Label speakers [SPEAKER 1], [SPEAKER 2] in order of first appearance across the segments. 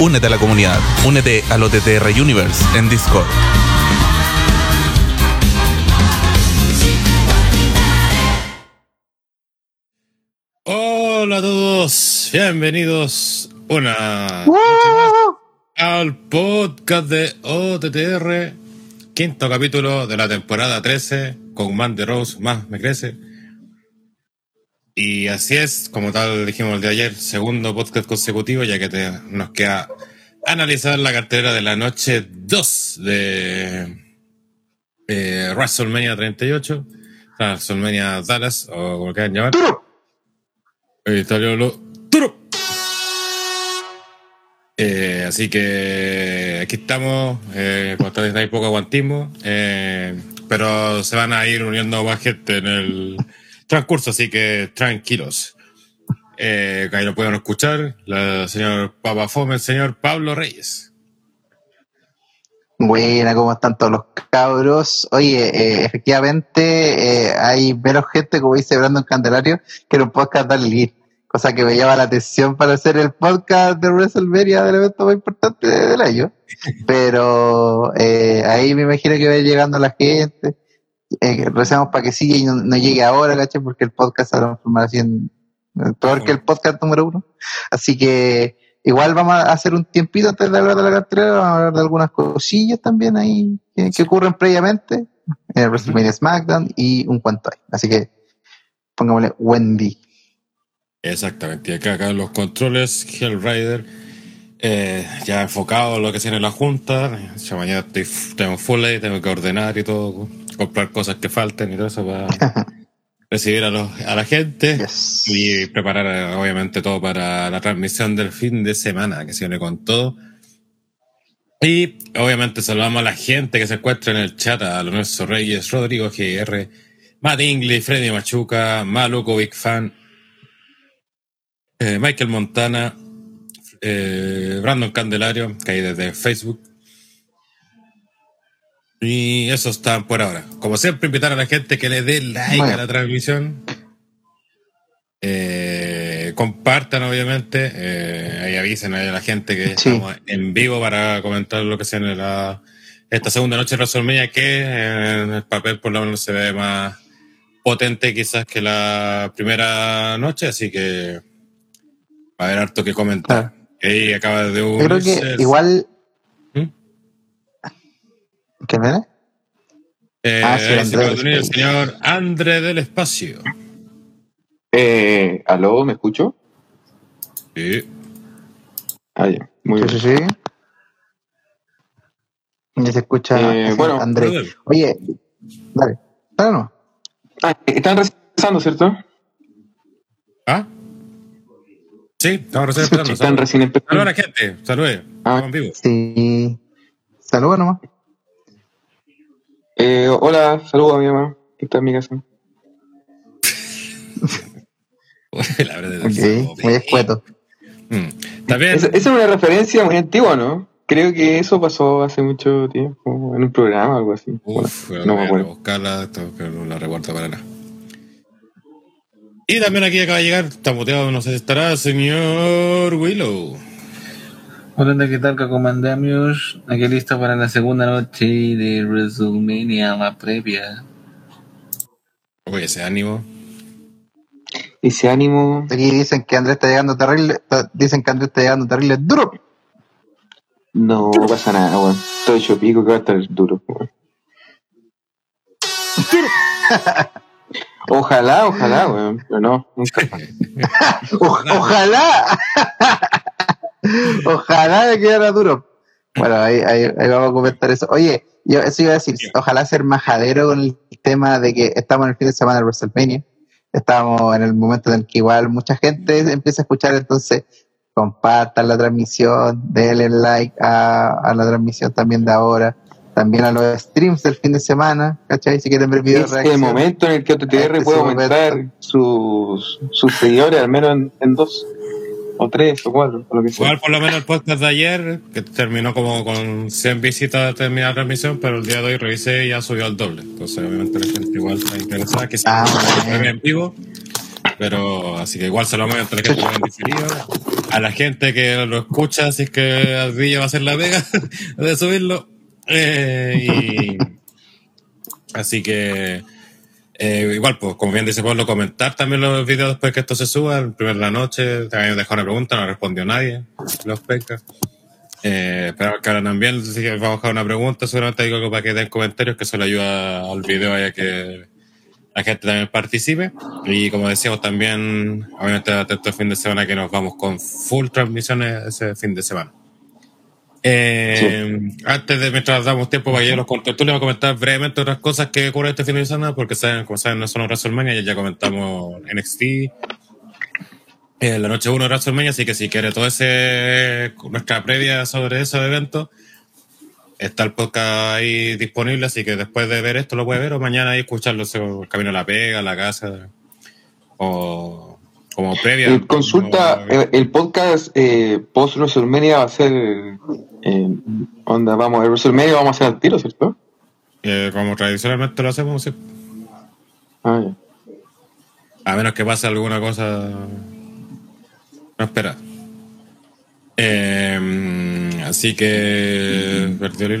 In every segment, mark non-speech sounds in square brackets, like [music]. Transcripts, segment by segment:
[SPEAKER 1] Únete a la comunidad. Únete al OTTR Universe en Discord.
[SPEAKER 2] Hola a todos, bienvenidos una al podcast de OTTR, quinto capítulo de la temporada 13, con Man de Rose, más me crece. Y así es, como tal dijimos el de ayer, segundo podcast consecutivo, ya que te- nos queda analizar la cartera de la noche 2 de eh, WrestleMania 38, WrestleMania Dallas, o como quieran llamar. Lo duro. Eh, así que aquí estamos, eh, hay poco aguantismo, eh, pero se van a ir uniendo más gente en el transcurso, así que tranquilos. Eh, ahí lo pueden escuchar, la señor Papa Fome, el señor Pablo Reyes.
[SPEAKER 3] Buena, ¿cómo están todos los cabros? Oye, eh, efectivamente eh, hay menos gente, como dice Brandon Candelario, que un podcast de League, cosa que me llama la atención para hacer el podcast de WrestleMania del evento más importante del año. Pero eh, ahí me imagino que va llegando la gente. Eh, recemos para que siga y no, no llegue ahora, ¿cachai? Porque el podcast se va a transformar así en peor que el podcast número uno. Así que igual vamos a hacer un tiempito antes de hablar de la cartera, vamos a hablar de algunas cosillas también ahí que, que ocurren previamente. En el WrestleMania SmackDown y un cuanto hay. Así que pongámosle Wendy.
[SPEAKER 2] Exactamente, y acá, acá los controles, Hellrider, eh, ya enfocado en lo que tiene la Junta. Ya mañana estoy, tengo full day, tengo que ordenar y todo, comprar cosas que falten y todo eso para [laughs] recibir a, los, a la gente
[SPEAKER 3] Yes.
[SPEAKER 2] y preparar eh, obviamente todo para la transmisión del fin de semana que se viene con todo. Y obviamente saludamos a la gente que se encuentra en el chat, a Lorenzo Reyes, Rodrigo GR, Matt Ingley, Freddy Machuca, Maluco Big Fan, eh, Michael Montana, eh, Brandon Candelario, que hay desde Facebook. Y eso está por ahora. Como siempre, invitar a la gente que le dé like
[SPEAKER 3] Bueno.
[SPEAKER 2] a la transmisión. Eh, compartan, obviamente. Eh, ahí avisen a la gente que
[SPEAKER 3] Sí.
[SPEAKER 2] estamos en vivo para comentar lo que sea en la, esta segunda noche de WrestleMania, que en el papel por lo menos se ve más potente quizás que la primera noche, así que va a haber harto que comentar. Acaba de
[SPEAKER 3] Yo creo
[SPEAKER 2] unirse
[SPEAKER 3] que igual. ¿Qué me
[SPEAKER 2] Eh,
[SPEAKER 3] Ah, sí,
[SPEAKER 2] el
[SPEAKER 3] Espacio.
[SPEAKER 2] señor André del Espacio.
[SPEAKER 4] Eh, ¿Aló? ¿Me escucho?
[SPEAKER 2] Sí.
[SPEAKER 4] Ah, ya. Muy
[SPEAKER 3] Sí,
[SPEAKER 4] bien.
[SPEAKER 3] sí, sí. Ya se escucha
[SPEAKER 4] Eh, bueno,
[SPEAKER 3] André. Oye, dale. Dale, no.
[SPEAKER 4] Ah, están rezando, ¿cierto?
[SPEAKER 2] ¿Ah? Sí, estamos recién empezando.
[SPEAKER 4] Están recién
[SPEAKER 2] Saludos a
[SPEAKER 4] empezando.
[SPEAKER 2] la gente. Saludos.
[SPEAKER 4] Ah.
[SPEAKER 2] Estamos en vivo.
[SPEAKER 3] Sí. Saludos nomás.
[SPEAKER 4] Eh, hola, saludos a mi mamá, que está en mi casa.
[SPEAKER 2] la verdad es
[SPEAKER 3] Ok,
[SPEAKER 2] que-
[SPEAKER 3] muy escueto.
[SPEAKER 2] Mm. También.
[SPEAKER 4] Esa, esa es una referencia muy antigua, ¿no? Creo que eso pasó hace mucho tiempo en un programa o algo así.
[SPEAKER 2] Uf,
[SPEAKER 4] Bueno,
[SPEAKER 2] no
[SPEAKER 4] no me acuerdo.
[SPEAKER 2] buscarla, que no la recuerdo para nada. Y también aquí acaba de llegar, está muteado, no sé si estará, señor Willow.
[SPEAKER 5] Hola, ¿qué tal? ¿Cómo andamos? Aquí listo para la segunda noche de WrestleMania, la previa.
[SPEAKER 2] Oye, ese ánimo.
[SPEAKER 4] Ese ánimo.
[SPEAKER 3] Aquí dicen que Andrés está llegando terrible. está- Dicen que Andrés está llegando terrible duro.
[SPEAKER 4] No pasa nada, weón. Estoy hecho pico que va a estar duro, weón. [laughs] Ojalá, ojalá, weón. Pero no, nunca. [laughs]
[SPEAKER 3] Ojalá. [laughs] ojalá que quedara duro. Bueno, ahí, ahí, ahí vamos a comentar eso. Oye, yo eso iba a decir, ojalá ser majadero con el tema de que estamos en el fin de semana de WrestleMania. Estamos en el momento en el que igual mucha gente empieza a escuchar, entonces compartan la transmisión, denle like a, a la transmisión también de ahora, también a los streams del fin de semana, ¿cachai? Si quieren ver videos
[SPEAKER 4] Es el momento en el que OTTR
[SPEAKER 3] Este
[SPEAKER 4] puede aumentar sus, sus seguidores al menos en, en dos, o tres, o cuatro, o lo que sea.
[SPEAKER 2] Igual por lo menos el podcast de ayer, que terminó como con 100 visitas terminada la transmisión, pero el día de hoy revisé y ya subió al doble. Entonces obviamente la gente igual está interesada, que se
[SPEAKER 3] Ah,
[SPEAKER 2] vea en vivo. Pero así que igual se lo vamos a en diferido. a la gente que lo escucha, si es que Ardilla va a hacer la pega [laughs] de subirlo. Eh, y, así que, eh, igual, pues, como bien dice Pablo, comentar también los videos después que esto se suba. El primer de la noche, también dejó una pregunta, no respondió nadie, los pecas. Eh, esperamos que ahora también, si vamos a dejar una pregunta, seguramente hay algo para que den comentarios que eso le ayuda al video a que la gente también participe. Y como decíamos también, obviamente atento el fin de semana que nos vamos con full transmisiones ese fin de semana. Eh, Antes de, mientras damos tiempo para que los contertulios, voy a comentar brevemente otras cosas que ocurren este fin de semana, porque saben, como saben, no son WrestleMania, ya, ya comentamos NXT, eh, la noche 1 de WrestleMania, así que si quiere todo ese, nuestra previa sobre ese evento, está el podcast ahí disponible, así que después de ver esto lo puede ver o mañana ahí escucharlo, camino a la pega, a la casa, o como previa.
[SPEAKER 4] Eh, consulta,
[SPEAKER 2] como-
[SPEAKER 4] eh, el podcast eh, post WrestleMania va a ser. Eh, onda, vamos, el WrestleMania vamos a hacer al tiro, ¿cierto?
[SPEAKER 2] eh, como tradicionalmente lo hacemos, sí.
[SPEAKER 4] Ah, ya.
[SPEAKER 2] A menos que pase alguna cosa. No espera. Eh, así que.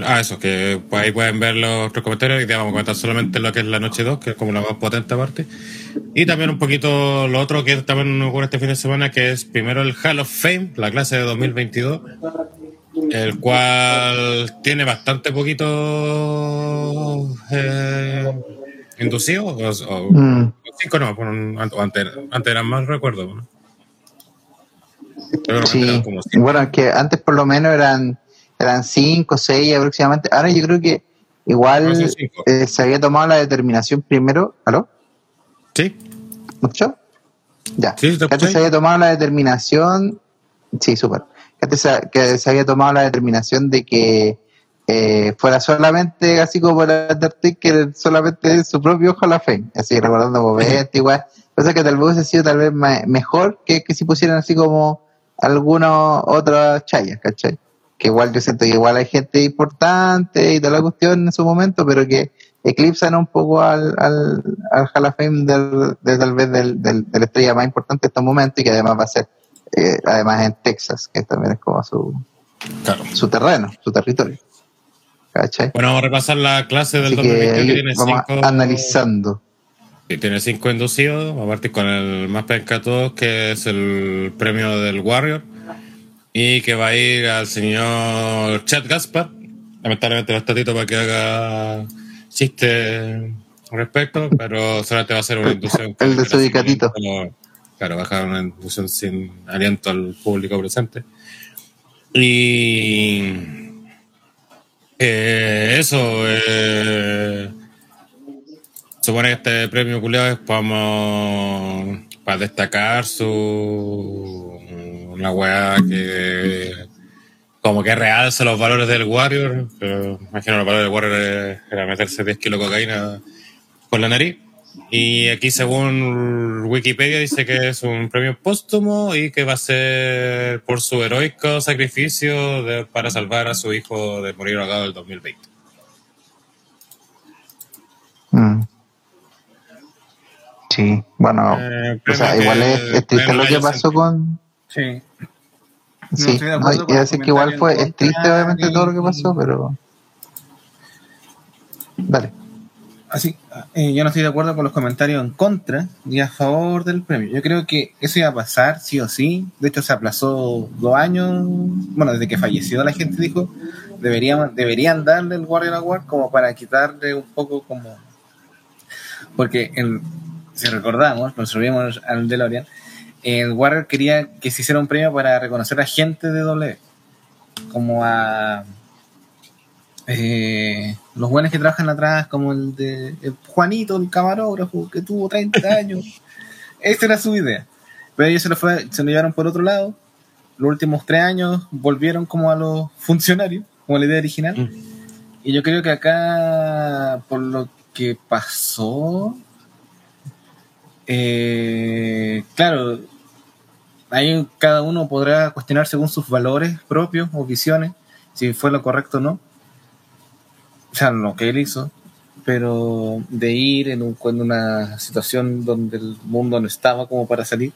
[SPEAKER 2] Ah, eso, que pues ahí pueden ver los comentarios y te vamos a comentar solamente lo que es la noche 2, que es como la más potente aparte. Y también un poquito lo otro que también ocurre este fin de semana, que es primero el Hall of Fame, la clase de 2022, el cual tiene bastante poquito eh, inducido. O, o-
[SPEAKER 3] Mm.
[SPEAKER 2] Cinco no, antes, antes eran más, recuerdo. ¿no?
[SPEAKER 3] Sí,
[SPEAKER 2] como
[SPEAKER 3] bueno, es que antes por lo menos eran eran cinco, seis aproximadamente. Ahora yo creo que igual eh, se había tomado la determinación primero. ¿Aló?
[SPEAKER 2] Sí,
[SPEAKER 3] ¿Me escuchó? Ya.
[SPEAKER 2] Sí,
[SPEAKER 3] que antes se había tomado la determinación. Sí, súper. Que antes se, que se había tomado la determinación de que eh, fuera solamente, así como el Undertaker, solamente su propio Hall of Fame. Así recordando momentos, igual. Cosa que tal vez hubiese sido tal vez mejor que, que si pusieran así como algunas otras chayas, ¿cachai? Que igual yo siento que igual hay gente importante y toda la cuestión en su momento, pero que eclipsan un poco al, al, al Hall of Fame del, de, tal vez del, del, de la estrella más importante de estos momentos y que además va a ser, eh, además en Texas, que también es como su,
[SPEAKER 2] claro.
[SPEAKER 3] su terreno, su territorio. ¿Cachai?
[SPEAKER 2] Bueno, vamos a repasar la clase del
[SPEAKER 3] Así que
[SPEAKER 2] 2022 que tiene
[SPEAKER 3] vamos
[SPEAKER 2] cinco.
[SPEAKER 3] analizando.
[SPEAKER 2] Sí, tiene cinco inducidos. A partir con el más penca todos, que es el premio del Warrior. Y que va a ir al señor Chad Gaspar. Lamentablemente no está Tito para que haga chiste al respecto, pero solamente va a ser una inducción. [laughs]
[SPEAKER 3] El de su Dicatito.
[SPEAKER 2] Claro, va a dejar una inducción sin aliento al público presente. Y. eh, eso. Eh, supone que este premio culiado es para, destacar su. Una weá que. Como que realza los valores del Warrior. Pero imagino los valores del Warrior era meterse 10 kilos de cocaína por la nariz. Y aquí, según Wikipedia, dice que es un premio póstumo y que va a ser por su heroico sacrificio de- para salvar a su hijo de morir ahogado el 2020.
[SPEAKER 3] Mm. Sí, bueno,
[SPEAKER 2] Eh,
[SPEAKER 3] o sea, igual es, es triste lo que pasó con.
[SPEAKER 5] Sí.
[SPEAKER 3] Sí, no, y
[SPEAKER 5] el
[SPEAKER 3] decir que igual fue, es triste obviamente todo lo que pasó, pero. Dale.
[SPEAKER 5] Así, eh, yo no estoy de acuerdo con los comentarios en contra ni a favor del premio. Yo creo que eso iba a pasar, sí o sí. De hecho, se aplazó dos años. Bueno, desde que falleció la gente dijo, deberían, deberían darle el Warrior Award como para quitarle un poco como... Porque, en, si recordamos, nos subimos al DeLorean, el Warrior quería que se hiciera un premio para reconocer a gente de W. Como a eh, los buenos que trabajan atrás, como el de el Juanito, el camarógrafo, que tuvo 30 [laughs] años. Esa era su idea. Pero ellos se lo, fue, se lo llevaron por otro lado. Los últimos tres años volvieron como a los funcionarios, como la idea original.
[SPEAKER 2] Mm.
[SPEAKER 5] Y yo creo que acá, por lo que pasó, eh, claro, ahí cada uno podrá cuestionar según sus valores propios o visiones, si fue lo correcto o no. O sea, lo que él hizo, pero de ir en, un- en una situación donde el mundo no estaba como para salir.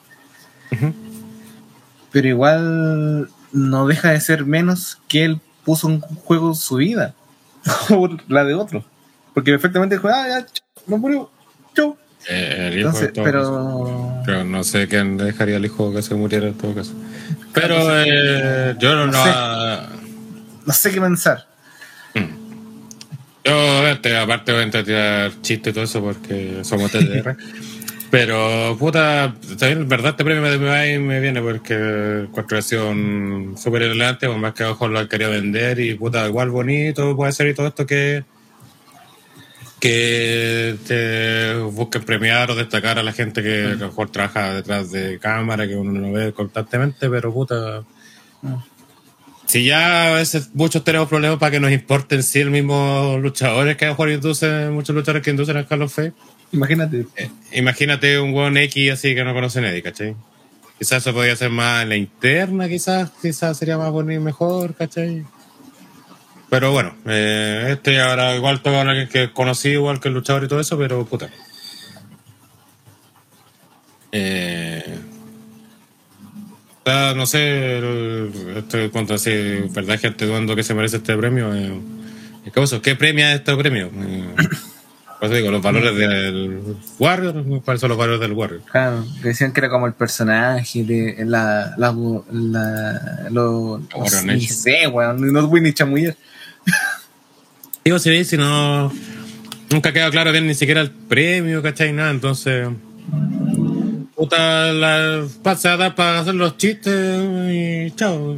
[SPEAKER 5] Pero igual no deja de ser menos que él puso en juego su vida [laughs] o la de otro. Porque perfectamente dijo, ah, ya, no murió, chau.
[SPEAKER 2] Eh, el hijo
[SPEAKER 5] Entonces,
[SPEAKER 2] en todo
[SPEAKER 5] pero.
[SPEAKER 2] Pero no sé quién dejaría al hijo que se muriera en todo caso. Pero eh, yo no,
[SPEAKER 5] No sé qué pensar.
[SPEAKER 2] Yo, este, aparte, voy a tirar chiste y todo eso porque somos TDR. [laughs] Pero, puta, también, verdad, este premio va y me viene porque sido un súper relevante, por más que a lo mejor lo han querido vender y, puta, igual bonito puede ser y todo esto que que te busquen premiar o destacar a la gente que a lo mejor trabaja detrás de cámara, que uno no ve constantemente, pero puta. Si ya a veces muchos tenemos problemas para que nos importen si el mismo luchadores que a lo mejor inducen, muchos luchadores que inducen a Hall of Fame,
[SPEAKER 5] Imagínate.
[SPEAKER 2] eh, imagínate un buen X así que no conoce nadie, ¿cachai? Quizás eso podría ser más en la interna, quizás, quizás sería más bonito y mejor, ¿cachai? Pero bueno, eh, este ahora igual toca alguien que conocí igual que el luchador y todo eso, pero puta. Eh, no sé, el- estoy contra si verdad gente dudando que se merece este premio. Eh, ¿qué, premia este premio? Eh, pues digo, los valores del Warrior, ¿cuáles son los valores del Warrior?
[SPEAKER 5] Claro, decían que era como el personaje de la. la, la lo, no sé, weón. No voy ni chamullar.
[SPEAKER 2] Digo, si veis, si no. Nunca queda claro bien ni siquiera el premio, ¿cachai? Nada, entonces. Puta, la pasa a dar para hacer los chistes y chao.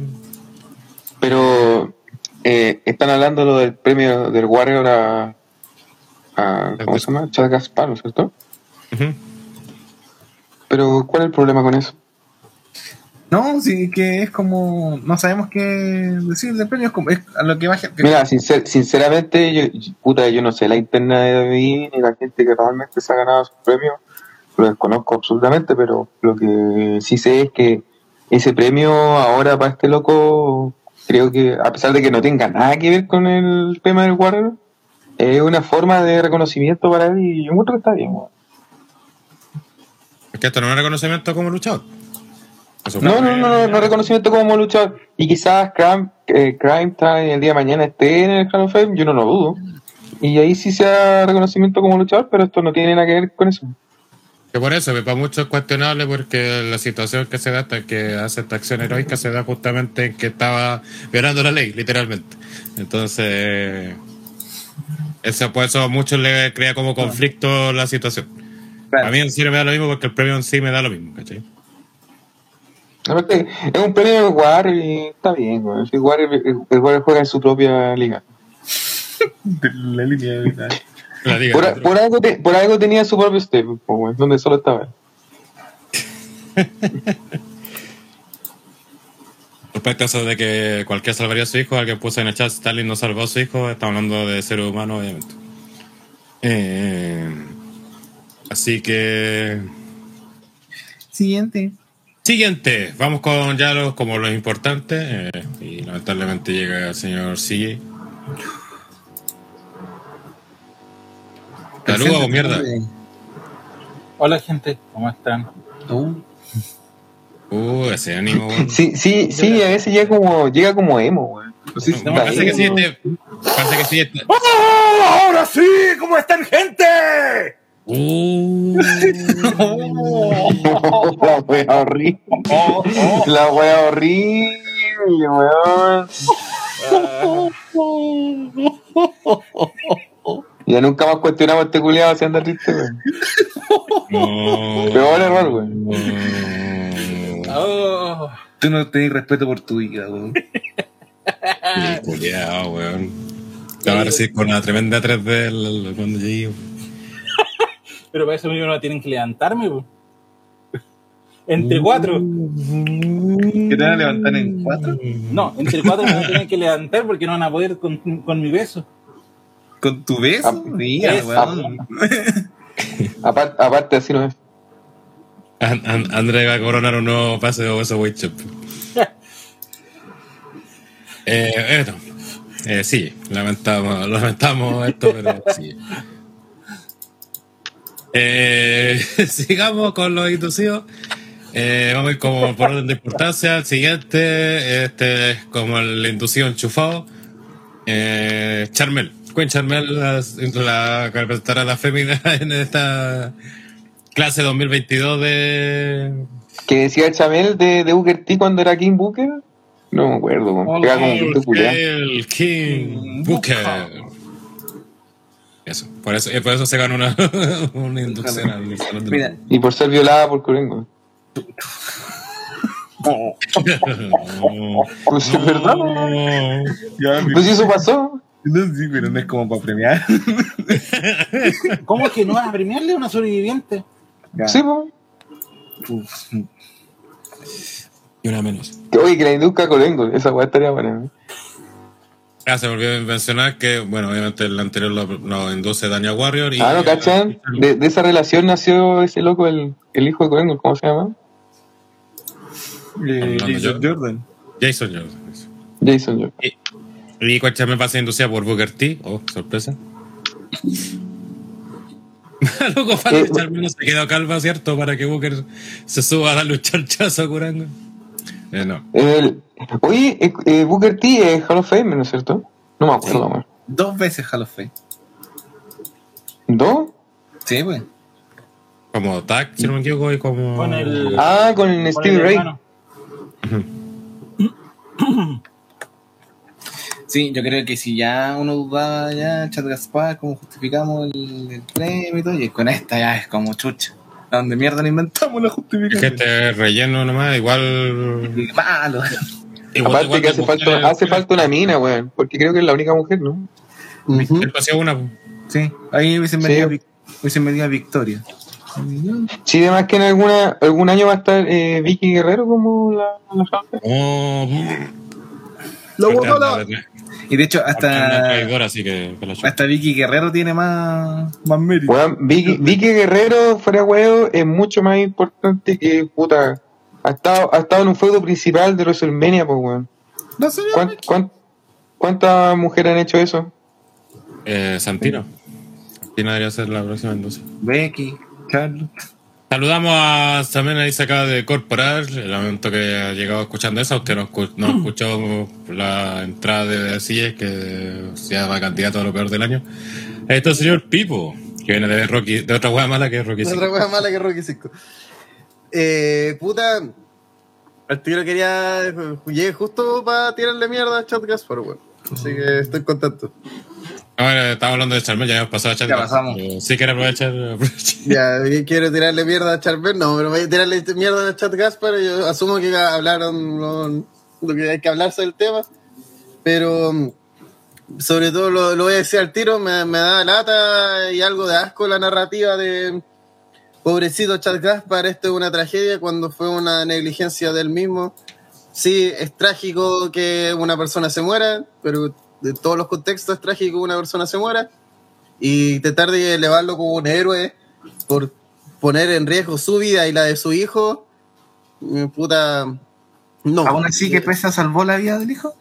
[SPEAKER 4] Pero eh, están hablando lo del premio del Warrior a, a ¿cómo se llama? Chad Gaspar, ¿no es cierto?
[SPEAKER 2] Ujú.
[SPEAKER 4] Pero ¿cuál es el problema con eso?
[SPEAKER 5] No, sí, que es como. No sabemos qué decir del premio. Es como. Es a lo que va gente.
[SPEAKER 4] Mira, sincer- sinceramente, yo, puta, yo no sé la interna de David ni la gente que realmente se ha ganado su premio, lo desconozco absolutamente, pero lo que sí sé es que ese premio ahora para este loco, creo que a pesar de que no tenga nada que ver con el tema del Warrior, es una forma de reconocimiento para él y yo que está bien. weón.
[SPEAKER 2] Es que esto no es un reconocimiento como luchador.
[SPEAKER 4] No, no, no, no, no reconocimiento como luchador. Y quizás Crime, eh, Crime Time el día de mañana esté en el Hall of Fame, yo no lo dudo. Y ahí sí sea reconocimiento como luchador, pero esto no tiene nada que ver con eso.
[SPEAKER 2] Que por eso, que para muchos es cuestionable porque la situación que se da, hasta que hace esta acción heroica, se da justamente en que estaba violando la ley, literalmente. Entonces, eso, por eso a muchos le crea como conflicto la situación.
[SPEAKER 5] Claro.
[SPEAKER 2] A mí en sí no me da lo mismo porque el premio en sí me da lo mismo, ¿cachai?
[SPEAKER 4] Aparte, es un premio de Warrior y está bien, güey. El Warrior, el- el Warrior juega en su propia liga.
[SPEAKER 5] de la línea de vida.
[SPEAKER 2] La liga.
[SPEAKER 4] Por, por algo, te- por algo tenía su propio step, güey, donde solo estaba. él.
[SPEAKER 2] Respecto a eso de que cualquiera salvaría a su hijo, alguien puso en el chat Stalin no salvó a su hijo, está hablando de ser humano, obviamente. Eh, así que.
[SPEAKER 5] Siguiente.
[SPEAKER 2] Siguiente, vamos con ya los, como los importantes. eh, y lamentablemente llega el señor CJ. Saludos, vos, mierda.
[SPEAKER 6] Hola gente, ¿cómo están?
[SPEAKER 5] Uh,
[SPEAKER 2] Uh, ese ánimo.
[SPEAKER 4] Sí, sí, sí, a veces llega como, llega como emo, güey. Sé si
[SPEAKER 2] No, que sí, este- parece que sí. este-
[SPEAKER 6] ¡Oh, ahora sí! ¿Cómo están gente?
[SPEAKER 4] La wea horrible. La wea horrible, weón. Ya nunca más cuestionamos a este culiado si anda triste, weón. Peor error, güey.
[SPEAKER 6] Oh,
[SPEAKER 5] tú no tenés respeto por tu vida, weón.
[SPEAKER 2] Sí, culiao, weón. Te va a recibir con una tremenda 3D el- el- cuando llegue.
[SPEAKER 6] Pero para eso mismo no tienen que levantarme. po. Entre cuatro.
[SPEAKER 5] ¿Que te van a levantar en cuatro?
[SPEAKER 6] No, entre cuatro me tienen que levantar porque no van a poder con, con mi beso.
[SPEAKER 5] ¿Con tu beso?
[SPEAKER 4] Ah,
[SPEAKER 5] Mira, weón.
[SPEAKER 4] Aparte, [laughs] aparte así no es.
[SPEAKER 2] An- An- André va a coronar un nuevo pase de Oso Shop. [laughs] eh, bueno, eh, sí, lamentamos, lamentamos esto, pero sí. Eh, [laughs] sigamos con los inducidos. Eh, vamos a ir como por orden de importancia. El siguiente, este es como el inducido enchufado. Eh, Charmel. Queen Charmel, la, la que representará a la fémina [laughs] en esta clase 2022 de.
[SPEAKER 4] Que decía Chamel de, de Booker T cuando era King Booker. No me acuerdo. Era como puto culiao.
[SPEAKER 2] El King Booker. Eso, por eso, eh, por eso se ganó una, [laughs] una inducción al salón de
[SPEAKER 5] Mira,
[SPEAKER 4] Y por ser violada por Corengo. [laughs] Pues es verdad.
[SPEAKER 2] No.
[SPEAKER 5] ya,
[SPEAKER 4] Pues si eso pasó.
[SPEAKER 5] no, sí, pero no es como para premiar. [laughs]
[SPEAKER 6] ¿Cómo es que no vas a premiarle a una sobreviviente?
[SPEAKER 5] Ya.
[SPEAKER 4] Sí, pues.
[SPEAKER 5] Uf,
[SPEAKER 2] Y una menos.
[SPEAKER 4] Que, Oye, que la induzca Corengo. Esa weá estaría buena. ¿eh?
[SPEAKER 2] Ah, se me olvidó mencionar que, bueno, obviamente el anterior lo, lo induce Dania Warrior. Y,
[SPEAKER 4] Ah, ¿no cachan? De, de esa relación nació ese loco, el, el hijo de Corengo. ¿Cómo se llama?
[SPEAKER 5] eh, Jason
[SPEAKER 2] yo.
[SPEAKER 5] Jordan.
[SPEAKER 2] Jason Jordan.
[SPEAKER 4] Jason Jordan.
[SPEAKER 2] Y Coach me pasa inducida por Booker T. Oh, sorpresa. [laughs] Loco, fan
[SPEAKER 4] Eh,
[SPEAKER 2] no se quedó calva, ¿cierto? Para que Booker se suba a darle un charchazo a Curango. Eh, no.
[SPEAKER 4] El, oye, eh, eh, Booker T es Hall of Fame, ¿no es cierto? No me acuerdo, weón.
[SPEAKER 5] Dos veces Hall of Fame.
[SPEAKER 4] ¿Dos?
[SPEAKER 5] Sí, pues.
[SPEAKER 2] Como tag, si no me equivoco, y como.
[SPEAKER 6] Con el.
[SPEAKER 4] Ah, con el
[SPEAKER 6] con
[SPEAKER 4] Steve Ray. [clears throat]
[SPEAKER 5] Sí, yo creo que si ya uno dudaba ya, Chat Gaspar, cómo justificamos el, el premio y todo, y con esta ya es como chucha. ¿A ¿Dónde mierda no inventamos la
[SPEAKER 2] Es que
[SPEAKER 5] justificación?
[SPEAKER 2] este relleno nomás, igual.
[SPEAKER 5] Malo.
[SPEAKER 2] igual
[SPEAKER 4] Aparte
[SPEAKER 2] igual
[SPEAKER 4] que hace falta, hace falta una mina, weón. Porque creo que es la única mujer, ¿no?
[SPEAKER 2] Él pasó una.
[SPEAKER 5] Sí, ahí hubiesen
[SPEAKER 4] Sí.
[SPEAKER 5] venido, Vic- hubiesen venido a Victoria.
[SPEAKER 4] Sí, además que en alguna, algún año va a estar eh, Vicky Guerrero como la, la.
[SPEAKER 2] Oh,
[SPEAKER 5] ¡La
[SPEAKER 2] guapola!
[SPEAKER 5] Y de hecho, hasta,
[SPEAKER 2] así que. que
[SPEAKER 5] hasta Vicky Guerrero tiene más, más mérito.
[SPEAKER 4] Vicky, [laughs] Vicky Guerrero, fuera huevo, es mucho más importante que puta. Ha estado, ha estado en un feudo principal de WrestleMania, pues weón.
[SPEAKER 5] No sé,
[SPEAKER 4] ¿Cuán- cuán- ¿Cuántas mujeres han hecho eso?
[SPEAKER 2] Eh, Santino. Santino debería ser la próxima entonces.
[SPEAKER 5] Becky, Charlotte.
[SPEAKER 2] Saludamos a también ahí se acaba de incorporar, el momento que ha llegado escuchando eso, usted no, no escuchó la entrada de Silles, que se llama candidato a lo peor del año. Esto es el señor Pipo, que viene de Rocky, de otra hueá mala que es Rocky
[SPEAKER 7] Otra
[SPEAKER 2] cinco.
[SPEAKER 7] wea mala que Rocky 5. Eh, puta. Al tiro quería. Llegué justo para tirarle mierda a Chat Gaspar, weón. Así que estoy contento.
[SPEAKER 2] Ahora estamos hablando de Charmel, ya hemos pasado a Chat.
[SPEAKER 5] Ya pasamos.
[SPEAKER 2] Pero Sí quiere aprovechar, aprovechar. [laughs]
[SPEAKER 7] Ya, quiero tirarle mierda a Charbel, no, pero voy a tirarle mierda a Chat Gaspar. Yo asumo que hablaron lo, que hay que hablar sobre el tema, pero mm, sobre todo lo, lo voy a decir al tiro, me, me da lata y algo de asco la narrativa de pobrecito Chat Gaspar, esto es una tragedia cuando fue una negligencia del mismo. Sí, es trágico que una persona se muera, pero de todos los contextos es trágico que una persona se muera y intentar de elevarlo como un héroe por poner en riesgo su vida y la de su hijo, eh, puta, no.
[SPEAKER 5] ¿Aún así que Pesa salvó la vida del hijo?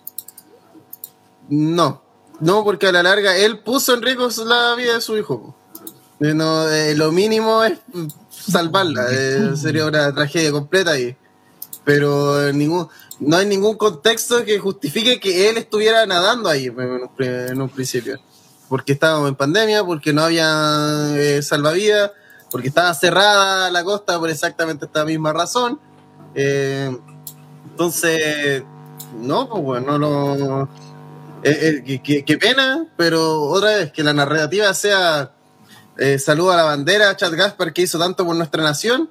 [SPEAKER 7] No, no, porque a la larga él puso en riesgo la vida de su hijo. Eh, no, eh, lo mínimo es salvarla, eh, sería una tragedia completa ahí. Pero eh, ningún, no hay ningún contexto que justifique que él estuviera nadando ahí en un, principio. Porque estábamos en pandemia, porque no había eh, salvavidas, porque estaba cerrada la costa por exactamente esta misma razón. Eh, entonces, no, pues bueno, no lo. eh, eh, qué- pena, pero otra vez, que la narrativa sea saludo a la bandera, Chad Gaspar, que hizo tanto por nuestra nación.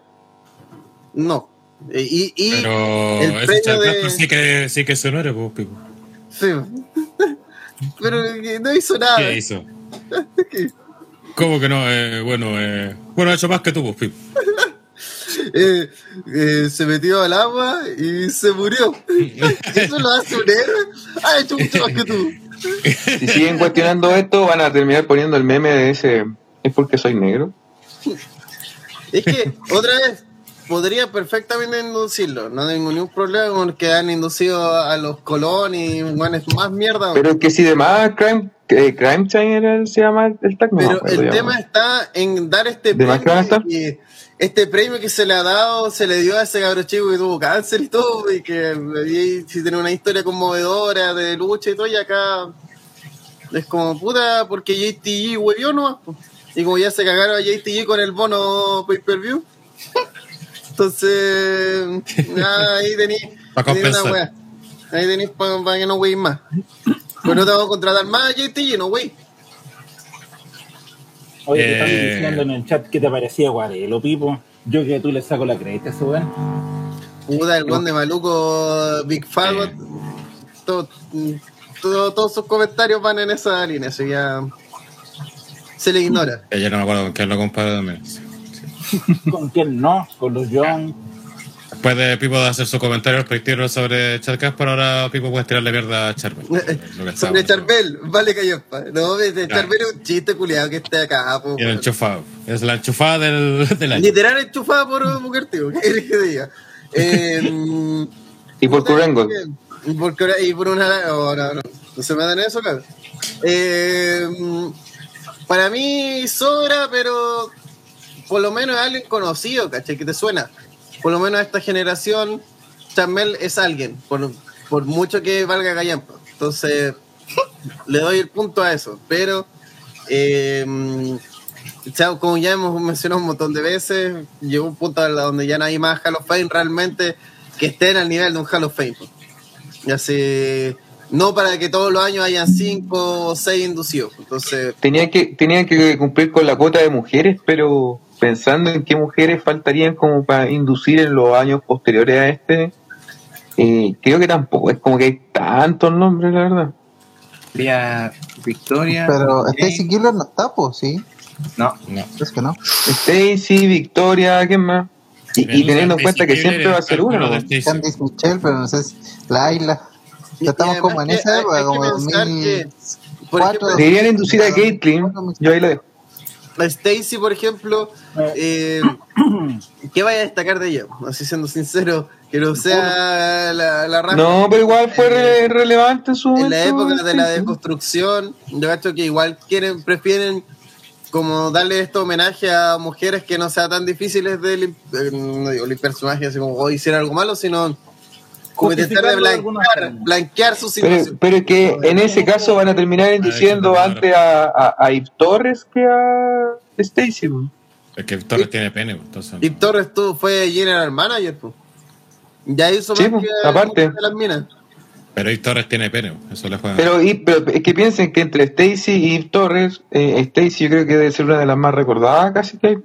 [SPEAKER 7] No. Eh, y, y
[SPEAKER 2] Pero
[SPEAKER 7] el
[SPEAKER 2] ese
[SPEAKER 7] premio de-
[SPEAKER 2] sí que, sí que se honore, pues, Pipo.
[SPEAKER 7] sí. [laughs] pero no hizo nada.
[SPEAKER 2] ¿Qué hizo? [laughs] ¿Cómo que no? Eh, bueno, eh, bueno, ha hecho más que tú, pues, Pipo. [laughs]
[SPEAKER 7] Eh, eh, se metió al agua y se murió. Eso lo hace un héroe. Ha hecho mucho más que tú.
[SPEAKER 4] Si siguen cuestionando esto, van a terminar poniendo el meme de ese. ¿Es porque soy negro?
[SPEAKER 7] Es que, otra vez, podría perfectamente inducirlo. No tengo ningún problema con que han inducido a los Colón y bueno, es más mierda.
[SPEAKER 4] Pero es que si demás Crime, eh, Crime Time era el- se llama el tag,
[SPEAKER 7] Pero el tema está en dar este
[SPEAKER 4] ¿De más que
[SPEAKER 7] este premio que se le ha dado se le dio a ese cabro chico que tuvo cáncer y todo, y que y, si tiene una historia conmovedora de lucha y todo, y acá es como puta, porque JTG huevió nomás, y como ya se cagaron a JTG con el bono pay-per-view, entonces, ah, ahí tenéis una
[SPEAKER 2] compensar.
[SPEAKER 7] wea. Ahí tenéis para que no hueís más. Pues no te vamos a contratar más a JTG, no wey.
[SPEAKER 6] Oye, te están
[SPEAKER 2] Eh.
[SPEAKER 6] diciendo en el chat que te parecía Guarelo, Pipo. Yo que tú le saco la crédito a ese weón.
[SPEAKER 7] Puta, el de maluco, Big Fagot. Todo, todo- todos sus comentarios van en esa línea, eso ya se le ignora.
[SPEAKER 2] Eh, Ya no me acuerdo con quién lo comparé también. [laughs]
[SPEAKER 6] ¿Con quién no? Con los Young.
[SPEAKER 2] Después de Pipo de hacer su comentario respectivo sobre Chad Casper, ahora Pipo puede tirarle mierda a Charbel. Lo que
[SPEAKER 7] Sobre Charbel, vale callepa. No, de
[SPEAKER 2] Claro.
[SPEAKER 7] Charbel es un chiste culiado que esté acá. po,
[SPEAKER 2] Y el enchufado. Es la enchufada del, [laughs] del año.
[SPEAKER 7] Literal enchufada por Mujer Tío, ¿qué que diga? Eh, [laughs]
[SPEAKER 4] Y por Kurengo.
[SPEAKER 7] Y por, y por una. oh, no, no, no se me dan eso, claro. Eh, para mí sobra, pero por lo menos es alguien conocido, ¿cachai? Que te suena. Por lo menos a esta generación, Chamel es alguien, por, por mucho que valga Gallampa. Entonces, le doy el punto a eso. Pero, eh, como ya hemos mencionado un montón de veces, llegó un punto donde ya no hay más Hall of Fame realmente que estén al nivel de un Hall of Fame. Ya sé, no para que todos los años hayan cinco o seis inducidos. Entonces,
[SPEAKER 4] Tenían que, tenían que cumplir con la cuota de mujeres, pero pensando en qué mujeres faltarían como para inducir en los años posteriores a este, eh, creo que tampoco es como que hay tantos nombres, la verdad.
[SPEAKER 5] Sería Victoria.
[SPEAKER 3] Pero. Stacy Killer no está, pues, sí.
[SPEAKER 5] No,
[SPEAKER 2] No.
[SPEAKER 3] Es que no.
[SPEAKER 4] Stacy, Victoria, ¿quién más? Y, teniendo en cuenta que siempre va a ser uno.
[SPEAKER 3] Candice Michelle, pero no sé si la isla. Ya estamos como en esa época, como
[SPEAKER 7] pensar
[SPEAKER 3] 2000.
[SPEAKER 7] que, por
[SPEAKER 3] cuatro,
[SPEAKER 7] ejemplo,
[SPEAKER 4] Deberían inducir a Caitlyn, yo ahí lo dejo.
[SPEAKER 7] Stacy, por ejemplo, eh, [coughs] ¿qué vaya a destacar de ella? Así siendo sincero, que no sea la, la raja.
[SPEAKER 4] No, pero igual fue re- relevante en su
[SPEAKER 7] en la época de la
[SPEAKER 4] Stacy.
[SPEAKER 7] deconstrucción, yo cacho que igual quieren, prefieren como darle este homenaje a mujeres que no sea tan difíciles de eh, no digo limpiar su magia, así como hoy hicieron algo malo, sino como intentar de blanquear, blanquear su
[SPEAKER 4] Pero,
[SPEAKER 7] situación.
[SPEAKER 4] pero es que en ese caso van a terminar induciendo
[SPEAKER 2] Ay, qué
[SPEAKER 4] antes a, a, a Torres que a Stacy.
[SPEAKER 2] Es que Torres tiene pene, entonces.
[SPEAKER 7] Y Torres tú fue general manager, pues. Ya hizo
[SPEAKER 4] Sí,
[SPEAKER 7] más que
[SPEAKER 4] aparte.
[SPEAKER 7] de las minas.
[SPEAKER 2] Pero Yves Torres tiene pene, eso le juega.
[SPEAKER 4] Pero, y, pero es que piensen que entre Stacy y Yves Torres, eh, Stacy yo creo que debe ser una de las más recordadas casi que hay.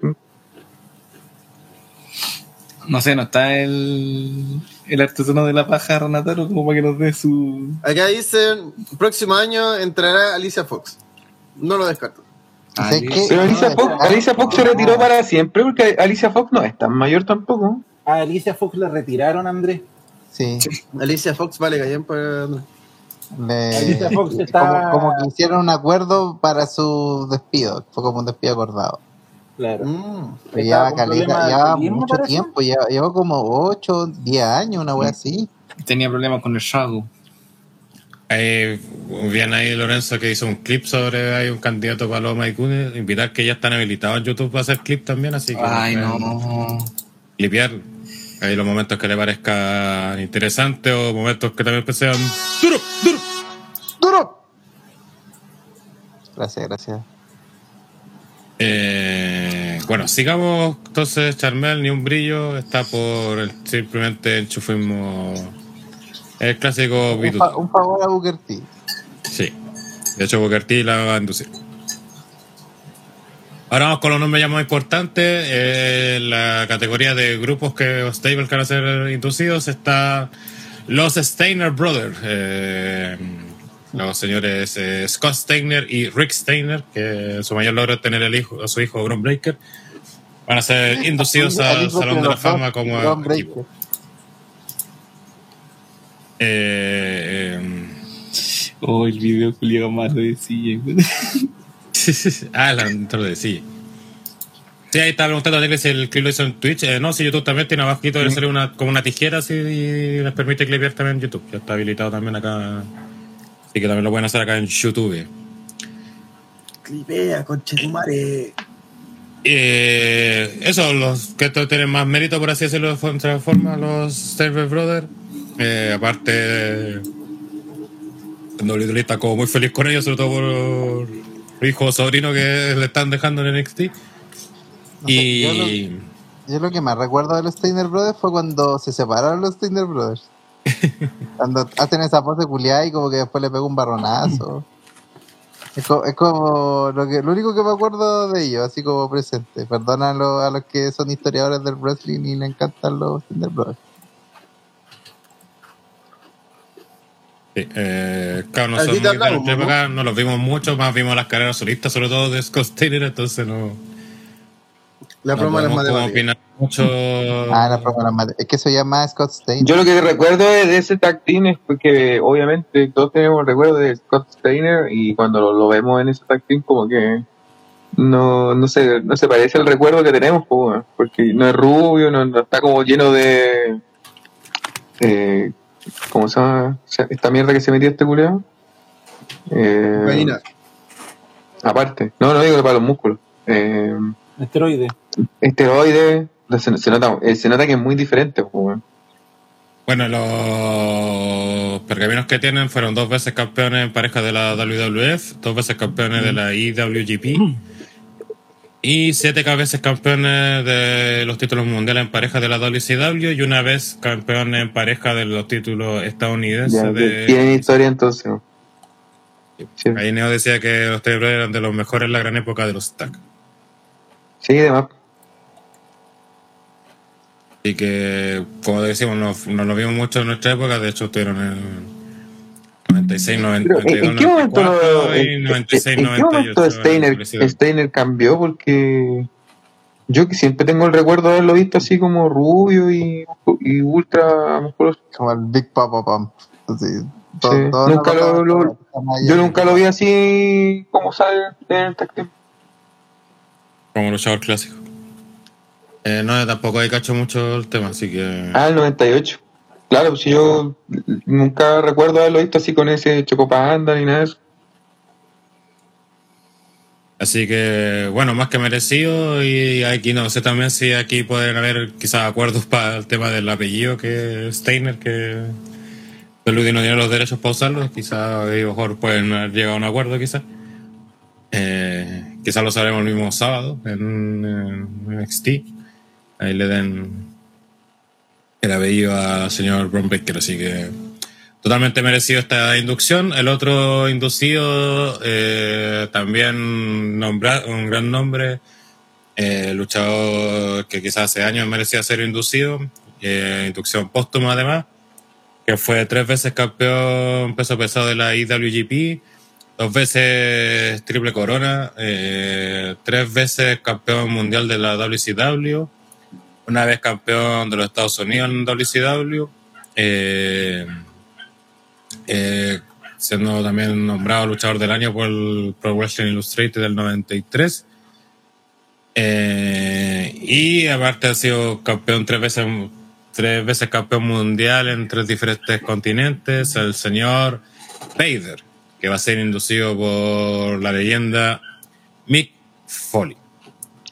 [SPEAKER 5] no sé, no está el, el artesano de la paja Renataro como para que nos dé su.
[SPEAKER 7] Acá dicen, próximo año entrará Alicia Fox. No lo descarto.
[SPEAKER 3] ¿Sabes
[SPEAKER 5] Ali-
[SPEAKER 3] qué?
[SPEAKER 4] Pero Alicia
[SPEAKER 3] No,
[SPEAKER 4] Fox,
[SPEAKER 3] no,
[SPEAKER 4] Alicia Fox se retiró para siempre porque Alicia Fox no es tan mayor tampoco.
[SPEAKER 6] A Alicia Fox la retiraron, Andrés.
[SPEAKER 3] Sí.
[SPEAKER 7] Alicia Fox vale callen para...
[SPEAKER 3] Le-
[SPEAKER 6] Alicia Fox
[SPEAKER 3] como, como que hicieron un acuerdo para su despido. Fue como un despido acordado.
[SPEAKER 6] Claro.
[SPEAKER 7] Mm.
[SPEAKER 3] Lleva caleta, lleva mucho
[SPEAKER 6] parece.
[SPEAKER 3] tiempo, lleva, lleva como 8, 10 años, una wea así.
[SPEAKER 5] Tenía problemas con el Shadow.
[SPEAKER 2] Ahí, bien ahí Lorenzo que hizo un clip sobre hay un candidato para los Maikune. Invitar que ya están habilitados en YouTube para hacer clip también, así que
[SPEAKER 5] Ay,
[SPEAKER 2] pueden
[SPEAKER 5] no.
[SPEAKER 2] clipear ahí los momentos que le parezcan interesantes o momentos que también sean duro, duro.
[SPEAKER 3] ¡Duro! Gracias, gracias.
[SPEAKER 2] Eh, bueno, sigamos entonces, Charmel, ni un brillo, está por el simplemente enchufismo. El clásico
[SPEAKER 3] Un, fa- un favor a Booker T.
[SPEAKER 2] Sí. De hecho, Booker T la va a inducir. Ahora vamos con los nombres ya más importantes. Eh, la categoría de grupos que o stables que van a ser inducidos está los Steiner Brothers. eh, los señores eh, Scott Steiner y Rick Steiner, que su mayor logro es tener el hijo, a su hijo Bron Breaker. Van a ser [laughs] inducidos
[SPEAKER 3] Al
[SPEAKER 2] Salón de la Fama como equipo. Eh, eh,
[SPEAKER 5] Oh, el video culiado malo de silla. [laughs]
[SPEAKER 2] ah, la intro de sí. Sí, ahí está preguntando a Daniel si el clip lo hizo en Twitch. Eh, no, si YouTube también tiene abajito, le sale una, como una tijera y les permite clipear también en YouTube. Ya está habilitado también acá. Así que también lo pueden hacer acá en YouTube.
[SPEAKER 7] Clipea, conchetumare.
[SPEAKER 2] Eh, eso, los que estos tienen más mérito, por así decirlo, de otra forma, los Server Brothers. Eh, aparte, WWE está como muy feliz con ellos, sobre todo por hijo o sobrino que le están dejando en NXT.
[SPEAKER 3] No sé, yo,
[SPEAKER 2] Y
[SPEAKER 3] lo, yo lo que más recuerdo de los Steiner Brothers fue cuando se separaron los Steiner Brothers. Cuando hacen esa pose culiada y como que después le pega un barronazo. Es como, es como lo, que, lo único que me acuerdo de ellos, así como presente. Perdona a, los- que son historiadores del wrestling y le encantan los Steiner Brothers.
[SPEAKER 2] Sí, eh, claro, no son muy
[SPEAKER 7] hablamos, ¿no?
[SPEAKER 2] época, no los vimos mucho, más vimos las carreras solistas, sobre todo de Scott Steiner, entonces no,
[SPEAKER 7] La
[SPEAKER 2] no
[SPEAKER 7] broma de las matemáticas.
[SPEAKER 2] opinar mucho. [laughs]
[SPEAKER 3] Ah, la promo de las mate- Es que eso llama Scott Steiner.
[SPEAKER 4] Yo lo que recuerdo de, de ese tag team es que obviamente todos tenemos recuerdo de Scott Steiner y cuando lo, lo vemos en ese tag team como que no, no, se, no se parece al recuerdo que tenemos, porque no es rubio, no, no está como lleno de... Eh, ¿Cómo se llama? Esta mierda que se metió este culeado. Eh,
[SPEAKER 7] Cocaína.
[SPEAKER 4] aparte, no, no digo que para los músculos. Eh,
[SPEAKER 6] Esteroide.
[SPEAKER 4] Esteroides, se, se nota, eh, se nota que es muy diferente, weón.
[SPEAKER 2] Bueno, los pergaminos que tienen fueron dos veces campeones en pareja de la WWF, dos veces campeones de la IWGP y siete veces campeones de los títulos mundiales en pareja de la WCW y una vez campeones en pareja de los títulos estadounidenses
[SPEAKER 4] Ya,
[SPEAKER 2] de...
[SPEAKER 4] Tienen historia entonces. Sí,
[SPEAKER 2] Ahí Neo decía que los Brothers eran de los mejores en la gran época de los tag.
[SPEAKER 4] sí, demás.
[SPEAKER 2] Y que, como decimos, no, no lo vimos mucho en nuestra época, de hecho estuvieron en 96, 90,
[SPEAKER 4] Pero, ¿en, en qué momento,
[SPEAKER 2] 94
[SPEAKER 4] en-
[SPEAKER 2] y
[SPEAKER 4] en-
[SPEAKER 2] 96,
[SPEAKER 4] en qué momento
[SPEAKER 2] 98.
[SPEAKER 4] Steiner. Steiner cambió? Porque yo que siempre tengo el recuerdo de haberlo visto así como rubio y, y ultra musculoso.
[SPEAKER 3] Como el Big Papa Pump. Así,
[SPEAKER 4] Sí, nunca lo- lo- Yo nunca lo vi así como sale en el team.
[SPEAKER 2] Como luchador clásico. Eh, no, tampoco hay cacho mucho el tema, así que.
[SPEAKER 4] Ah, el 98. Claro, pues si yo nunca recuerdo haberlo visto así con ese chocopanda ni nada de eso.
[SPEAKER 2] Así que, bueno, más que merecido. Y aquí no sé también si aquí pueden haber quizás acuerdos para el tema del apellido que Steiner, que Peludi no tiene los derechos para usarlo. Quizás a lo mejor pueden haber llegado a un acuerdo, quizás. Eh, quizás lo sabremos el mismo sábado en, en NXT. Ahí le den el apellido al señor Baker, así que totalmente merecido esta inducción. El otro inducido, eh, también un gran nombre, eh, luchador que quizás hace años merecía ser inducido, eh, inducción póstuma además, que fue tres veces campeón peso pesado de la IWGP, dos veces triple corona, eh, tres veces campeón mundial de la WCW, una vez campeón de los Estados Unidos en WCW, eh, eh, siendo también nombrado luchador del año por el Pro Wrestling Illustrated del 93. Eh, y aparte ha sido campeón tres veces, tres veces campeón mundial en tres diferentes continentes, el señor Vader, que va a ser inducido por la leyenda Mick Foley.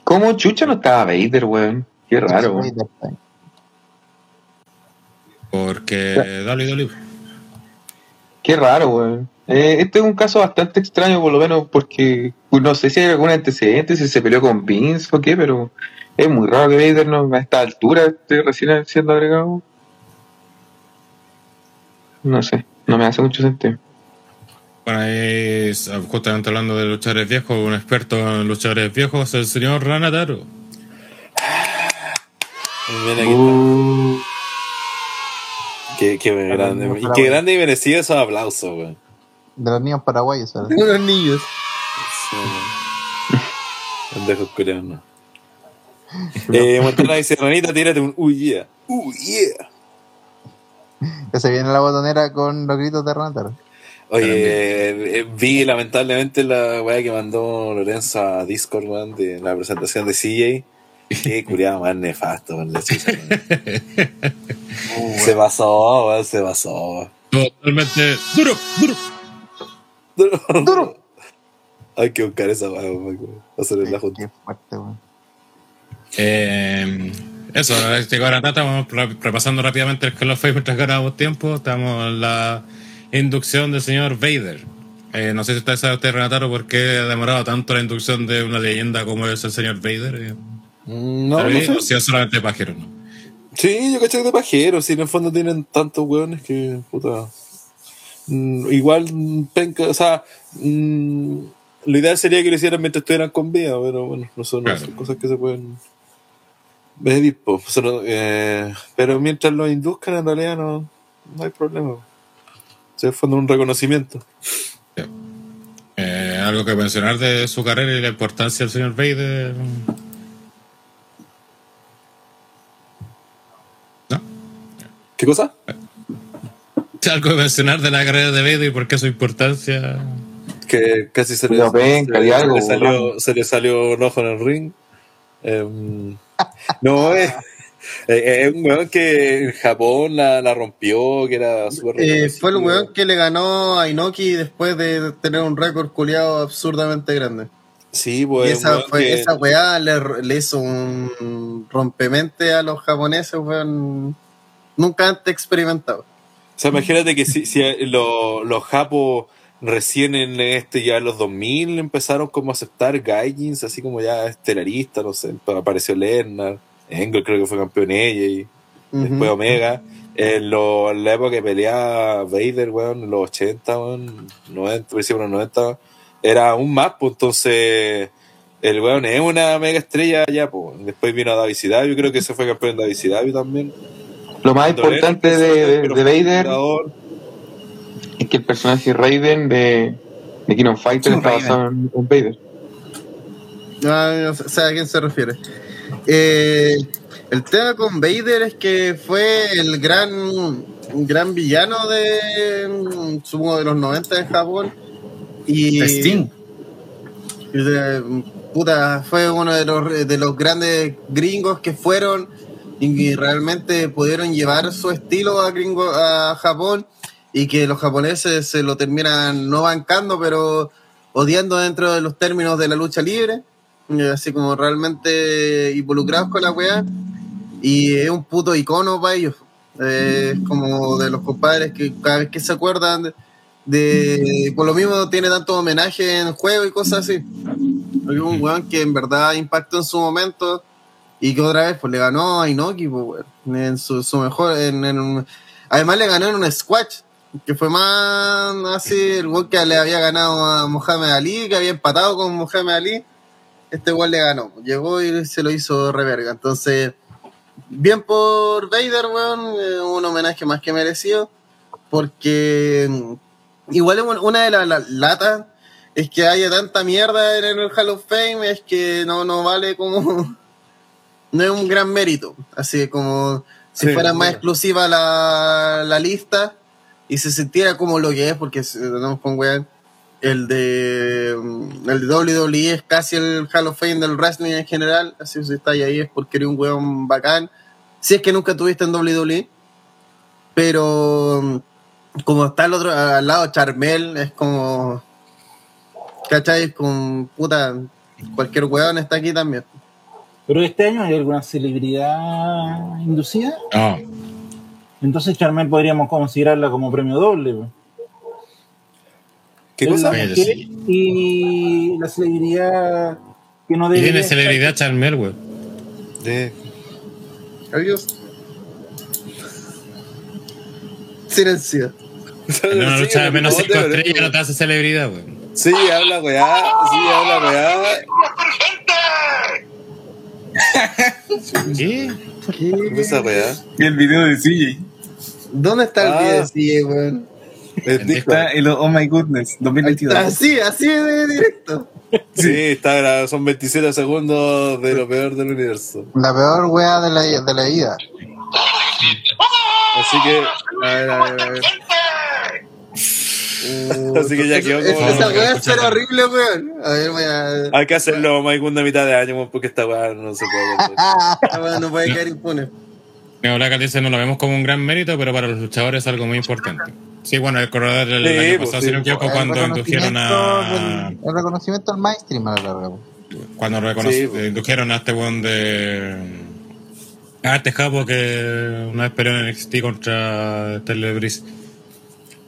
[SPEAKER 4] ¿Cómo chucha no estaba Vader, weón? Qué raro, weón.
[SPEAKER 2] Porque WWE.
[SPEAKER 4] Qué raro, weón. Eh, este es un caso bastante extraño, por lo menos, porque pues, no sé si hay algún antecedente, si se peleó con Vince o qué, pero es muy raro que Vader no, a esta altura esté recién siendo agregado. No sé, no me hace mucho sentido.
[SPEAKER 2] Bueno, ahí, justamente hablando de luchadores viejos, un experto en luchadores viejos, el señor Ranataro.
[SPEAKER 8] Mira.
[SPEAKER 4] Uh,
[SPEAKER 8] Qué, qué grande.
[SPEAKER 3] niños
[SPEAKER 8] Y qué grande y merecido esos aplausos, weón.
[SPEAKER 3] De los niños paraguayos, ¿sabes?
[SPEAKER 7] Unos niños.
[SPEAKER 8] Sí, weón. Pendejos [laughs] no. Eh, Montana dice, Ranita, tírate un uh yeah. Uh yeah.
[SPEAKER 3] Que se viene la botonera con los gritos de Ranataro.
[SPEAKER 8] Oye, eh, vi lamentablemente la weá que mandó Lorenzo a Discord, weón, de la presentación de CJ. Qué curiado más nefasto, la chucha. [laughs] Se pasó, weón, se pasó.
[SPEAKER 2] Totalmente duro, duro.
[SPEAKER 8] Duro. [laughs] Duro. Hay que buscar esa weá, weón. Hacer la junta.
[SPEAKER 3] Qué fuerte, weón.
[SPEAKER 2] Eh, eso, llegó ahora re- repasando rápidamente el Hall of Fame mientras ganamos tiempo. Estamos en la inducción del señor Vader. Eh, no sé si usted sabe usted, Renataro, por qué ha demorado tanto la inducción de una leyenda como es el señor Vader.
[SPEAKER 8] No, no sé.
[SPEAKER 2] O si es solamente pajero, ¿no?
[SPEAKER 8] Sí, yo caché que de pajero, si en el fondo tienen tantos hueones que, puta. mm, igual, penca, o sea, mm, lo ideal sería que lo hicieran mientras estuvieran con vida, pero bueno, no son, no
[SPEAKER 2] Claro.
[SPEAKER 8] son cosas que se pueden medir, po. O sea, no, eh, pero mientras lo induzcan, en realidad no, no hay problema. Se fue un reconocimiento.
[SPEAKER 2] Eh, algo que mencionar de su carrera y la importancia del señor Vader.
[SPEAKER 8] ¿Qué cosa?
[SPEAKER 2] Algo que mencionar de la carrera de Vader y por qué su importancia.
[SPEAKER 8] que casi se le, se,
[SPEAKER 4] algo,
[SPEAKER 8] le salió, se le salió un ojo en el ring. Em, [laughs] no, es, es un weón que en Japón la, la rompió, que era súper
[SPEAKER 7] Eh, fue el weón que le ganó a Inoki después de tener un récord culiado absurdamente grande.
[SPEAKER 8] Sí, pues.
[SPEAKER 7] y esa,
[SPEAKER 8] weón
[SPEAKER 7] fue-
[SPEAKER 8] que-
[SPEAKER 7] esa weá le, le hizo un rompemente a los japoneses, weón. Nunca antes experimentado.
[SPEAKER 8] O sea, imagínate que si, si lo- los japos recién en este, ya en los 2000, empezaron como a aceptar gaijins, así como ya estelaristas, no sé, apareció Lerner, Engel creo que fue campeón ella y después. Omega. En, lo- en la época que peleaba Vader, weón, en los 80, weón, 90, principios de los 90, era un más, pues entonces el weón es una mega estrella ya, pues. Después vino a David Sidavio, creo que se fue campeón de David Sidavio también.
[SPEAKER 4] Lo más importante
[SPEAKER 8] el
[SPEAKER 4] de,
[SPEAKER 8] personaje,
[SPEAKER 4] de, Vader es que el personaje Raiden de, de King of Fighters está basado en, en Vader.
[SPEAKER 7] Ah, no sé a quién se refiere. Eh, el tema con Vader es que fue el gran, gran villano de, supongo, de los 90 en Japón. Y,
[SPEAKER 5] Sting.
[SPEAKER 7] y de- puta, fue uno de los, de los grandes gringos que fueron y que realmente pudieron llevar su estilo a, gringo, a Japón y que los japoneses se lo terminan no bancando, pero odiando dentro de los términos de la lucha libre, eh, así como realmente involucrados con la weá. Y es un puto icono para ellos. Eh, es como de los compadres que cada vez que se acuerdan de, de- por lo mismo tiene tanto homenaje en juego y cosas así. Hay un weón que en verdad impactó en su momento y que otra vez pues le ganó a Inoki, pues, en su, su mejor, en, en además le ganó en un squash, que fue más así, el weón que le había ganado a Mohamed Ali, que había empatado con Mohamed Ali, este weón le ganó, llegó y se lo hizo reverga, entonces, bien por Vader, weón, eh, un homenaje más que merecido, porque mm, igual un- una de las las latas es que haya tanta mierda en el Hall of Fame, es que no, no vale como. [laughs] No es un gran mérito. Así como si
[SPEAKER 8] Sí,
[SPEAKER 7] fuera más
[SPEAKER 8] bueno.
[SPEAKER 7] exclusiva la, la lista y se sintiera como lo que es, porque si tenemos con weón. El de, mm, el de WWE es casi el Hall of Fame del wrestling en general. Así que si estáis ahí es porque eres un weón bacán. Si es que nunca tuviste en WWE. Pero mm, como está al otro, al lado Charmel, es como. ¿Cachai? Con puta. Cualquier weón está aquí también.
[SPEAKER 6] Pero este año hay alguna celebridad inducida.
[SPEAKER 2] No,
[SPEAKER 6] Entonces Charmel podríamos considerarla como premio doble. pues.
[SPEAKER 8] ¿Qué
[SPEAKER 6] Es
[SPEAKER 8] cosa?
[SPEAKER 6] la
[SPEAKER 2] sí.
[SPEAKER 6] Y la celebridad que no
[SPEAKER 2] y
[SPEAKER 6] debe.
[SPEAKER 2] tiene celebridad Charmel, güey.
[SPEAKER 8] Sí.
[SPEAKER 7] Adiós. Silencio.
[SPEAKER 2] En una lucha de menos
[SPEAKER 8] Sí,
[SPEAKER 2] 5
[SPEAKER 8] pero-
[SPEAKER 2] estrellas no te hace celebridad, güey.
[SPEAKER 8] Sí, habla weá, sí, habla weá.
[SPEAKER 2] ¿Qué?
[SPEAKER 8] ¿Qué esa weá?
[SPEAKER 5] Y el video de CJ.
[SPEAKER 7] ¿Dónde está el
[SPEAKER 8] Ah.
[SPEAKER 7] video de CJ, weón?
[SPEAKER 8] El.
[SPEAKER 5] Está el Oh My Goodness 2022.
[SPEAKER 7] Así, así de directo.
[SPEAKER 8] Sí, está son 27 segundos de lo peor del universo.
[SPEAKER 3] La peor wea de la, de la vida.
[SPEAKER 8] Así que,
[SPEAKER 7] A ver, a ver, a ver. Uh,
[SPEAKER 8] Así que ya quedó como-
[SPEAKER 7] Esa weá es horrible, weón. A ver, voy a.
[SPEAKER 8] hay que hacerlo más segunda mitad de año, porque esta weá no se puede [laughs]
[SPEAKER 7] no puede quedar impune.
[SPEAKER 2] Neo Black dice, no lo vemos como un gran mérito, pero para los luchadores es algo muy importante. Sí, bueno, el corredor del
[SPEAKER 8] Sí,
[SPEAKER 2] año
[SPEAKER 8] pues,
[SPEAKER 2] pasado,
[SPEAKER 8] sí,
[SPEAKER 2] si no cuando indujeron a...
[SPEAKER 3] el reconocimiento al mainstream a la larga.
[SPEAKER 2] Cuando
[SPEAKER 8] Sí, pues.
[SPEAKER 2] eh, indujeron a este weón de. A este japo que una vez peleó en NXT contra Telebris.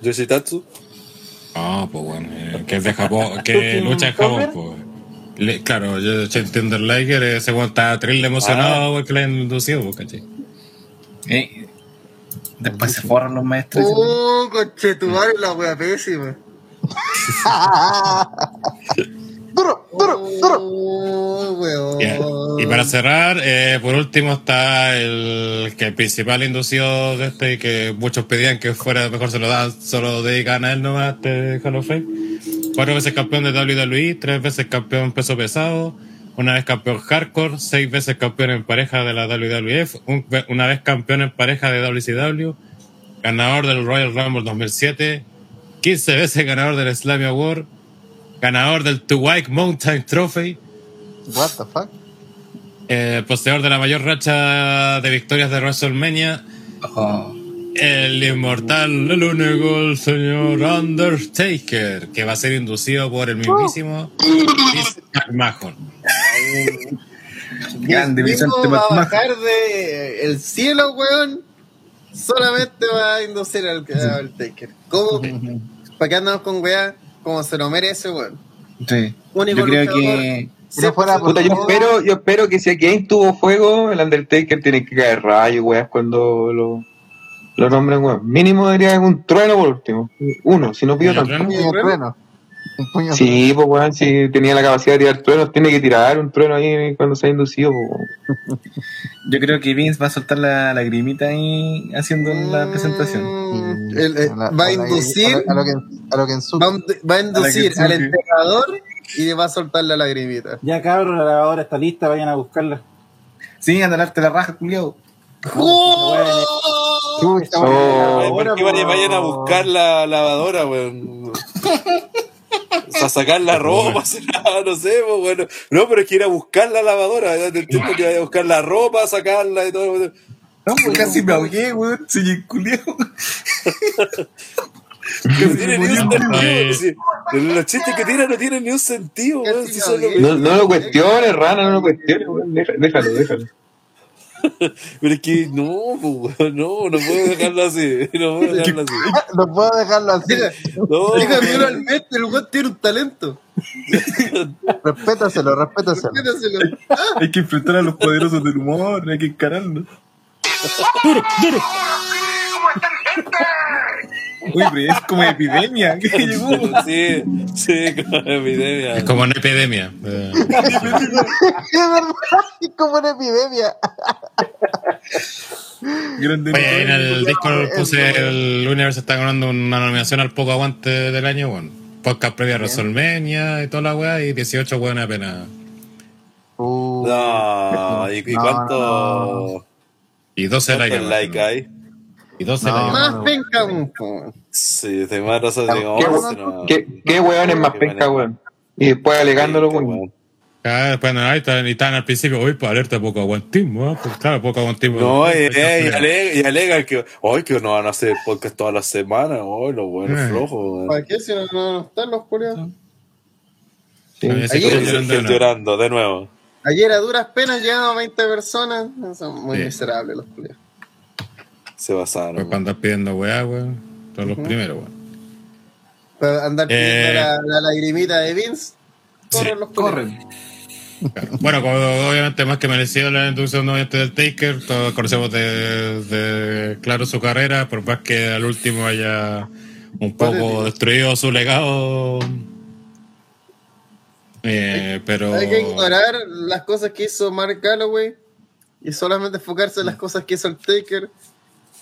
[SPEAKER 8] Yoshitatsu.
[SPEAKER 2] Ah, pues bueno, eh, que es de Japón, [laughs] que lucha en Japón, pues. Le- claro, yo entiendo el Liger, ese weón está triple emocionado porque le han inducido, pues, ¿cachai?
[SPEAKER 5] Eh, después se forran los maestros.
[SPEAKER 7] Oh, coche, tu madre la wea pésima. [laughs]
[SPEAKER 3] duro, duro, duro.
[SPEAKER 7] Oh.
[SPEAKER 2] Y para cerrar, eh, por último está el que el principal inducido de este que muchos pedían que fuera mejor se lo dan, solo dedican a él nomás este Hall of Fame. Cuatro veces campeón de WWE, tres veces campeón peso pesado, una vez campeón hardcore, seis veces campeón en pareja de la WWF, un- una vez campeón en pareja de WCW, ganador del Royal Rumble 2007, 15 veces ganador del Slammy Award, ganador del White Mountain Trophy,
[SPEAKER 3] What the fuck?
[SPEAKER 2] eh, poseedor de la mayor racha de victorias de WrestleMania,
[SPEAKER 5] Oh,
[SPEAKER 2] el inmortal, el único, el señor Undertaker, que va a ser inducido por el mismísimo Vince McMahon.
[SPEAKER 5] grande, Vicente
[SPEAKER 7] va a bajar de el cielo, weón. Solamente va a inducir al, al Taker. ¿Cómo? [laughs] ¿Para qué andamos con weá? Como se lo merece, weón.
[SPEAKER 5] Sí.
[SPEAKER 7] Único
[SPEAKER 5] Yo creo que
[SPEAKER 3] Si fuera por
[SPEAKER 4] Puta, yo espero, yo espero que si aquí tuvo fuego, el Undertaker tiene que caer rayo, weas, cuando lo, lo nombren, weón. Mínimo debería haber un trueno por último. Uno, si no pido
[SPEAKER 2] ¿Un
[SPEAKER 4] tanto.
[SPEAKER 2] trueno?
[SPEAKER 3] Un puño
[SPEAKER 4] Sí, pues weón, si tenía la capacidad de tirar truenos, tiene que tirar un trueno ahí cuando se ha inducido, pues,
[SPEAKER 5] yo creo que Vince va a soltar la lagrimita ahí haciendo la presentación.
[SPEAKER 7] Mm, el- eh,
[SPEAKER 3] A la-
[SPEAKER 7] va a inducir,
[SPEAKER 3] A lo, a lo que, a lo que en su.
[SPEAKER 7] va, a- va a inducir
[SPEAKER 5] A
[SPEAKER 7] al enterrador y va a soltar la lagrimita.
[SPEAKER 6] Ya cabros, la lavadora está lista, vayan a buscarla.
[SPEAKER 5] Sí, anda a darte la raja, culiao.
[SPEAKER 4] Oh.
[SPEAKER 8] Ay, ¿Por qué vayan a buscar la lavadora, weón? [laughs] O sea, sacar la ropa, no sé, pues, bueno. No, pero es que ir a buscar la lavadora, te entiendo que vaya a buscar la ropa, sacarla y todo.
[SPEAKER 5] No, pues casi me ahogué, weón. Soy culiao. [laughs]
[SPEAKER 8] Que no tiene ni un sentido.
[SPEAKER 2] Ay.
[SPEAKER 8] sí. Los chistes que tiran no tienen ni un sentido, weón. Si
[SPEAKER 4] No, no lo cuestiones, rana, no lo cuestiones, weón. Déjalo, déjalo. [laughs]
[SPEAKER 8] Pero es que no, no, no puedo dejarlo así. No puedo dejarlo así. [laughs]
[SPEAKER 3] No puedo dejarlo así.
[SPEAKER 7] Diga,
[SPEAKER 8] No,
[SPEAKER 7] dígamelo al el weón tiene un talento. [laughs]
[SPEAKER 3] Respétaselo, respétaselo.
[SPEAKER 7] Respétaselo.
[SPEAKER 5] Hay que enfrentar a los poderosos del humor, hay que encararlos. Uy, pero es como epidemia. [laughs] ¿Qué llegó?
[SPEAKER 8] Sí, sí, como epidemia.
[SPEAKER 2] Es como una epidemia.
[SPEAKER 3] Es [laughs] verdad, es como una epidemia.
[SPEAKER 5] Grande
[SPEAKER 2] Oye, en el Discord puse el Universe está ganando una nominación al poco aguante del año, bueno. Podcast previa a WrestleMania y toda la weá, y 18 weones apenas.
[SPEAKER 3] Uh,
[SPEAKER 8] No, ¿y, y
[SPEAKER 3] No,
[SPEAKER 8] cuánto,
[SPEAKER 3] no.
[SPEAKER 2] Y 12 likes.
[SPEAKER 8] cuántos likes hay?
[SPEAKER 2] Y 12
[SPEAKER 3] No.
[SPEAKER 7] Más penca, weón.
[SPEAKER 8] Sí, de más razón
[SPEAKER 3] ¿Qué
[SPEAKER 8] digo,
[SPEAKER 3] weón?
[SPEAKER 8] once nomás.
[SPEAKER 4] ¿Qué, qué weón es más penca, weón? Y después alegándolo, weón.
[SPEAKER 8] weón.
[SPEAKER 2] Ah, después no, ahí están, y están al principio, uy, pues alerta poco aguantismo, ¿eh? Pues claro, poco aguantismo.
[SPEAKER 8] No, y,
[SPEAKER 2] Pues,
[SPEAKER 8] eh, y, alega, y alegan que, hoy que no van a hacer podcast todas las semanas, hoy los buenos
[SPEAKER 2] Eh.
[SPEAKER 8] flojos.
[SPEAKER 7] ¿Para qué si no, no están los culiados?
[SPEAKER 4] Sí.
[SPEAKER 7] Ayer-
[SPEAKER 2] llorando, no.
[SPEAKER 8] de nuevo.
[SPEAKER 7] Ayer a duras penas llegaban 20 personas. Son muy
[SPEAKER 2] Sí.
[SPEAKER 7] miserables los culiados.
[SPEAKER 8] Se basaron.
[SPEAKER 2] Pues para andar pidiendo weá, weón. Todos los primeros, weón.
[SPEAKER 7] Para andar pidiendo
[SPEAKER 2] Eh.
[SPEAKER 7] la, la lagrimita de Vince. Corren los culiados.
[SPEAKER 5] Corren.
[SPEAKER 2] Bueno, como obviamente más que merecido la inducción nuevamente del Taker, todos conocemos de, de claro su carrera, por más que al último haya un poco destruido su legado. Eh, pero
[SPEAKER 7] Hay que ignorar las cosas que hizo Mark Galloway y solamente enfocarse en las cosas que hizo el Taker,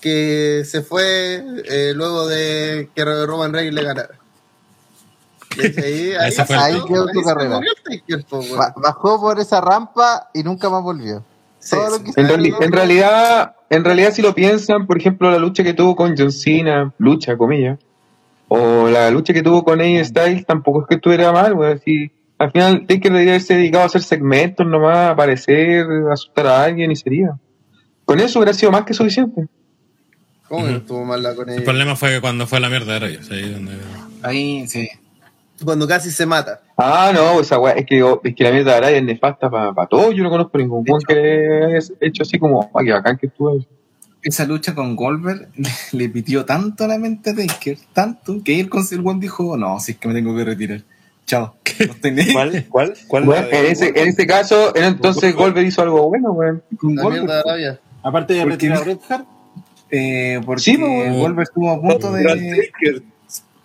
[SPEAKER 7] que se fue eh, luego de que Roman Reigns le ganara. Ahí, [laughs]
[SPEAKER 2] fue
[SPEAKER 3] quedó
[SPEAKER 7] se
[SPEAKER 3] carrera. Bajó por esa rampa y nunca más volvió.
[SPEAKER 7] Sí, sí.
[SPEAKER 4] En,
[SPEAKER 3] hizo-
[SPEAKER 4] reali- en realidad, en realidad, si lo piensan, por ejemplo, la lucha que tuvo con John Cena, lucha, comillas, o la lucha que tuvo con AJ Styles, tampoco es que estuviera mal, weón. Si, al final, Taker debería haberse dedicado a hacer segmentos nomás, aparecer, asustar a alguien y sería. Con eso hubiera sido más que suficiente.
[SPEAKER 7] ¿Cómo estuvo mal la con
[SPEAKER 2] el
[SPEAKER 7] ella?
[SPEAKER 2] problema fue que cuando fue a la mierda de ellos. Ahí donde...
[SPEAKER 5] Ahí, sí.
[SPEAKER 7] Cuando casi se mata.
[SPEAKER 4] Ah, no, esa weá, es que, es que la mierda de Araya es nefasta para todo. Yo no conozco ningún weón que haya hecho así como, ah, que bacán que estuvo.
[SPEAKER 5] Esa lucha con Goldberg [laughs] le, le pitió tanto a la mente a Taker, tanto, que él con el one dijo, no, si es que me tengo que retirar. Chao. [laughs] No
[SPEAKER 8] ¿Cuál? ¿Cuál? ¿Cuál?
[SPEAKER 4] Bueno, en ese, en ese caso, en- entonces Goldberg hizo algo bueno, weón. Con
[SPEAKER 7] La
[SPEAKER 4] Goldberg.
[SPEAKER 7] mierda de Arabia.
[SPEAKER 6] Aparte de retirar a Bret Hart,
[SPEAKER 5] Eh, porque
[SPEAKER 4] Sí, pues,
[SPEAKER 5] Goldberg estuvo a punto de...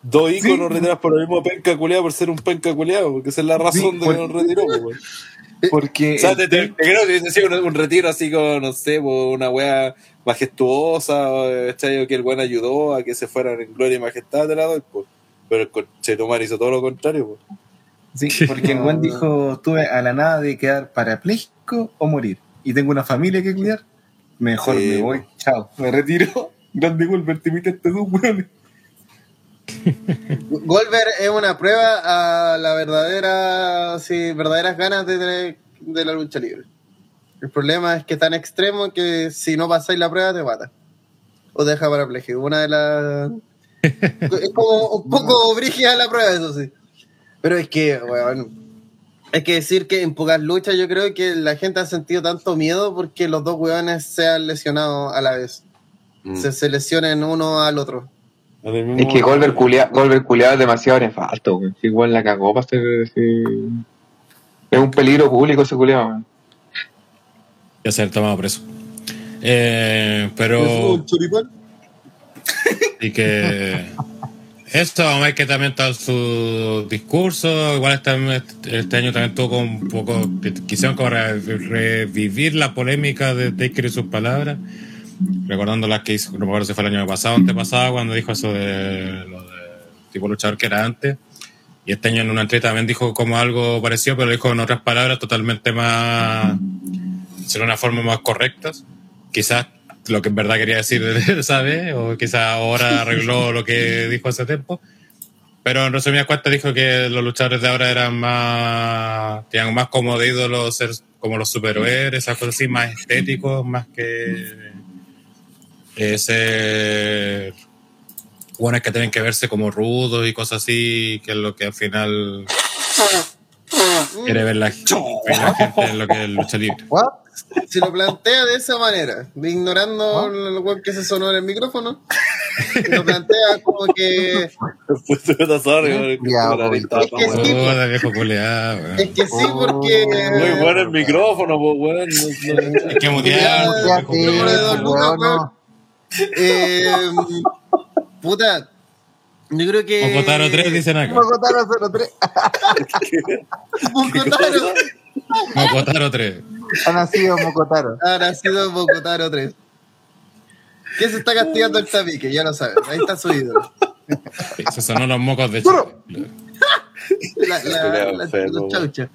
[SPEAKER 8] Dos íconos
[SPEAKER 5] Sí.
[SPEAKER 8] retirados por el mismo penca culiado por ser un penca culiado, porque esa es la razón
[SPEAKER 5] Sí,
[SPEAKER 8] de
[SPEAKER 5] por-
[SPEAKER 8] que lo retiró, pues, weón.
[SPEAKER 5] Porque...
[SPEAKER 8] O sea, te, te- te creo que hubiese sido un, un retiro así como, no sé, una wea majestuosa, que el buen ayudó a que se fueran en gloria y majestad de la doy, pues. Pero el Conchetumar hizo todo lo contrario, pues.
[SPEAKER 5] Sí, porque el buen dijo, tuve a la nada de quedar parapléjico o morir. Y tengo una familia que cuidar. Mejor me voy. Chao. Me retiro. Grande Goldberg, te imitaste dos weones. [laughs]
[SPEAKER 7] Goldberg es una prueba a la verdadera, sí, verdaderas ganas de, de, de la lucha libre. El problema es que es tan extremo que si no pasáis la prueba te mata. O te deja parapléjico. Una de las... [laughs] es como un poco brígida la prueba, eso sí. Pero es que, weón, hay que decir que en pocas luchas yo creo que la gente ha sentido tanto miedo porque los dos weones se han lesionado a la vez.
[SPEAKER 8] Mm.
[SPEAKER 7] Se, se lesionen uno al otro.
[SPEAKER 4] Es que Goldberg culiado, es demasiado nefasto, igual la cagó para ser. sí. Es un peligro público ese culiado, weón.
[SPEAKER 2] Ya ser tomado preso. Eh,
[SPEAKER 7] ¿Es
[SPEAKER 2] pero.
[SPEAKER 7] un choripán?
[SPEAKER 2] Y que. [laughs] Esto, hay que también está su discurso. Igual este, año también tuvo un poco. Quisieron como re- revivir la polémica de Taker y sus palabras. Recordando las que hizo, no me acuerdo si fue el año pasado antepasado, cuando dijo eso de lo de tipo luchador que era antes. Y este año en una entrevista también dijo como algo parecido, pero dijo en otras palabras totalmente más. de una forma más correctas. Quizás lo que en verdad quería decir [laughs] esa vez, o quizás ahora arregló lo que dijo hace tiempo. Pero en resumidas cuentas dijo que los luchadores de ahora eran más. tenían más como de ídolos ser como los superhéroes, esas cosas así, más estéticos, más que. eh, ser. Bueno, que tienen que verse como rudos y cosas así, que es lo que al final quiere ver la, ver la gente en lo que es lucha libre.
[SPEAKER 7] Si lo plantea de esa manera, ignorando el web que se sonó en el micrófono, lo plantea como que es que sí. porque
[SPEAKER 8] Muy bueno el micrófono, pues, weón.
[SPEAKER 2] Hay que mutear.
[SPEAKER 7] Eh, puta, yo creo que
[SPEAKER 2] Mocotaro 3 dicen acá.
[SPEAKER 3] Bogotá 03.
[SPEAKER 7] Mocotaro [laughs]
[SPEAKER 2] Mocotaro 3.
[SPEAKER 3] Ha nacido Mocotaro.
[SPEAKER 7] ha nacido Mocotaro 3. ¿Qué se está castigando el tapique? Ya lo saben, ahí está su ídolo.
[SPEAKER 2] Esos son los mocos de Chile. [laughs]
[SPEAKER 7] La, la, la- los chauchas.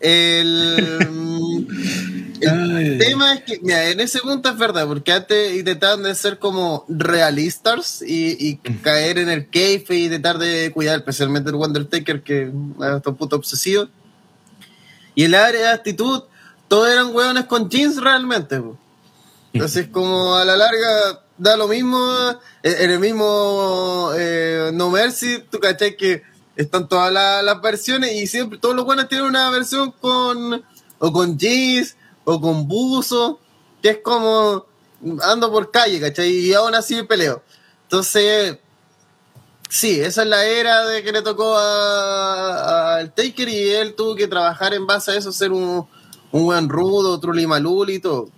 [SPEAKER 7] El, el tema es que, mira, en ese punto es verdad, porque antes intentaban de ser como realistas y, y caer en el cave y intentar de cuidar, especialmente el Undertaker, que hasta un punto obsesivo. Y el área de actitud, todos eran hueones con jeans realmente. po. Entonces, como a la larga da lo mismo, eh, en el mismo eh, No Mercy, tú cachai que están todas la- las versiones y siempre todos los buenos tienen una versión con o con jeans o con buzo, que es como ando por calle, ¿cachai? Y aún así peleo. Entonces, sí, esa es la era de que le tocó a- al Taker y él tuvo que trabajar en base a eso, ser un, un buen rudo, truli maluli y todo.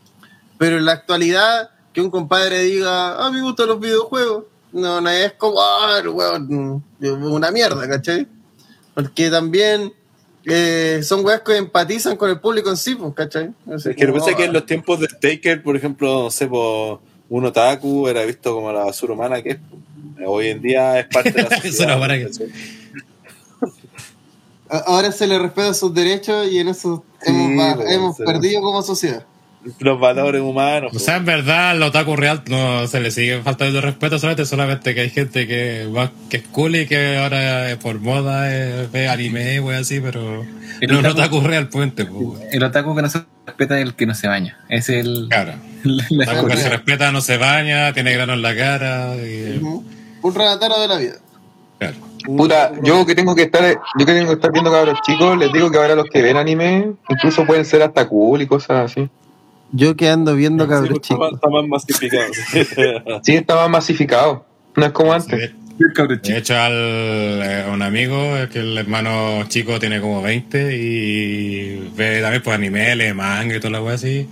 [SPEAKER 7] Pero en la actualidad, que un compadre diga, ah, me gustan los videojuegos, no, no es como, ah, weón, una mierda, ¿cachai? Porque también eh, son weas que empatizan con el público en sí, pues, ¿cachai? Así
[SPEAKER 8] Es que lo que pasa es que en
[SPEAKER 7] ah,
[SPEAKER 8] los tiempos de Taker, por ejemplo, no sé, por un otaku era visto como la basura humana que es. Hoy en día es parte de la [laughs]
[SPEAKER 2] Basura
[SPEAKER 8] sociedad.
[SPEAKER 2] humana que-
[SPEAKER 7] a- Ahora se le respeta sus derechos y en eso
[SPEAKER 8] Sí,
[SPEAKER 7] hemos, perdido como sociedad.
[SPEAKER 8] Los valores humanos.
[SPEAKER 2] O sea, en verdad, al otaku real no se le sigue faltando el respeto, solamente, solamente que hay gente que, va, que es cool y que ahora eh, por moda eh, ve anime, wey, así, pero
[SPEAKER 5] El
[SPEAKER 2] no es un
[SPEAKER 5] otaku-
[SPEAKER 2] otaku real, puente.
[SPEAKER 5] El otaku que no se respeta es el que no se baña. Es el.
[SPEAKER 2] Claro. [laughs]
[SPEAKER 5] la- la-
[SPEAKER 2] Otaku que se respeta, no se baña, tiene grano en la cara. Y,
[SPEAKER 7] Ujú. Un relataro de la vida.
[SPEAKER 2] claro.
[SPEAKER 4] Puta, yo que tengo que estar, yo que tengo que estar viendo cabros chicos, les digo que ahora los que ven anime, incluso pueden ser hasta cool y cosas así.
[SPEAKER 7] Yo que ando viendo
[SPEAKER 8] Sí,
[SPEAKER 7] cabros
[SPEAKER 8] pues, está, más,
[SPEAKER 7] chicos.
[SPEAKER 8] está más masificado. [laughs]
[SPEAKER 4] Sí, está más masificado. No es como antes.
[SPEAKER 2] De, de hecho, al, eh, a un amigo, es que el hermano chico tiene como 20 y ve también pues anime, lee manga y toda la wea así.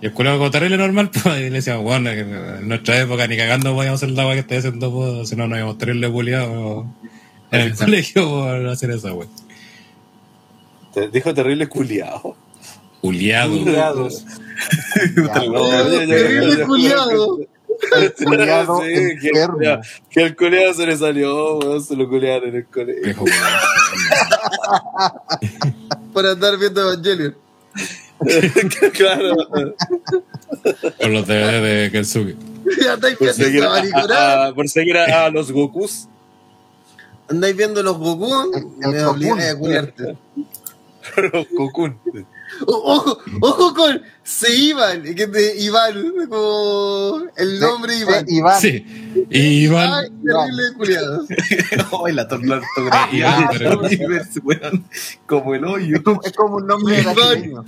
[SPEAKER 2] Y el culo como terrible normal, [laughs] pues, y le decíamos, bueno, en nuestra época ni cagando podíamos hacer la wea que estáis haciendo, pues, si no nos íbamos terrible culiados en el colegio [laughs] por hacer esa wea.
[SPEAKER 8] Te dijo terrible culiado.
[SPEAKER 2] Culiado.
[SPEAKER 6] Culiados.
[SPEAKER 7] Terrible culiado.
[SPEAKER 3] Culiado
[SPEAKER 8] Sí, que,
[SPEAKER 3] enfermo.
[SPEAKER 8] que el culiado se le salió, weón, se lo culiaron en el colegio.
[SPEAKER 7] Por andar viendo Evangelion.
[SPEAKER 8] claro.
[SPEAKER 2] Con los DVD de Kensuke.
[SPEAKER 7] Ya estáis
[SPEAKER 8] Por seguir, a,
[SPEAKER 7] mariconada.
[SPEAKER 8] a- por seguir a, a los Gokus.
[SPEAKER 7] Andáis viendo los Goku.
[SPEAKER 3] El- el
[SPEAKER 7] Me
[SPEAKER 3] Cocoon.
[SPEAKER 7] a culiarte.
[SPEAKER 8] Los Gokun.
[SPEAKER 7] Ojo, ojo con se iban, que de Iván, como el nombre
[SPEAKER 3] Sí,
[SPEAKER 7] Iván.
[SPEAKER 3] Iván.
[SPEAKER 2] Sí. Y Iván.
[SPEAKER 7] Ay, terrible culiado. [laughs]
[SPEAKER 5] Ay, la
[SPEAKER 2] Ah, Iván, pero-
[SPEAKER 5] Como el hoyo.
[SPEAKER 3] Es como un nombre
[SPEAKER 7] Iván.
[SPEAKER 3] brasileño.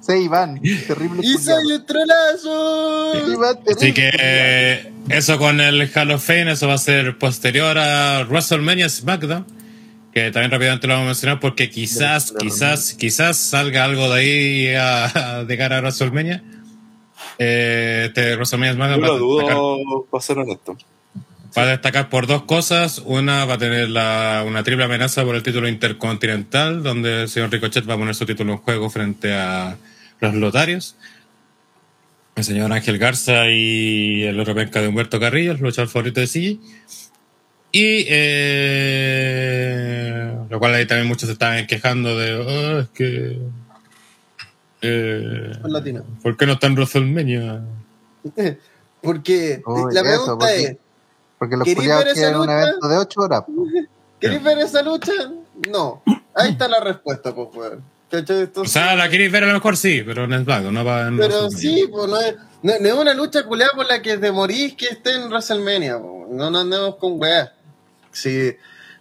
[SPEAKER 3] Sí, Iván. Terrible
[SPEAKER 7] Y soy un trolazo.
[SPEAKER 3] Iván, terrible
[SPEAKER 2] Así que eso con el Hall of Fame, eso va a ser posterior a WrestleMania SmackDown. Que también rápidamente lo vamos a mencionar porque quizás, quizás, quizás salga algo de ahí a- [laughs] de cara a WrestleMania. Eh, este WrestleMania
[SPEAKER 8] Yo
[SPEAKER 2] SmackDown va
[SPEAKER 8] lo
[SPEAKER 2] a,
[SPEAKER 8] dudo, para ser honesto.
[SPEAKER 2] va a destacar por dos cosas. Una va a tener la- una triple amenaza por el título intercontinental, donde el señor Ricochet va a poner su título en juego frente a los lotarios. El señor Ángel Garza y el otro penca de Humberto Carrillo, el luchador favorito de CG. Y eh, lo cual ahí también muchos se estaban quejando de "Oh, es que eh,
[SPEAKER 7] latino.
[SPEAKER 2] ¿por qué no está en WrestleMania? [laughs]
[SPEAKER 7] Porque
[SPEAKER 3] Uy,
[SPEAKER 7] la
[SPEAKER 3] eso,
[SPEAKER 7] pregunta
[SPEAKER 3] porque-
[SPEAKER 7] es,
[SPEAKER 3] Porque los
[SPEAKER 7] ¿Queréis
[SPEAKER 3] culiados
[SPEAKER 7] ver esa
[SPEAKER 3] quieren un
[SPEAKER 7] lucha?
[SPEAKER 3] evento de 8 horas. [laughs]
[SPEAKER 7] ¿queréis ver esa lucha? No. Ahí está la respuesta, pues, weón.
[SPEAKER 2] O sea, la queréis ver a lo mejor sí, pero en SmackDown, no va en
[SPEAKER 7] Pero sí, pues no es, no, no es una lucha culeada por la que te morís que esté en WrestleMania. po. No nos andemos con weá. Sí.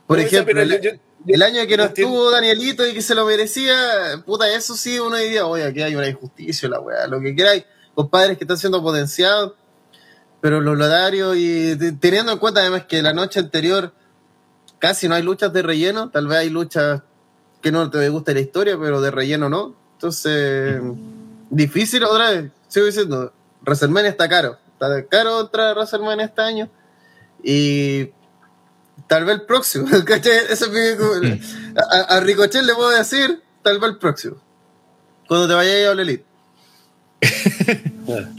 [SPEAKER 7] Por
[SPEAKER 8] No,
[SPEAKER 7] ejemplo, el,
[SPEAKER 8] yo- yo-
[SPEAKER 7] el año que no estuvo Danielito y que se lo merecía, puta, eso sí uno diría, oye, aquí hay una injusticia, la weá, lo que queráis, compadres que están siendo potenciados, pero los lodarios y te- teniendo en cuenta además que la noche anterior casi no hay luchas de relleno, tal vez hay luchas que no te gusta la historia, pero de relleno no. Entonces, difícil otra vez, sigo diciendo, WrestleMania está caro, está caro entrar a WrestleMania este año y tal vez el próximo, [laughs] ¿cachai? Eso es mi- a, a Ricochet le puedo decir, tal vez el próximo. Cuando te vayas a All Elite. [laughs]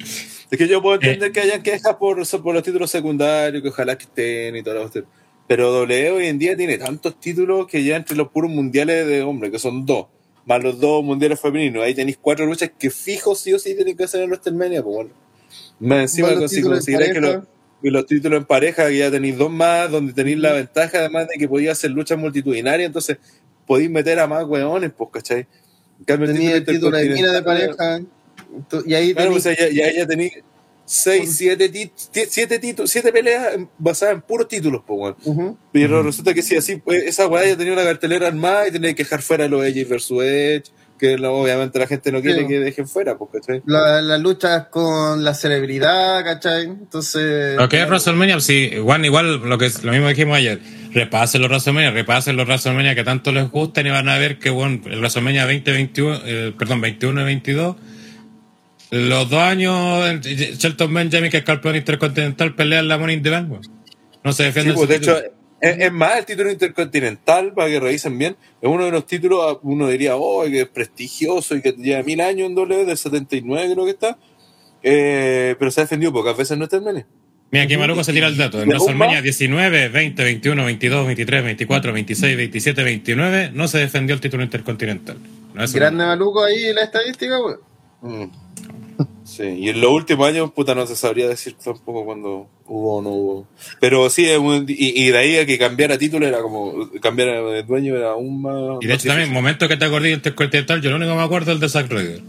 [SPEAKER 8] Es que yo puedo entender que hayan quejas por, por los títulos secundarios, que ojalá que estén y todo lo que Pero W hoy en día tiene tantos títulos que ya entre los puros mundiales de hombres, que son dos, más los dos mundiales femeninos, ahí tenéis cuatro luchas que fijo sí o sí tienen que hacer en WrestleMania, pues bueno. Más encima, que
[SPEAKER 7] pareja.
[SPEAKER 8] los, que los títulos en pareja, que ya tenéis dos más, donde tenéis la ventaja además de que podéis hacer luchas multitudinarias, entonces podéis meter a más weones, pues, ¿cachai? En cambio,
[SPEAKER 7] Tenía el título de mina de pareja. Y ahí
[SPEAKER 8] Claro,
[SPEAKER 7] tenés-
[SPEAKER 8] pues ya, ya, ya tenéis seis, siete, tit- ti- siete, títulos, siete peleas en- basadas en puros títulos, pues, weón. Pero resulta que si así, pues, esa weá ya tenía una cartelera armada y tenía que dejar fuera los Edge versus Edge, que no, obviamente la gente no quiere
[SPEAKER 7] Sí.
[SPEAKER 8] que dejen fuera, pues, ¿cachai?
[SPEAKER 7] La- Las luchas con la celebridad, ¿cachai? Entonces.
[SPEAKER 2] Lo que es WrestleMania, sí, igual, igual lo que lo mismo dijimos ayer. Repasen los WrestleMania, repasen los WrestleMania que tanto les gustan y van a ver que bueno, el WrestleMania 2021, eh, perdón, 21 y 22, los dos años, eh, Shelton Benjamin, que es campeón intercontinental, pelean la Money in the Bank. No se
[SPEAKER 8] Sí,
[SPEAKER 2] defiende.
[SPEAKER 8] pues, de hecho, es, es más, el título intercontinental, para que revisen bien, es uno de los títulos, uno diría, oh, que es prestigioso y que lleva mil años en W, del 79 creo que está, eh, pero se ha defendido pocas veces en WrestleMania.
[SPEAKER 2] Mira, aquí Maruco se tira el dato. En
[SPEAKER 8] ¿Y aún
[SPEAKER 2] WrestleMania
[SPEAKER 8] más?
[SPEAKER 2] 19, 20, 21, 22, 23, 24, 26, 27, 29, no se defendió el título intercontinental. No es un-
[SPEAKER 7] Grande maluco ahí la estadística, weón.
[SPEAKER 8] Mm. Sí, y en los últimos años, puta, no se sabría decir tampoco cuando hubo o no hubo. Pero sí, y, y de ahí a que cambiara título era como, cambiar de dueño era aún más.
[SPEAKER 2] Y de
[SPEAKER 8] más
[SPEAKER 2] hecho también,
[SPEAKER 8] difícil.
[SPEAKER 2] momento que te acordé intercontinental, yo lo único que me acuerdo es el de Zack Ryder.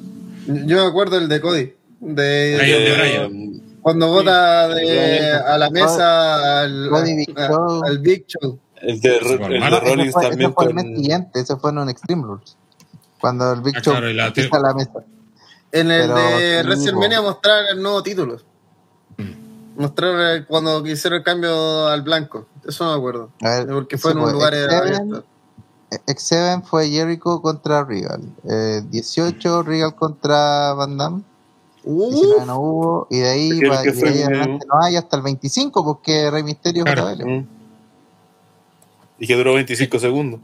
[SPEAKER 7] Yo me acuerdo del de Cody. De,
[SPEAKER 2] Brian de
[SPEAKER 7] de-
[SPEAKER 2] Brian.
[SPEAKER 7] Cuando vota de, a la mesa al,
[SPEAKER 3] Big
[SPEAKER 7] a-
[SPEAKER 3] Show.
[SPEAKER 7] al Big Show.
[SPEAKER 8] El de, el de
[SPEAKER 2] malo.
[SPEAKER 3] Ese
[SPEAKER 8] Rollins también
[SPEAKER 3] fue el mes siguiente, ese fue en un Extreme Rules. Cuando el Big
[SPEAKER 2] Ah,
[SPEAKER 3] Show
[SPEAKER 2] claro, y la tía-
[SPEAKER 3] la mesa.
[SPEAKER 7] En el
[SPEAKER 3] Pero,
[SPEAKER 7] de WrestleMania mostraron el nuevo título. Mostraron el- cuando hicieron el cambio al blanco. Eso no me acuerdo.
[SPEAKER 3] Ver,
[SPEAKER 7] Porque fue en un lugar
[SPEAKER 3] X7,
[SPEAKER 7] abierto.
[SPEAKER 3] X7 fue Jericho contra Regal. Eh, 18 Regal contra Van Damme. 19
[SPEAKER 7] Uh,
[SPEAKER 3] no hubo. Y de ahí, va-
[SPEAKER 8] que
[SPEAKER 3] y de ahí adelante no hay hasta el 25 porque Rey Misterio es
[SPEAKER 2] Claro.
[SPEAKER 3] JBL.
[SPEAKER 8] Mm. Y que duró 25 segundos.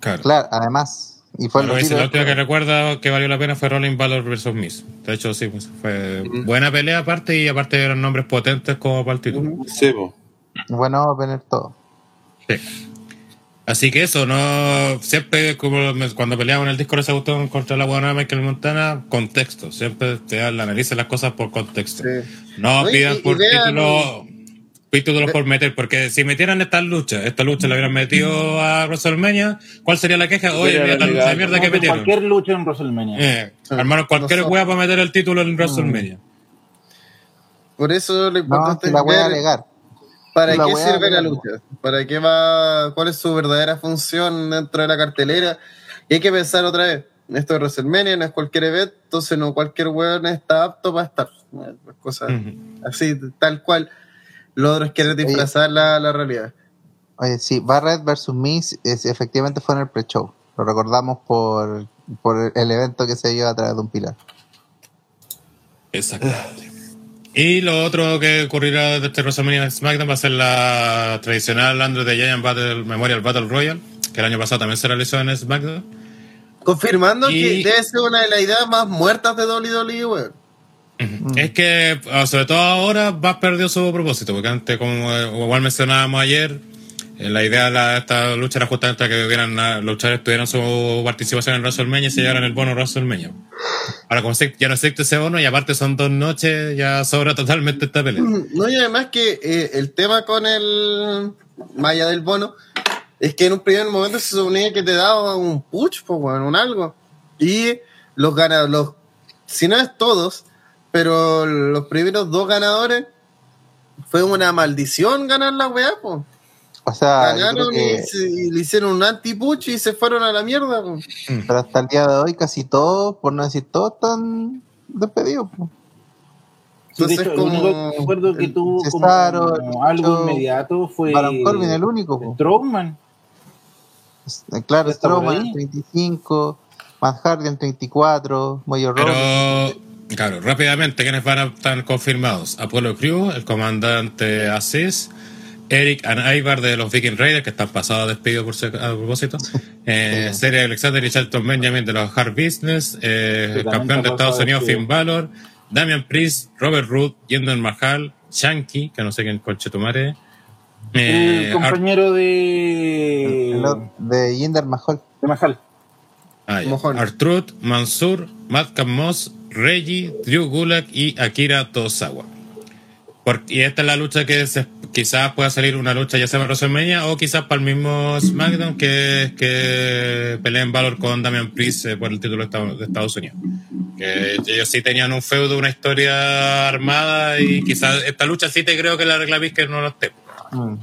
[SPEAKER 2] Claro.
[SPEAKER 3] Claro, además. Y fue
[SPEAKER 2] Bueno, la última que recuerdo que valió la pena fue Rolling Valor versus Miss. De hecho, sí, pues, fue
[SPEAKER 8] Ujú.
[SPEAKER 2] buena pelea aparte y aparte eran nombres potentes como para el título.
[SPEAKER 8] Sí, po.
[SPEAKER 3] Bueno, opener todo.
[SPEAKER 2] Sí. Así que eso, no siempre como cuando peleaban en el disco de Sautón contra la buena Michael Montana, contexto. Siempre te dan, analizan las cosas por contexto.
[SPEAKER 7] sí.
[SPEAKER 2] No pidan
[SPEAKER 7] y- y
[SPEAKER 2] por
[SPEAKER 7] vean-
[SPEAKER 2] título, títulos por meter, porque si metieran estas luchas, esta lucha la hubieran metido a WrestleMania, ¿cuál sería la queja? Oye, mira la lucha de mierda que metieron.
[SPEAKER 6] Cualquier lucha en WrestleMania.
[SPEAKER 2] Eh,
[SPEAKER 7] Sí.
[SPEAKER 2] armaron cualquier hueá para meter el título en WrestleMania.
[SPEAKER 7] Por eso lo
[SPEAKER 3] No,
[SPEAKER 7] importante
[SPEAKER 3] si la voy a alegar.
[SPEAKER 7] para
[SPEAKER 3] la
[SPEAKER 7] qué sirve
[SPEAKER 3] de
[SPEAKER 7] la lucha, para qué va, cuál es su verdadera función dentro de la cartelera. Y hay que pensar otra vez. Esto es WrestleMania, no es cualquier evento, entonces no cualquier weón está apto para estar. Cosas
[SPEAKER 2] Ujú.
[SPEAKER 7] así, tal cual. Lo otro es querer disfrazar la, la realidad.
[SPEAKER 3] Oye, sí, Barrett versus Miz es, efectivamente fue en el pre-show. Lo recordamos por, por el evento que se dio a través de un pilar.
[SPEAKER 2] Exactamente. Y lo otro que ocurrirá de este WrestleMania SmackDown va a ser la tradicional Andre the Giant Battle Memorial Battle Royale, que el año pasado también se realizó en SmackDown.
[SPEAKER 7] Confirmando
[SPEAKER 2] Y-
[SPEAKER 7] que debe ser una de las ideas más muertas de WWE, weón.
[SPEAKER 2] Es que, ah, sobre todo ahora, va perdió su propósito, porque antes, como eh, igual mencionábamos ayer, eh, la idea de la- esta lucha era justamente que hubieran, los luchadores tuvieran su participación en WrestleMania y se llevaran el bono WrestleMania. Ahora, como se- ya no existe ese bono y aparte son dos noches, ya sobra totalmente esta pelea.
[SPEAKER 7] No, y además que eh, el tema con el Maya del bono es que en un primer momento se suponía que te daba un push, pues, weón, un algo. Y los ganadores, los, si no es todos, pero los primeros dos ganadores fue una maldición ganar la weá, pues.
[SPEAKER 3] O sea,
[SPEAKER 7] Ganaron
[SPEAKER 3] que,
[SPEAKER 7] y, se- y le hicieron un anti-push y se fueron a la mierda, pues.
[SPEAKER 3] pero hasta el día de hoy casi todos, por no decir todos, están despedidos. po.
[SPEAKER 6] De
[SPEAKER 7] Entonces,
[SPEAKER 6] hecho, el único
[SPEAKER 7] como-
[SPEAKER 6] que recuerdo que
[SPEAKER 7] el
[SPEAKER 6] tuvo
[SPEAKER 3] Cesaro,
[SPEAKER 6] como algo inmediato fue
[SPEAKER 3] Baron Corbin el único. po.
[SPEAKER 6] Strowman.
[SPEAKER 3] Eh, Claro,
[SPEAKER 6] ¿Está por
[SPEAKER 3] Strowman en 35, Matt Hardy en 34, Moyo
[SPEAKER 2] Pero,
[SPEAKER 3] Rawley.
[SPEAKER 2] Claro, rápidamente, ¿quiénes van a estar confirmados? Apollo Crew, el comandante Aziz, Eric and Ivar de los Viking Raiders, que están pasados a despido por si- a propósito, eh, Seria Alexander y Charlton Benjamin de los Hard Business, eh, campeón de Estados Unidos
[SPEAKER 6] despido.
[SPEAKER 2] Finn Balor, Damian Priest, Robert Root, Jinder Mahal, Shanky, que no sé quién conche tu madre, eh,
[SPEAKER 6] el compañero de.
[SPEAKER 3] El de Jinder Mahal.
[SPEAKER 6] de Mahal.
[SPEAKER 2] Ah. Artruth, Mansur, Madcap Moss, Reggie, Drew Gulak y Akira Tozawa. Por- y esta es la lucha que se- quizás pueda salir una lucha ya sea para WrestleMania o quizás para el mismo SmackDown que que peleen Valor con Damian Priest eh, por el título de Estados, Unidos. Que ellos sí tenían un feudo, una historia armada y quizás esta lucha sí te creo que la regla que no lo esté.
[SPEAKER 3] Mm.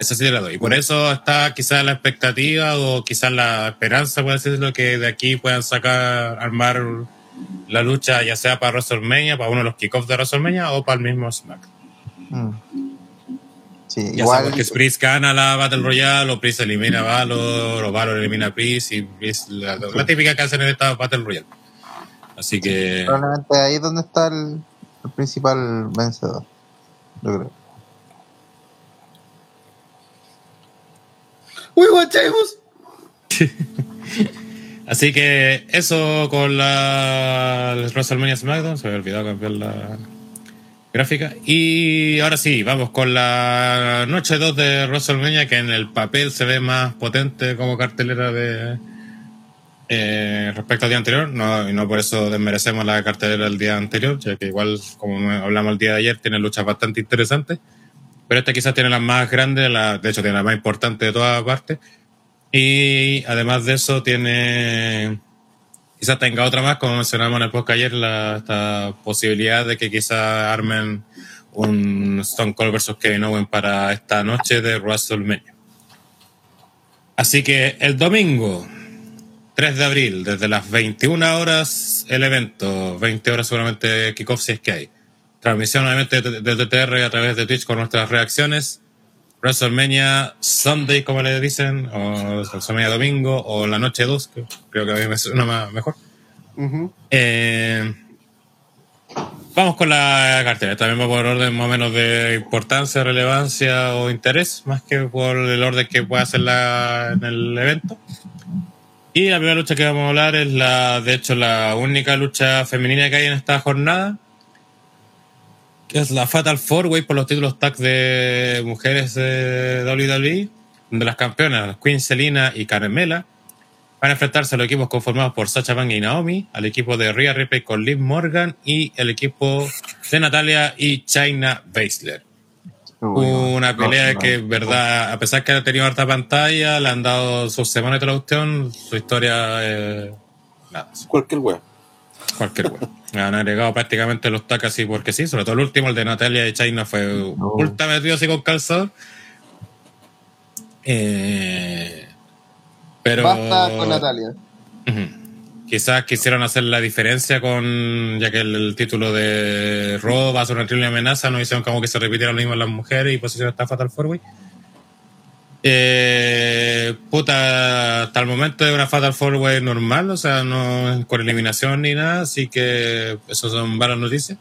[SPEAKER 2] Eso sí te la doy. Y por eso está quizás la expectativa o quizás la esperanza, puede decirlo, que de aquí puedan sacar, armar la lucha, ya sea para WrestleMania, para uno de los kickoffs de WrestleMania o para el mismo Smack.
[SPEAKER 3] Mm. Sí,
[SPEAKER 2] Ya sea
[SPEAKER 3] igual.
[SPEAKER 2] porque Priest gana la Battle Royale, o Priest elimina a Valor, o Valor elimina a Priest, y Priest, la, la típica que hacen en esta Battle Royale. Así que.
[SPEAKER 3] Probablemente ahí es donde está el, el principal vencedor. Yo creo.
[SPEAKER 7] ¡Uy, guachemos! [laughs]
[SPEAKER 2] Así que eso con la WrestleMania SmackDown. Se había olvidado cambiar la gráfica. Y ahora sí, vamos con la noche 2 de WrestleMania, que en el papel se ve más potente como cartelera de eh, respecto al día anterior. No, y no por eso desmerecemos la cartelera del día anterior, ya que igual, como hablamos el día de ayer, tiene luchas bastante interesantes. Pero esta quizás tiene las más grandes, la, de hecho tiene la más importante de todas partes. Y además de eso tiene, quizás tenga otra más, como mencionamos en el podcast ayer, la, esta posibilidad de que quizás armen un Stone Cold versus Kevin Owens para esta noche de WrestleMania. Así que el domingo, 3 de abril, desde las 21 horas, el evento. 20 horas seguramente kickoff si es que hay. Transmisión obviamente desde TR a través de Twitch con nuestras reacciones. WrestleMania Sunday, como le dicen, o WrestleMania Domingo, o la noche 2, que creo que a mí me suena más- mejor.
[SPEAKER 7] Ujú.
[SPEAKER 2] Eh, vamos con la cartera. También va por orden más o menos de importancia, relevancia o interés, más que por el orden que pueda hacer la, en el evento. Y la primera lucha que vamos a hablar es la, de hecho, la única lucha femenina que hay en esta jornada, es la Fatal Four Way por los títulos tag de mujeres de WWE, donde las campeonas, Queen Selina y Carmela, Van a enfrentarse a los equipos conformados por Sacha Banks y Naomi, al equipo de Rhea Ripley con Liv Morgan y el equipo de Natalia y China Baszler. Una pelea que, en verdad, a pesar que ha tenido harta pantalla, le han dado sus semanas de traducción, su historia, eh, nada,
[SPEAKER 8] Cualquier weón.
[SPEAKER 2] cualquier wea. Han agregado prácticamente los tacos así porque sí, sobre todo el último, el de Natalia y China, fue ultra metido así con calzado. Eh, pero...
[SPEAKER 7] Basta con Natalia.
[SPEAKER 2] Quizás quisieron hacer la diferencia con, ya que el, el título de Raw va a ser una triple amenaza, no hicieron como que se repitieran lo mismo las mujeres y posición está Fatal Four Way. Eh, puta, hasta el momento es una Fatal Four Way normal, o sea, no con eliminación ni nada, así que eso son malas noticias.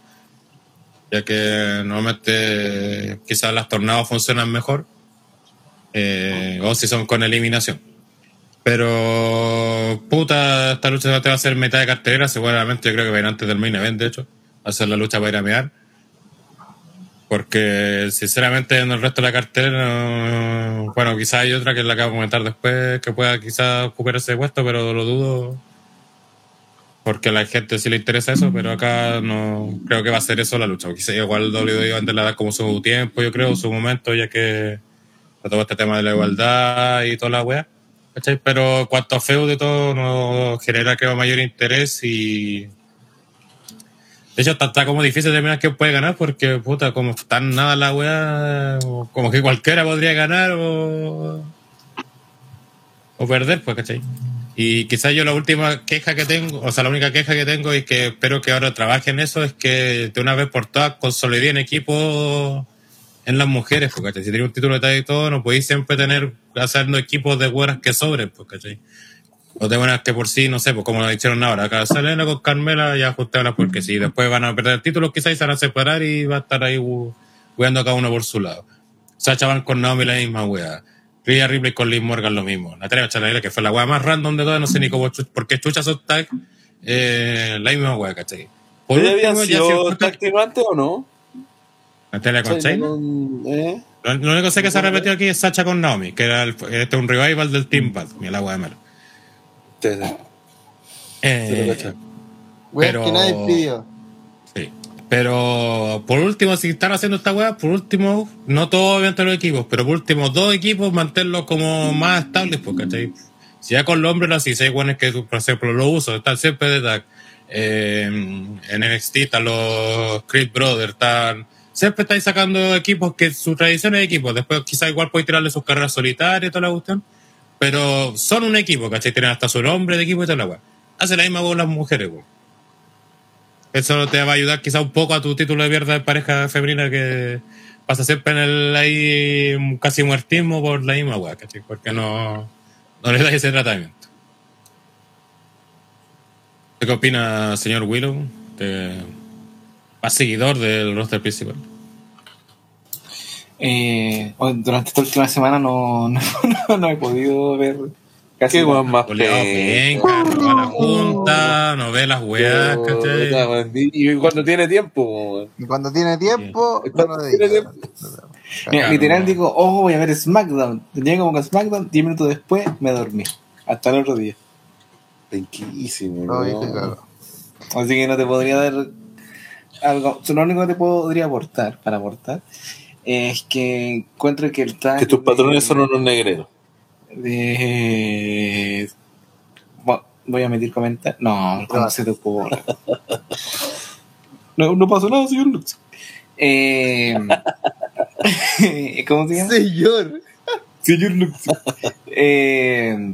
[SPEAKER 2] Ya que normalmente quizás las tornados funcionan mejor, eh, o si son con eliminación. Pero, puta, esta lucha va a ser mitad de cartelera. Seguramente yo creo que va a ir antes del main event, de hecho. Va a ser la lucha para ir a mear. Porque, sinceramente, en el resto de la cartelera, no- bueno, quizás hay otra que la que vamos a comentar después, que pueda quizás ocupar ese puesto, pero lo dudo. Porque a la gente sí le interesa eso, pero acá no creo que va a ser eso la lucha. Quizás igual WWE antes le da como su tiempo, yo creo, su momento, ya que todo este tema de la igualdad y toda la wea. Pero cuanto a feudo todo, no genera creo mayor interés y. De hecho, está, está como difícil determinar quién puede ganar porque, puta, como está en nada la wea, como que cualquiera podría ganar o. o perder, pues, ¿cachai? Y quizás yo la última queja que tengo, o sea, la única queja que tengo y que espero que ahora trabaje en eso es que de una vez por todas consoliden equipos en las mujeres, ¿cachai? Si tienes un título de talla y todo, no podéis siempre tener, haciendo equipos de güeras que sobren, pues, ¿cachai? O de buenas que por sí, no sé, pues como lo hicieron ahora, acá Selena con Carmela ya ajustaron porque sí, después van a perder títulos quizás y se van a separar y va a estar ahí jugando cada uno por su lado. Sacha van con Naomi la misma wea. Rhea Ripley con Liv Morgan lo mismo. Natalia Chanel, que fue la wea más random de todas, no sé ni cómo, por qué chucha son tag, eh, la misma wea, ¿cachai? Por
[SPEAKER 8] ¿Ella había
[SPEAKER 2] último, ya
[SPEAKER 8] sido
[SPEAKER 2] si-
[SPEAKER 8] tag antes o no?
[SPEAKER 2] Natalia con Shayna.
[SPEAKER 8] ¿eh?
[SPEAKER 2] Lo, único que sé que se ha repetido aquí es Sacha con Naomi, que era el- este es un revival del Team Bad. Mira la wea de malo.
[SPEAKER 8] Sí, sí,
[SPEAKER 2] Eh,
[SPEAKER 8] sí, lo
[SPEAKER 2] Pero-
[SPEAKER 7] que nadie pidió.
[SPEAKER 2] sí. Pero por último, si están haciendo esta wea, por último, no todos obviamente los equipos, pero por último, dos equipos mantenerlos como más estables, pues, ¿cachai? Si ya con los hombres, así, seis buenos que, por ejemplo, los uso, están siempre de tag. Eh, en NXT están los Creed Brothers, están. Siempre estáis sacando equipos que su tradición es equipos. Después, quizás igual podéis tirarle sus carreras solitarias y toda la cuestión. Pero son un equipo, ¿cachai? Tienen hasta su nombre de equipo y toda la. Hace la misma con las mujeres, weón. Eso te va a ayudar quizá un poco a tu título de mierda de pareja femenina que pasa siempre en el ahí casi muertismo por la misma weá, ¿cachai? Porque no, no le das ese tratamiento. ¿Qué opina, señor Willow? De, más seguidor del roster principal.
[SPEAKER 5] Eh, oh, durante esta última semana no, [laughs] no, no, no he podido ver casi
[SPEAKER 8] Qué weón más
[SPEAKER 2] bien, va a la junta, no ve las weas, ¿cachai?
[SPEAKER 8] Y cuando tiene tiempo.
[SPEAKER 3] Y cuando tiene tiempo,
[SPEAKER 8] Sí.
[SPEAKER 3] no lo
[SPEAKER 8] Cuando tiene.
[SPEAKER 5] Mira, literal digo, oh, voy a ver SmackDown. Tenía como que SmackDown, 10 minutos después me dormí. Hasta el otro día.
[SPEAKER 8] Riquísimo,
[SPEAKER 3] No, claro.
[SPEAKER 5] Así que no te podría dar algo. Lo único que te podría aportar, para aportar, es que encuentro que el tag.
[SPEAKER 8] Que tus
[SPEAKER 5] de-
[SPEAKER 8] patrones son unos negreros.
[SPEAKER 5] de. Bueno, voy a emitir comentarios. No, ¿cómo se te ocurre? No, no pasó nada, señor Lux. [laughs] Eh, ¿Cómo se llama?
[SPEAKER 7] Señor.
[SPEAKER 5] Señor Luxo. Eh,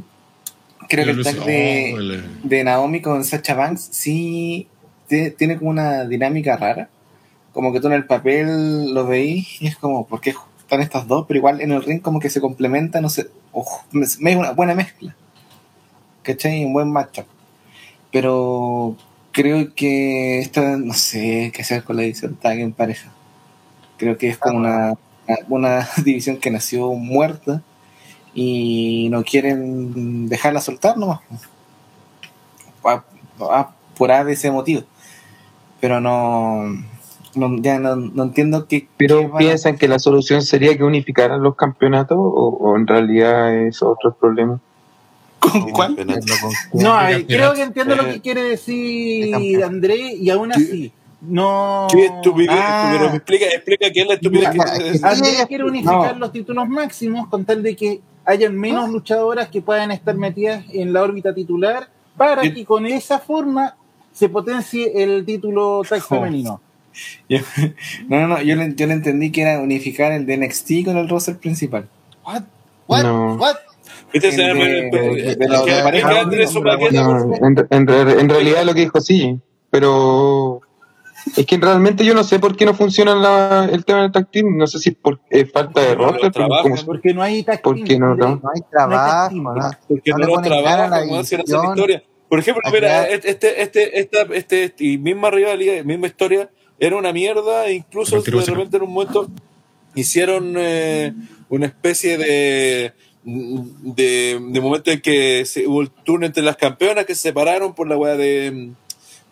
[SPEAKER 5] creo que el tag de,
[SPEAKER 2] Oh,
[SPEAKER 5] de Naomi con Sacha Banks sí tiene como una dinámica rara. Como que tú en el papel lo veís y es como, ¿por qué están estas dos? Pero igual en el ring como que se complementan, no sé. Es una buena mezcla. ¿Cachai? Un buen matchup. Pero creo que esta, no sé qué hacer con la edición tag en pareja. Creo que es como una, una [laughs] división que nació muerta y no quieren dejarla soltar nomás. Por A de ese motivo. Pero no, no, ya no, no entiendo qué. qué
[SPEAKER 4] Pero
[SPEAKER 5] a-
[SPEAKER 4] piensan que la solución sería que unificaran los campeonatos o, o en realidad es otro problema.
[SPEAKER 5] ¿Con cuál?
[SPEAKER 6] No, a ver,
[SPEAKER 2] campeonato.
[SPEAKER 6] creo que entiendo lo
[SPEAKER 5] Eh,
[SPEAKER 6] que quiere
[SPEAKER 3] de
[SPEAKER 6] decir
[SPEAKER 3] campeonato.
[SPEAKER 6] André y aún así no...
[SPEAKER 8] Qué estupidez,
[SPEAKER 5] Ah.
[SPEAKER 8] pero me explica, explica qué es la estupidez que quiere
[SPEAKER 6] quiere unificar
[SPEAKER 5] no.
[SPEAKER 6] los títulos máximos con tal de que hayan menos luchadoras que puedan estar metidas en la órbita titular para que con esa forma se potencie el título tag
[SPEAKER 5] Oh.
[SPEAKER 6] femenino. [laughs]
[SPEAKER 5] Yo- no, no, no, yo le, yo le entendí que era unificar el de NXT con el roster principal.
[SPEAKER 7] What? What?
[SPEAKER 4] No.
[SPEAKER 7] What?
[SPEAKER 5] No, no,
[SPEAKER 4] No, en, en re- en realidad lo que dijo sí, pero es que realmente yo no sé por qué no funciona la- el tema del tag team, no sé si por eh, falta de
[SPEAKER 8] Porque no
[SPEAKER 4] roster, como-
[SPEAKER 6] Porque no hay tag
[SPEAKER 4] ¿Por
[SPEAKER 6] team,
[SPEAKER 4] qué no, no?
[SPEAKER 3] No hay
[SPEAKER 6] No
[SPEAKER 3] trabajo, ¿no?
[SPEAKER 8] porque
[SPEAKER 3] No
[SPEAKER 8] no, lo trabajan, no hacen
[SPEAKER 3] división.
[SPEAKER 8] historia. Por ejemplo, mira, este, este, esta, este, este, y misma rivalidad, misma historia, era una mierda, e incluso de repente en un momento hicieron eh, una especie de, de, de momento en que se, hubo el turno entre las campeonas que se separaron por la weá de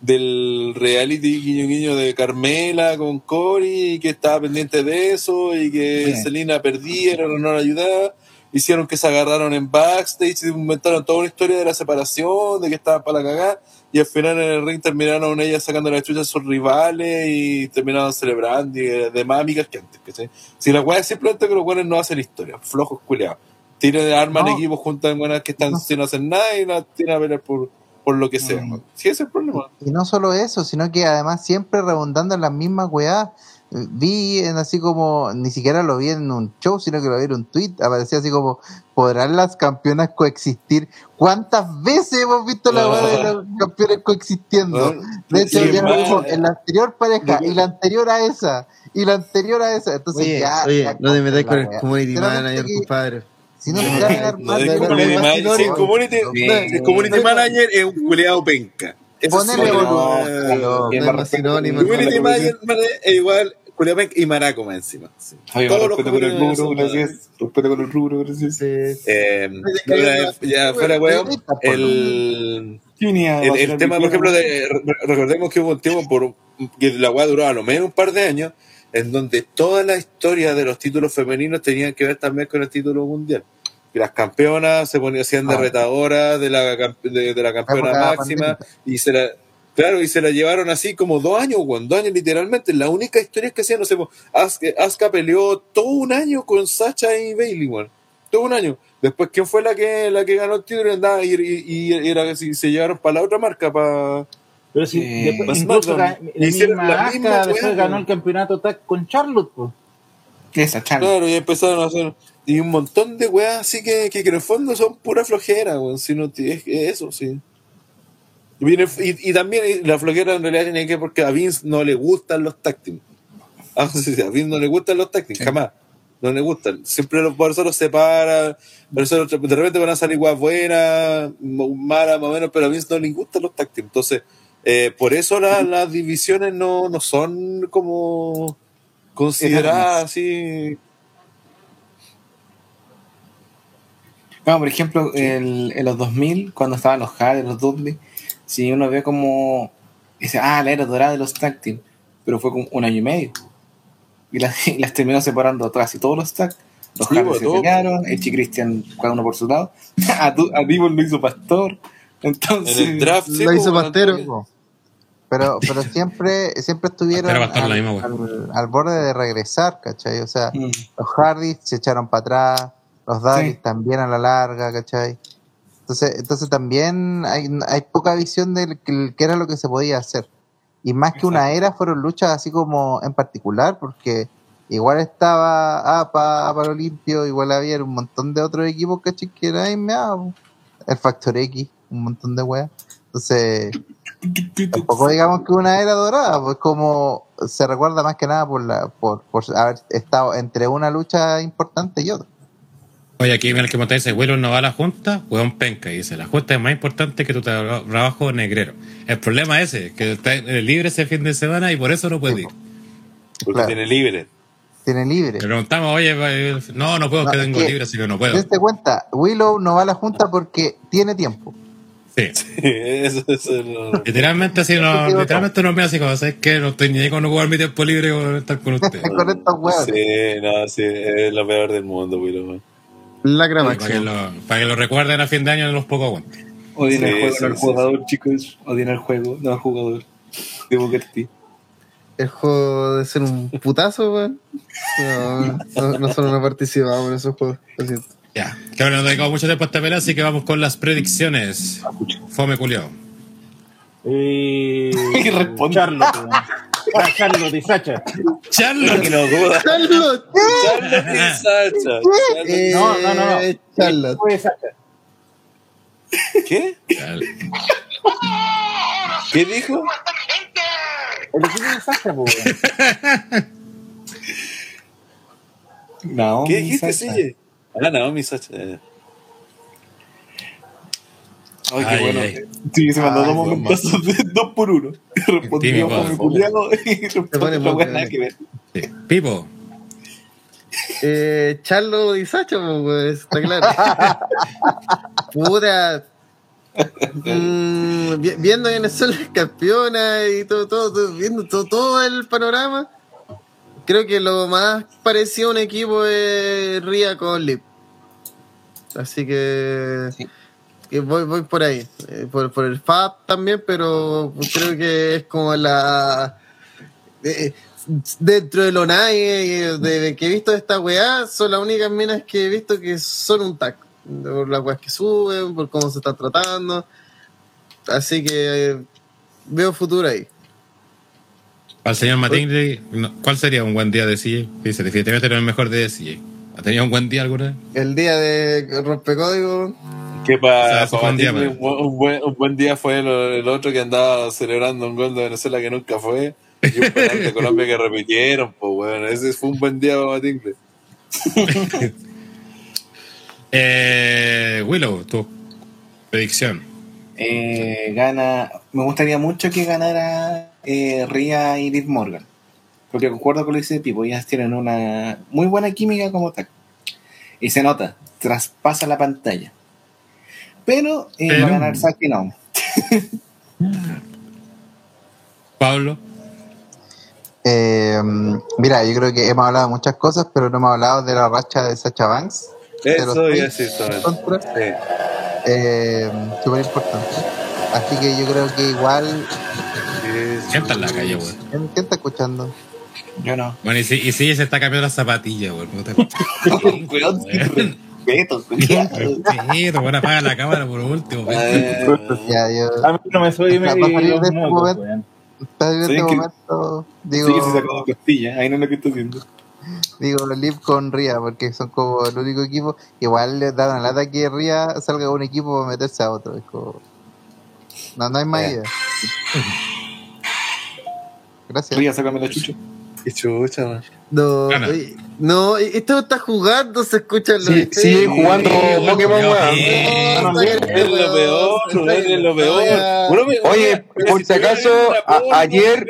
[SPEAKER 8] del reality guiño guiño de Carmela con Cory y que estaba pendiente de eso y que
[SPEAKER 5] Bien.
[SPEAKER 8] Selena perdieron o no la ayudaba hicieron que se agarraron en backstage, inventaron toda una historia de la separación, de que estaban para la cagada, y al final en el ring terminaron ellas sacando la chucha a sus rivales y terminaron celebrando y de, de más amigas que antes. ¿cachai? Si la weá es simplemente que los buenos no hacen historia, flojos culeados. Tienen arman
[SPEAKER 3] No.
[SPEAKER 8] equipos juntan buenas que están
[SPEAKER 3] No.
[SPEAKER 8] sin hacer nada y las tienen a pelear por, por lo que sea.
[SPEAKER 5] Mm.
[SPEAKER 8] Sí, ese es el problema.
[SPEAKER 3] Y no solo eso, sino que además siempre redundando en las mismas weás. Vi en así como, ni siquiera lo vi en un show, sino que lo vi en un tweet, aparecía así como, ¿podrán las campeonas coexistir? ¿Cuántas veces hemos visto la de las campeonas coexistiendo? De hecho,
[SPEAKER 8] Sí,
[SPEAKER 3] ya
[SPEAKER 8] más.
[SPEAKER 3] vimos en la anterior pareja, y la anterior a esa, y la anterior a esa. Entonces
[SPEAKER 7] Oye,
[SPEAKER 3] ya.
[SPEAKER 7] oye,
[SPEAKER 3] ya
[SPEAKER 7] no te metáis con el community manager, compadre.
[SPEAKER 3] Si no
[SPEAKER 8] el community, manager es un culeado penca.
[SPEAKER 3] Volumen,
[SPEAKER 8] Community manager es igual y maraco más encima. Sí.
[SPEAKER 5] Oye,
[SPEAKER 8] Todos los
[SPEAKER 5] respeto por el rubro, gracias. Respeto por el rubro, gracias.
[SPEAKER 7] Sí.
[SPEAKER 8] Eh, ya, ya fuera weón, el, el, el tema, por ejemplo, de, re- recordemos que hubo un tiempo por, que la weá duró a lo menos un par de años, en donde toda la historia de los títulos femeninos tenían que ver también con el título mundial. Y las campeonas se ponían, de
[SPEAKER 3] Ah.
[SPEAKER 8] retadoras de la, camp- de, de la campeona máxima y se la, claro, y se la llevaron así como dos años, weón, dos años literalmente. La única historia es que hacían, no sé, Asuka, Asuka peleó todo un año con Sacha y Bailey, weón. Todo un año. Después, ¿quién fue la que la que ganó el título? Y, andaba, y, y- y era que si se llevaron para la otra marca, para...
[SPEAKER 6] Pero si
[SPEAKER 5] Eh,
[SPEAKER 6] después,
[SPEAKER 8] Más
[SPEAKER 6] incluso la
[SPEAKER 8] Hicieron
[SPEAKER 6] misma
[SPEAKER 8] la
[SPEAKER 6] Asuka
[SPEAKER 8] misma
[SPEAKER 6] después
[SPEAKER 8] weá,
[SPEAKER 6] ganó el campeonato tag con Charlotte, pues.
[SPEAKER 5] Esa charla.
[SPEAKER 8] Claro, y empezaron a hacer... Y un montón de weas así que, que, que en el fondo son pura flojera, weón. Si no, es, es eso, sí. Y, también la flojera en realidad tiene que ver porque a Vince no le gustan los táctiles. Ah, sí, sí, a Vince no le gustan los táctiles, jamás. No le gustan. Siempre los, por eso los separa. Por eso de repente van a salir guas buenas, malas, más o menos, pero a Vince no le gustan los táctiles. Entonces, eh, por eso la- las divisiones no, no son como consideradas así.
[SPEAKER 5] No, por ejemplo, el- en los 2000, cuando estaban los Hardy, los Dudley, si uno ve como. Dice, ah, la era dorada de los tag team, pero fue como un año y medio. Y las, [laughs] y las terminó separando casi todos los tag. Los
[SPEAKER 8] Sí, pues,
[SPEAKER 5] se
[SPEAKER 8] todo.
[SPEAKER 5] pelearon, el Chi Christian, cada uno por su lado. [laughs] a, Du- a lo hizo Pastor. Entonces,
[SPEAKER 8] En el draft, sí,
[SPEAKER 7] Lo hizo
[SPEAKER 8] pues,
[SPEAKER 7] Pastero.
[SPEAKER 3] Pero, pero [laughs] siempre, siempre estuvieron al,
[SPEAKER 2] misma,
[SPEAKER 3] al- al borde de regresar, ¿cachai? O sea,
[SPEAKER 5] Mm.
[SPEAKER 3] los Hardys se echaron para atrás, los
[SPEAKER 5] Sí.
[SPEAKER 3] también a la larga, ¿cachai? Entonces, entonces también hay, hay poca visión de que era lo que se podía hacer. Y más que una era, fueron luchas así como en particular, porque igual estaba APA, APA Olimpio, igual había un montón de otros equipos, ¿cachai? Que nadie me daba. El Factor X, un montón de weas. Entonces, tampoco digamos que una era dorada, pues como se recuerda más que nada por la por, por haber estado entre una lucha importante y otra.
[SPEAKER 2] Oye, aquí el que monta dice, Willow no va a la junta, weón penca. Y dice, la junta es más importante que tu tra- trabajo negrero. El problema es ese, que está libre ese fin de semana y por eso no puede ir.
[SPEAKER 8] Porque
[SPEAKER 3] Claro.
[SPEAKER 8] tiene libre.
[SPEAKER 3] Tiene libre.
[SPEAKER 2] Le preguntamos, oye, eh, no, no puedo,
[SPEAKER 3] No,
[SPEAKER 2] que
[SPEAKER 3] es
[SPEAKER 2] tengo
[SPEAKER 3] que-
[SPEAKER 2] libre, así que no puedo.
[SPEAKER 3] Dense cuenta, Willow no va a la junta porque tiene tiempo.
[SPEAKER 2] Sí. [laughs]
[SPEAKER 8] eso, eso no-
[SPEAKER 2] Literalmente así, no, literalmente no me hace como, ¿sabes qué? No estoy ni ahí con ocupar mi tiempo libre con estar con [laughs] ustedes.
[SPEAKER 3] con estos huevos.
[SPEAKER 8] Sí, no, sí, es lo peor del mundo, Willow. man.
[SPEAKER 7] Lacra
[SPEAKER 2] para, que
[SPEAKER 7] máxima.
[SPEAKER 2] lo, para que lo recuerden a fin de año en los pocos aguantes.
[SPEAKER 9] Odien
[SPEAKER 8] Sí,
[SPEAKER 9] el juego,
[SPEAKER 8] sí,
[SPEAKER 9] no el
[SPEAKER 8] sí,
[SPEAKER 9] jugador, chicos. Odien el juego, no el jugador. De Booker T.
[SPEAKER 7] El juego de ser un putazo, weón. No, no, nosotros no participamos en esos juegos. Lo siento.
[SPEAKER 2] Ya, que ahora no dedicamos mucho tiempo a esta pelea, así que vamos con las predicciones. Fome culiao.
[SPEAKER 6] Eh, [laughs]
[SPEAKER 9] Y responde.
[SPEAKER 6] Charlotte. Weón. Ah, Charlotte y Sacha.
[SPEAKER 2] Charlotte.
[SPEAKER 8] Que no duda.
[SPEAKER 7] ¡Charlotte!
[SPEAKER 8] Charlotte y Sacha.
[SPEAKER 7] Eh,
[SPEAKER 6] No, no, no, no.
[SPEAKER 7] Charlotte.
[SPEAKER 6] Fue Sacha.
[SPEAKER 8] ¿Qué? ¿Qué dijo?
[SPEAKER 6] El equipo de Sacha, po, weón.
[SPEAKER 9] No,
[SPEAKER 8] ¿Qué dijiste. CJ? Ah, Naomi Sacha. Eh.
[SPEAKER 9] Ay, qué
[SPEAKER 2] Ay,
[SPEAKER 9] bueno.
[SPEAKER 2] ay.
[SPEAKER 9] Sí, se mandó
[SPEAKER 8] Ay,
[SPEAKER 9] dos momentazos de dos por uno. Respondió
[SPEAKER 2] Típico.
[SPEAKER 9] como culiado y respondió buena
[SPEAKER 7] bien.
[SPEAKER 9] que ver.
[SPEAKER 2] Sí. Pipo.
[SPEAKER 7] Eh, Charlo y Sacha, pues, está claro. [laughs] Puta. Mm, vi- viendo que Venezuela campeona y todo, todo, todo- viendo todo, todo el panorama, creo que lo más parecido a un equipo es Ria con Lip. Así que,
[SPEAKER 9] Sí.
[SPEAKER 7] Voy, voy por ahí. Eh, por, por el FAB también, pero creo que es como la. eh, dentro de lo nadie de que he visto de esta weá, son las únicas minas que he visto que son un tag. Por las weas que suben, por cómo se están tratando. Así que eh, veo futuro ahí.
[SPEAKER 2] Al señor no, ¿cuál sería un buen día de CJ? Dice, definitivamente no es el mejor de CJ. ¿Ha tenido un buen día alguna vez?
[SPEAKER 7] El día de rompecódigo,
[SPEAKER 8] Que
[SPEAKER 2] O
[SPEAKER 8] para
[SPEAKER 2] sea, un día,
[SPEAKER 8] buen, un buen día fue el, el otro que andaba celebrando un gol de Venezuela que nunca fue. Y un [laughs] penal de Colombia que repitieron, pues bueno, ese fue un buen día para Matingle. [laughs]
[SPEAKER 2] Eh, Willow, tu predicción.
[SPEAKER 9] Eh, gana. Me gustaría mucho que ganara eh, Ria y Liv Morgan. Porque concuerdo con lo que dice Pipo, ellas tienen una muy buena química como tal. Y se nota, traspasa la pantalla. Pero, eh,
[SPEAKER 2] Pero-
[SPEAKER 9] va a ganar Saki no. [laughs]
[SPEAKER 2] Pablo.
[SPEAKER 3] Eh, mira, yo creo que hemos hablado de muchas cosas, pero no hemos hablado de la racha de Sacha Banks.
[SPEAKER 8] Eso iba a
[SPEAKER 3] seis
[SPEAKER 8] decir solamente.
[SPEAKER 3] contra.
[SPEAKER 8] Sí.
[SPEAKER 3] Eh, Súper importante. Así que yo creo que igual.
[SPEAKER 2] ¿Quién está en la calle?
[SPEAKER 3] ¿Quién, quién está escuchando?
[SPEAKER 9] Yo no.
[SPEAKER 2] Bueno, y si, y si se está cambiando las zapatillas, weón. No te... [laughs]
[SPEAKER 9] Respeto,
[SPEAKER 2] respeto, [laughs] bueno, apaga la cámara por último. weón. [laughs]
[SPEAKER 8] Eh,
[SPEAKER 3] Ya, yo.
[SPEAKER 6] A mí no me soy
[SPEAKER 3] Va a
[SPEAKER 6] medio
[SPEAKER 3] salir
[SPEAKER 6] los
[SPEAKER 3] de este
[SPEAKER 6] mocos,
[SPEAKER 3] momento.
[SPEAKER 6] weón.
[SPEAKER 3] Está en
[SPEAKER 9] ¿Sabes
[SPEAKER 3] este
[SPEAKER 9] qué?
[SPEAKER 3] momento. Digo,
[SPEAKER 9] Sí, se sacó de costilla, ahí no es lo que está haciendo.
[SPEAKER 3] digo Liv con Ria, porque son como el único equipo. Igual les da una lata que Ria salga de un equipo para meterse a otro. Es como. No, no hay más idea. Gracias.
[SPEAKER 9] Ria, sácame la chucha. [laughs]
[SPEAKER 8] qué chucha, man.
[SPEAKER 7] no, oye, no, esto está jugando, se escuchan los
[SPEAKER 4] Sí, sigue jugando
[SPEAKER 2] Sí,
[SPEAKER 4] Pokémon,
[SPEAKER 2] weón,
[SPEAKER 8] Es lo peor, es lo peor.
[SPEAKER 4] Oye, por si acaso, ayer-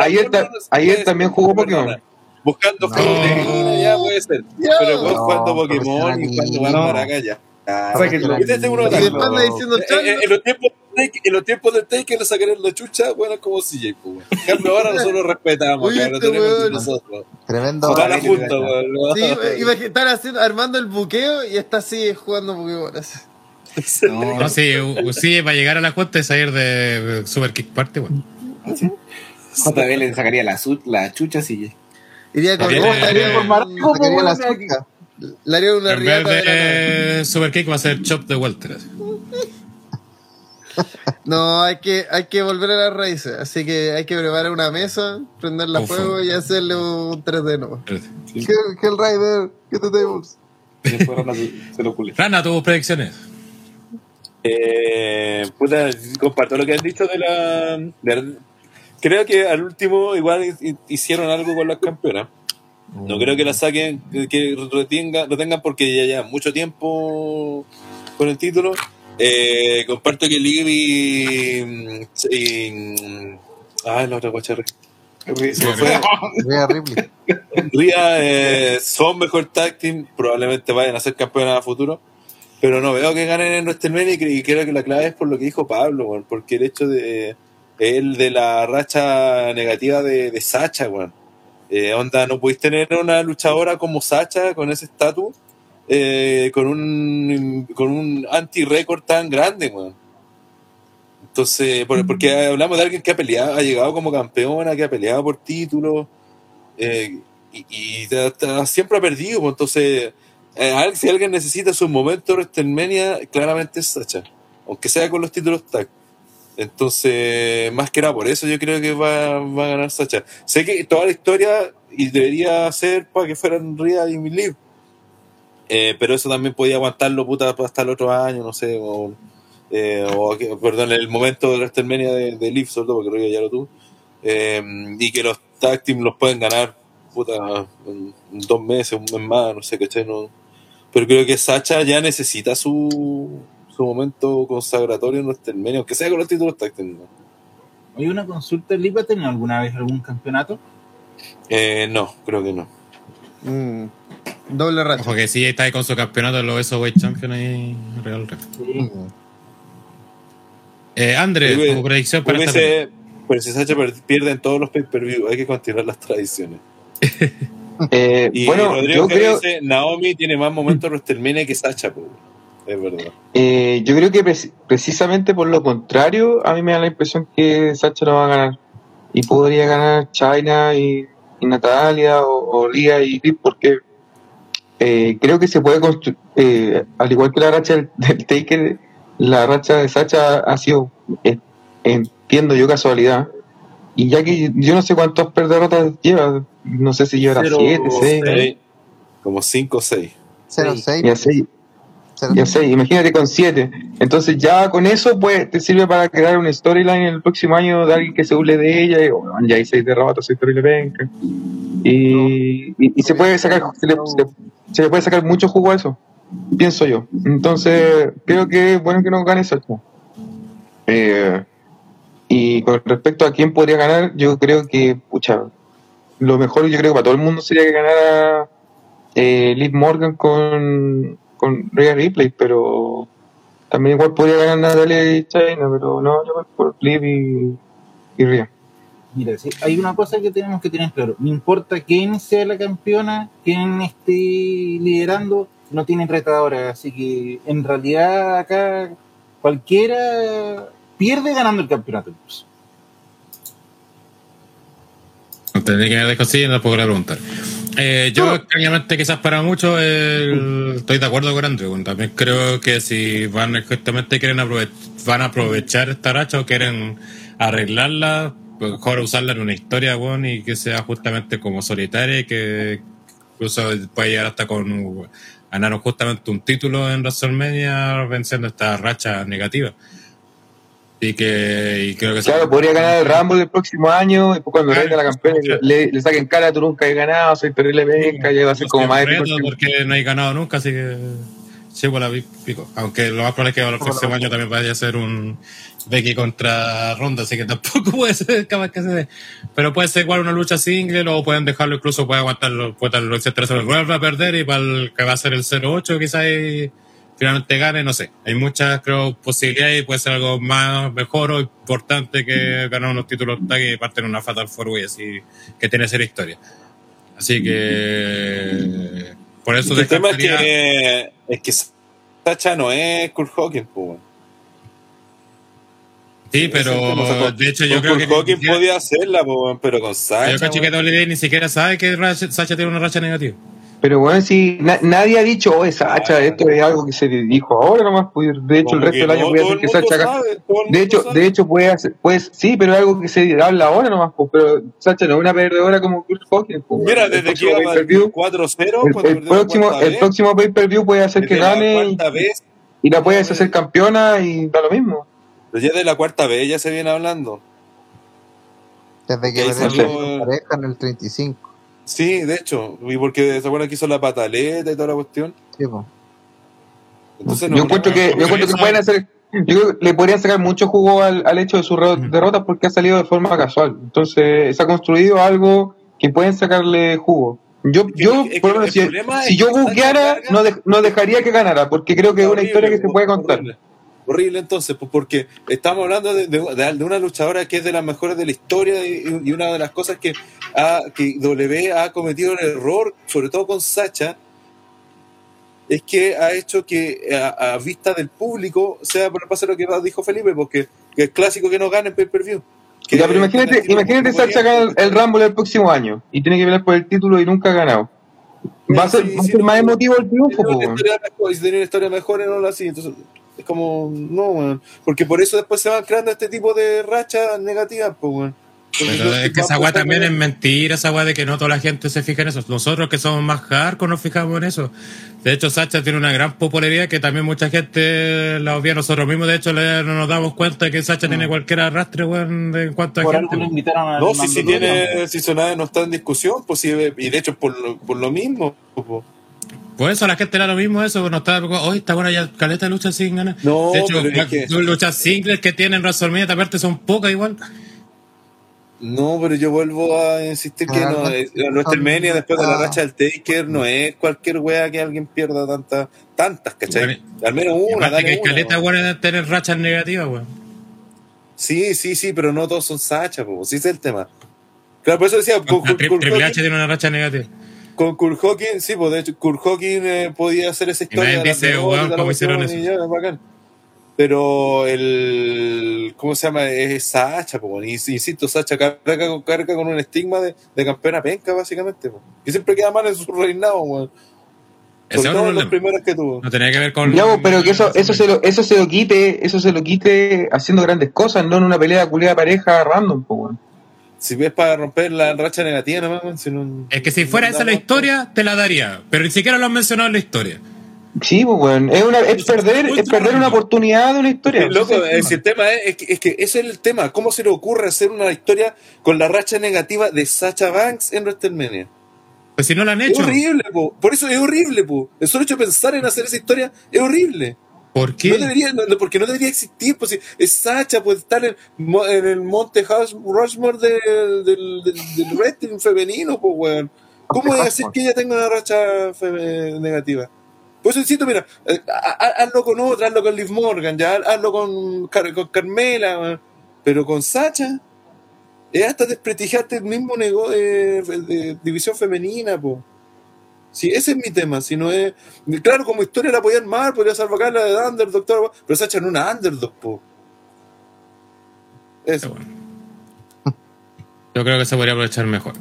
[SPEAKER 4] ayer ayer también jugó. Pokémon.
[SPEAKER 8] Buscando
[SPEAKER 3] No.
[SPEAKER 8] ya puede ser. Pero vos
[SPEAKER 3] No,
[SPEAKER 8] jugando Pokémon y jugando
[SPEAKER 3] profesionalismo.
[SPEAKER 8] Barbaraca ya. Ah,
[SPEAKER 9] Sáquenlo.
[SPEAKER 8] Este es seguro
[SPEAKER 7] Y
[SPEAKER 8] de
[SPEAKER 7] después anda diciendo
[SPEAKER 8] Eh, eh, en, los tiempos en los tiempos del Take le sacaron la chucha, bueno, como CJ, pues, weón. En cambio, ahora nosotros respetamos, cabrón,
[SPEAKER 7] este
[SPEAKER 8] tenemos nosotros.
[SPEAKER 3] Tremendo.
[SPEAKER 7] Imagínate, están haciendo, armando el buqueo y está así jugando Pokémon. [laughs]
[SPEAKER 9] No,
[SPEAKER 2] No, sí, sí, para llegar a la cuenta y salir de Super Kick Party, weón.
[SPEAKER 9] JB le sacaría la, la chucha si
[SPEAKER 7] Iría con
[SPEAKER 2] eh,
[SPEAKER 7] sacaría la Le haría una
[SPEAKER 2] En vez
[SPEAKER 7] riata de la
[SPEAKER 2] Super va a ser Chop de Walter. así.
[SPEAKER 7] No, hay que, hay que volver a las raíces. Así que hay que preparar una mesa, prenderla a
[SPEAKER 2] Uf.
[SPEAKER 7] fuego y hacerle un 3D nuevo.
[SPEAKER 2] Espérate.
[SPEAKER 7] Hell, Hellrider, ¿qué te tenemos?
[SPEAKER 8] Después Rana se lo pule.
[SPEAKER 2] Rana, tus predicciones.
[SPEAKER 8] Eh, puta, comparto lo que han dicho de la, de la- Creo que al último igual hi- hicieron algo con las campeonas. No creo que la saquen, que- retenga, retengan porque ya llevan mucho tiempo con el título. Eh, comparto que Liv y. y ah, la otra fue. [laughs]
[SPEAKER 3] Rhea Ripley.
[SPEAKER 8] Ría eh, son mejor tag team, probablemente vayan a ser campeonas a futuro, pero no veo que ganen en WrestleMania y cre- y creo que la clave es por lo que dijo Pablo, porque el hecho de él de la racha negativa de, de Sacha, weón. Eh, onda, no podéis tener una luchadora como Sacha con ese estatus, eh, con un con un anti-récord tan grande, weón. Entonces, por- porque hablamos de alguien que ha peleado, ha llegado como campeona, que ha peleado por títulos, eh, y, siempre ha perdido. pues, entonces, si alguien necesita su momento de WrestleMania, claramente es Sacha, aunque sea con los títulos tag. Entonces, más que nada, por eso yo creo que va, va a ganar Sacha. Sé que toda la historia y debería ser para que fueran Rhea y Liv. Eh, pero eso también podía aguantarlo puta hasta el otro año, no sé, o, eh, perdón, el momento de WrestleMania de, de Liv, sobre todo porque Rhea ya lo tuvo. Eh, y que los tag los pueden ganar puta, en dos meses, un mes más, no sé, ¿cachai? No, pero creo que Sacha ya necesita su, su momento consagratorio en WrestleMania, aunque sea con los títulos tag team. ¿no?
[SPEAKER 6] ¿Hay una consulta? ¿Liv ha tenido alguna vez algún campeonato?
[SPEAKER 8] Eh, no, creo que no.
[SPEAKER 7] Mm, doble racha.
[SPEAKER 2] Ojo que sí, está ahí con su campeonato, lo hizo Weight Champion ahí Real Rep. Eh, André,
[SPEAKER 8] Creo que-
[SPEAKER 2] tu predicción para esta
[SPEAKER 8] pero si Sacha pierde en todos los pay-per-view, hay que continuar las tradiciones. [laughs]
[SPEAKER 4] Eh,
[SPEAKER 8] Y
[SPEAKER 4] bueno,
[SPEAKER 8] Rodrigo
[SPEAKER 4] yo creo,
[SPEAKER 8] dice, Naomi tiene más momentos en WrestleMania que Sacha, po. Es verdad.
[SPEAKER 4] eh, yo creo que preci- precisamente por lo contrario, a mí me da la impresión que Sacha no va a ganar. Y podría ganar China y, y Natalia o, o Ria y Liv, porque eh, creo que se puede construir, eh, al igual que la racha del, del Taker, la racha de Sacha ha sido, eh, entiendo yo, casualidad. Y ya que yo no sé cuántas derrotas lleva, no sé si lleva
[SPEAKER 6] Cero,
[SPEAKER 4] 7, 6,
[SPEAKER 8] Seis, como 5 o 6.
[SPEAKER 3] 06.
[SPEAKER 4] ya 6.
[SPEAKER 3] 06.
[SPEAKER 4] Ya sé, imagínate con 7. Entonces ya con eso pues te sirve para crear una storyline el próximo año de alguien que se hule de ella y bueno, ya hay 6 derrotas, 6 terrible penca. Y, y, y se puede sacar se le, se- se le puede sacar mucho jugo a eso, pienso yo. Entonces creo que es bueno que no gane Sacha. Eh, y con respecto a quién podría ganar, yo creo que, pucha, lo mejor yo creo que para todo el mundo sería que ganara eh, Liv Morgan con, con Rhea Ripley, pero también igual podría ganar Natalia y China, pero no, yo voy por Liv y, y Rhea.
[SPEAKER 6] Mira, sí, hay una cosa que tenemos que tener claro. No importa quién sea la campeona, quién esté liderando, no tienen retadora. Así que en realidad acá cualquiera pierde ganando el campeonato. incluso.
[SPEAKER 2] No tendré que me cosillas, no puedo preguntar. Eh, yo, extrañamente, quizás para muchos, el- estoy de acuerdo con Andrew. También creo que si van justamente quieren aprove- van a aprovechar esta racha o quieren arreglarla, mejor usarla en una historia, bueno, y que sea justamente como solitaria y que incluso puede llegar hasta con ganaron justamente un título en WrestleMania venciendo esta racha negativa. Y que y creo que
[SPEAKER 4] Claro, podría ganar el Rumble el próximo año, y después cuando
[SPEAKER 2] Claro,
[SPEAKER 4] venga la campeona
[SPEAKER 2] claro.
[SPEAKER 4] le, le saquen cara, tú nunca has ganado, soy terrible y va a ser como más
[SPEAKER 2] porque no hay ganado nunca, así que sigo la pico. Aunque lo más probable es que el próximo año también vaya a ser un Becky contra Ronda, así que tampoco [laughs] puede ser capaz que se dé. Pero puede ser igual una lucha single o pueden dejarlo incluso, puede aguantarlo, puede darlo etcétera, se vuelve a perder y para el que va a ser el 0-8 quizás ahí finalmente gane, no sé. Hay muchas, creo, posibilidades y puede ser algo más, mejor o importante que ganar unos títulos tag y partir en una Fatal Four Way, así que tiene ser historia. Así que por eso
[SPEAKER 8] el tema es que, es que Sacha no es Kurt Hawkins.
[SPEAKER 2] Sí, pero de hecho yo creo que siquiera-
[SPEAKER 8] podía hacerla, pero con Sacha.
[SPEAKER 2] yo caché que. WWE ni siquiera sabe que Sacha tiene una racha negativa.
[SPEAKER 4] Pero bueno, si na- nadie ha dicho, oh, Sacha, esto es algo que se dijo ahora nomás, pues, de hecho el resto del año
[SPEAKER 8] no
[SPEAKER 4] puede
[SPEAKER 8] todo
[SPEAKER 4] hacer que Sacha
[SPEAKER 8] sabe,
[SPEAKER 4] De hecho,
[SPEAKER 8] sabe.
[SPEAKER 4] de hecho puede hacer, pues sí, pero es algo que se habla ahora nomás, pues, pero Sacha no es una perdedora como Kurt Hawkins. pues,
[SPEAKER 8] Mira,
[SPEAKER 4] el
[SPEAKER 8] desde que iba
[SPEAKER 4] pay-per-view-
[SPEAKER 8] 4-0,
[SPEAKER 4] el, el próximo, el próximo pay-per-view puede hacer que
[SPEAKER 8] desde
[SPEAKER 4] gane y,
[SPEAKER 8] cuarta vez,
[SPEAKER 4] y la puede hacer campeona y da lo mismo.
[SPEAKER 8] pero ya de la cuarta vez ya se viene hablando.
[SPEAKER 3] Desde que perdió pareja en el 35.
[SPEAKER 8] Sí, de hecho, y porque se acuerdan que hizo la pataleta y toda la cuestión.
[SPEAKER 3] Sí.
[SPEAKER 8] Entonces,
[SPEAKER 4] yo encuentro que, yo encuentro que pueden hacer, yo creo que le podrían sacar mucho jugo al, al hecho de sus ro- derrotas porque ha salido de forma casual. Entonces, se ha construido algo que pueden sacarle jugo. Yo,
[SPEAKER 8] que-
[SPEAKER 4] yo,
[SPEAKER 8] es que
[SPEAKER 4] por lo menos,
[SPEAKER 8] el
[SPEAKER 4] si, si yo buqueara, no, de- no dejaría que ganara, porque creo que es una
[SPEAKER 8] Horrible,
[SPEAKER 4] historia que se puede contar.
[SPEAKER 8] Horrible, Horrible, entonces, pues porque estamos hablando de, de- de- de una luchadora que es de las mejores de la historia y, y una de las cosas que, ha, que W ha cometido el error, sobre todo con Sacha, es que ha hecho que a, a vista del público sea por pasa lo que dijo Felipe, porque que es clásico que no gane en pay-per-view.
[SPEAKER 4] Ya, pero imagínate, imagínate Sacha gana el, el Rumble el próximo año y tiene que pelear por el título y nunca ha ganado. Va a ser,
[SPEAKER 8] Sí,
[SPEAKER 4] va a
[SPEAKER 8] sí,
[SPEAKER 4] ser más emotivo el triunfo,
[SPEAKER 8] Si tenía una historia mejor, no la así, entonces es como, no, weón. Porque por eso después se van creando este tipo de rachas negativas, pues, weón.
[SPEAKER 2] Pero es que esa weá también es mentira, esa weá de que no toda la gente se fija en eso. Nosotros que somos más hardcore nos fijamos en eso. De hecho, Sacha tiene una gran popularidad que también mucha gente la obvia nosotros mismos. De hecho, le- no nos damos cuenta que Sacha tiene cualquier arrastre, weón, de- en cuanto a
[SPEAKER 6] Por
[SPEAKER 2] gente.
[SPEAKER 6] algo lo
[SPEAKER 2] weón.
[SPEAKER 6] invitaron a
[SPEAKER 8] No, si, si tiene, si Sonada no está en discusión, pues sí, y de hecho por lo, por lo mismo. pues.
[SPEAKER 2] Por eso a la gente le da lo mismo eso, no está, hoy está buena ya caleta de lucha sin ganas.
[SPEAKER 8] No,
[SPEAKER 2] de hecho,
[SPEAKER 8] pero es que-
[SPEAKER 2] las luchas singles que tienen WrestleMania, aparte son pocas igual.
[SPEAKER 8] No, pero yo vuelvo a insistir que
[SPEAKER 3] Ah,
[SPEAKER 8] no,
[SPEAKER 3] no,
[SPEAKER 8] eh, la WrestleMania después de la
[SPEAKER 3] ah.
[SPEAKER 8] racha del Taker no es cualquier wea que alguien pierda tantas, tantas, ¿cachai?
[SPEAKER 2] Bueno,
[SPEAKER 8] Al menos una,
[SPEAKER 2] aparte que
[SPEAKER 8] dale
[SPEAKER 2] hay
[SPEAKER 8] una,
[SPEAKER 2] caleta
[SPEAKER 8] weón.
[SPEAKER 2] buena de tener rachas negativas, weón.
[SPEAKER 8] Sí, sí, sí, pero no todos son Sacha, pues, sí es el tema. Claro, por eso decía, con-
[SPEAKER 2] tri-
[SPEAKER 8] con
[SPEAKER 2] Triple H tiene una racha negativa.
[SPEAKER 8] Con Kurt Hawkins, sí, pues de hecho, Kurt Hawkins eh, podía hacer esa historia. las
[SPEAKER 2] dice, weón,
[SPEAKER 8] y
[SPEAKER 2] cómo hicieron eso.
[SPEAKER 8] y ya, es bacán. Pero el. ¿Cómo se llama? Es Sacha, po, y, insisto, Sacha carga, con- carga con un estigma de, de campeona penca, básicamente. Po. Y siempre queda mal en su reinado, weón.
[SPEAKER 2] Ese
[SPEAKER 8] Sobre
[SPEAKER 2] es
[SPEAKER 8] todo
[SPEAKER 2] un
[SPEAKER 8] en los primeros que tuvo.
[SPEAKER 2] No tenía que ver con.
[SPEAKER 4] Ya, po, pero que eso, eso se lo, eso se lo quite, eso se lo quite haciendo grandes cosas, no en una pelea culiada pareja random, po, weón.
[SPEAKER 8] Si ves para romper la racha negativa, nomás, weón, si no-
[SPEAKER 2] Es que si fuera esa la historia, te la daría. Pero ni siquiera lo han mencionado en la historia.
[SPEAKER 4] Sí, pues, weón. Es, una, es perder, es perder una oportunidad de una historia.
[SPEAKER 8] Sí, loco,
[SPEAKER 4] es el
[SPEAKER 8] si
[SPEAKER 4] tema.
[SPEAKER 8] el tema es, es que, es que ese es el tema. ¿Cómo se le ocurre hacer una historia con la racha negativa de Sacha Banks en WrestleMania?
[SPEAKER 2] Pues si no la han
[SPEAKER 8] Es
[SPEAKER 2] hecho.
[SPEAKER 8] horrible, po. Por eso es horrible, po. El solo hecho de pensar en hacer esa historia es horrible.
[SPEAKER 2] ¿Por qué?
[SPEAKER 8] debería, no, no, porque no debería existir, pues es Sacha, pues estar en, el Monte Hush- Rushmore del, del, del, del femenino, pues weón. ¿Cómo es hacer que ella tenga una racha negativa? Por eso insisto, mira, eh, ha- ha- hazlo con otra, hazlo con Liv Morgan, ya, hazlo con, con Carmela, pero con Sacha, es hasta desprestigiarte el mismo negocio de división femenina, Sí, ese es mi tema. Si no es. Claro, como historia la podían mal, podría ser bacán la de Underdog, doctor, pero Sacha no una Underdog, po. Eso.
[SPEAKER 2] Yo creo que se podría aprovechar mejor.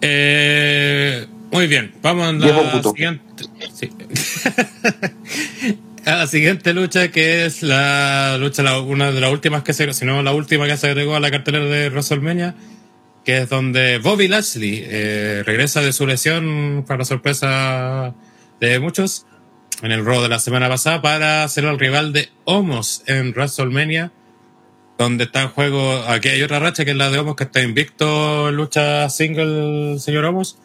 [SPEAKER 2] Eh, muy bien, vamos a la siguiente. sí. [laughs] a la siguiente lucha que es la lucha, la- una de las últimas que se, si no la última que se agregó a la cartelera de WrestleMania, que es donde Bobby Lashley eh, regresa de su lesión para sorpresa de muchos en el Raw de la semana pasada para ser el rival de Homos en WrestleMania donde está en juego, aquí hay otra racha que es la de Homos que está invicto en lucha single señor Homos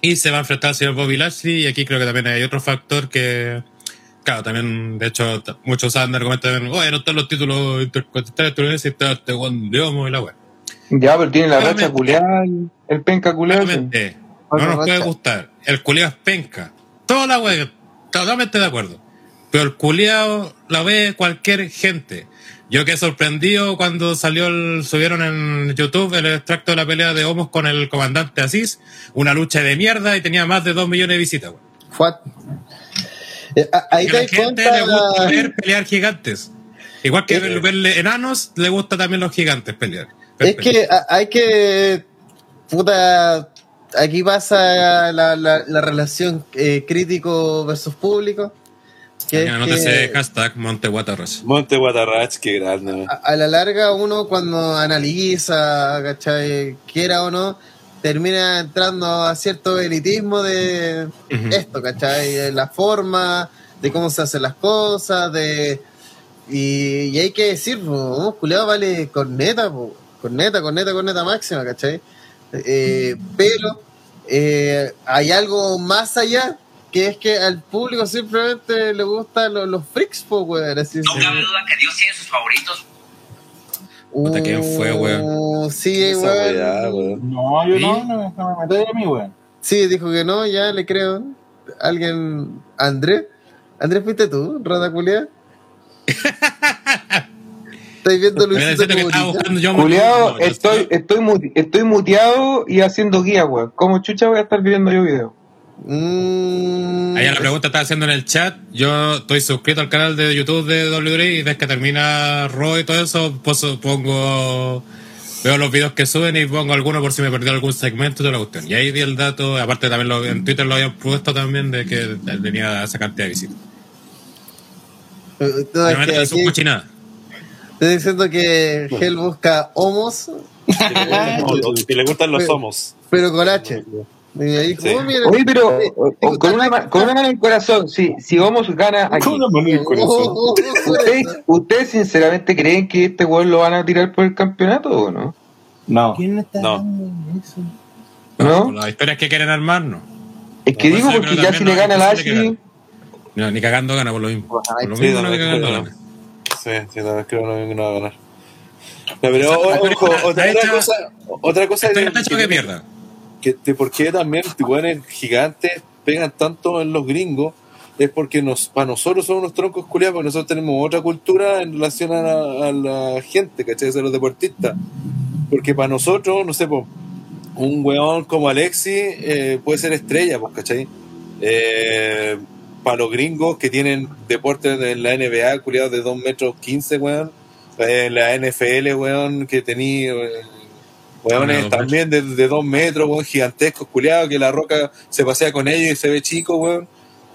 [SPEAKER 2] y se va a enfrentar al señor Bobby Lashley y aquí creo que también hay otro factor que claro, también de hecho muchos saben de argumentos oye, no están los títulos intercontinentales está este Juan de Homos y la wea
[SPEAKER 4] Ya, pero tiene la racha culiada, el- penca.
[SPEAKER 2] Claramente, no nos puede gustar. El culiao es penca. Toda la wea, totalmente de acuerdo. Pero el culiao la ve cualquier gente. Yo quedé sorprendido cuando salió el, subieron en YouTube el extracto de la pelea de Homos con el comandante Asís, una lucha de mierda y tenía más de 2 millones de visitas.
[SPEAKER 7] Fue- Eh, a- Ahí te
[SPEAKER 2] la gente le gusta ver pelear gigantes. Igual que
[SPEAKER 7] Eh,
[SPEAKER 2] ver- verle enanos, le gusta también los gigantes pelear.
[SPEAKER 7] Es que a- hay que. Puta. aquí pasa la, la, la relación eh, crítico versus público. Que es
[SPEAKER 2] no te sé
[SPEAKER 7] que
[SPEAKER 2] hashtag Monteguatarras.
[SPEAKER 8] Monte Guatarrach, qué grande.
[SPEAKER 7] a, a la larga uno cuando analiza, ¿cachai? Quiera o no, termina entrando a cierto elitismo de esto, ¿cachai? La forma, de cómo se hacen las cosas, de... Y, y hay que decir, pues, culiado vale corneta, po, corneta, corneta, corneta máxima, ¿cachai? Eh, pero eh, hay algo más allá, que es que al público simplemente le gustan los, los freaks, po, weón. Así
[SPEAKER 5] No cabe duda que Dios tiene sus favoritos.
[SPEAKER 2] Puta, ¿quién fue, weón?
[SPEAKER 7] Uh, Sí, weón.
[SPEAKER 6] No, yo
[SPEAKER 2] ¿Sí?
[SPEAKER 6] no, no, no me meto a mí, weón.
[SPEAKER 7] Sí, dijo que no, ya le creo. ¿Alguien? ¿Andrés? ¿Andrés fuiste tú, rata culia? [laughs] ¿Estáis viendo Luisito
[SPEAKER 4] Juliado, estoy, estoy, muti- estoy muteado y haciendo guía, weón. ¿Cómo chucha voy a estar viendo yo video?
[SPEAKER 7] Mm,
[SPEAKER 2] Ahí la pregunta está haciendo en el chat. Yo estoy suscrito al canal de YouTube de WWE y desde que termina Raw y todo eso, pues, pongo. Veo los videos que suben y pongo alguno por si me perdí algún segmento de la cuestión. Y ahí di el dato, aparte también lo, en Twitter lo habían puesto también de que tenía esa cantidad de visitas.
[SPEAKER 7] eh, no, es que
[SPEAKER 2] es
[SPEAKER 7] aquí
[SPEAKER 2] cochinada.
[SPEAKER 7] Estoy diciendo que Hell busca homos,
[SPEAKER 8] Y le gustan los homos.
[SPEAKER 7] pero con H. Ahí
[SPEAKER 8] Sí.
[SPEAKER 7] oh.
[SPEAKER 4] Oye, pero o- con, una, ma- con una mano en el corazón, si, si Homos gana aquí,
[SPEAKER 6] Con una mano en el corazón.
[SPEAKER 7] oh, oh, oh,
[SPEAKER 4] ¿ustedes, ¿ustedes sinceramente creen que este weón lo van a tirar por el campeonato o no?
[SPEAKER 6] No.
[SPEAKER 10] ¿Quién está
[SPEAKER 8] No.
[SPEAKER 10] eso?
[SPEAKER 4] ¿No?
[SPEAKER 2] Las historias que quieren armarnos.
[SPEAKER 4] Es que
[SPEAKER 2] No,
[SPEAKER 4] digo porque ya si
[SPEAKER 2] no
[SPEAKER 4] le gana a
[SPEAKER 2] imposible que
[SPEAKER 4] Lashley,
[SPEAKER 2] No, ni cagando gana por lo mismo. Por lo
[SPEAKER 8] Sí,
[SPEAKER 2] mismo no ni cagando gana.
[SPEAKER 8] Sí, sí, también creo que no va a ganar. No, pero ojo, otra,
[SPEAKER 2] hecha-
[SPEAKER 8] cosa, otra cosa
[SPEAKER 2] está hecho que pierda.
[SPEAKER 8] que de por qué también weones gigantes pegan tanto en los gringos es porque nos para nosotros son unos troncos culiados porque nosotros tenemos otra cultura en relación a la, a la gente, ¿cachai? A los deportistas. Porque para nosotros, no sé, po, un weón como Alexi eh, puede ser estrella, pues, ¿cachai? Eh, para los gringos que tienen deportes en la NBA, culiados de 2 metros 15, weón. En la NFL, weón, que tenía... eh, Weones también de, de dos metros, weón, gigantescos, culiados, que la roca se pasea con ellos y se ve chico, weón,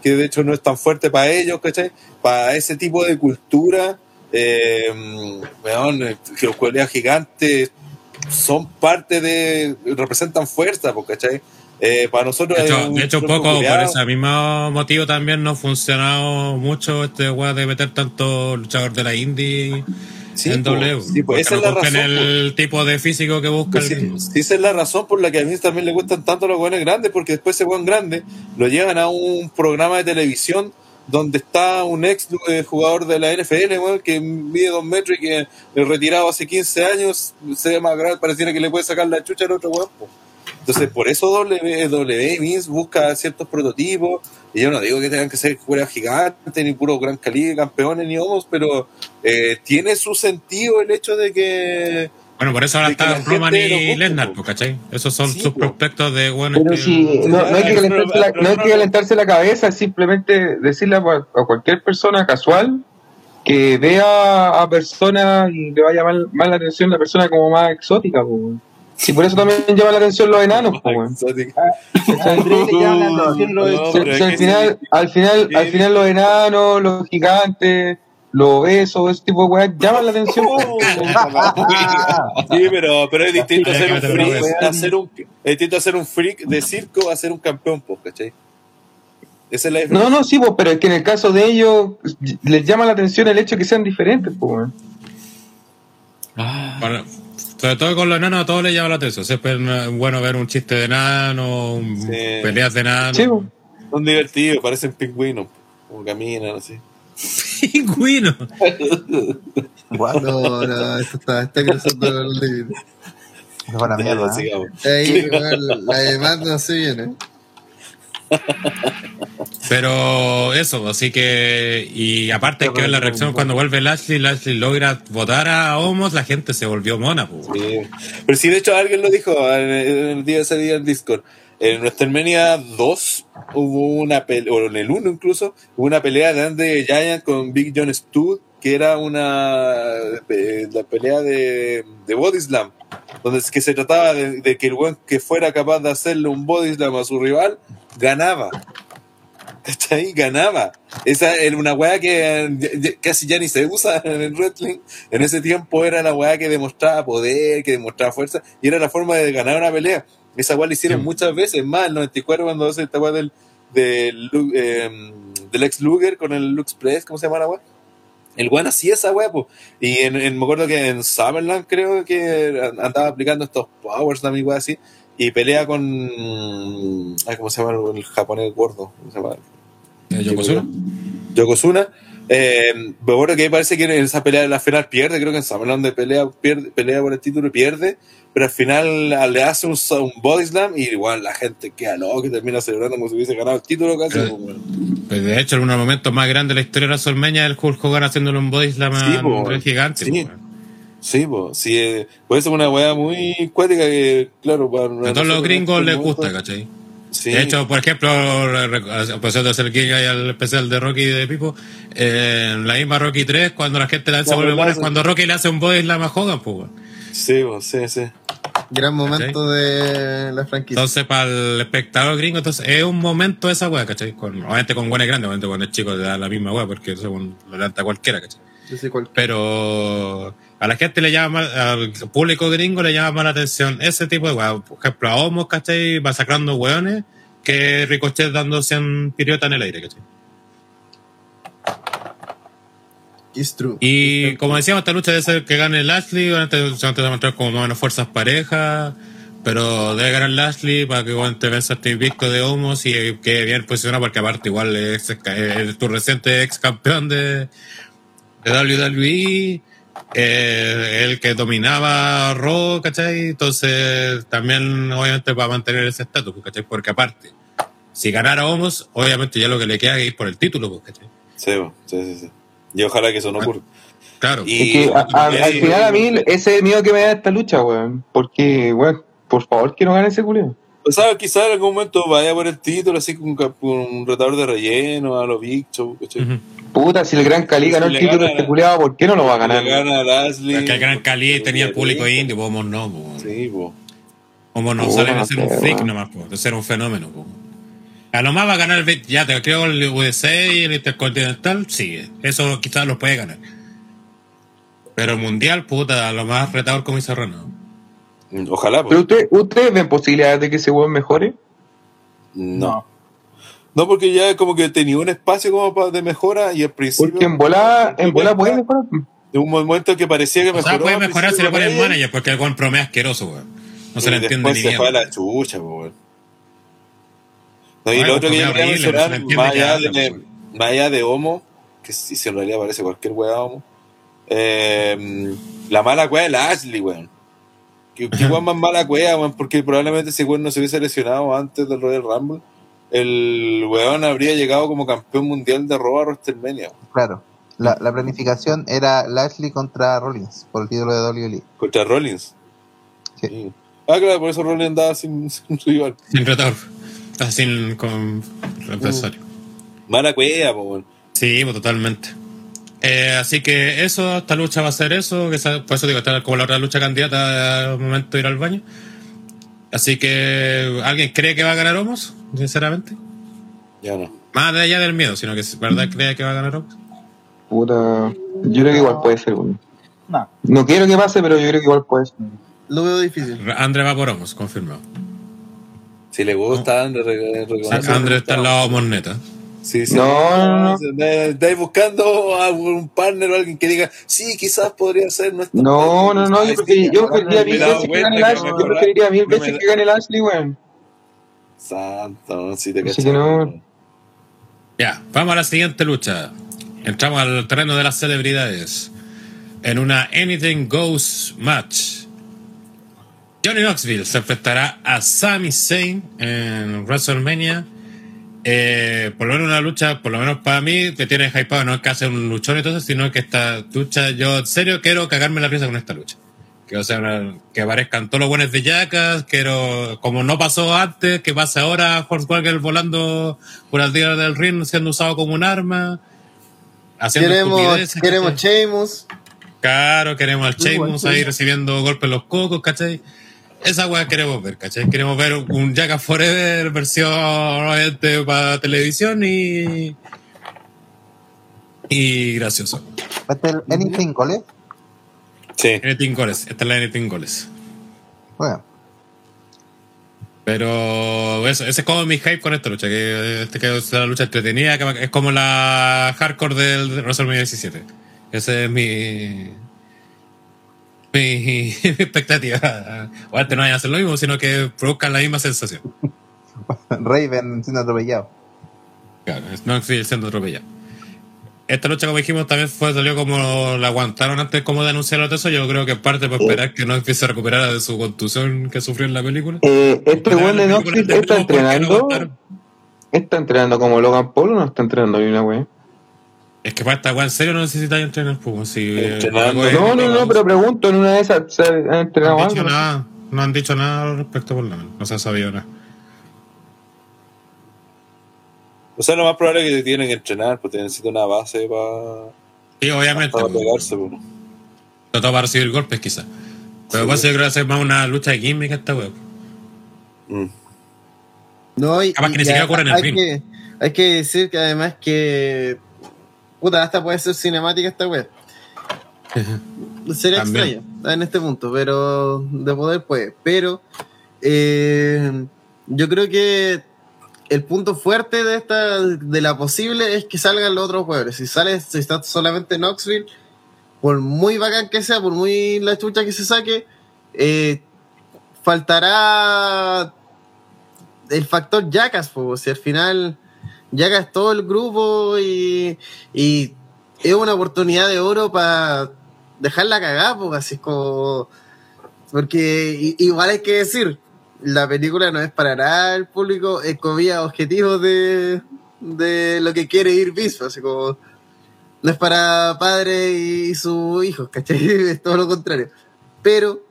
[SPEAKER 8] que de hecho no es tan fuerte para ellos, ¿cachai? Para ese tipo de cultura, eh, weón, eh, que los culiados gigantes son parte de, representan fuerza, ¿cachai? Eh, para nosotros
[SPEAKER 2] De hecho, de hecho, un poco por
[SPEAKER 8] culiao.
[SPEAKER 2] ese mismo motivo también no ha funcionado mucho este weá de meter tanto luchador de la indie
[SPEAKER 8] Sí,
[SPEAKER 2] en W.
[SPEAKER 8] sí, pues, esa es la razón,
[SPEAKER 2] el tipo de físico que busca
[SPEAKER 8] Pues
[SPEAKER 2] el
[SPEAKER 8] sí, esa es la razón por la que a mí también le gustan tanto los buenos grandes, porque después ese buen grande lo llevan a un programa de televisión donde está un ex eh, jugador de la NFL, weón, que mide dos metros y que eh, retirado hace 15 años, se ve más grande, pareciera que le puede sacar la chucha al otro weón. Entonces, por eso WWE Vince busca ciertos prototipos. Y yo no digo que tengan que ser jugadores gigantes, ni puro gran calibre, campeones, ni homos, pero eh, tiene su sentido el hecho de que
[SPEAKER 2] Bueno, por eso ahora están Roman y Lesnar, pues, ¿cachai? Esos son
[SPEAKER 8] Sí,
[SPEAKER 2] sus prospectos de buenos
[SPEAKER 4] pero
[SPEAKER 2] que-
[SPEAKER 4] si no, no hay que
[SPEAKER 8] Pero-
[SPEAKER 4] calentarse la, no hay que calentarse la cabeza, es simplemente decirle a, a cualquier persona casual que vea a personas y le va a llamar más la atención la persona como más exótica, pues. Si por eso también llama la atención los enanos, pues, [laughs] al final, al final,
[SPEAKER 8] Sí.
[SPEAKER 4] al final los enanos, los gigantes, los obesos, ese tipo de weas llaman la atención.
[SPEAKER 8] Sí, pero, pero es distinto hacer un freak,
[SPEAKER 2] en
[SPEAKER 8] hacer un, es distinto hacer un freak de circo a ser un campeón, pues, ¿cachai? Esa es la diferencia.
[SPEAKER 4] No, no, sí, pues, pero es que en el caso de ellos les llama la atención el hecho de que sean diferentes, pues, weón.
[SPEAKER 2] Bueno, sobre todo con los enanos a todos les llama la atención. Siempre es bueno ver un chiste de enano, un-
[SPEAKER 8] Sí.
[SPEAKER 2] peleas de enano.
[SPEAKER 4] Sí, pues.
[SPEAKER 8] Son divertidos, parecen pingüinos, como caminan así.
[SPEAKER 2] Pingüino. [laughs]
[SPEAKER 7] No, no, esto está, está cruzando el límite.
[SPEAKER 3] Es buena mierda. ¿eh?
[SPEAKER 7] Ahí, [laughs] la demanda se viene.
[SPEAKER 2] Pero eso, así que. Y aparte hay que ver la reacción cuando vuelve Lashley. Lashley logra votar a Homos, la gente se volvió mona. pues.
[SPEAKER 8] Sí. Pero sí, de hecho, alguien lo dijo en el, día ese día en Discord. En WrestleMania 2 hubo una pelea, o en el 1 incluso, hubo una pelea de Andre Giant con Big John Studd, que era una eh, la pelea de, de Body Slam. donde es que se trataba de, de que el weón que fuera capaz de hacerle un body slam a su rival, ganaba. ¿Cachai? Ganaba. Esa era una weá que casi ya ni se usa en el wrestling. En ese tiempo era la weá que demostraba poder, que demostraba fuerza, y era la forma de ganar una pelea. Esa weá la hicieron
[SPEAKER 2] Sí.
[SPEAKER 8] muchas veces, más el 94 cuando hace esta weá del, del, eh, del ex Luger con el Lux Press, ¿cómo se llama la weá? El weón hacía esa weá. Y en, en- me acuerdo que en Summerland creo que andaba aplicando estos powers también, weá así. Y pelea con. Ay, ¿Cómo se llama el japonés gordo? ¿Cómo se llama?
[SPEAKER 2] Eh, Yokozuna.
[SPEAKER 8] Yokozuna. Eh, me acuerdo que parece que en esa pelea de la final pierde, creo que en Summerland de pelea, pierde, pelea por el título y pierde, pero al final le hace un, un body slam y igual la gente queda loca y termina celebrando como si hubiese ganado el título casi.
[SPEAKER 2] Pero-
[SPEAKER 8] pues.
[SPEAKER 2] Pues de hecho, uno de los momentos más grandes de la historia de la Solmeña el Hulk Hogan haciéndole un body slam
[SPEAKER 8] Sí,
[SPEAKER 2] a
[SPEAKER 8] po.
[SPEAKER 2] un gigante.
[SPEAKER 8] Sí.
[SPEAKER 2] po.
[SPEAKER 8] Sí, pues, sí, eh, por eso es una weá muy cuática que, claro, para
[SPEAKER 2] A todos los gringos
[SPEAKER 8] en
[SPEAKER 2] les
[SPEAKER 8] este
[SPEAKER 2] gusta, ¿cachai?
[SPEAKER 8] Sí,
[SPEAKER 2] De hecho, por ejemplo, a pesar de hacer el ahí al especial de Rocky de Pipo, eh, en la misma Rocky 3, cuando la gente la se vuelve buena, cuando Rocky le hace un body slam a Hogan, pues,
[SPEAKER 8] sí, pues, sí, sí.
[SPEAKER 7] Gran momento de la franquicia.
[SPEAKER 2] Entonces, para el espectador gringo, entonces es un momento esa weá, ¿cachai? Con, obviamente con buenas grandes, obviamente con el chico le da la misma weá, porque eso lo levanta cualquiera, ¿cachai? Pero a la gente le llama, al público gringo le llama más la atención ese tipo de weá. Por ejemplo, a Homos, ¿cachai? Masacrando weones, que Ricochet dándose un piriota en el aire, ¿cachai?
[SPEAKER 7] It's true.
[SPEAKER 2] Y como decíamos, esta lucha debe ser que gane Lashley, obviamente se van a demostrar como más o menos fuerzas parejas, pero debe ganar Lashley para que bueno, te venza este invicto de Homos y quede bien posicionado, porque aparte igual es, es tu reciente ex campeón de, de WWE, eh, el que dominaba Raw, ¿cachai? Entonces también obviamente va a mantener ese estatus, ¿cachai? Porque aparte, si ganara Homos, obviamente ya lo que le queda es ir por el título, pues, ¿cachai?
[SPEAKER 8] Sí, sí, sí, sí. Y ojalá que eso no ocurra.
[SPEAKER 2] Claro.
[SPEAKER 8] Y-
[SPEAKER 4] Es que a- a- al final a mí ese es el miedo que me da esta lucha, weón. Porque, weón, por favor que no gane ese culeo.
[SPEAKER 8] O sea, quizás en algún momento vaya por el título, así con, con un retador de relleno, a los Big Show, ¿cachai?
[SPEAKER 4] Puta, si el Gran Cali ganó
[SPEAKER 8] Si
[SPEAKER 4] el título este culiado, ¿por qué no lo va a ganar?
[SPEAKER 8] Le gana a Lashley.
[SPEAKER 2] Es que el Gran Cali tenía el público
[SPEAKER 8] Sí,
[SPEAKER 2] indio, pues Homos no, pues.
[SPEAKER 8] Sí, pues.
[SPEAKER 2] Homos no
[SPEAKER 4] Puta,
[SPEAKER 2] sale de
[SPEAKER 4] no
[SPEAKER 2] ser un freak nomás, pues, de ser un fenómeno, pues. A lo más va a ganar, el- ya te creo el USA y el Intercontinental, sí, eso quizás lo puede ganar. Pero el Mundial, puta, a lo más retador como dice Rano.
[SPEAKER 8] Ojalá,
[SPEAKER 4] Pero
[SPEAKER 8] pues.
[SPEAKER 4] usted, ¿ustedes ven posibilidades de que ese weón mejore?
[SPEAKER 8] No. No, porque ya como que tenía un espacio como para de mejora y al principio.
[SPEAKER 4] Porque en bola, en bola puede mejorar.
[SPEAKER 8] De un momento que parecía que
[SPEAKER 2] O
[SPEAKER 8] mejoró.
[SPEAKER 2] sea, puede mejorar si le ponen manager, porque el buen promedio asqueroso, weón. No se
[SPEAKER 8] y
[SPEAKER 2] le entiende
[SPEAKER 8] después
[SPEAKER 2] ni
[SPEAKER 8] se
[SPEAKER 2] bien.
[SPEAKER 8] fue a la chucha, weón. No, y
[SPEAKER 2] Ay,
[SPEAKER 8] lo otro que yo quería
[SPEAKER 2] no
[SPEAKER 8] mencionar, más allá, de, más allá de Homo, que si, si en realidad parece cualquier weá Homo, eh, la mala weá de la Ashley, weón. ¿Qué, qué weón más mala weá, weón? Porque probablemente si weón no se hubiese lesionado antes del Royal Rumble, el weón habría llegado como campeón mundial de Raw a WrestleMania,
[SPEAKER 3] Claro. La, la planificación era Lashley contra Rollins por el título de WWE.
[SPEAKER 8] contra Rollins.
[SPEAKER 3] Sí.
[SPEAKER 8] Sí. Ah, claro, por eso Rollins andaba sin, [laughs] sin rival.
[SPEAKER 2] Sin retador. Sea, sin con reemplazario.
[SPEAKER 8] Mala pues, weón.
[SPEAKER 2] Sí, pues, totalmente. Eh, así que eso, esta lucha va a ser eso, que por eso digo, está como la otra lucha candidata al momento de ir al baño. Así que, ¿alguien cree que va a ganar Homos? Sinceramente.
[SPEAKER 8] Ya no.
[SPEAKER 2] Más allá del miedo, sino que es verdad cree que va a ganar Homos.
[SPEAKER 4] Puta, yo creo que igual puede ser, weón.
[SPEAKER 6] No.
[SPEAKER 4] No quiero que pase, pero yo creo que igual puede ser.
[SPEAKER 7] Lo veo difícil.
[SPEAKER 2] André va por Homos, confirmado.
[SPEAKER 8] Si le gusta, André,
[SPEAKER 2] André está al lado de Homos neta.
[SPEAKER 8] Sí, sí.
[SPEAKER 4] No, no, no.
[SPEAKER 8] Estáis buscando a un partner o alguien que diga, sí, quizás podría ser nuestro.
[SPEAKER 4] No, no, no, yo,
[SPEAKER 8] sí,
[SPEAKER 4] yo preferiría mil veces que gane el Ashley. Yo preferiría mil
[SPEAKER 8] no me
[SPEAKER 4] veces
[SPEAKER 8] da-
[SPEAKER 4] que gane el Ashley, weón.
[SPEAKER 8] Santo, si te
[SPEAKER 4] no.
[SPEAKER 2] Ya, vamos a la siguiente lucha. Entramos al terreno de las celebridades. En una Anything Goes match. Johnny Knoxville se enfrentará a Sami Zayn en WrestleMania. Eh, por lo menos una lucha, por lo menos para mí, que tiene hypado, no es que hace un luchón y todo eso, sino que esta lucha, yo en serio quiero cagarme la pieza con esta lucha. Que, o sea, una- que aparezcan todos los buenos de Jackas, quiero, como no pasó antes, que pase ahora Hornswoggle volando por el día del ring siendo usado como un arma. Haciendo
[SPEAKER 7] Queremos, queremos. Sheamus.
[SPEAKER 2] Claro, queremos al Sheamus ahí recibiendo golpes en los cocos, ¿cachai? Esa weá queremos ver, ¿cachai? Queremos ver un Jackass Forever versión obviamente para televisión y. y gracioso.
[SPEAKER 3] ¿Este es el Anything Goles?
[SPEAKER 8] Sí.
[SPEAKER 2] Anything Goles, esta es la Anything Goles.
[SPEAKER 3] Bueno,
[SPEAKER 2] Pero eso, ese es como mi hype con esta lucha, que, este, que es una lucha entretenida, que es como la hardcore del WrestleMania 17. Ese es mi. Mi, [laughs] mi expectativa. O antes no vayan a hacer lo mismo, sino que produzcan la misma sensación. [laughs]
[SPEAKER 3] Raven siendo atropellado.
[SPEAKER 2] Claro, no sigue siendo atropellado. Esta lucha, como dijimos, también fue, salió como la aguantaron antes como de anunciar todo eso. Yo creo que en parte por esperar que no empiece a recuperar de su contusión que sufrió en la película.
[SPEAKER 4] Eh, este Knoxville
[SPEAKER 2] película
[SPEAKER 4] está
[SPEAKER 2] no
[SPEAKER 4] entrenando. ¿Está entrenando como Logan Paul o no está entrenando bien la weá?
[SPEAKER 2] Es que para esta weá en serio no necesitáis entrenar, pues. Si,
[SPEAKER 8] Entrenando.
[SPEAKER 2] algo es-
[SPEAKER 4] No, no, no, pero pregunto, en una de esas ¿se ha
[SPEAKER 2] no
[SPEAKER 4] entrenado
[SPEAKER 2] han dicho
[SPEAKER 4] algo?
[SPEAKER 2] nada. No han dicho nada al respecto, por lo menos. No se ha sabido nada.
[SPEAKER 8] O sea, lo más probable es que tienen que entrenar, porque necesitan una base para,
[SPEAKER 2] Sí, obviamente.
[SPEAKER 8] para
[SPEAKER 2] pues.
[SPEAKER 8] pegarse. pues.
[SPEAKER 2] Trató para recibir golpes, quizás. Pero pues yo creo que va a ser más una lucha de química esta weá.
[SPEAKER 8] Mm.
[SPEAKER 7] No, y,
[SPEAKER 2] Capaz que ni siquiera ocurre en el
[SPEAKER 7] hay
[SPEAKER 2] ring.
[SPEAKER 7] que, hay que decir que además que. Puta, hasta puede ser cinemática esta web. [laughs] Sería
[SPEAKER 2] También.
[SPEAKER 7] extraño en este punto, pero de poder puede. Pero eh, yo creo que el punto fuerte de esta de la posible es que salgan los otros jugadores. Si sale, si está solamente Knoxville, por muy bacán que sea, por muy la chucha que se saque, eh, faltará el factor Jackass, po, si al final Jackass todo el grupo y, y es una oportunidad de oro para dejarla cagar, pues así como porque igual hay que decir la película no es para nada el público es comida objetivo de, de lo que quiere ir visto, así como no es para padre y sus hijos, ¿cachai? [laughs] Es todo lo contrario. Pero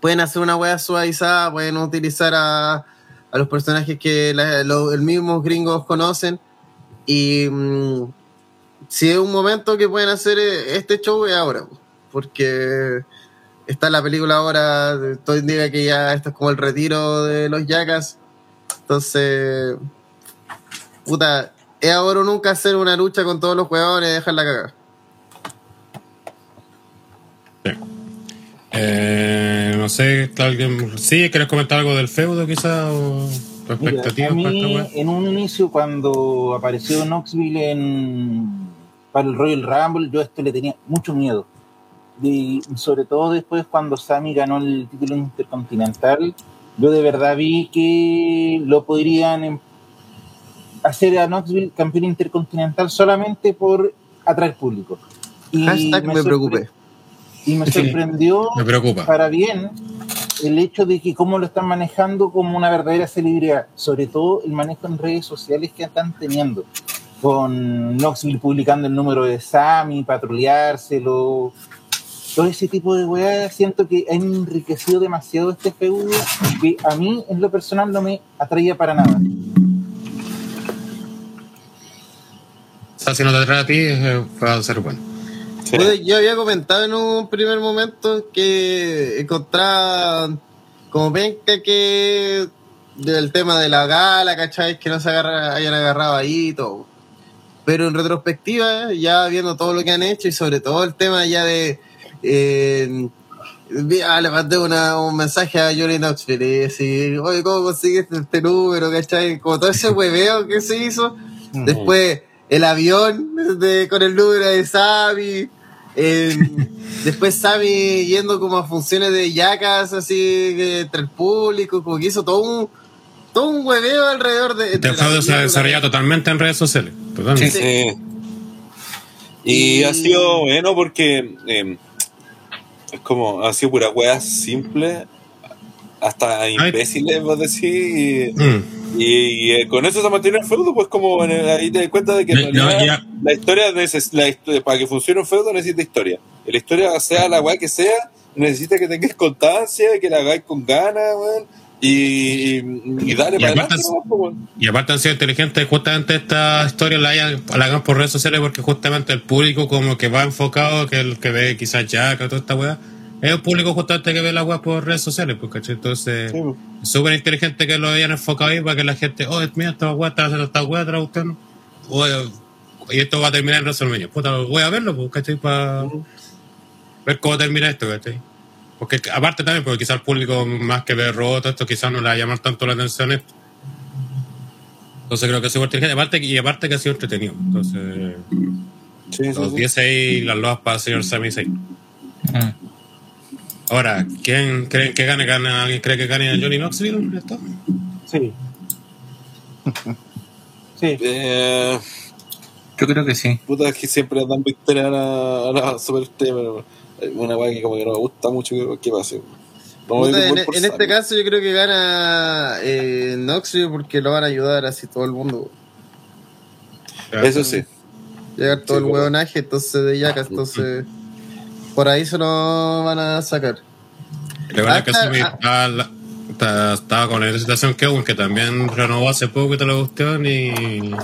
[SPEAKER 7] pueden hacer una wea suavizada, pueden utilizar a, a los personajes que la- lo- el mismos gringos conocen. Y mm, si es un momento que pueden hacer eh, este show es ahora, porque está la película ahora, todo indica que ya esto es como el retiro de los Jackas. Entonces, puta, es ahora o nunca hacer una lucha con todos los jugadores y dejarla cagar.
[SPEAKER 2] Eh, no sé, ¿está alguien. Sí, ¿quieres comentar algo del feudo, quizás? O tu
[SPEAKER 6] Mira,
[SPEAKER 2] expectativa
[SPEAKER 6] a
[SPEAKER 2] para esta
[SPEAKER 6] mí,
[SPEAKER 2] weá?
[SPEAKER 6] en un inicio, cuando apareció Knoxville en, para el Royal Rumble, yo a esto le tenía mucho miedo. Y sobre todo después, cuando Sami ganó el título intercontinental, yo de verdad vi que lo podrían em- hacer a Knoxville campeón intercontinental solamente por atraer público. Y
[SPEAKER 7] Hashtag me
[SPEAKER 6] sorpre-
[SPEAKER 7] preocupé.
[SPEAKER 6] Y me sorprendió
[SPEAKER 2] Me preocupa.
[SPEAKER 6] para bien el hecho de que cómo lo están manejando como una verdadera celebridad, sobre todo el manejo en redes sociales que están teniendo, con Knoxville publicando el número de Sammy, patrullárselo, todo ese tipo de weá, siento que han enriquecido demasiado este feudo que a mí en lo personal no me atraía para nada.
[SPEAKER 2] O sea, si no te atrae a ti, eh, va a ser bueno.
[SPEAKER 8] Sí.
[SPEAKER 7] Yo había comentado en un primer momento que encontraba como penca que del tema de la gala, ¿cachai? Que no se agarra, hayan agarrado ahí y todo. Pero en retrospectiva, ya viendo todo lo que han hecho y sobre todo el tema ya de... Eh, ah, le mandé una- un mensaje a Johnny Knoxville y decir, oye, ¿cómo consiguiste este número? ¿Cachai? Como todo ese hueveo que se hizo. Después el avión de, con el número de Sammy. eh, [laughs] después Sammy yendo como a funciones de yacas así entre el público, como que hizo todo un todo un hueveo alrededor de. La
[SPEAKER 2] feudo se ha desarrollado totalmente en redes sociales. Totalmente.
[SPEAKER 8] Sí. Y,
[SPEAKER 7] Y-
[SPEAKER 8] ha sido bueno porque eh, es como, ha sido pura wea simple, hasta imbéciles, vos decís. Y,
[SPEAKER 2] Mm.
[SPEAKER 8] Y, eh, con eso se mantiene el feudo, pues como en el- ahí te das cuenta de que
[SPEAKER 2] ya-
[SPEAKER 8] realidad la historia, neces- la para que funcione un feudo necesita historia. Y la historia, sea la weá que sea, necesita que tengas constancia, que la hagáis con ganas, weón. Y, y, y dale
[SPEAKER 2] Y
[SPEAKER 8] para
[SPEAKER 2] aparte-
[SPEAKER 8] adelante, po, weón.
[SPEAKER 2] Y aparte han sido inteligentes justamente esta historia la hayan, la hagan por redes sociales porque justamente el público como que va enfocado, que el que ve quizás Jack o toda esta weá, es un público justamente que ve la weá por redes sociales, pues, ¿cachai? Entonces,
[SPEAKER 8] Sí, po.
[SPEAKER 2] es súper inteligente que lo hayan enfocado ahí para que la gente, oh, mira, esta weá está haciendo esta weá traducción, y esto va a terminar en WrestleMania. Puta, voy a verlo, pues, ¿cachai? Para ver cómo termina esto, ¿cachai? Porque aparte también, porque quizás el público más que ve roto esto, quizás no le va a llamar tanto la atención esto. Entonces creo que es súper inteligente. Aparte, y aparte que ha sido entretenido. Entonces,
[SPEAKER 8] Sí, sí,
[SPEAKER 2] los
[SPEAKER 8] sí.
[SPEAKER 2] 10 ahí, las loas para el señor Sami Zayn. Ahora, ¿quién creen que gane? ¿Gana ¿Alguien cree que gane a Johnny Knoxville? ¿Esto?
[SPEAKER 6] Sí. sí.
[SPEAKER 8] Eh,
[SPEAKER 5] Yo creo que sí.
[SPEAKER 8] puta, es que siempre dan victoria a la, a la pero una weá que como que no me gusta mucho que, que pase. No
[SPEAKER 7] Puta,
[SPEAKER 8] voy
[SPEAKER 7] en, este caso yo creo que gana eh, Knoxville porque lo van a ayudar así todo el mundo.
[SPEAKER 8] Eso sí.
[SPEAKER 7] Llegar todo
[SPEAKER 8] Sí,
[SPEAKER 7] el
[SPEAKER 8] claro.
[SPEAKER 7] huevonaje entonces de Yaka, entonces por ahí se lo van a sacar.
[SPEAKER 2] Es que Sami
[SPEAKER 7] ah.
[SPEAKER 2] estaba, la- con la situación que Owen, que también renovó hace poco y te lo gustó y.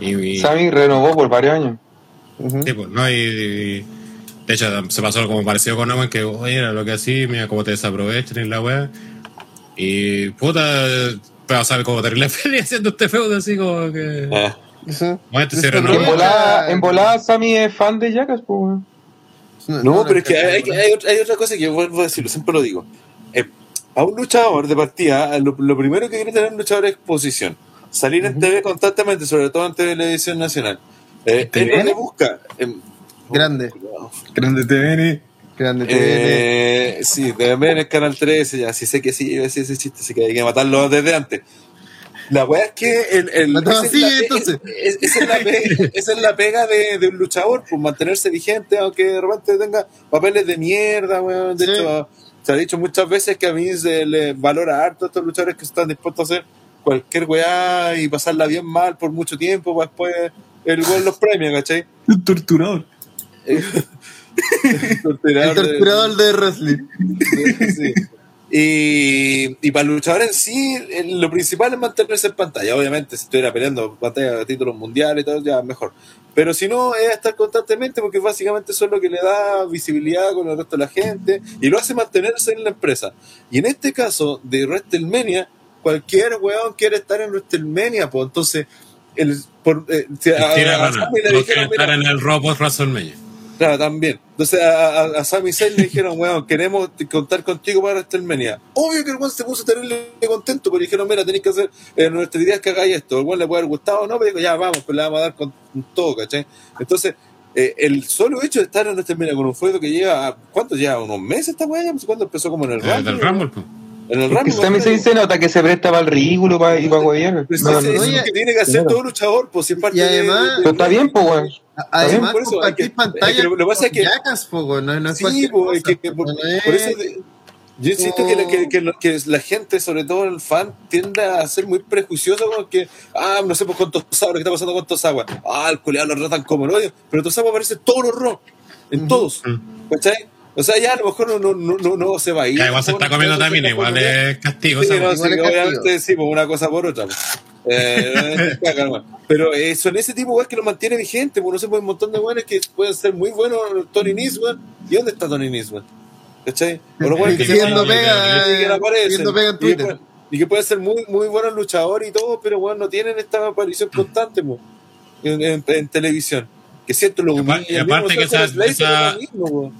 [SPEAKER 2] y, y-
[SPEAKER 4] Sammy renovó por varios años.
[SPEAKER 2] Sí, pues, ¿no? Y, y- de hecho se pasó como parecido con Owen, que oye, era lo que así, mira cómo te desaprovechan y la weá. Y puta, pero sabe cómo terrible [laughs] feliz haciendo este feudo así como que.
[SPEAKER 8] Eh.
[SPEAKER 2] Bueno, este se
[SPEAKER 7] Eso
[SPEAKER 2] renovó.
[SPEAKER 4] En volada, en volada Sammy es fan de Jackass, pues,
[SPEAKER 8] No, pero es que hay, hay otra, hay otra cosa que yo vuelvo a decirlo, siempre lo digo. Eh, a un luchador de partida, lo, lo primero que quiere tener un luchador es exposición. Salir en TV constantemente, sobre todo en televisión nacional. Eh, lo que busca. em,
[SPEAKER 7] Grande.
[SPEAKER 5] Grande TVN.
[SPEAKER 7] Grande TVN.
[SPEAKER 8] Eh, sí, en el canal 13, ya, sí sé que sí, iba a decir ese chiste, así que hay que matarlo desde antes. La weá es que el, el, esa es la
[SPEAKER 7] entonces.
[SPEAKER 8] es- esa, es la pega, [laughs] esa es la pega de, de un luchador, pues mantenerse vigente, aunque de repente tenga papeles de mierda, weón. De
[SPEAKER 7] Sí.
[SPEAKER 8] hecho, se ha dicho muchas veces que a mí se le valora harto a estos luchadores que están dispuestos a hacer cualquier weá y pasarla bien mal por mucho tiempo, para después el weón los premia, ¿cachai?
[SPEAKER 5] Un torturador. [laughs]
[SPEAKER 7] El
[SPEAKER 8] Torturador de-
[SPEAKER 7] torturador de wrestling. [laughs]
[SPEAKER 8] Sí. Y, y para el luchador en sí, eh, lo principal es mantenerse en pantalla. Obviamente, si estuviera peleando pantalla de títulos mundiales y todo, ya mejor. Pero si no, es estar constantemente porque básicamente eso es lo que le da visibilidad con el resto de la gente y lo hace mantenerse en la empresa. Y en este caso de WrestleMania, cualquier weón quiere estar en WrestleMania, pues entonces. El, por, eh, si a- a- a le dijeron,
[SPEAKER 2] estar
[SPEAKER 8] "Mira,
[SPEAKER 2] en el post WrestleMania.
[SPEAKER 8] Claro, también. Entonces a, a, a Sami Zayn le dijeron, weón, queremos contar contigo para WrestleMania. Obvio que el weón se puso terrible contento, pero dijeron, mira, tenéis que hacer, eh, nuestra idea es que hagáis esto. El weón le puede haber gustado o no, pero dijo, ya, vamos, pues le vamos a dar con todo, ¿cachai? Entonces, eh, el solo hecho de estar en WrestleMania con un feudo que lleva, ¿cuánto lleva? ¿Unos meses esta weá? Cuándo empezó como en el
[SPEAKER 2] Eh,
[SPEAKER 8] Rumble.
[SPEAKER 2] del Rumble, pues.
[SPEAKER 8] En el Rumble.
[SPEAKER 4] Sammy Zayn se nota que se presta para el ridículo pa- y para huevear.
[SPEAKER 8] Pero
[SPEAKER 4] No,
[SPEAKER 8] sí,
[SPEAKER 4] no,
[SPEAKER 8] es que tiene que hacer
[SPEAKER 4] claro.
[SPEAKER 8] todo luchador, pues si es parte
[SPEAKER 7] Y
[SPEAKER 8] de-
[SPEAKER 7] además-
[SPEAKER 8] de-
[SPEAKER 4] Pero está bien, pues, weón.
[SPEAKER 7] Además,
[SPEAKER 8] por eso, que-
[SPEAKER 7] pantalla
[SPEAKER 8] que lo- lo que pasa es que-
[SPEAKER 7] Jackass, po, no, no es
[SPEAKER 8] Sí, po,
[SPEAKER 7] cosa,
[SPEAKER 8] que- que por,
[SPEAKER 7] es-
[SPEAKER 8] por eso de- yo insisto que, la- que, que, lo- que la gente, sobre todo el fan, tiende a ser muy prejuicioso con que, ah, no sé pues, con Tosawa, ¿qué está pasando con Tosawa? Ah, el culiado lo tratan como el odio, pero Tosawa aparece todos los rock, en todos, ¿cachai? O sea, ya a lo mejor no, no, no, no, se va a ir.
[SPEAKER 2] Ya, igual se está comiendo también, igual es castigo.
[SPEAKER 8] Sí, no, sí, obviamente sí, pues una cosa por otra. pues. Eh, pero eh, son ese tipo que lo mantiene vigente, pues no sé, pues un montón de weones que pueden ser muy buenos, Tony Nisman, ¿y dónde está Tony Nisman? ¿Cachai? Que Y que pueden- ser muy, muy buenos luchadores y todo, pero bueno, no tienen esta aparición constante pues, en, televisión. Que siento lo
[SPEAKER 2] apar- y aparte que esa- esa-
[SPEAKER 8] pues.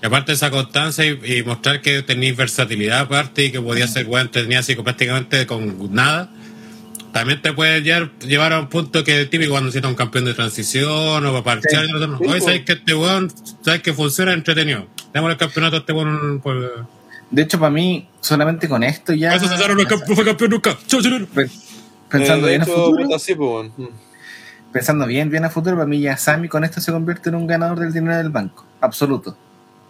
[SPEAKER 2] Y aparte esa constancia y, mostrar que tenéis versatilidad aparte y que podía ser bueno, tenía así prácticamente con nada, también te puede llevar, llevar a un punto que es típico cuando necesitas un campeón de transición o para parchar.
[SPEAKER 8] Sí,
[SPEAKER 2] Hoy sabes que este weón, sabes que funciona entretenido. Demos el campeonato a este weón por...
[SPEAKER 5] De hecho, para mí, solamente con esto ya.
[SPEAKER 2] Eso Cesaro no, es campeón, no fue campeón nunca.
[SPEAKER 5] Pensando
[SPEAKER 8] Eh,
[SPEAKER 5] bien a futuro,
[SPEAKER 8] pues, bueno. Mm.
[SPEAKER 5] pensando bien, bien a futuro, para mí ya Sammy con esto se convierte en un ganador del dinero del banco. Absoluto.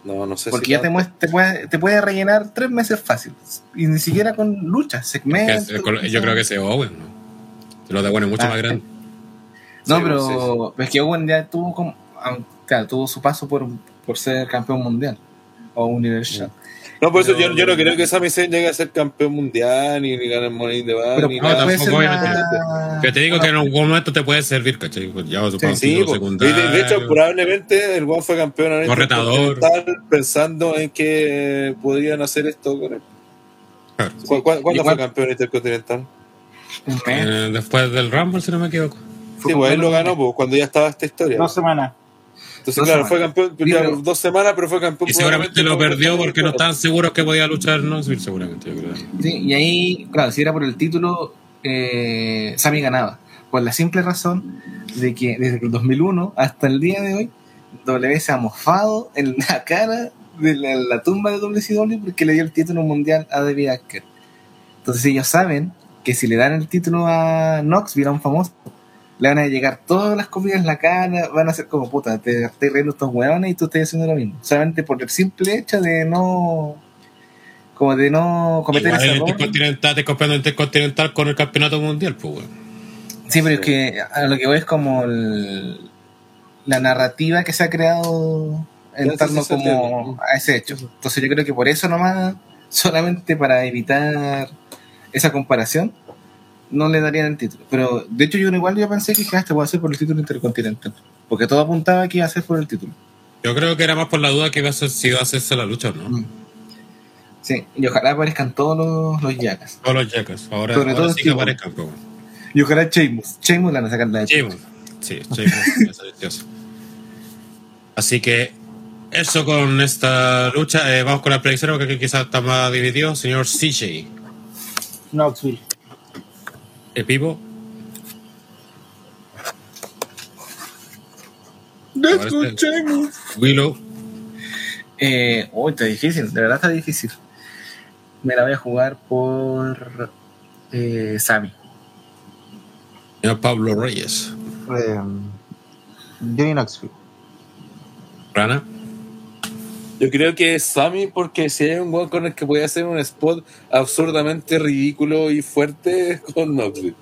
[SPEAKER 8] No, no sé
[SPEAKER 5] Porque
[SPEAKER 8] si
[SPEAKER 5] ya te,
[SPEAKER 8] tanto.
[SPEAKER 5] muest- te, puede, te puede rellenar tres meses fácil. Y ni siquiera con luchas, segmentos.
[SPEAKER 2] es- yo creo que ese Owen, ¿no? Se lo de bueno es mucho
[SPEAKER 5] Ah,
[SPEAKER 2] más grande. [laughs]
[SPEAKER 5] No,
[SPEAKER 8] Sí,
[SPEAKER 5] pero es que Owen ya tuvo como, ah, claro, tuvo su paso por, por ser campeón mundial. O Universal.
[SPEAKER 8] No, por eso yo, yo no creo que Sami Zayn llegue a ser campeón mundial, ni, el Money in the Bank,
[SPEAKER 5] Pero
[SPEAKER 8] ni
[SPEAKER 2] no,
[SPEAKER 8] nada.
[SPEAKER 2] tampoco, obviamente.
[SPEAKER 5] una-
[SPEAKER 2] Que te digo que en algún momento te puede servir, ¿cachai? Pues Ya
[SPEAKER 8] Sí,
[SPEAKER 2] título
[SPEAKER 8] po. y de,
[SPEAKER 2] secundario.
[SPEAKER 8] de hecho, probablemente el Juan fue campeón en
[SPEAKER 2] retador.
[SPEAKER 8] Intercontinental pensando en que podrían hacer esto con él.
[SPEAKER 2] Claro.
[SPEAKER 8] ¿Cu- cu- ¿Cuándo fue campeón intercontinental?
[SPEAKER 5] Un mes.
[SPEAKER 2] Eh, después del Rumble, si no me equivoco.
[SPEAKER 8] Sí, pues él lo ganó pues, cuando ya estaba esta historia.
[SPEAKER 6] Dos semanas.
[SPEAKER 8] Entonces,
[SPEAKER 5] dos
[SPEAKER 8] claro,
[SPEAKER 5] semanas.
[SPEAKER 8] fue campeón
[SPEAKER 5] Sí,
[SPEAKER 8] ya
[SPEAKER 5] pero-
[SPEAKER 8] dos semanas, pero fue campeón.
[SPEAKER 2] Y seguramente lo perdió
[SPEAKER 8] por-
[SPEAKER 2] porque no estaban seguros que podía luchar Knoxville, seguramente, yo creo.
[SPEAKER 5] Sí, y ahí, claro, si era por el título, eh, Sami ganaba. Por la simple razón de que desde el 2001 hasta el día de hoy, W se ha mofado en la cara de la, la tumba de WCW porque le dio el título mundial a David Acker. Entonces ellos saben que si le dan el título a Knoxville, a un famoso, le van a llegar todas las comidas en la cara, van a ser como puta, te estoy riendo estos hueones y tú estás haciendo lo mismo. Solamente por el simple hecho de no como de no cometer
[SPEAKER 2] Igual
[SPEAKER 5] ese error.
[SPEAKER 2] Intercontinental, te intercontinental con el campeonato mundial, pues, weón.
[SPEAKER 5] Sí, pero es que a lo que voy es como el- la narrativa que se ha creado en torno como a ese hecho. Entonces yo creo que por eso nomás, solamente para evitar esa comparación, no le darían el título. Pero de hecho yo igual yo pensé que "Ah, este voy a hacer por el título intercontinental. Porque todo apuntaba que iba a ser por el título.
[SPEAKER 2] Yo creo que era más por la duda que iba a ser, si iba a hacerse la lucha o no.
[SPEAKER 5] Mm. Sí, y ojalá aparezcan todos los, los yacas.
[SPEAKER 2] Todos los Jackas. Ahora,
[SPEAKER 5] Sobre
[SPEAKER 2] ahora
[SPEAKER 5] todo
[SPEAKER 2] sí que aparezcan.
[SPEAKER 5] Y ojalá Sheamus. Sheamus la van a sacar la de
[SPEAKER 2] Sheamus. Sí, Sheamus. Así que eso con esta lucha. Eh, vamos con la predicción porque aquí quizás está más dividido. Señor CJ.
[SPEAKER 6] Knoxville.
[SPEAKER 2] El Pipo.
[SPEAKER 5] Let's go,
[SPEAKER 2] Parece-
[SPEAKER 5] Sheamus.
[SPEAKER 2] Willow.
[SPEAKER 5] Eh, uy, está difícil, de verdad está difícil. Me la voy a jugar por eh, Sammy.
[SPEAKER 2] Señor Pablo Reyes.
[SPEAKER 3] Eh, Johnny Knoxville.
[SPEAKER 2] Rana.
[SPEAKER 8] Yo creo que es Sammy porque si hay un weón con el que puede hacer un spot absurdamente ridículo y fuerte es con Knoxville.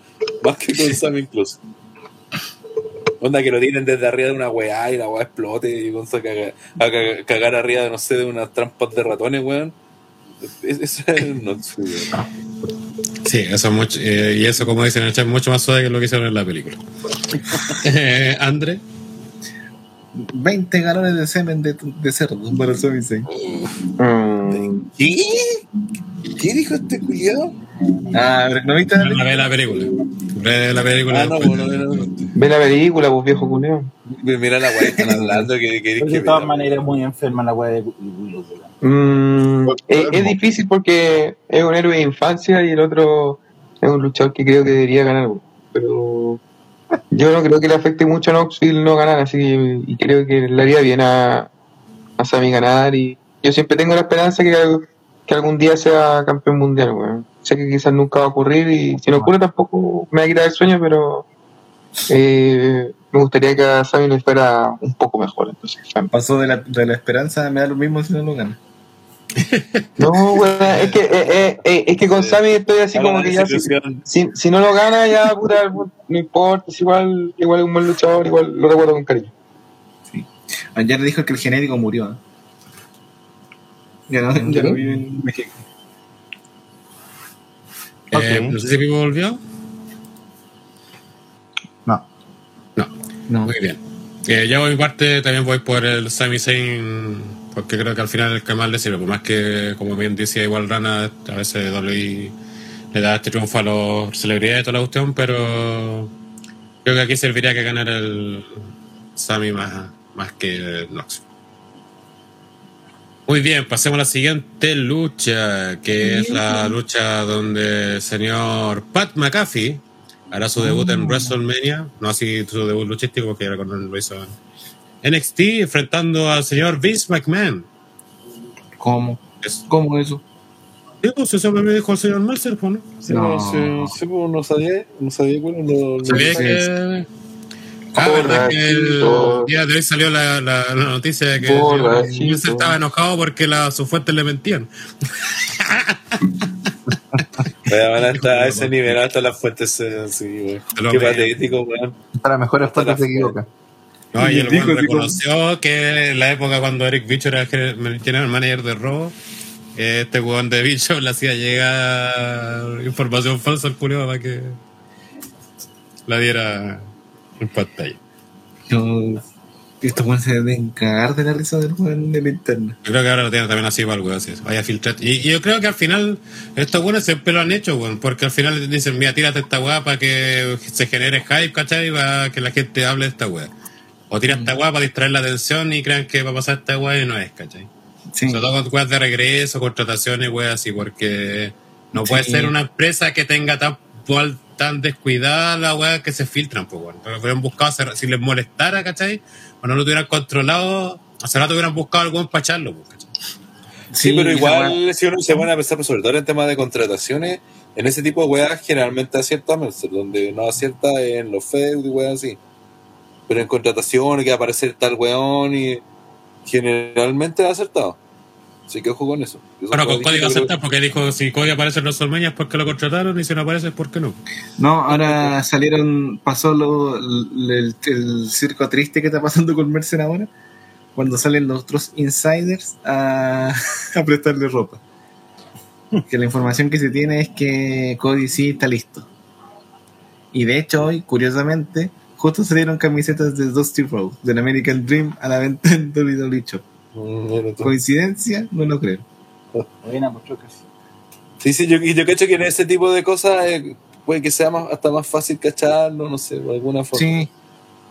[SPEAKER 8] Más que con Sammy incluso. Onda que lo tienen desde arriba de una weá y la weá explote y caga, a caga- cagar arriba de no sé de unas trampas de ratones, weón. Es- Eso es Knoxville, weón.
[SPEAKER 2] Sí, eso es mucho. eh, y eso, como dicen en el chat, es mucho más suave que lo que hicieron en la película. [laughs] Eh, Andre.
[SPEAKER 5] 20 galones de semen de, de cerdo para Zayn.
[SPEAKER 4] Mm,
[SPEAKER 8] ¿Qué? ¿Qué dijo este culiado?
[SPEAKER 5] Ah, pero no viste la
[SPEAKER 2] La ve la película. Ve la película.
[SPEAKER 8] Ah, no,
[SPEAKER 2] después.
[SPEAKER 8] bueno, no, no, no.
[SPEAKER 4] Ve la película, pues viejo culeo.
[SPEAKER 8] Mira la weá que están hablando que, que,
[SPEAKER 6] de todas maneras, muy enferma la weá de.
[SPEAKER 4] Mm, es, es difícil porque es un héroe de infancia y el otro es un luchador que creo que debería ganar. Pero yo no creo que le afecte mucho a Knoxville no ganar, así que y creo que le haría bien a, a ganar. Y yo siempre tengo la esperanza que, que algún día sea campeón mundial. weón. Sé que quizás nunca va a ocurrir y si no ocurre tampoco me va a quitar el sueño, pero eh, me gustaría que a Sammy le fuera un poco mejor. Entonces.
[SPEAKER 5] Pasó de la, de la esperanza, me da lo mismo si no lo gana. [laughs]
[SPEAKER 4] No, weón, es que, eh, eh, eh, es que con Sammy estoy así como que ya, si, si, si no lo gana, ya, puta, no importa, es igual, igual es un buen luchador, igual lo recuerdo con cariño.
[SPEAKER 5] Ayer dijo que el genético murió. ¿eh? Ya no, ya no vive en México.
[SPEAKER 2] Eh, no sé si Pipo volvió.
[SPEAKER 3] No.
[SPEAKER 2] No.
[SPEAKER 5] No.
[SPEAKER 2] Muy bien. Eh, yo por mi parte también voy por el Sami Zayn porque creo que al final el que más le sirve, por más que, como bien decía igual Rana, a veces WWE le da este triunfo a los celebridades y toda la cuestión, pero creo que aquí serviría que ganar el Sami más, más que Nox. Muy bien, pasemos a la siguiente lucha, que es la lucha donde el señor Pat McAfee hará su debut en WrestleMania, no así su debut luchístico, porque ya lo lo hizo NXT, enfrentando al señor Vince McMahon.
[SPEAKER 5] ¿Cómo?
[SPEAKER 2] Es-
[SPEAKER 5] ¿Cómo eso?
[SPEAKER 2] Sí, pues eso me dijo el señor Mercer, pues, ¿no?
[SPEAKER 8] Sí,
[SPEAKER 5] No.
[SPEAKER 8] no, sí, sí, pues, no sabía, no sabía cuál no, no
[SPEAKER 2] Sabía que... Ah, verdad que el día de hoy salió la, la, la noticia de que. Vince estaba enojado porque la, sus fuentes le mentían. [laughs]
[SPEAKER 8] Vaya, van hasta a ese nivel, hasta las fuentes eh, así, güey. Qué patético, weón.
[SPEAKER 3] Para mejores fuentes se equivoca.
[SPEAKER 2] No, y el
[SPEAKER 5] dijo
[SPEAKER 2] reconoció que en la época cuando Eric Bicho era el general manager de eh, este weón de Bicho le hacía llegar información falsa al culiao para que la diera en pantalla.
[SPEAKER 5] Yo, estos weones se deben cagar de la risa del weón de la interna.
[SPEAKER 2] Yo creo que ahora lo tienen también así para el weón, así, vaya filtrar. Y, y yo creo que al final, estos weones siempre lo han hecho, weón, porque al final dicen, mira, tírate esta weá para que se genere hype, ¿cachai? Para que la gente hable de esta weá. O tira esta weá para distraer la atención y crean que va a pasar esta weá y no es, ¿cachai?
[SPEAKER 5] Sí.
[SPEAKER 2] Sobre todo con weas de regreso, contrataciones, weas así, porque no puede
[SPEAKER 5] Sí.
[SPEAKER 2] ser una empresa que tenga tan, cual- tan descuidada la wea que se filtran, pues bueno. Pero hubieran buscado, hacer- si les molestara, ¿cachai? O no lo tuvieran controlado, hace rato hubieran buscado algún para echarlo, pues, ¿cachai?
[SPEAKER 8] Sí, pero igual,
[SPEAKER 5] weá-
[SPEAKER 8] si uno se pone a pensar, pues, sobre todo en temas de contrataciones, en ese tipo de weas generalmente acierta Mercer, donde no acierta en los feudos y weas así. Pero en contrataciones, que va a aparecer tal weón y generalmente ha acertado. Así que ojo con eso. Eso
[SPEAKER 2] Bueno, con Cody va a
[SPEAKER 8] distinto,
[SPEAKER 2] aceptar porque dijo, si Cody aparece en los Solmeñas porque lo contrataron y si no aparece es porque no.
[SPEAKER 5] No, ahora salieron, pasó lo, el, el circo triste que está pasando con Mercer ahora, cuando salen los otros insiders a, [laughs] a prestarle ropa. Que la información que se tiene es que Cody sí está listo. Y de hecho hoy, curiosamente, justo salieron camisetas de Dusty Rhodes, del American Dream, a la venta en WWE Shop.
[SPEAKER 8] Mm, bueno,
[SPEAKER 5] ¿Coincidencia? No lo creo.
[SPEAKER 6] Buena, pues creo que sí.
[SPEAKER 8] Sí, sí, yo, yo cacho que en ese tipo de cosas eh, puede que sea más, hasta más fácil cacharlo, no sé, de alguna forma.
[SPEAKER 5] Sí,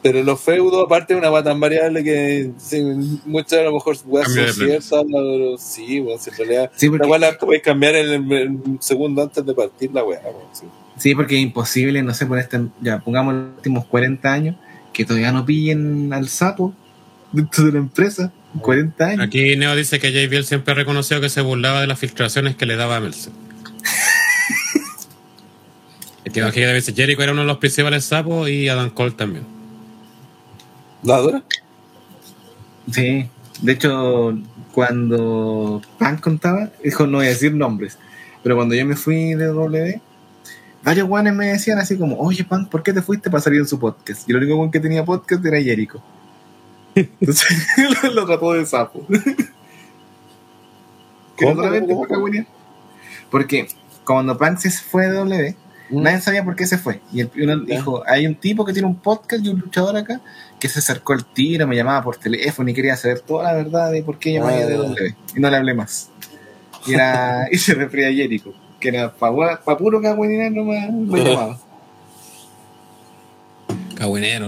[SPEAKER 8] Pero los feudos, aparte, es una weá tan variable que sí, muchas a lo mejor weas son ciertas, pero sí, si en realidad.
[SPEAKER 5] sí
[SPEAKER 8] La
[SPEAKER 5] porque,
[SPEAKER 8] weá la podéis cambiar en el, en un segundo antes de partir la weá, weón, sí.
[SPEAKER 5] Sí, porque es imposible, no sé, por este, ya pongamos los últimos 40 años, que todavía no pillen al sapo dentro de la empresa. 40 años.
[SPEAKER 2] Aquí Neo dice que JBL siempre ha reconocido que se burlaba de las filtraciones que le daba a Meltzer. [laughs] Es que aquí dice Jericho era uno de los principales sapos y Adam Cole también.
[SPEAKER 8] ¿La dura?
[SPEAKER 5] Sí, de hecho, cuando Pan contaba, dijo no voy a decir nombres, pero cuando yo me fui de W, varios guanes me decían así como, oye Pan, ¿por qué te fuiste para salir en su podcast? Y el único que tenía podcast era Jericho. [laughs] Entonces [laughs] lo, lo trató de sapo. Que no
[SPEAKER 8] ¿Cómo?
[SPEAKER 5] solamente fue cagüenear. Porque cuando Pan se fue de W,
[SPEAKER 8] Mm.
[SPEAKER 5] nadie sabía por qué se fue. Y el, uno dijo, hay un tipo que tiene un podcast y un luchador acá que se acercó al tiro, me llamaba por teléfono y quería saber toda la verdad de por qué yo me
[SPEAKER 8] Ah.
[SPEAKER 5] de W. Y no le hablé más. Y, era, [laughs] y se refería a Jericho, que era para pa puro cagüinear nomás lo llamaba.
[SPEAKER 2] Cagüinero,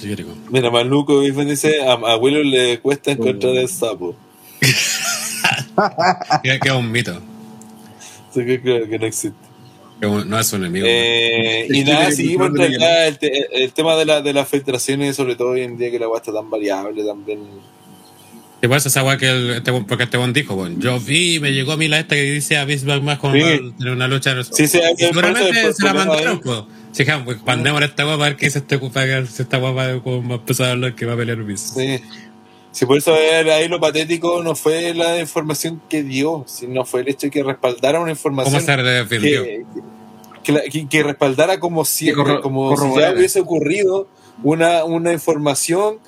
[SPEAKER 2] Jericho.
[SPEAKER 8] Mira, Maluco Biffen dice: a, a Willow le cuesta encontrar el sapo.
[SPEAKER 2] Que que es un mito.
[SPEAKER 8] Que que no existe.
[SPEAKER 2] No es un enemigo.
[SPEAKER 8] Eh, y nada,
[SPEAKER 5] sí,
[SPEAKER 8] sí, el, te- el tema de, la, de las filtraciones, sobre todo hoy en día que la weá está tan variable también.
[SPEAKER 2] Y por eso esa weá que el, este, porque este buen dijo, bueno, yo vi, me llegó a mí la esta que dice a Vince McMahon con
[SPEAKER 8] Sí.
[SPEAKER 2] una, una lucha de
[SPEAKER 8] Sí, sí,
[SPEAKER 2] seguramente se la mandaron, pues. Si dijeron, pues mandémosle esta weá para ver qué dice este si esta va como a empezar a hablar que va a pelear Vince.
[SPEAKER 8] Sí. Sí, por eso ahí lo patético no fue la información que dio, sino fue el hecho de que respaldara una información
[SPEAKER 2] ¿Cómo se defendió?
[SPEAKER 8] que, que, la- que- que respaldara como si, como si ya hubiese ocurrido una, una información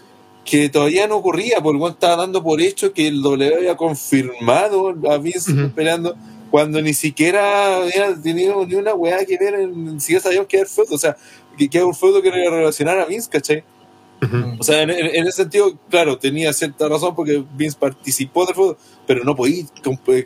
[SPEAKER 8] que todavía no ocurría, porque el estaba dando por hecho que el W había confirmado a Vince
[SPEAKER 2] Ujú.
[SPEAKER 8] peleando cuando ni siquiera había tenido ni una weá que ver, en, ni siquiera sabíamos que era el feudo, o sea, que, que era un feudo que era relacionar a Vince, ¿cachai? O sea, en, en- en ese sentido, claro, tenía cierta razón porque Vince participó del fútbol, pero no podía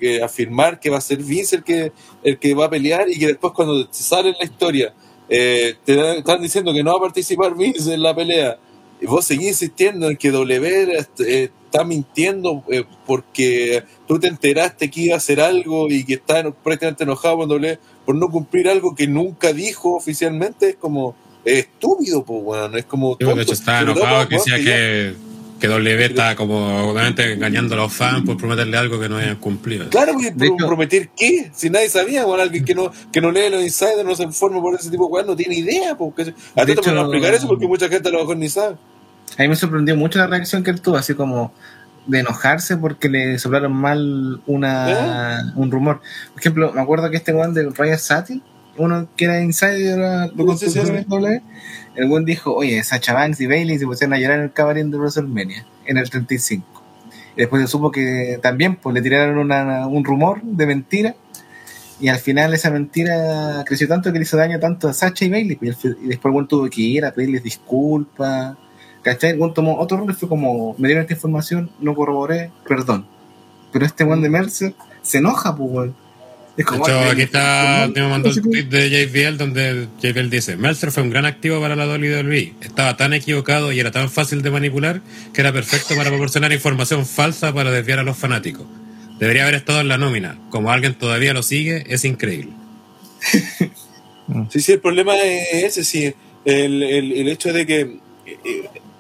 [SPEAKER 8] que afirmar que va a ser Vince el que, el que va a pelear y que después cuando te sale en la historia eh, te están diciendo que no va a participar Vince en la pelea vos seguís insistiendo en que W eh, está mintiendo eh, porque tú te enteraste que iba a hacer algo y que está prácticamente enojado con W por no cumplir algo que nunca dijo oficialmente, es como es estúpido, pues, bueno, es como...
[SPEAKER 2] Sí, de hecho
[SPEAKER 8] tonto.
[SPEAKER 2] estaba
[SPEAKER 8] Sobre todo
[SPEAKER 2] enojado que decía que, que W estaba como obviamente engañando a los fans por prometerle algo que no habían cumplido.
[SPEAKER 8] Claro, porque prometer qué, si nadie sabía, bueno, alguien que no, que no lee los insiders, no se informa por ese tipo de cosas, no tiene idea, porque a ti te
[SPEAKER 5] hecho-
[SPEAKER 8] pueden explicar eso porque mucha gente a lo mejor ni sabe.
[SPEAKER 5] A mí me sorprendió mucho la reacción que él tuvo, así como de enojarse porque le soplaron mal una, un rumor. Por ejemplo, me acuerdo que este weón de Ryan Satin uno que era insider, lo doble, el buen dijo, oye, Sacha Banks y Bailey se pusieron a llorar en el camarín de WrestleMania, en el 35. Y después se supo que también pues, le tiraron una- un rumor de mentira. Y al final esa mentira creció tanto que le hizo daño tanto a Sacha y Bailey. pues, y después el buen tuvo que ir a pedirles disculpas. ¿Cachai? El tomó otro rol y fue como, me dieron esta información, no corroboré, perdón. Pero este buen de Mercer se enoja, pues, weón. Es
[SPEAKER 2] De
[SPEAKER 5] como,
[SPEAKER 2] hecho,
[SPEAKER 5] "Ay,
[SPEAKER 2] aquí está, me mandó el
[SPEAKER 5] qué".
[SPEAKER 2] tweet de JBL donde JBL dice, Meltzer fue un gran activo para la WWE. Estaba tan equivocado y era tan fácil de manipular que era perfecto para proporcionar información falsa para desviar a los fanáticos. Debería haber estado en la nómina. Como alguien todavía lo sigue, es increíble. [laughs]
[SPEAKER 8] Sí, sí, el problema es ese, sí. El, el, el hecho de que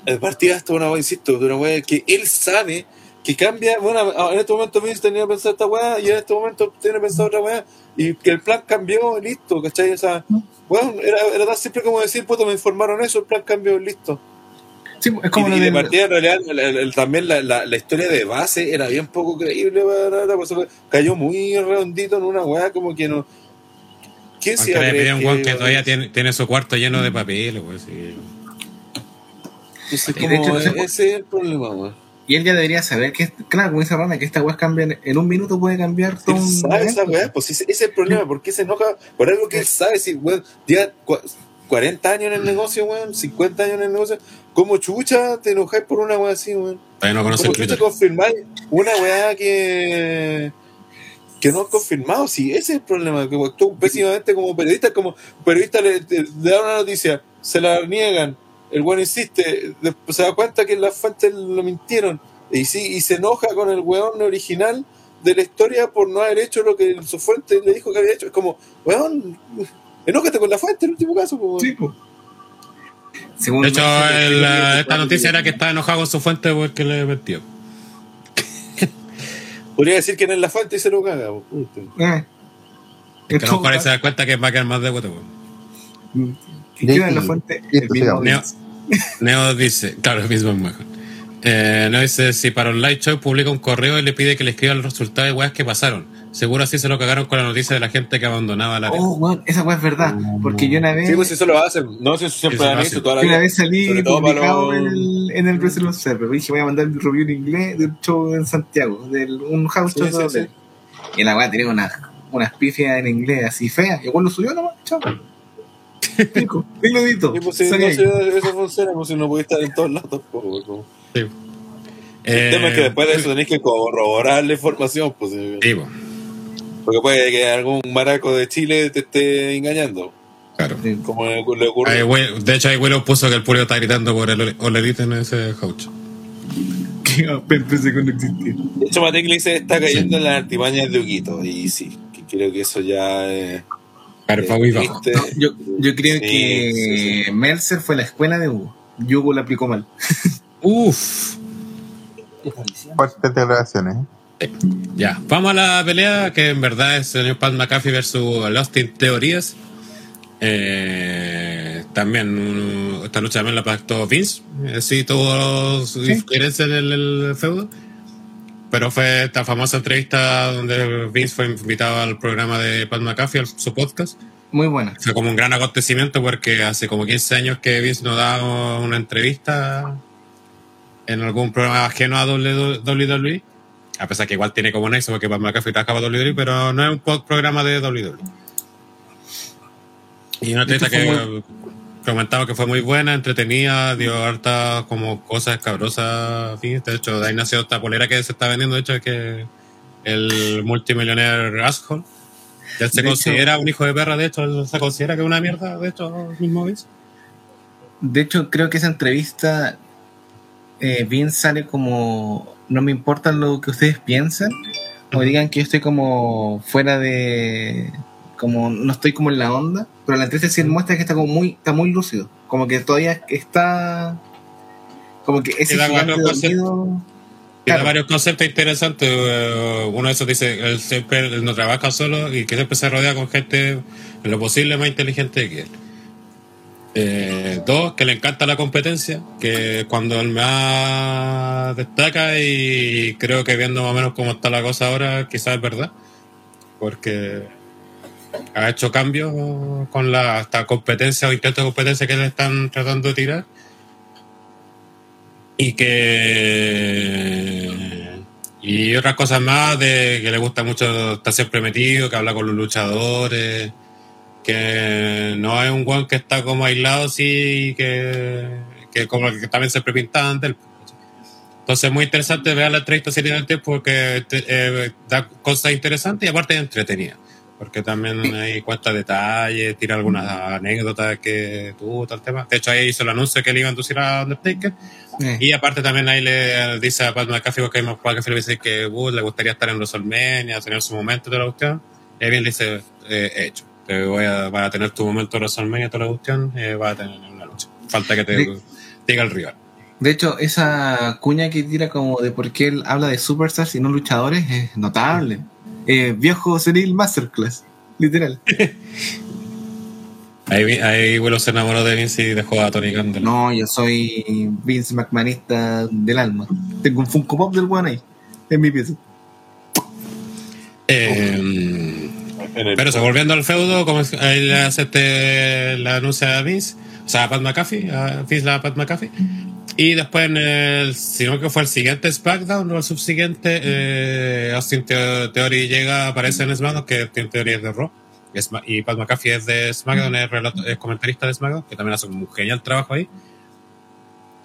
[SPEAKER 8] eh, partía hasta una weá, insisto, de una weá que él sabe que cambia. Bueno, en este momento Vince tenía pensado esta weá y en este momento tiene pensado otra weá y que el plan cambió, listo, ¿cachai? O sea, bueno, era, era tan simple como decir, puto, me informaron eso, el plan cambió, listo.
[SPEAKER 5] Sí, es como
[SPEAKER 8] y,
[SPEAKER 5] lo
[SPEAKER 8] y de partida, en realidad, el- el- el- también la, la, la historia de base era bien poco creíble, la- cayó muy redondito en una weá como que no. ¿Quién se
[SPEAKER 2] le
[SPEAKER 8] que-
[SPEAKER 2] que todavía tiene, tiene su cuarto lleno de papeles, pues, sí.
[SPEAKER 8] Entonces,
[SPEAKER 5] Y de hecho,
[SPEAKER 8] como,
[SPEAKER 5] no sé por-
[SPEAKER 8] ese es el problema, weón.
[SPEAKER 5] Y él ya debería saber que, claro, como dice Rana, que esta weá cambia en, un minuto, puede cambiar todo
[SPEAKER 8] Él
[SPEAKER 5] un.
[SPEAKER 8] sabe esa weá, pues ese, ese es el problema, ¿por qué se enoja? Por algo que él sabe, si weón, cua- 40 años en el negocio, weón, 50 años en el negocio, ¿cómo chucha te enojáis por una weá así, weón?
[SPEAKER 2] Todavía no conoce
[SPEAKER 8] ¿Cómo
[SPEAKER 2] el
[SPEAKER 8] chucha
[SPEAKER 2] Twitter.
[SPEAKER 8] confirmáis una weá que que no has confirmado? Sí, ese es el problema, que actúa pésimamente como periodista, como periodista le, le- le da una noticia, se la niegan, el weón insiste, después se da cuenta que las fuentes lo mintieron, y sí, y se enoja con el weón original de la historia por no haber hecho lo que su fuente le dijo que había hecho. Es como, weón, enójate con la fuente en el último caso.
[SPEAKER 5] Sí, pues. Según
[SPEAKER 2] De hecho, el, la- esta noticia era que estaba enojado con su fuente porque le metió. [laughs]
[SPEAKER 8] Podría decir que no es la fuente y se lo caga.
[SPEAKER 5] Eh.
[SPEAKER 2] Que a lo mejor ahí se da cuenta que va a quedar más de huevo. weón.
[SPEAKER 5] ¿Y quién es la fuente? El mismo.
[SPEAKER 2] Neo. Neo dice, claro, el mismo es mejor. Eh, Neo dice, si para un live show publica un correo y le pide que le escriba el resultado de weas que pasaron. Seguro así se lo cagaron con la noticia de la gente que abandonaba la
[SPEAKER 5] Oh, weón, esa weá es verdad. Porque yo una vez.
[SPEAKER 8] Sí, pues eso lo hacen. No sé si siempre han hecho toda la
[SPEAKER 5] Yo una
[SPEAKER 8] vida.
[SPEAKER 5] vez salí publicado
[SPEAKER 8] los-
[SPEAKER 5] en el, en el Observer. Dije, voy a mandar mi review en inglés de un show en Santiago, de un house
[SPEAKER 8] Sí,
[SPEAKER 5] show
[SPEAKER 8] sí,
[SPEAKER 5] de
[SPEAKER 8] sí.
[SPEAKER 5] Y la weá tenía unas unas pifias en inglés así feas. Y igual lo subió nomás, chao. Pico, peludito.
[SPEAKER 8] Sí, pues, sí,
[SPEAKER 5] Salí
[SPEAKER 8] no, sí, eso funciona, pues si no podéis estar en todos lados pues, como-
[SPEAKER 2] Sí.
[SPEAKER 8] El tema es que
[SPEAKER 2] Eh,
[SPEAKER 8] después de eso tenéis que corroborar la información, pues, eh,
[SPEAKER 2] sí, po,
[SPEAKER 8] porque puede que algún maraco de Chile te esté engañando,
[SPEAKER 2] claro.
[SPEAKER 8] como le, le ocurre.
[SPEAKER 2] Will- de hecho, ahí Willow puso que el público está gritando por el Oledito en ese house. [laughs]
[SPEAKER 5] Que pensé que no existía.
[SPEAKER 8] De hecho, Matei se está cayendo en las artimañas de Huguito, y sí, que creo que eso ya es.
[SPEAKER 2] Fue muy bajo.
[SPEAKER 8] triste.
[SPEAKER 5] Yo, yo creo
[SPEAKER 8] Sí,
[SPEAKER 5] que
[SPEAKER 8] sí, sí.
[SPEAKER 5] Mercer fue la escuela de Hugo. Y Hugo la aplicó mal. [laughs]
[SPEAKER 2] Uff.
[SPEAKER 3] Fuertes declaraciones. ¿eh?
[SPEAKER 2] Ya, vamos a la pelea que en verdad es el señor Pat McAfee versus Austin Teorías. Eh, también esta lucha también la pactó Vince. Eh, sí, tuvo su diferencia en el, el feudo. Pero fue esta famosa entrevista donde Vince fue invitado al programa de Pat McAfee, a su podcast.
[SPEAKER 5] Muy buena.
[SPEAKER 2] Fue como un gran acontecimiento porque hace como 15 años que Vince no daba una entrevista en algún programa ajeno a WWE. A pesar que igual tiene como nexo porque Pat McAfee trabajaba para WWE, pero no es un programa de WWE. Y una entrevista que comentaba que fue muy buena, entretenida, dio hartas como cosas cabrosas. Vince. De hecho, de ahí nació esta polera que se está vendiendo, de hecho, es que el multimillonaire Asshole. Él se
[SPEAKER 5] De
[SPEAKER 2] considera un hijo de perra, de hecho, él se considera que es una mierda, de hecho, mismo Vince.
[SPEAKER 5] De hecho, creo que esa entrevista eh, Vince sale como no me importa lo que ustedes piensan o digan que yo estoy como fuera de como no estoy como en la onda, pero la entrevista sí muestra que está como muy está muy lúcido, como que todavía está como que ese gigante dormido
[SPEAKER 2] Tiene
[SPEAKER 5] Claro.
[SPEAKER 2] varios conceptos interesantes. eh, Uno de esos dice, él siempre él no trabaja solo y que siempre se rodea con gente en lo posible más inteligente que él. Eh, dos, que le encanta la competencia, que cuando él más destaca y creo que viendo más o menos cómo está la cosa ahora, quizás es verdad. Porque ha hecho cambios con la esta competencia o intento de competencia que le están tratando de tirar. Y que. Y otras cosas más de que le gusta mucho estar siempre metido, que habla con los luchadores, que no es un guan que está como aislado, sí, que, que como que también se prepinta ante él. Entonces, muy interesante ver la entrevista tiempo porque te- eh, da cosas interesantes y aparte entretenida. Porque también ahí cuenta detalles, tira algunas anécdotas que tuvo, tal tema. De hecho, ahí hizo el anuncio que le iba a inducir a Undertaker.
[SPEAKER 5] Eh,
[SPEAKER 2] Y aparte también ahí le dice a Pat McAfee, porque Pat McAfee le dice que uh, le gustaría estar en WrestleMania, tener su momento de la cuestión. Y ahí bien le dice, eh, hecho, te voy a, vas a tener tu momento de WrestleMania, toda la cuestión, eh, vas a tener una lucha. Falta que te diga el rival.
[SPEAKER 5] De hecho, esa cuña que tira como de por qué él habla de superstars y no luchadores es notable. Eh, viejo senil masterclass, literal. [laughs]
[SPEAKER 2] Ahí, ahí Willow se enamoró de Vince y dejó a Tony Khan.
[SPEAKER 5] No, yo soy Vince McMahonista del alma. Tengo un Funko Pop del one ahí, en mi pieza.
[SPEAKER 2] Eh,
[SPEAKER 8] el-
[SPEAKER 2] pero eso, volviendo al feudo, como es- ahí le hace este, la anuncia a Vince, o sea, a Pat McAfee, a Vince la a Pat McAfee. Y después, en el, si no que fue el siguiente SmackDown o el subsiguiente, eh, Austin Theo- Theory llega, aparece en SmackDown, que Austin Theory es de Raw. Y, Pat McAfee es de SmackDown, es, relato- es comentarista de SmackDown, que también hace un genial trabajo ahí.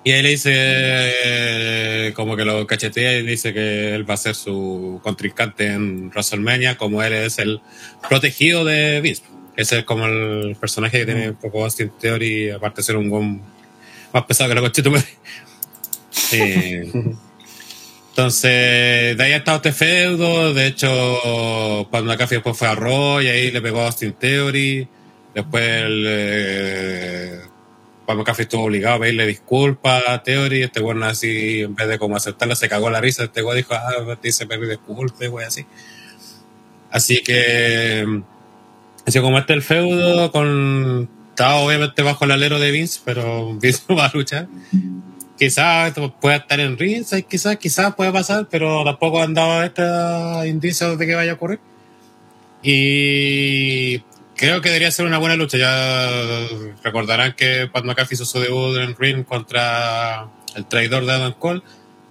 [SPEAKER 2] Y ahí le dice, eh, como que lo cachetea y dice que él va a ser su contrincante en WrestleMania, como él es el protegido de Vince. Ese es como el personaje que tiene un poco Austin Theory, aparte de ser un buen más pesado que la coche [laughs] Entonces, de ahí ha estado este feudo. De hecho, Pat McAfee después fue a Raw y ahí le pegó a Austin Theory. Después el, eh, Pat McAfee estuvo obligado a pedirle disculpas a Theory. Este bueno así, en vez de como aceptarla, se cagó la risa. Este güey dijo, ah, dice pedir disculpas, güey, así. Así que, así como este el feudo, con, estaba obviamente bajo el alero de Vince, pero [laughs] Vince no va a luchar. Quizás pueda estar en Ringside, quizás, quizás pueda pasar, pero tampoco han dado estos indicios de que vaya a ocurrir. Y creo que debería ser una buena lucha. Ya recordarán que Pat McAfee hizo su debut en Ring contra el traidor de Adam Cole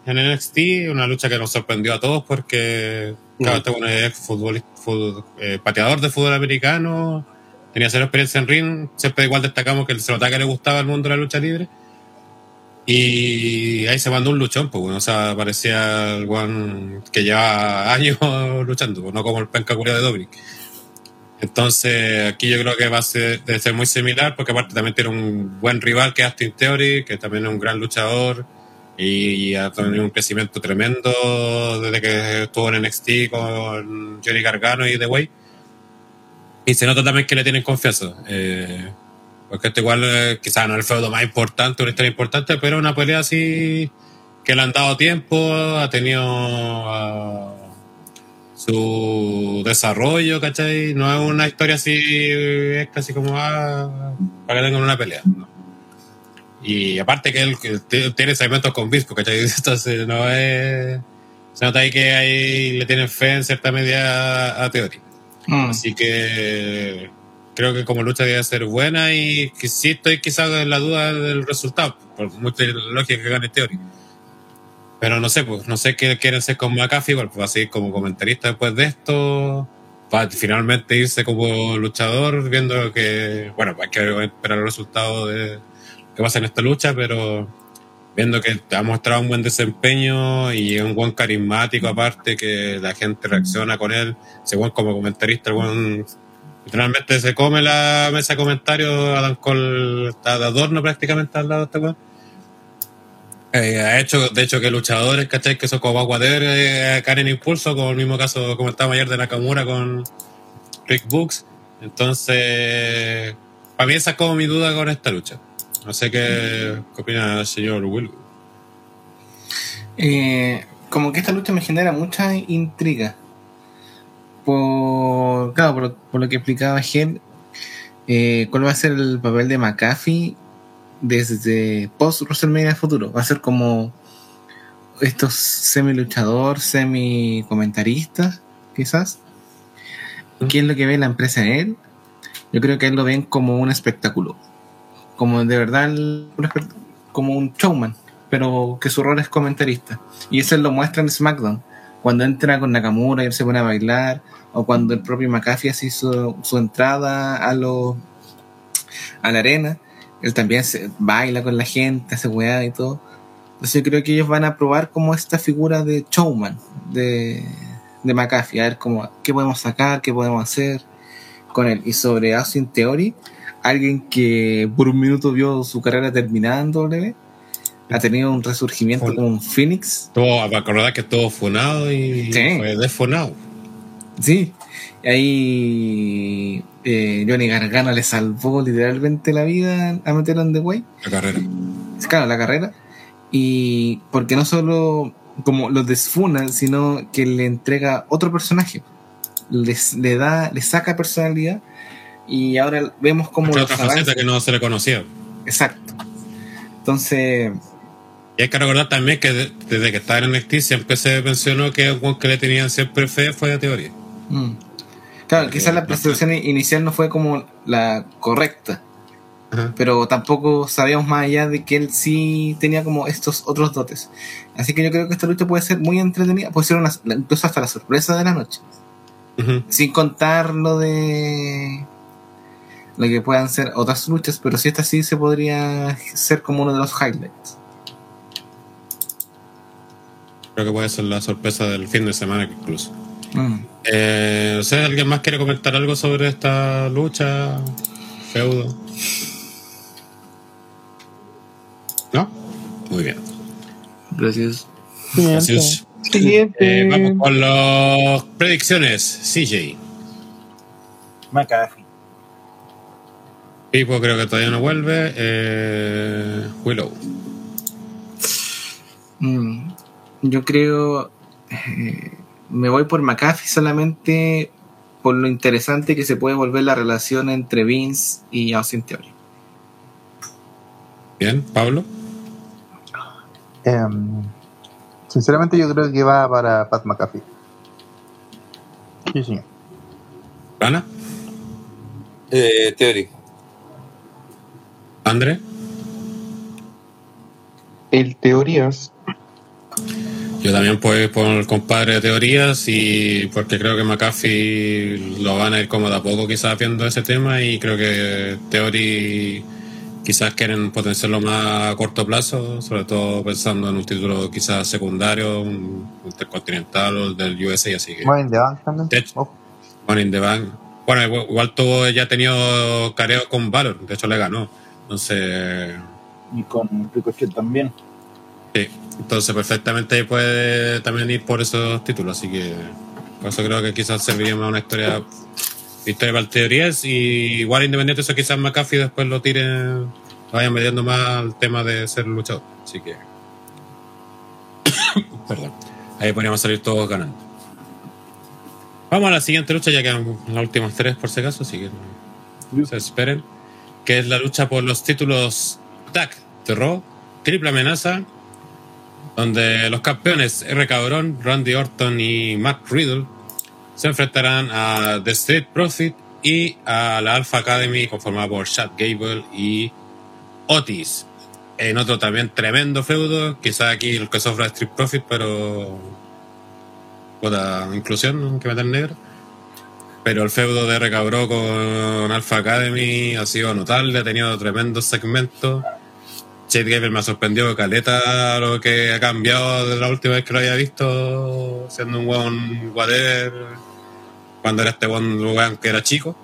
[SPEAKER 2] en NXT, una lucha que nos sorprendió a todos porque cada este bueno es ex futbolista, fut- eh, pateador de fútbol americano, tenía cero experiencia en ring, siempre igual destacamos que se notaba que le gustaba el mundo de la lucha libre. Y ahí se mandó un luchón, pues, bueno, o sea, parecía el guan que lleva [laughs] años luchando, pues, no como el penca de Dominic. Entonces, aquí yo creo que va a ser, debe ser muy similar, porque aparte también tiene un buen rival que es Austin Theory, que también es un gran luchador y, y ha tenido un crecimiento tremendo desde que estuvo en NXT con Johnny Gargano y The Way. Y se nota también que le tienen confianza. Eh, porque este igual eh, quizás no es el feudo más importante, una historia importante, pero una pelea así que le han dado tiempo, ha tenido ah, su desarrollo, ¿cachai? No es una historia así, es casi como ah, para que tengan una pelea. ¿no? Y aparte que él tiene segmentos con Bispo, ¿cachai? [laughs] Entonces no es... Se nota ahí que ahí le tienen fe en cierta medida a, a Theory.
[SPEAKER 5] Mm.
[SPEAKER 2] Así que creo que como lucha debe ser buena y que sí estoy quizás en la duda del resultado, por mucha lógica que gane Theory. Pero no sé, pues, no sé qué quieren ser con McAfee, igual, pues así como comentarista después de esto, para finalmente irse como luchador, viendo que, bueno, hay que esperar el resultado de que pasa en esta lucha, pero viendo que ha mostrado un buen desempeño y un buen carismático aparte, que la gente reacciona con él, según como comentarista, buen literalmente se come la mesa de comentarios, Adam Cole está de adorno prácticamente al lado de este weón. Eh, ha hecho, de hecho, que luchadores, ¿cachai? Que son como Aguader, eh, caen en impulso, como el mismo caso comentaba ayer de Nakamura con Rick Books. Entonces, para mí esa es como mi duda con esta lucha. No sé qué, qué opina el señor Will.
[SPEAKER 5] Eh, como que esta lucha me genera mucha intriga. Por, claro, por, lo que explicaba Gen, eh, ¿cuál va a ser el papel de McAfee desde post WrestleMania futuro? ¿Va a ser como estos semi luchador, semi comentaristas, quizás? ¿qué es lo que ve la empresa en él? Yo creo que él lo ven como un espectáculo. Como de verdad, como un showman, pero que su rol es comentarista. Y eso lo muestra en SmackDown. Cuando entra con Nakamura y él se pone a bailar, o cuando el propio McAfee hace su, su entrada a, los a la arena, él también se baila con la gente, hace weá y todo. Entonces yo creo que ellos van a probar como esta figura de showman de, de McAfee, a ver cómo, qué podemos sacar, qué podemos hacer con él. Y sobre Austin Theory, alguien que por un minuto vio su carrera terminada en W, ha tenido un resurgimiento
[SPEAKER 2] Hola.
[SPEAKER 5] como un Phoenix.
[SPEAKER 2] Para acordar que estuvo funado y
[SPEAKER 5] Sí.
[SPEAKER 2] fue desfunado.
[SPEAKER 5] Sí, ahí eh, Johnny Gargano le salvó literalmente la vida a meterlo en The Way.
[SPEAKER 2] La carrera.
[SPEAKER 5] claro, la carrera. Y porque no solo como lo desfuna, sino que le entrega otro personaje. Les, le da, le saca personalidad. Y ahora vemos los
[SPEAKER 2] otra faceta que no se le conocía.
[SPEAKER 5] Exacto. Entonces,
[SPEAKER 2] Y hay que recordar también que de- desde que estaba en NXT siempre se mencionó que un que le tenían siempre fe fue de teoría.
[SPEAKER 5] mm. claro, quizás la presentación inicial no fue como la correcta.
[SPEAKER 2] Ajá.
[SPEAKER 5] pero tampoco sabíamos más allá de que él sí tenía como estos otros dotes. Así que yo creo que esta lucha puede ser muy entretenida, puede ser una, incluso hasta la sorpresa de la noche. Sin contar lo de lo que puedan ser otras luchas, pero si esta sí se podría ser como uno de los highlights.
[SPEAKER 2] Creo que puede ser la sorpresa del fin de semana incluso.
[SPEAKER 5] Mm.
[SPEAKER 2] Eh, no sé, ¿alguien más quiere comentar algo sobre esta lucha? Feudo. ¿No? Muy bien.
[SPEAKER 5] Gracias.
[SPEAKER 2] Gracias. Eh, vamos con las predicciones. CJ.
[SPEAKER 6] McAfee.
[SPEAKER 2] Pipo creo que todavía no vuelve. Eh, Willow.
[SPEAKER 5] Mm, Yo creo. eh, me voy por McAfee solamente por lo interesante que se puede volver la relación entre Vince y Austin Theory.
[SPEAKER 2] Bien, Pablo.
[SPEAKER 3] Em, sinceramente yo creo que va para Pat McAfee. Sí, señor.
[SPEAKER 2] Ana.
[SPEAKER 8] Eh, Theory.
[SPEAKER 2] André.
[SPEAKER 4] El teorías,
[SPEAKER 2] Yo también puedo ir por el compadre de teorías y porque creo que McAfee lo van a ir como de a poco quizás viendo ese tema y creo que Theory quizás quieren potenciarlo más a corto plazo, sobre todo pensando en un título quizás secundario, un intercontinental o el del USA, así que
[SPEAKER 3] Money in the Bank también.
[SPEAKER 2] De hecho.
[SPEAKER 3] Ojo.
[SPEAKER 2] Money in the Bank. Bueno, igual- igual tuvo, ya ha tenido careos con Valor, de hecho le ganó. Entonces,
[SPEAKER 6] Y con Ricochet también.
[SPEAKER 2] Sí, entonces perfectamente ahí puede también ir por esos títulos, así que por eso creo que quizás serviría más una historia historia para teorías y igual independiente de eso quizás McAfee después lo tire lo vayan metiendo más al tema de ser luchador, así que. [coughs] Perdón, ahí podríamos salir todos ganando. Vamos a la siguiente lucha, ya quedan las últimas tres por si acaso, así que se esperen, que es la lucha por los títulos TAC de Raw, triple amenaza, donde los campeones R. Cabrón, Randy Orton y Matt Riddle se enfrentarán a The Street Profit y a la Alpha Academy conformada por Chad Gable y Otis. En otro también tremendo feudo, quizá aquí el que sufra Street Profit, pero puta inclusión, que meter negro. Pero el feudo de R. Cabrón con Alpha Academy ha sido notable, ha tenido tremendos segmentos. Chad Gable me ha sorprendido caleta lo que ha cambiado de la última vez que lo había visto siendo un weón whatever cuando era este weón que era chico.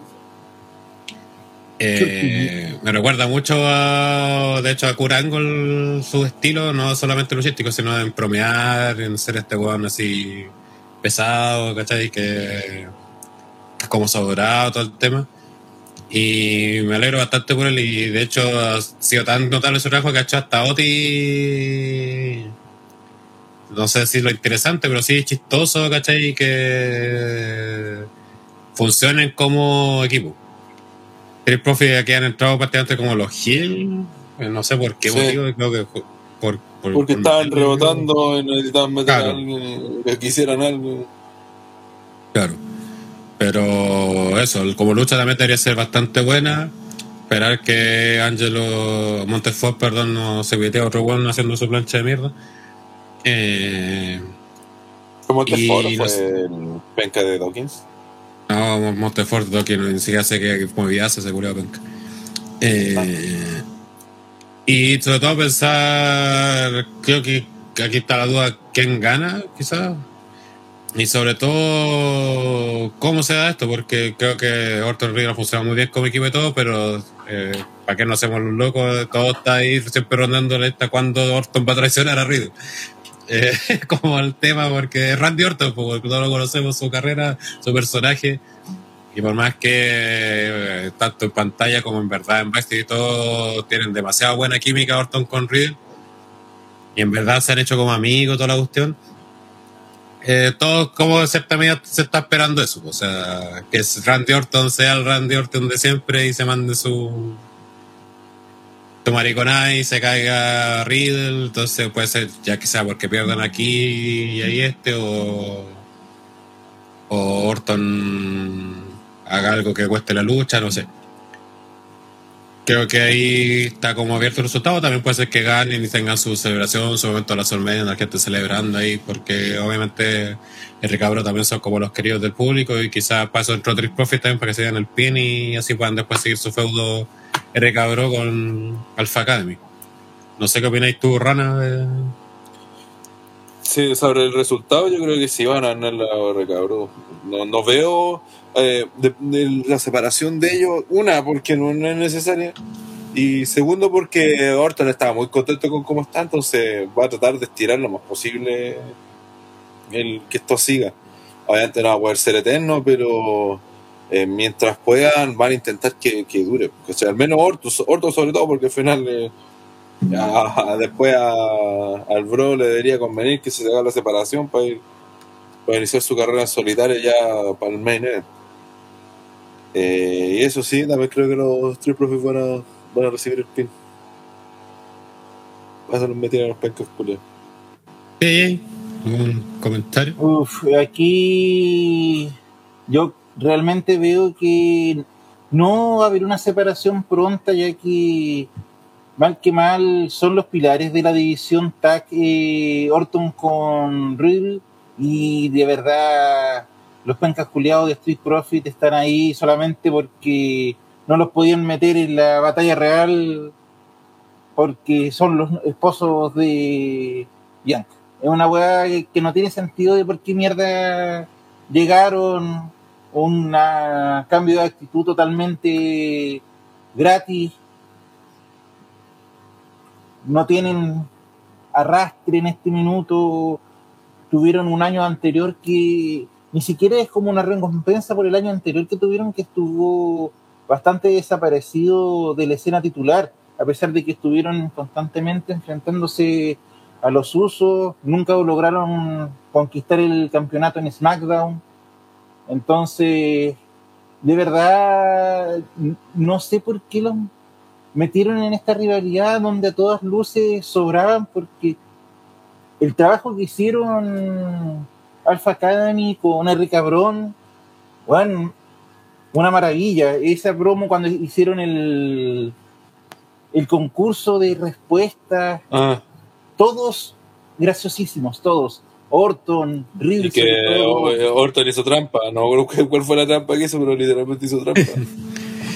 [SPEAKER 2] Eh, me recuerda mucho a, de hecho a Kurt Angle su estilo, no solamente luchístico, sino en promear, en ser este weón así pesado, ¿cachai? Que como sobrado todo el tema. Y me alegro bastante por él y de hecho ha sido tan notable su trabajo que ha hecho hasta Oti. No sé si lo interesante, pero sí chistoso, ¿cachai? Que funcionen como equipo. El profe que han entrado prácticamente como los Hill, no sé por qué
[SPEAKER 8] Sí.
[SPEAKER 2] motivo, creo que por, por- por-
[SPEAKER 8] Porque
[SPEAKER 2] por
[SPEAKER 8] estaban rebotando y necesitaban meter
[SPEAKER 2] Claro.
[SPEAKER 8] a alguien que quisieran algo.
[SPEAKER 2] Claro. Pero eso, como lucha también debería ser bastante buena. Esperar que Angelo Montefort, perdón, no se mete a otro weón haciendo su plancha de mierda. Eh, no
[SPEAKER 8] fue el penca de Dawkins.
[SPEAKER 2] no, Montefort, que ni siquiera sé qué movida hace, se culiao penca. Eh, y sobre todo pensar, creo que aquí está la duda, ¿quién gana quizás? Y sobre todo, ¿cómo se da esto? Porque creo que Orton Reed ha funcionado muy bien como equipo y todo, pero eh, ¿para qué no hacemos los locos? Todo está ahí siempre rondando hasta cuando Orton va a traicionar a Reed. [laughs] Eh, [laughs] como el tema, porque Randy Orton, porque todos lo conocemos, su carrera, su personaje. Y por más que eh, tanto en pantalla como en verdad en backstage y todo tienen demasiada buena química Orton con Riddle. Y en verdad se han hecho como amigos toda la cuestión. Eh, todo como de cierta medida se está esperando eso. O sea, que Randy Orton sea el Randy Orton de siempre y se mande su su mariconada y se caiga Riddle. Entonces puede ser ya que sea porque pierdan aquí y ahí este o o Orton haga algo que cueste la lucha, no sé. Creo que ahí está como abierto el resultado. También puede ser que ganen y tengan su celebración, su momento de la Solmedia, la gente celebrando ahí, porque obviamente el recabro también son como los queridos del público y quizás eso entró Trick Profit también para que se den el pin y así puedan después seguir su feudo recabro con Alpha Academy. No sé qué opináis tú, Rana. de-
[SPEAKER 8] Sí, sobre el resultado, yo creo que sí van a ganar la recabro. No, no veo eh, de- de la separación de ellos, una, porque no, no es necesaria, y segundo, porque Orton estaba muy contento con cómo está, entonces va a tratar de estirar lo más posible el que esto siga. Obviamente no va a poder ser eterno, pero eh, mientras puedan, van a intentar que, que dure. O sea, al menos Orton, Orton sobre todo, porque al final. eh, a- [laughs] a- después a- al Bro le debería convenir que se haga la separación para ir para iniciar su carrera en solitario ya para el main event. Eh, y eso sí, también creo que los Street Profits van a, van a recibir el pin. A los meter a los pencas culiados.
[SPEAKER 2] Sí, ¿Algún comentario?
[SPEAKER 6] Uf, aquí yo realmente veo que no va a haber una separación pronta, ya que mal que mal son los pilares de la división tag eh, Orton con Riddle y de verdad los pencas de Street Profit están ahí solamente porque no los podían meter en la batalla real porque son los esposos de Bianca. Es una weá que- que no tiene sentido de por qué mierda llegaron un cambio de actitud totalmente gratis. No tienen arrastre en este minuto. Tuvieron un año anterior que ni siquiera es como una recompensa por el año anterior que tuvieron, que estuvo bastante desaparecido de la escena titular, a pesar de que estuvieron constantemente enfrentándose a los usos, nunca lograron conquistar el campeonato en SmackDown. Entonces, de verdad, no sé por qué los metieron en esta rivalidad donde a todas luces sobraban, porque el trabajo que hicieron Alpha Academy con Henry Cabrón, bueno, una maravilla. Esa promo cuando hicieron el, el concurso de respuestas,
[SPEAKER 8] Ah,
[SPEAKER 6] todos graciosísimos, todos. Orton, Riddle,
[SPEAKER 8] y que
[SPEAKER 6] todo.
[SPEAKER 8] eh, Orton hizo trampa. No creo que cuál fue la trampa que hizo, pero literalmente hizo trampa. [laughs]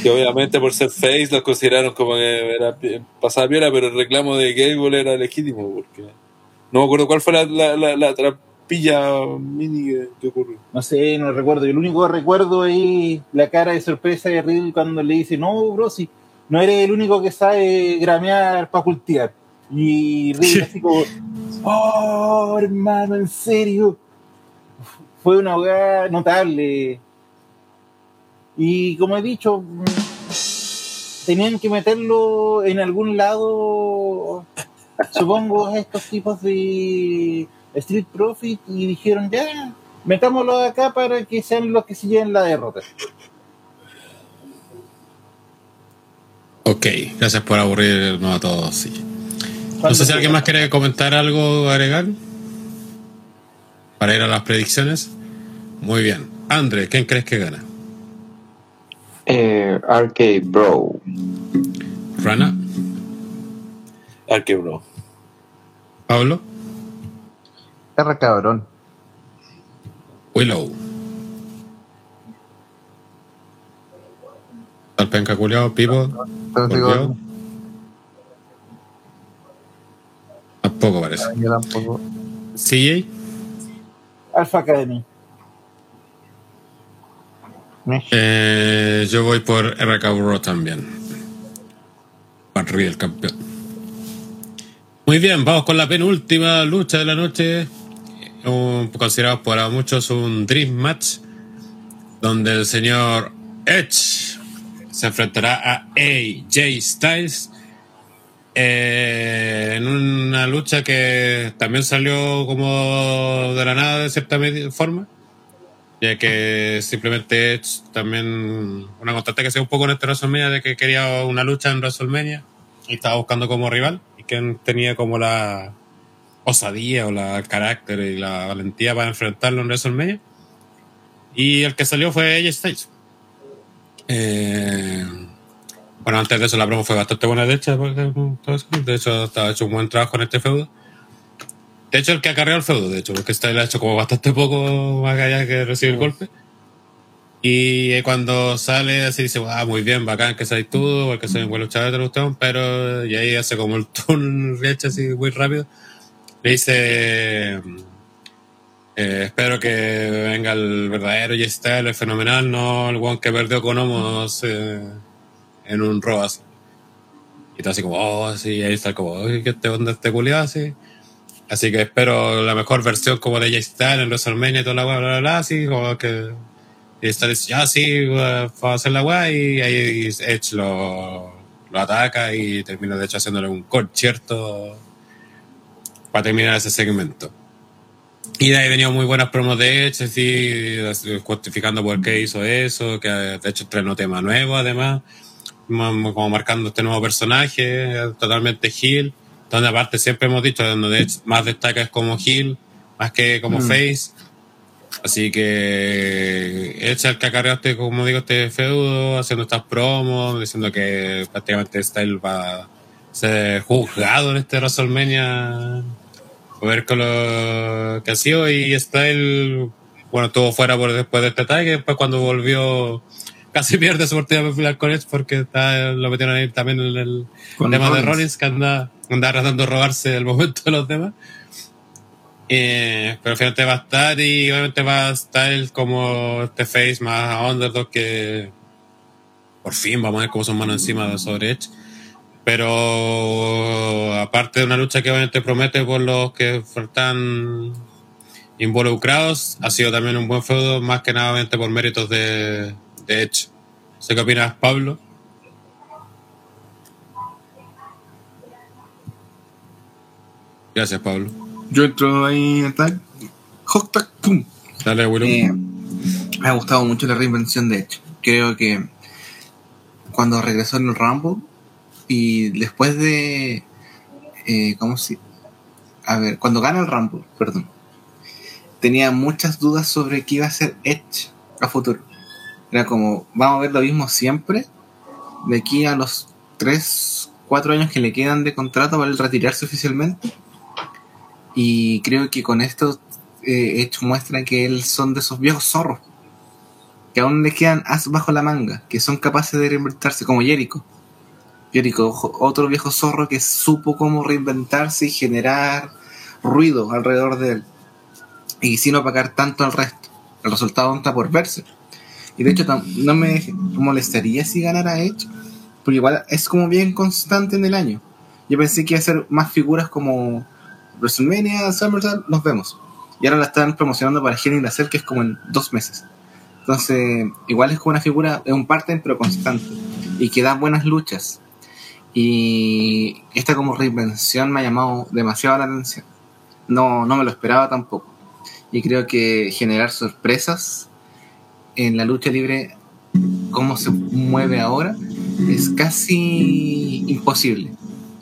[SPEAKER 8] que obviamente por ser face los consideraron como que era pasada piola, pero el reclamo de Gable era legítimo. porque No me acuerdo cuál fue la, la, la, la trampilla mini que, que ocurrió.
[SPEAKER 6] No sé, no recuerdo. Yo lo único recuerdo es la cara de sorpresa de Riddle cuando le dice, no, bro, si no eres el único que sabe gramear para cultivar. Y Riddle [laughs] así como, oh, hermano, en serio. Fue una weá notable. Y como he dicho, tenían que meterlo en algún lado, supongo, estos tipos de Street Profit y dijeron, ya, metámoslo acá para que sean los que se lleven la derrota.
[SPEAKER 2] Ok, gracias por aburrirnos a todos. No sé si alguien más quiere comentar algo, agregar. Para ir a las predicciones. Muy bien. André, ¿quién crees que gana?
[SPEAKER 4] Eh, Arcade Bro.
[SPEAKER 2] Rana,
[SPEAKER 8] Arque, bro.
[SPEAKER 2] Pablo,
[SPEAKER 3] R cabrón.
[SPEAKER 2] Willow. Al penca culiao,
[SPEAKER 3] digo,
[SPEAKER 2] volvió. Tampoco parece.
[SPEAKER 3] yo tampoco.
[SPEAKER 2] CJ,
[SPEAKER 6] Alpha Academy.
[SPEAKER 2] Eh, yo voy por RK también. Barry el campeón. Muy bien, vamos con la penúltima lucha de la noche. Un, considerado por muchos un Dream Match. Donde el señor Edge se enfrentará a AJ Styles. eh, en una lucha que también salió como de la nada de cierta forma. Ya que simplemente Edge también una constante que hacía un poco en este WrestleMania de que quería una lucha en WrestleMania y estaba buscando como rival y que tenía como la osadía o la carácter y la valentía para enfrentarlo en WrestleMania. Y el que salió fue AJ Styles. Eh, bueno, antes de eso la promo fue bastante buena de hecho. De hecho, estaba hecho un buen trabajo en este feudo. De hecho, el que acarreó el feudo, de hecho, porque Styles ha hecho como bastante poco más allá que recibir el golpe. Y eh, cuando sale así dice, ah, muy bien, bacán que seas tú, porque soy un buen luchador usted, pero y ahí hace como el [laughs] turn hecho así muy rápido. Le dice, eh, espero que venga el verdadero y está el fenomenal, no el one que perdió con Homos eh, en un así. Y está así como, oh, así, y ahí está como, "Oye, que este onda este culiado así. Así que espero la mejor versión como de J-Style en WrestleMania y toda la weá, bla, bla, bla, así como que. Está dice, ya sí, va a hacer la weá, y ahí Edge lo, lo ataca y termina de hecho haciéndole un concierto para terminar ese segmento. Y de ahí venían muy buenas promos de Edge, así, justificando por qué hizo eso, que de hecho estrenó tema nuevo además, como marcando este nuevo personaje, totalmente heel, donde aparte siempre hemos dicho, donde más destaca es como heel, más que como face. Así que es el este, como digo, este feudo, haciendo estas promos, diciendo que prácticamente Style va a ser juzgado en este WrestleMania a ver con lo que ha sido y Style bueno estuvo fuera por después de este y después cuando volvió casi [laughs] pierde su oportunidad de pelear con Edge porque está, lo metieron ahí también en el tema de.
[SPEAKER 11] Rollins
[SPEAKER 2] que anda, anda tratando de robarse el momento de los demás eh, pero finalmente va a estar y obviamente va a estar como este face más underdog que por fin vamos a ver cómo son manos encima de sobre Edge pero aparte de una lucha que obviamente promete por los que están involucrados, ha sido también un buen feudo, más que nada obviamente por méritos de, de Edge. Sé qué opinas, Pablo. Gracias, Pablo.
[SPEAKER 11] Yo entro ahí en tag, pum.
[SPEAKER 2] Dale, Willow.
[SPEAKER 5] Eh, me ha gustado mucho la reinvención de hecho. Creo que cuando regresó en el Rumble y después de. Eh, ¿Cómo se.? A ver, cuando gana el Rumble, perdón. Tenía muchas dudas sobre qué iba a ser Edge a futuro. Era como, vamos a ver lo mismo siempre. De aquí a los 3, 4 años que le quedan de contrato para él retirarse oficialmente. Y creo que con esto eh, muestra que él son de esos viejos zorros que aún le quedan as bajo la manga, que son capaces de reinventarse, como Jericho. Jericho, otro viejo zorro que supo cómo reinventarse y generar ruido alrededor de él, y sin opacar tanto al resto. El resultado está por verse. Y de hecho, no me molestaría si ganara Edge, porque igual es como bien constante en el año. Yo pensé que iba a ser más figuras como WrestleMania, SummerSlam, nos vemos. Y ahora la están promocionando para Hell in que es como en dos meses. Entonces, igual es como una figura, es un parte pero constante. Y que da buenas luchas. Y esta como reinvención me ha llamado demasiado la atención. No, no me lo esperaba tampoco. Y creo que generar sorpresas en la lucha libre, como se mueve ahora, es casi imposible.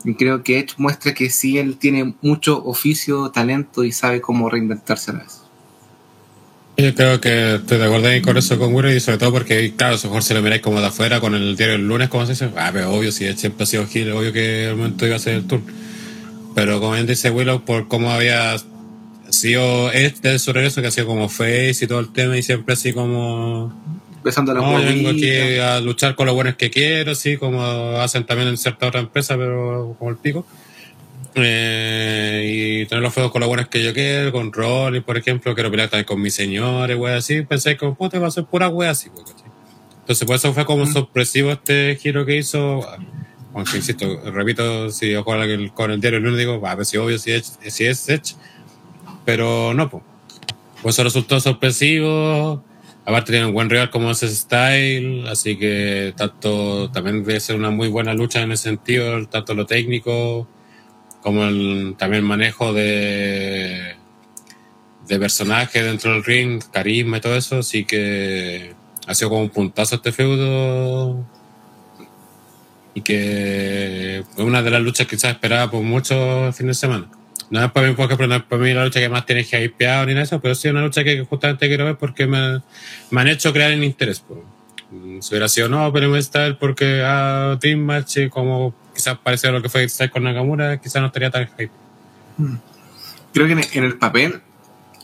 [SPEAKER 5] Y creo que Edge muestra que sí, él tiene mucho oficio, talento y sabe cómo reinventarse a la vez.
[SPEAKER 2] Yo creo que estoy de acuerdo ahí con eso con Willow y sobre todo porque, claro, a lo mejor si lo miráis como de afuera con el diario el lunes, como se dice, ah, pero obvio, si Edge siempre ha sido Gil, obvio que el momento iba a ser el tour. Pero como bien dice Willow, por cómo había sido Edge desde su regreso, que ha sido como face y todo el tema y siempre así como...
[SPEAKER 9] La
[SPEAKER 2] No, yo vengo aquí a luchar con los buenos que quiero, sí, como hacen también en cierta otra empresa, pero como el pico. Eh, y tener los fuegos con los buenos que yo quiero, con Rolly, por ejemplo, quiero pelear también con mis señores, wey, así. Pensé que, puta, va a ser pura wea así, wey, ¿cachai? Entonces, por eso fue como sorpresivo este giro que hizo. Aunque, insisto, repito, si yo con el, con el diario el lunes digo, va, pues sí, obvio, si es, si es Edge. Pero no, pues. Pues eso resultó sorpresivo. Aparte tiene un buen rival como ese style, así que tanto también debe ser una muy buena lucha en ese sentido, tanto lo técnico como el también manejo de de personaje dentro del ring, carisma y todo eso, así que ha sido como un puntazo este feudo y que fue una de las luchas quizás esperaba por muchos fines de semana. No es para mí, por ejemplo, no es para mí la lucha que más tiene hypeado ni nada de eso, pero sí una lucha que justamente quiero ver porque me, me han hecho crear el interés. pues. Si hubiera sido no, pero me está porque ah, Dream Match, eh, como quizás parecido a lo que fue Styles con Nakamura, quizás no estaría tan hype.
[SPEAKER 9] Creo que en, el papel,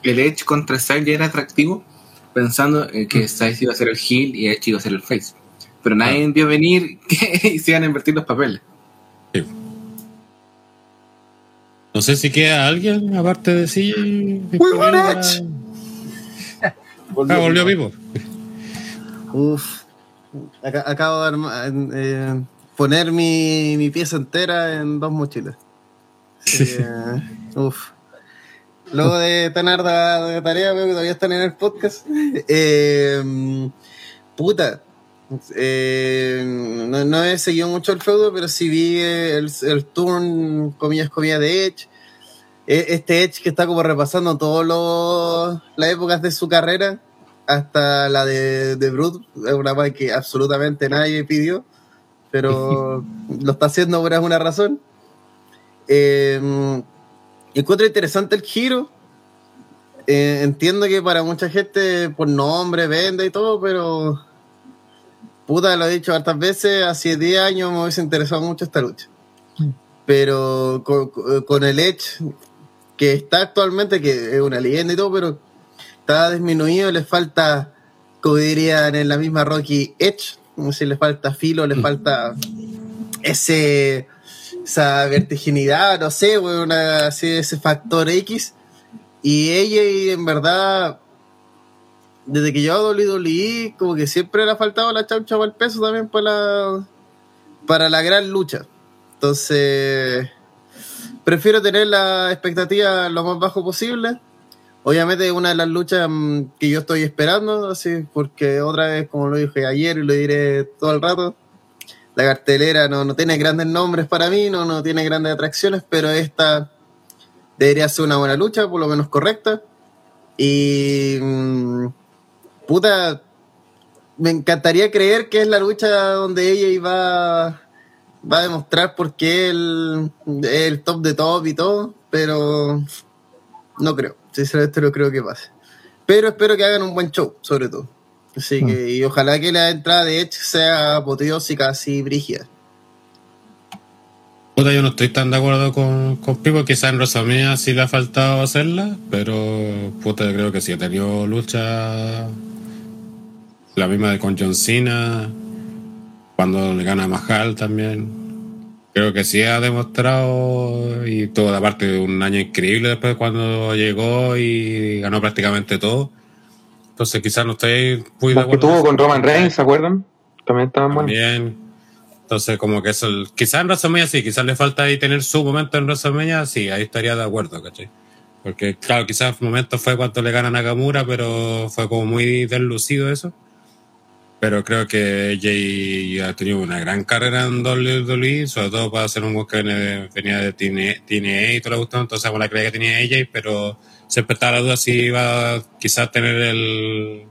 [SPEAKER 9] el Edge contra Styles ya era atractivo, pensando que Styles iba a ser el heel y Edge iba a ser el face. Pero nadie vio venir [laughs] que se iban a invertir los papeles.
[SPEAKER 2] No sé si queda alguien aparte de sí.
[SPEAKER 7] Muy buen Edge.
[SPEAKER 2] Ah, volvió vivo.
[SPEAKER 7] Uf. Aca- acabo de armar- eh, poner mi, mi pieza entera en dos mochilas. Que, uf. Luego de tan ardua de tarea, veo que todavía están en el podcast. Eh, puta. Eh, no, no he seguido mucho el feudo, pero sí vi el, el turn, comillas, comillas, de Edge. E- Este Edge que está como repasando todas las épocas de su carrera, hasta la de, de Brute, es una más que absolutamente nadie pidió, pero [laughs] lo está haciendo por alguna razón. Eh, encuentro interesante el giro. Eh, entiendo que para mucha gente por nombre vende y todo, pero puta, lo he dicho hartas veces, hace 10 años me hubiese interesado mucho esta lucha. Pero con, con el Edge que está actualmente, que es una leyenda y todo, pero está disminuido, le falta, como dirían en la misma Rocky, Edge, como si le falta filo, le falta ese esa vertiginidad, no sé, una- así, ese factor X. Y ella, en verdad, desde que yo a WWE, como que siempre le ha faltado la chaucha para el peso también para la, para la gran lucha. Entonces, prefiero tener la expectativa lo más bajo posible. Obviamente es una de las luchas mm, que yo estoy esperando, así, porque otra vez, como lo dije ayer y lo diré todo el rato, la cartelera no, no tiene grandes nombres para mí, no, no tiene grandes atracciones, pero esta debería ser una buena lucha, por lo menos correcta. Y mm, puta, me encantaría creer que es la lucha donde ella iba va a demostrar por qué es el top de top y todo, pero no creo, sinceramente no creo que pase. Pero espero que hagan un buen show, sobre todo. Así que, y ojalá que la entrada de Edge sea apoteósica, así brígida.
[SPEAKER 2] Puta, yo no estoy tan de acuerdo con, con Pipo. Quizás en WrestleMania sí le ha faltado hacerla, pero puta, yo creo que sí ha tenido lucha. La misma de con John Cena, cuando le gana a Mahal también. Creo que sí ha demostrado, y todo, aparte de un año increíble después cuando llegó y ganó prácticamente todo. Entonces quizás no estoy muy de
[SPEAKER 4] Las que
[SPEAKER 2] acuerdo.
[SPEAKER 4] tuvo con Roman Reigns, ¿se acuerdan? También estaban.
[SPEAKER 2] También. Entonces, como que eso, quizás en WrestleMania sí, quizás le falta ahí tener su momento en WrestleMania, sí, ahí estaría de acuerdo, ¿cachai? Porque, claro, quizás el momento fue cuando le gana a Nakamura, pero fue como muy deslucido eso. Pero creo que Jay ha tenido una gran carrera en WWE, sobre todo para ser un que venía de TNA y todo lo gustó, entonces la creía que tenía AJ, pero siempre estaba la duda si iba quizás tener el,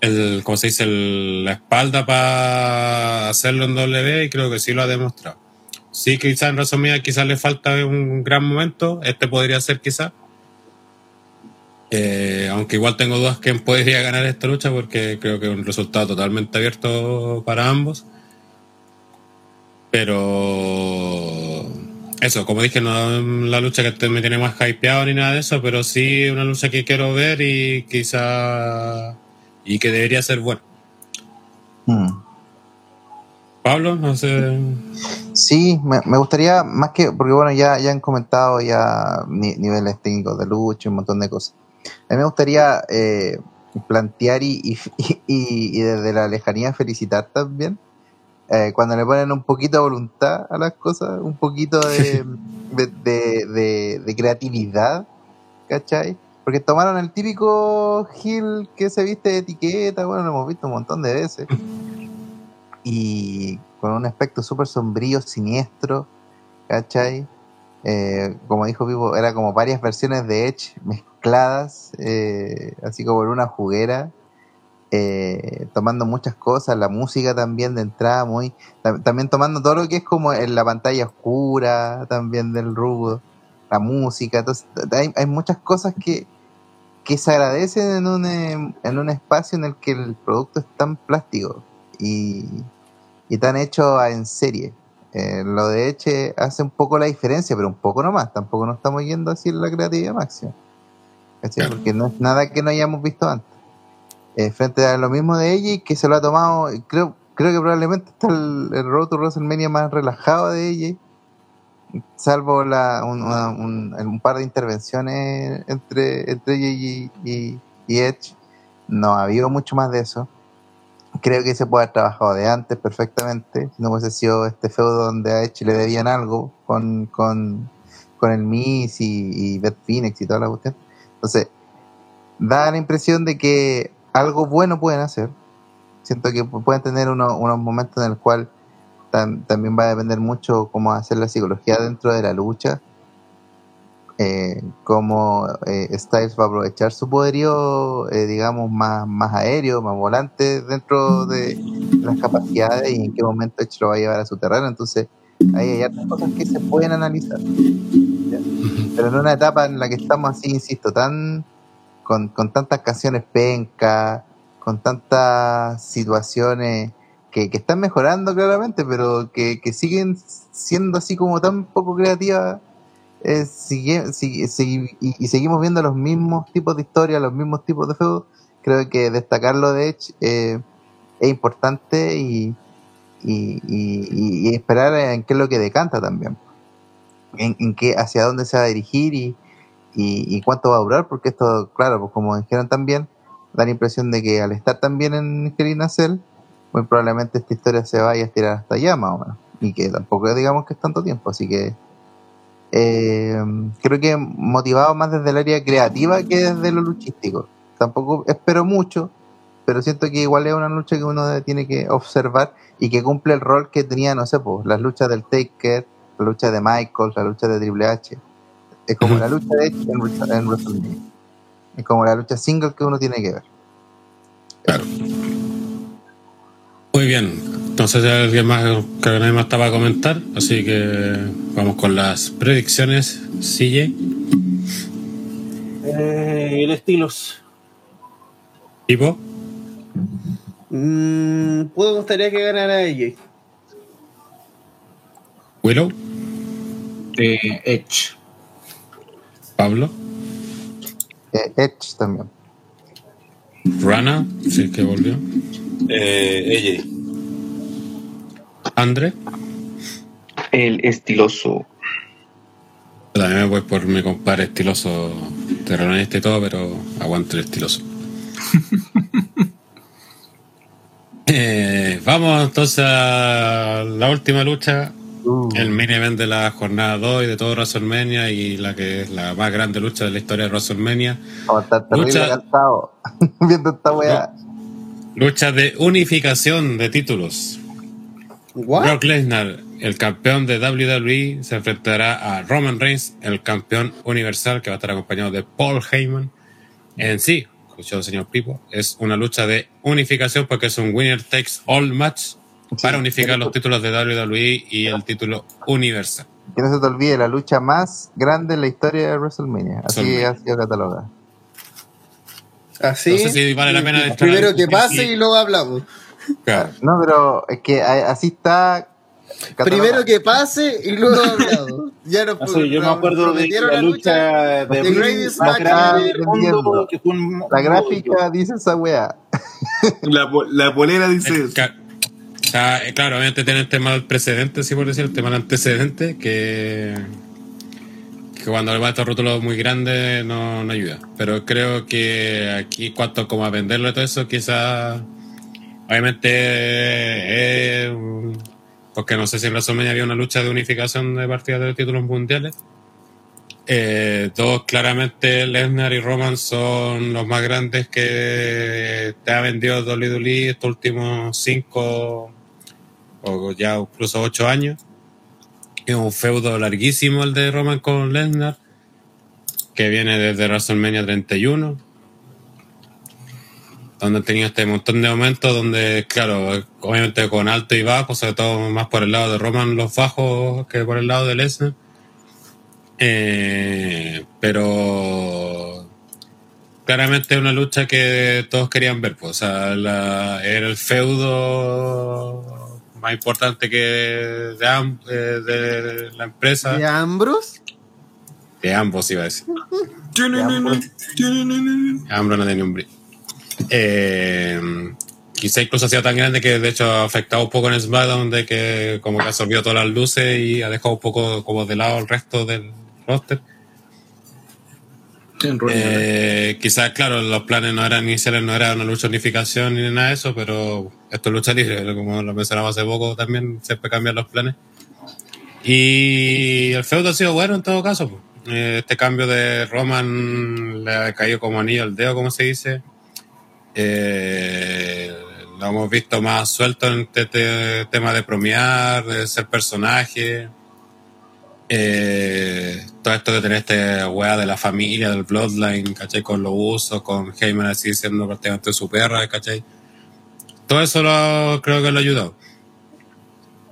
[SPEAKER 2] el ¿cómo se dice? El- la espalda para hacerlo en W y creo que sí lo ha demostrado. Sí, quizás en WrestleMania quizás le falta un gran momento, este podría ser quizás. Eh, aunque igual tengo dudas quién podría ganar esta lucha porque creo que es un resultado totalmente abierto para ambos. Pero eso, como dije, no es la lucha que me tiene más hypeado ni nada de eso, pero sí una lucha que quiero ver y quizá y que debería ser buena.
[SPEAKER 3] Mm.
[SPEAKER 2] Pablo, no sé.
[SPEAKER 3] Sí, me, me gustaría más que, porque bueno, ya, ya han comentado ya ni- niveles técnicos de lucha, un montón de cosas. A mí me gustaría eh, plantear y, y, y- y desde la lejanía felicitar también, eh, cuando le ponen un poquito de voluntad a las cosas, un poquito [laughs] de, de, de- creatividad, ¿cachai? Porque tomaron el típico Gil que se viste de etiqueta, bueno, lo hemos visto un montón de veces y con un aspecto súper sombrío, siniestro, ¿cachai? Eh, como dijo Vivo, era como varias versiones de Edge mezcladas, eh, así como en una juguera, eh, tomando muchas cosas, la música también de entrada, muy tam- también tomando todo lo que es como en la pantalla oscura también del rudo, la música, entonces hay, hay muchas cosas que, que se agradecen en un, em, en un espacio en el que el producto es tan plástico y, y tan hecho en serie. Eh, lo de Eche hace un poco la diferencia, pero un poco nomás. Tampoco nos estamos yendo así en la creatividad máxima. ¿Cachai?
[SPEAKER 2] Claro.
[SPEAKER 3] Porque no es nada que no hayamos visto antes. Eh, frente a lo mismo de ella, que se lo ha tomado, creo, creo que probablemente está el, el Road to WrestleMania más relajado de ella, salvo la, un, una- un- un par de intervenciones entre, entre ella y, y- y Edge. No ha habido mucho más de eso. Creo que se puede haber trabajado de antes perfectamente. Si no hubiese sido este feudo donde a Edge le debían algo con, con, con el Miss y, y Beth Phoenix y toda la cuestión. Entonces, da la impresión de que algo bueno pueden hacer. Siento que pu- pueden tener uno- unos momentos en el cual tam- también va a depender mucho cómo hacer la psicología dentro de la lucha. Eh, cómo eh, Styles va a aprovechar su poderío, eh, digamos, más, más aéreo, más volante dentro de las capacidades y en qué momento Edge lo va a llevar a su terreno. Entonces, ahí hay otras cosas que se pueden analizar. Pero en una etapa en la que estamos así, insisto, tan con, con tantas canciones penca, con tantas situaciones que, que están mejorando claramente, pero que, que siguen siendo así como tan poco creativas, eh, sigue- y, seguimos viendo los mismos tipos de historias, los mismos tipos de feudos, creo que destacarlo de Edge eh, es importante y, y, y- y esperar en qué es lo que decanta también, en, en qué, hacia dónde se va a dirigir y, y, cuánto va a durar, porque esto, claro, pues como dijeron también, da la impresión de que al estar también en a Cell, muy probablemente esta historia se vaya a estirar hasta allá más o menos, y que tampoco digamos que es tanto tiempo, así que eh, creo que motivado más desde el área creativa que desde lo luchístico. Tampoco espero mucho, pero siento que igual es una lucha que uno tiene que observar y que cumple el rol que tenía, no sé, pues, las luchas del Taker, la lucha de Michael, la lucha de Triple H. Es como la [laughs] lucha de Edge en, en WrestleMania. Es como la lucha single que uno tiene que ver.
[SPEAKER 2] Claro. Muy bien. Entonces, ya alguien más, creo que nadie más estaba a comentar. Así que vamos con las predicciones. CJ,
[SPEAKER 6] Eh, el estilos.
[SPEAKER 2] tipo,
[SPEAKER 7] Mm, me gustaría que ganara AJ.
[SPEAKER 2] Willow,
[SPEAKER 5] Eh, Edge.
[SPEAKER 2] Pablo,
[SPEAKER 3] Eh, Edge también.
[SPEAKER 2] Rana, si es que volvió,
[SPEAKER 8] Eh, AJ.
[SPEAKER 2] Andre.
[SPEAKER 4] El estiloso.
[SPEAKER 2] También me voy por mi compadre estiloso terrorista y todo, pero aguanto el estiloso. [laughs] Eh, vamos entonces a la última lucha,
[SPEAKER 3] Uh,
[SPEAKER 2] el main event de la jornada 2 y de todo WrestleMania y la que es la más grande lucha de la historia de WrestleMania.
[SPEAKER 3] estar terrible
[SPEAKER 2] lucha-
[SPEAKER 3] cansado [laughs] viendo esta weá.
[SPEAKER 2] Lucha de unificación de títulos.
[SPEAKER 7] ¿What?
[SPEAKER 2] Brock Lesnar, el campeón de WWE, se enfrentará a Roman Reigns, el campeón universal, que va a estar acompañado de Paul Heyman. En sí, escuchó señor Pipo, es una lucha de unificación porque es un winner takes all match para unificar los títulos de WWE y el título universal.
[SPEAKER 3] Que no se te olvide la lucha más grande en la historia de WrestleMania. Así
[SPEAKER 2] WrestleMania.
[SPEAKER 3] ha sido catalogada.
[SPEAKER 7] Así.
[SPEAKER 2] No sé si vale la pena
[SPEAKER 7] Primero
[SPEAKER 2] a
[SPEAKER 7] que pase y luego hablamos.
[SPEAKER 2] Claro.
[SPEAKER 3] No, pero es que así está.
[SPEAKER 7] Primero que pase y luego [laughs] hablamos. Ya nos
[SPEAKER 6] Así, yo me acuerdo de
[SPEAKER 7] prometieron
[SPEAKER 6] la lucha de un-
[SPEAKER 3] La gráfica dice esa weá.
[SPEAKER 5] La, la polera dice eso.
[SPEAKER 2] Ca- ca- eh, claro, obviamente tiene el tema del precedente, sí por decir, el tema del antecedente, que, que cuando le va a estos rótulos muy grandes no, ayuda. Pero creo que aquí, cuanto como a venderlo y todo eso, quizás, obviamente, eh, eh, porque no sé si en WrestleMania había una lucha de unificación de partidas de títulos mundiales. Eh, todos claramente Lesnar y Roman son los más grandes que te ha vendido WWE estos últimos cinco o ya incluso ocho años. Es un feudo larguísimo el de Roman con Lesnar, que viene desde WrestleMania 31, donde han tenido este montón de momentos donde, claro, obviamente con alto y bajo, sobre todo más por el lado de Roman los bajos que por el lado de Lesnar. Eh, pero claramente una lucha que todos querían ver, pues, o sea, era el feudo más importante que de, am- eh, de la empresa,
[SPEAKER 7] ¿De Ambros?
[SPEAKER 2] de ambos iba a decir. Ambro no tenía un brillo. Eh, quizá incluso ha sido tan grande que de hecho ha afectado un poco en SmackDown de que como que ha absorbido todas las luces y ha dejado un poco como de lado el resto del roster. Eh, quizás, claro, los planes no eran iniciales, no era una lucha de unificación ni nada de eso, pero esto es lucha libre, como lo mencionaba hace poco también, siempre cambian los planes. Y el feudo ha sido bueno en todo caso. pues. Eh, Este cambio de Roman le ha caído como anillo al dedo, como se dice. Eh, lo hemos visto más suelto en este te- tema de promear, de ser personaje. Eh, todo esto de tener este weá de la familia, del bloodline, ¿cachai? Con los usos, con Heyman así siendo prácticamente su perra, ¿cachai? Todo eso lo, creo que lo ayudado.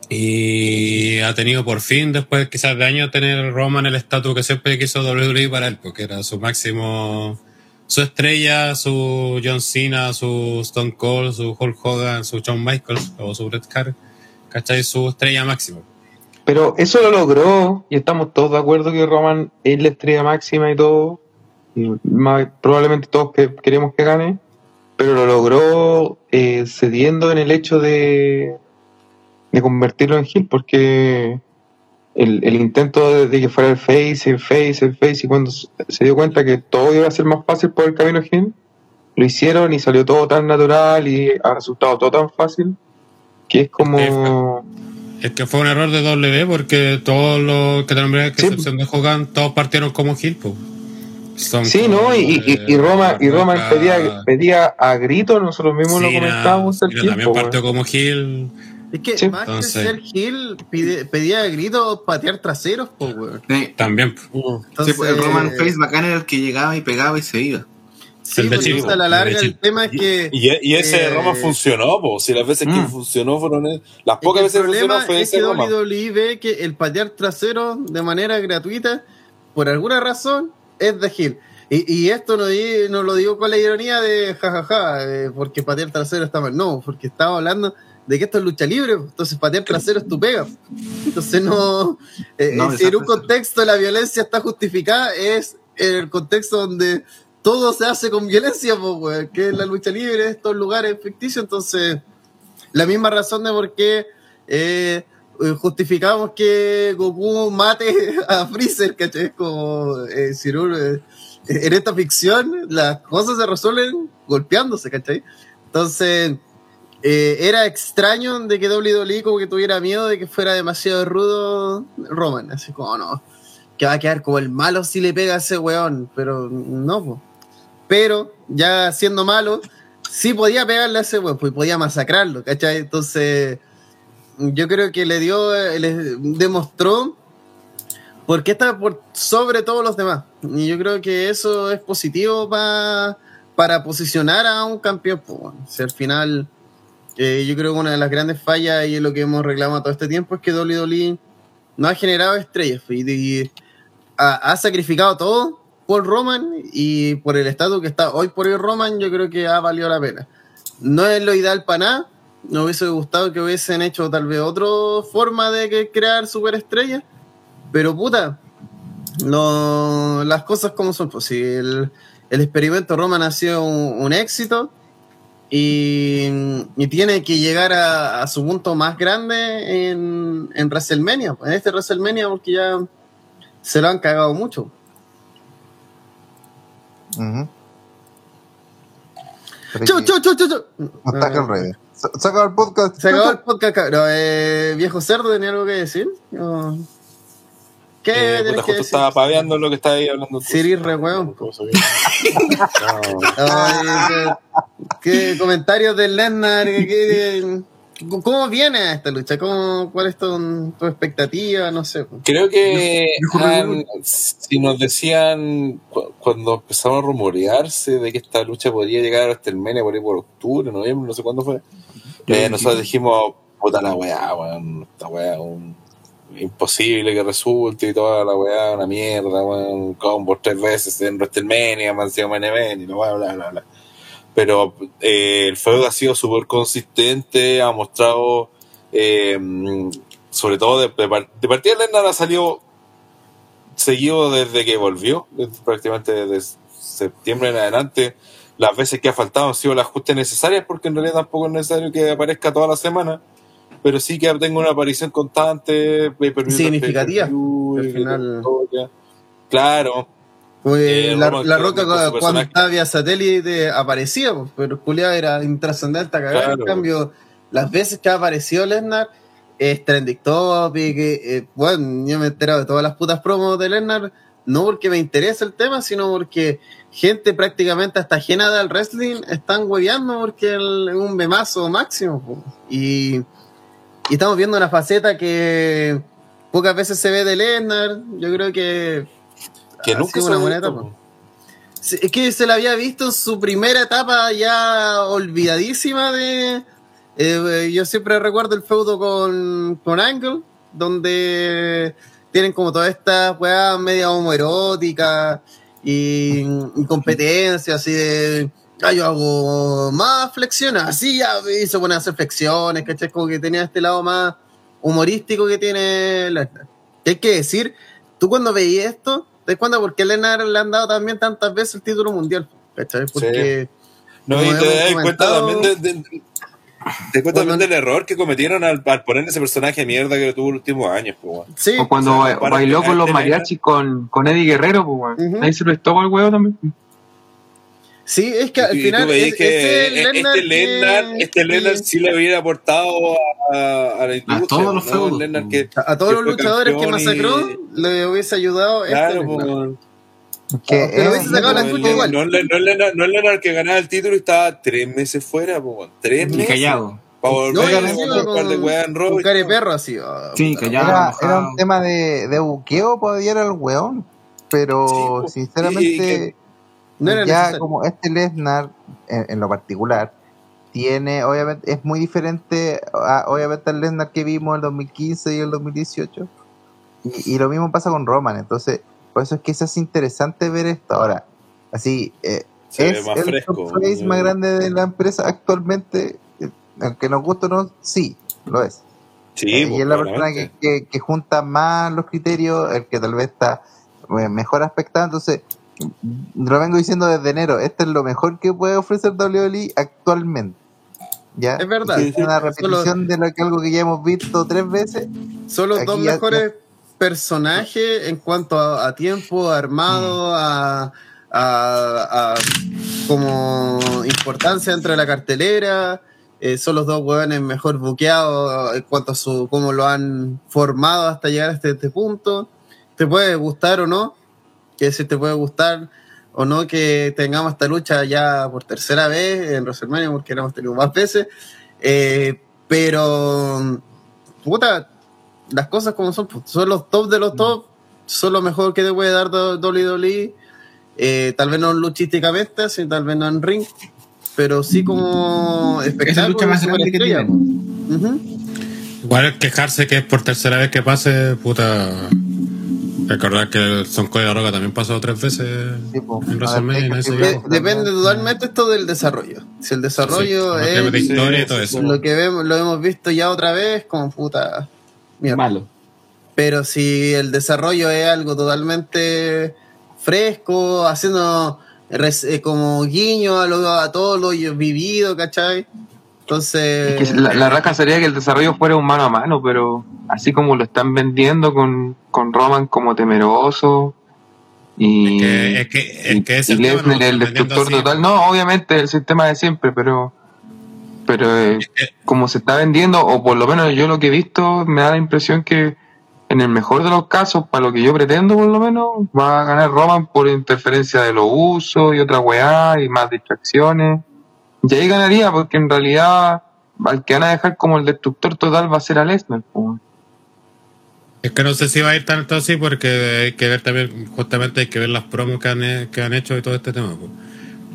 [SPEAKER 2] Y ha tenido por fin, después quizás de años, tener Roman el estatus que siempre quiso WWE para él, porque era su máximo, su estrella, su John Cena, su Stone Cold, su Hulk Hogan, su Shawn Michaels o su Bret Hart, ¿cachai? Su estrella máxima.
[SPEAKER 4] Pero eso lo logró y estamos todos de acuerdo que Roman es la estrella máxima y todo. probablemente todos que, queremos que gane, pero lo logró eh, cediendo en el hecho de, de convertirlo en heel, porque el, el intento de, que fuera el face, el face, el face, y cuando se dio cuenta que todo iba a ser más fácil por el camino heel, lo hicieron y salió todo tan natural y ha resultado todo tan fácil que es como...
[SPEAKER 2] Es que fue un error de W porque todos los que te nombré, que
[SPEAKER 4] Sí.
[SPEAKER 2] excepción de Hogan, todos partieron como Gil, po. Son
[SPEAKER 4] Sí,
[SPEAKER 2] como,
[SPEAKER 4] ¿no? Y, y, y- y Roma, y Roma
[SPEAKER 2] Roca,
[SPEAKER 4] pedía, pedía a grito, nosotros mismos lo comentábamos tiempo.
[SPEAKER 2] también partió como Gil.
[SPEAKER 7] Es que
[SPEAKER 4] Sí.
[SPEAKER 7] más
[SPEAKER 2] Entonces-
[SPEAKER 7] que ser Gil, pide- pedía de grito patear traseros, po, weón.
[SPEAKER 5] Sí,
[SPEAKER 2] También.
[SPEAKER 7] Entonces,
[SPEAKER 5] pues, el Roman Face bacán era el que llegaba y pegaba y se iba.
[SPEAKER 7] Sí,
[SPEAKER 2] El
[SPEAKER 7] porque
[SPEAKER 2] Chile,
[SPEAKER 7] a la larga el tema es que
[SPEAKER 8] Y, y ese
[SPEAKER 7] Eh,
[SPEAKER 8] Roma funcionó, po. Si las veces que
[SPEAKER 5] Mm.
[SPEAKER 8] funcionó fueron. Las
[SPEAKER 7] es
[SPEAKER 8] pocas
[SPEAKER 7] que
[SPEAKER 8] veces que funcionó
[SPEAKER 7] problema
[SPEAKER 8] fue
[SPEAKER 7] es que
[SPEAKER 8] ese Roma.
[SPEAKER 7] WWE ve que el patear trasero de manera gratuita, por alguna razón, es de Gil. Y, y esto no, di- no lo digo con la ironía de jajaja, eh, porque patear trasero está mal. No, porque estaba hablando de que esto es lucha libre, entonces patear trasero es tu pega. Entonces no, eh,
[SPEAKER 5] No,
[SPEAKER 7] eh, si en un contexto la violencia está justificada, es en el contexto donde todo se hace con violencia, pues, weón, que es la lucha libre, estos lugares ficticios, entonces la misma razón de por qué eh, eh, justificamos que Goku mate [laughs] a Freezer, ¿cachai? Como eh, no, eh, en esta ficción las cosas se resuelven golpeándose, ¿cachai? Entonces, era extraño de que WWE como que tuviera miedo de que fuera demasiado rudo Roman, así como no, que va a quedar como el malo si le pega a ese weón, pero no, po. Pero ya siendo malo, sí podía pegarle a ese weón, pues podía masacrarlo, ¿cachai? Entonces, yo creo que le dio, le demostró por qué por sobre todos los demás. Y yo creo que eso es positivo pa- para posicionar a un campeón. pues. Si al final, eh, yo creo que una de las grandes fallas y es lo que hemos reclamado todo este tiempo es que WWE no ha generado estrellas pues, y, y ha, ha sacrificado todo Paul Roman y por el estatus que está hoy por hoy Roman, yo creo que ha valido la pena. No es lo ideal para nada. Me hubiese gustado que hubiesen hecho tal vez otra forma de crear superestrellas. Pero puta, las cosas como son. Pues el, el experimento Roman ha sido un, éxito y, tiene que llegar a, a su punto más grande en, en WrestleMania, en este WrestleMania, porque ya se lo han cagado mucho.
[SPEAKER 3] Que-
[SPEAKER 7] chu, chu, chu, chu.
[SPEAKER 3] Ataca al revés. Se se acabó el podcast.
[SPEAKER 7] Se acabó el podcast, cabrón. Eh, viejo cerdo, ¿tenía algo que decir? No. ¿Qué
[SPEAKER 8] Eh, puta,
[SPEAKER 7] que decir?
[SPEAKER 8] estaba paveando lo que estaba ahí hablando.
[SPEAKER 7] Siri, re weón.
[SPEAKER 8] No, no.
[SPEAKER 7] Ay, ¿qué, qué comentarios de Lesnar? ¿Qué- qué- ¿Cómo viene esta lucha? ¿Cómo, ¿Cuál es tu, tu expectativa? No sé.
[SPEAKER 8] Creo que han- si nos decían cu- cuando empezaron a rumorearse de que esta lucha podría llegar hasta el Mene por ahí por octubre, noviembre, no sé cuándo fue, eh, nosotros dijimos, puta la weá, weón, esta weá, un, imposible que resulte y toda la weá, una mierda, weón, combo tres veces en WrestleMania, mansión Mene Mene, y no bla, bla, bla, bla. Pero eh, el feudo ha sido súper consistente, ha mostrado, eh, sobre todo de, de, de partida Lesnar ha salido seguido desde que volvió, prácticamente desde septiembre en adelante. Las veces que ha faltado han sido las justas necesarias, porque en realidad tampoco es necesario que aparezca toda la semana, pero sí que tenga una aparición constante,
[SPEAKER 7] Significativa, al final.
[SPEAKER 8] Claro,
[SPEAKER 7] Pues
[SPEAKER 8] Eh,
[SPEAKER 7] la, la roca cuando estaba vía satélite aparecía, pues, pero el culiao era intrascendente a cagar.
[SPEAKER 8] Claro.
[SPEAKER 7] En cambio, las veces que ha aparecido Lesnar es trending topic. eh, bueno, yo me he enterado de todas las putas promos de Lesnar, no porque me interesa el tema, sino porque gente prácticamente hasta ajena del wrestling están hueveando porque es un memazo máximo. po. Y, y estamos viendo una faceta que pocas veces se ve de Lesnar. Yo creo que
[SPEAKER 8] que
[SPEAKER 7] ha
[SPEAKER 8] nunca
[SPEAKER 7] una buena etapa. Sí, Es que se la había visto en su primera etapa ya olvidadísima de... eh, yo siempre recuerdo el feudo con, con Angle, donde tienen como toda esta weá media homoerótica y, y competencia así de... Ah, yo hago más flexiones, así ya, y se pone a hacer flexiones, ¿cachai? Como que tenía este lado más humorístico que tiene. Que hay que decir, tú cuando veías esto, te das cuenta por qué Lesnar le han dado también tantas veces el título mundial, ¿cachai? Porque...
[SPEAKER 8] No, y te das cuenta
[SPEAKER 7] comentado-
[SPEAKER 8] también, de, de- te también del error que cometieron al, al poner ese personaje de mierda que tuvo los últimos años, po, weón.
[SPEAKER 7] Sí,
[SPEAKER 12] O cuando
[SPEAKER 8] o sea,
[SPEAKER 12] ba-
[SPEAKER 8] para
[SPEAKER 12] bailó con los mariachis con, con Eddie Guerrero, pues. Ahí se lo estuvo el huevo también.
[SPEAKER 7] Sí, es que al
[SPEAKER 8] Y
[SPEAKER 7] final...
[SPEAKER 8] veis
[SPEAKER 7] es-
[SPEAKER 8] que
[SPEAKER 7] ese
[SPEAKER 8] este
[SPEAKER 7] Lesnar
[SPEAKER 8] Lennar,
[SPEAKER 7] que-
[SPEAKER 8] este
[SPEAKER 7] que-
[SPEAKER 8] sí le hubiera aportado a, a la industria.
[SPEAKER 9] todos los
[SPEAKER 8] ¿no?
[SPEAKER 9] feudos,
[SPEAKER 8] El Lennar
[SPEAKER 9] po.
[SPEAKER 8] que,
[SPEAKER 7] a, a todos los luchadores que
[SPEAKER 8] y-
[SPEAKER 7] masacró le hubiese ayudado este
[SPEAKER 8] Claro, po,
[SPEAKER 3] Que
[SPEAKER 7] Pero
[SPEAKER 3] es-
[SPEAKER 7] hubiese sacado la
[SPEAKER 8] no,
[SPEAKER 7] igual.
[SPEAKER 8] no, no, no es Lennar- no es Lennar que ganaba el título y estaba tres meses fuera, po, weón. tres
[SPEAKER 9] Y
[SPEAKER 8] meses.
[SPEAKER 9] callado.
[SPEAKER 8] Para volver
[SPEAKER 7] y
[SPEAKER 8] a un par de y
[SPEAKER 7] de
[SPEAKER 8] todo.
[SPEAKER 7] perro así. ah,
[SPEAKER 9] Sí, callado.
[SPEAKER 3] Era, un tema de, de buqueo, podía ir al weón. Pero
[SPEAKER 8] Sí,
[SPEAKER 3] sinceramente,
[SPEAKER 8] Y- y que-
[SPEAKER 7] No era
[SPEAKER 3] ya
[SPEAKER 7] necesario.
[SPEAKER 3] como este Lesnar, en, en lo particular, tiene, obviamente, es muy diferente, a, obviamente, al Lesnar que vimos en el 2015 y el 2018. Y, y lo mismo pasa con Roman. Entonces, por eso es que eso es interesante ver esto. Ahora, así, eh,
[SPEAKER 8] Se ve
[SPEAKER 3] es
[SPEAKER 8] más
[SPEAKER 3] el
[SPEAKER 8] fresco.
[SPEAKER 3] face más grande de la empresa actualmente. eh, Aunque nos guste o no, sí, lo es.
[SPEAKER 8] Sí,
[SPEAKER 3] Eh,
[SPEAKER 8] pues,
[SPEAKER 3] y es la persona que, que, que junta más los criterios, el que tal vez está mejor aspectado. Entonces, lo vengo diciendo desde enero, este es lo mejor que puede ofrecer WWE actualmente. ¿Ya?
[SPEAKER 7] Es verdad.
[SPEAKER 3] Es una
[SPEAKER 7] Solo-
[SPEAKER 3] repetición de lo que, algo que ya hemos visto tres veces.
[SPEAKER 7] Son los
[SPEAKER 3] Aquí
[SPEAKER 7] dos
[SPEAKER 3] ya-
[SPEAKER 7] mejores personajes en cuanto a, a tiempo, armado, a, a- a como importancia dentro de la cartelera. Eh, son los dos hueones mejor buqueados en cuanto a su cómo lo han formado hasta llegar hasta este punto. Te puede gustar o no, que si te puede gustar o no que tengamos esta lucha ya por tercera vez en WrestleMania, porque la hemos tenido más veces. Eh, pero, puta, las cosas como son, pues, son los top de los top, son lo mejor que te puede dar do- WWE. Eh, tal vez no luchísticamente, sí, tal vez no en ring, pero sí como
[SPEAKER 5] Esa
[SPEAKER 7] espectáculo.
[SPEAKER 5] lucha más grande que
[SPEAKER 7] superestrella.
[SPEAKER 5] tienen.
[SPEAKER 7] Ujú.
[SPEAKER 1] Igual quejarse que es por tercera vez que pase, puta.
[SPEAKER 2] Recordar que el Son de Roca también pasó tres veces
[SPEAKER 3] Sí,
[SPEAKER 2] en WrestleMania
[SPEAKER 7] De- depende totalmente esto del desarrollo. Si el desarrollo
[SPEAKER 2] Sí,
[SPEAKER 7] es
[SPEAKER 2] de historia y todo
[SPEAKER 4] sí,
[SPEAKER 2] eso.
[SPEAKER 7] lo que vemos, lo hemos visto ya otra vez, como puta mierda.
[SPEAKER 9] Malo.
[SPEAKER 7] Pero si el desarrollo es algo totalmente fresco, haciendo res- eh, como guiño a, lo, a todo lo vivido, ¿cachai? Entonces,
[SPEAKER 12] Es que la, la raja sería que el desarrollo fuera un mano a mano, pero así como lo están vendiendo con, con Roman como temeroso y,
[SPEAKER 2] Es que, es que, es que ese
[SPEAKER 12] y
[SPEAKER 2] tema no lo
[SPEAKER 12] Lesnar el destructor
[SPEAKER 2] así.
[SPEAKER 12] total. No, obviamente el sistema de siempre, pero pero eh, como se está vendiendo, o por lo menos yo lo que he visto, me da la impresión que en el mejor de los casos, para lo que yo pretendo por lo menos, va a ganar Roman por interferencia de los usos y otra weá y más distracciones. Y ahí ganaría, porque en realidad al que van a dejar como el destructor total va a ser a Lesnar.
[SPEAKER 2] Es que no sé si va a ir tanto así porque hay que ver también, justamente hay que ver las promos que han, que han hecho y todo este tema. pues.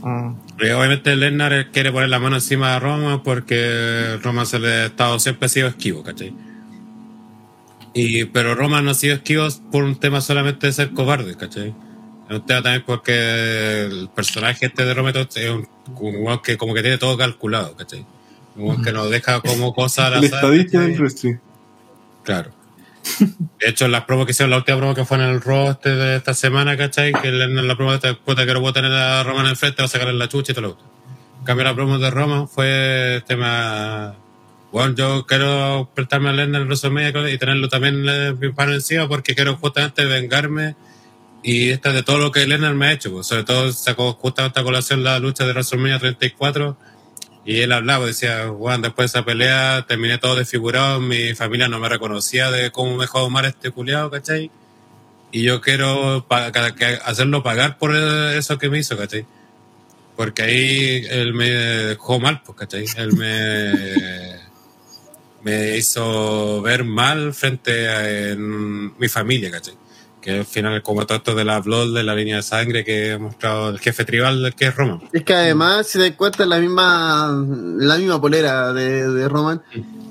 [SPEAKER 3] Mm.
[SPEAKER 2] Obviamente Lesnar quiere poner la mano encima de Roma porque Roma se le ha estado siempre ha sido esquivo, ¿cachai? Y, pero Roma no ha sido esquivo por un tema solamente de ser cobarde, ¿cachai? Un tema también porque el personaje este de es un, que como que tiene todo calculado, ¿cachai? Un que nos deja como cosas al [laughs]
[SPEAKER 9] El
[SPEAKER 2] azar,
[SPEAKER 9] estadista del wrestling.
[SPEAKER 2] Claro. De hecho, las promos que hicieron, la última promo que fue en el este de esta semana, ¿cachai? Que en la promo de esta puta que no puedo tener a Roma en el frente, va a sacarle la chucha y todo lo otro. En cambio, la promo de Roma fue tema. Bueno, yo quiero prestarme a Lennon en WrestleMania y tenerlo también en mi mano encima porque quiero justamente vengarme y esta de todo lo que Lennon me ha hecho. pues. Sobre todo sacó justamente a colación la lucha de WrestleMania 34 y él hablaba, decía, Juan, después de esa pelea terminé todo desfigurado, mi familia no me reconocía de cómo me dejó mal este culiado, ¿cachai? Y yo quiero pa- hacerlo pagar por eh, eso que me hizo, ¿cachai? Porque ahí él me dejó mal, pues, ¿cachai? Él me, me hizo ver mal frente a en mi familia, ¿cachai? Que al final, como todo esto de la blood, de la línea de sangre que ha mostrado el jefe tribal, que es Roma.
[SPEAKER 7] es que además, si te das cuenta, es la misma, la misma polera de, de Roman.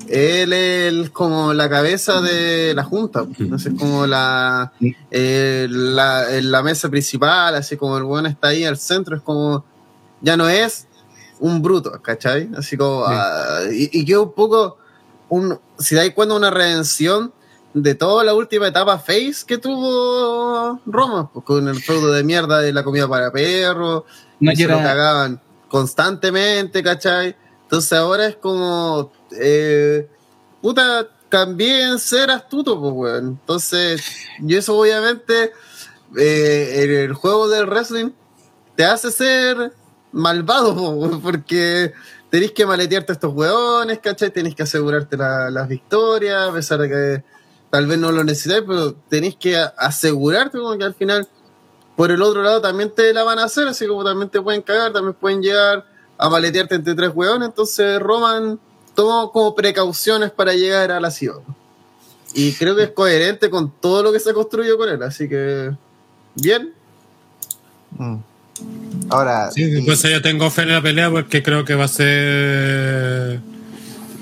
[SPEAKER 7] Él es como la cabeza de la junta, entonces como la, eh, la, la mesa principal, así como el bueno está ahí al centro, es como, ya no es un bruto, ¿cachai? Así como, ah, y, y que un poco, un, si dais cuenta, una redención de toda la última etapa face que tuvo Roma, pues, con el feudo de mierda de la comida para perros,
[SPEAKER 9] No,
[SPEAKER 7] se lo cagaban constantemente, ¿cachai? Entonces ahora es como, eh, puta, también ser astuto, pues, weón. Entonces, y eso obviamente, eh, en el juego del wrestling te hace ser malvado, [laughs] po, weón, porque tenés que maletearte a estos weones, ¿cachai? Tenés que asegurarte la- las victorias, a pesar de que tal vez no lo necesitáis, pero tenés que asegurarte como que al final, por el otro lado, también te la van a hacer, así como también te pueden cagar, también pueden llegar a maletearte entre tres weones, entonces Roman tomó como precauciones para llegar a la ciudad. Y creo que es coherente con todo lo que se construyó con él, así que bien.
[SPEAKER 3] Mm. Ahora,
[SPEAKER 2] Sí,
[SPEAKER 3] y-
[SPEAKER 2] pues yo tengo fe en la pelea porque creo que va a ser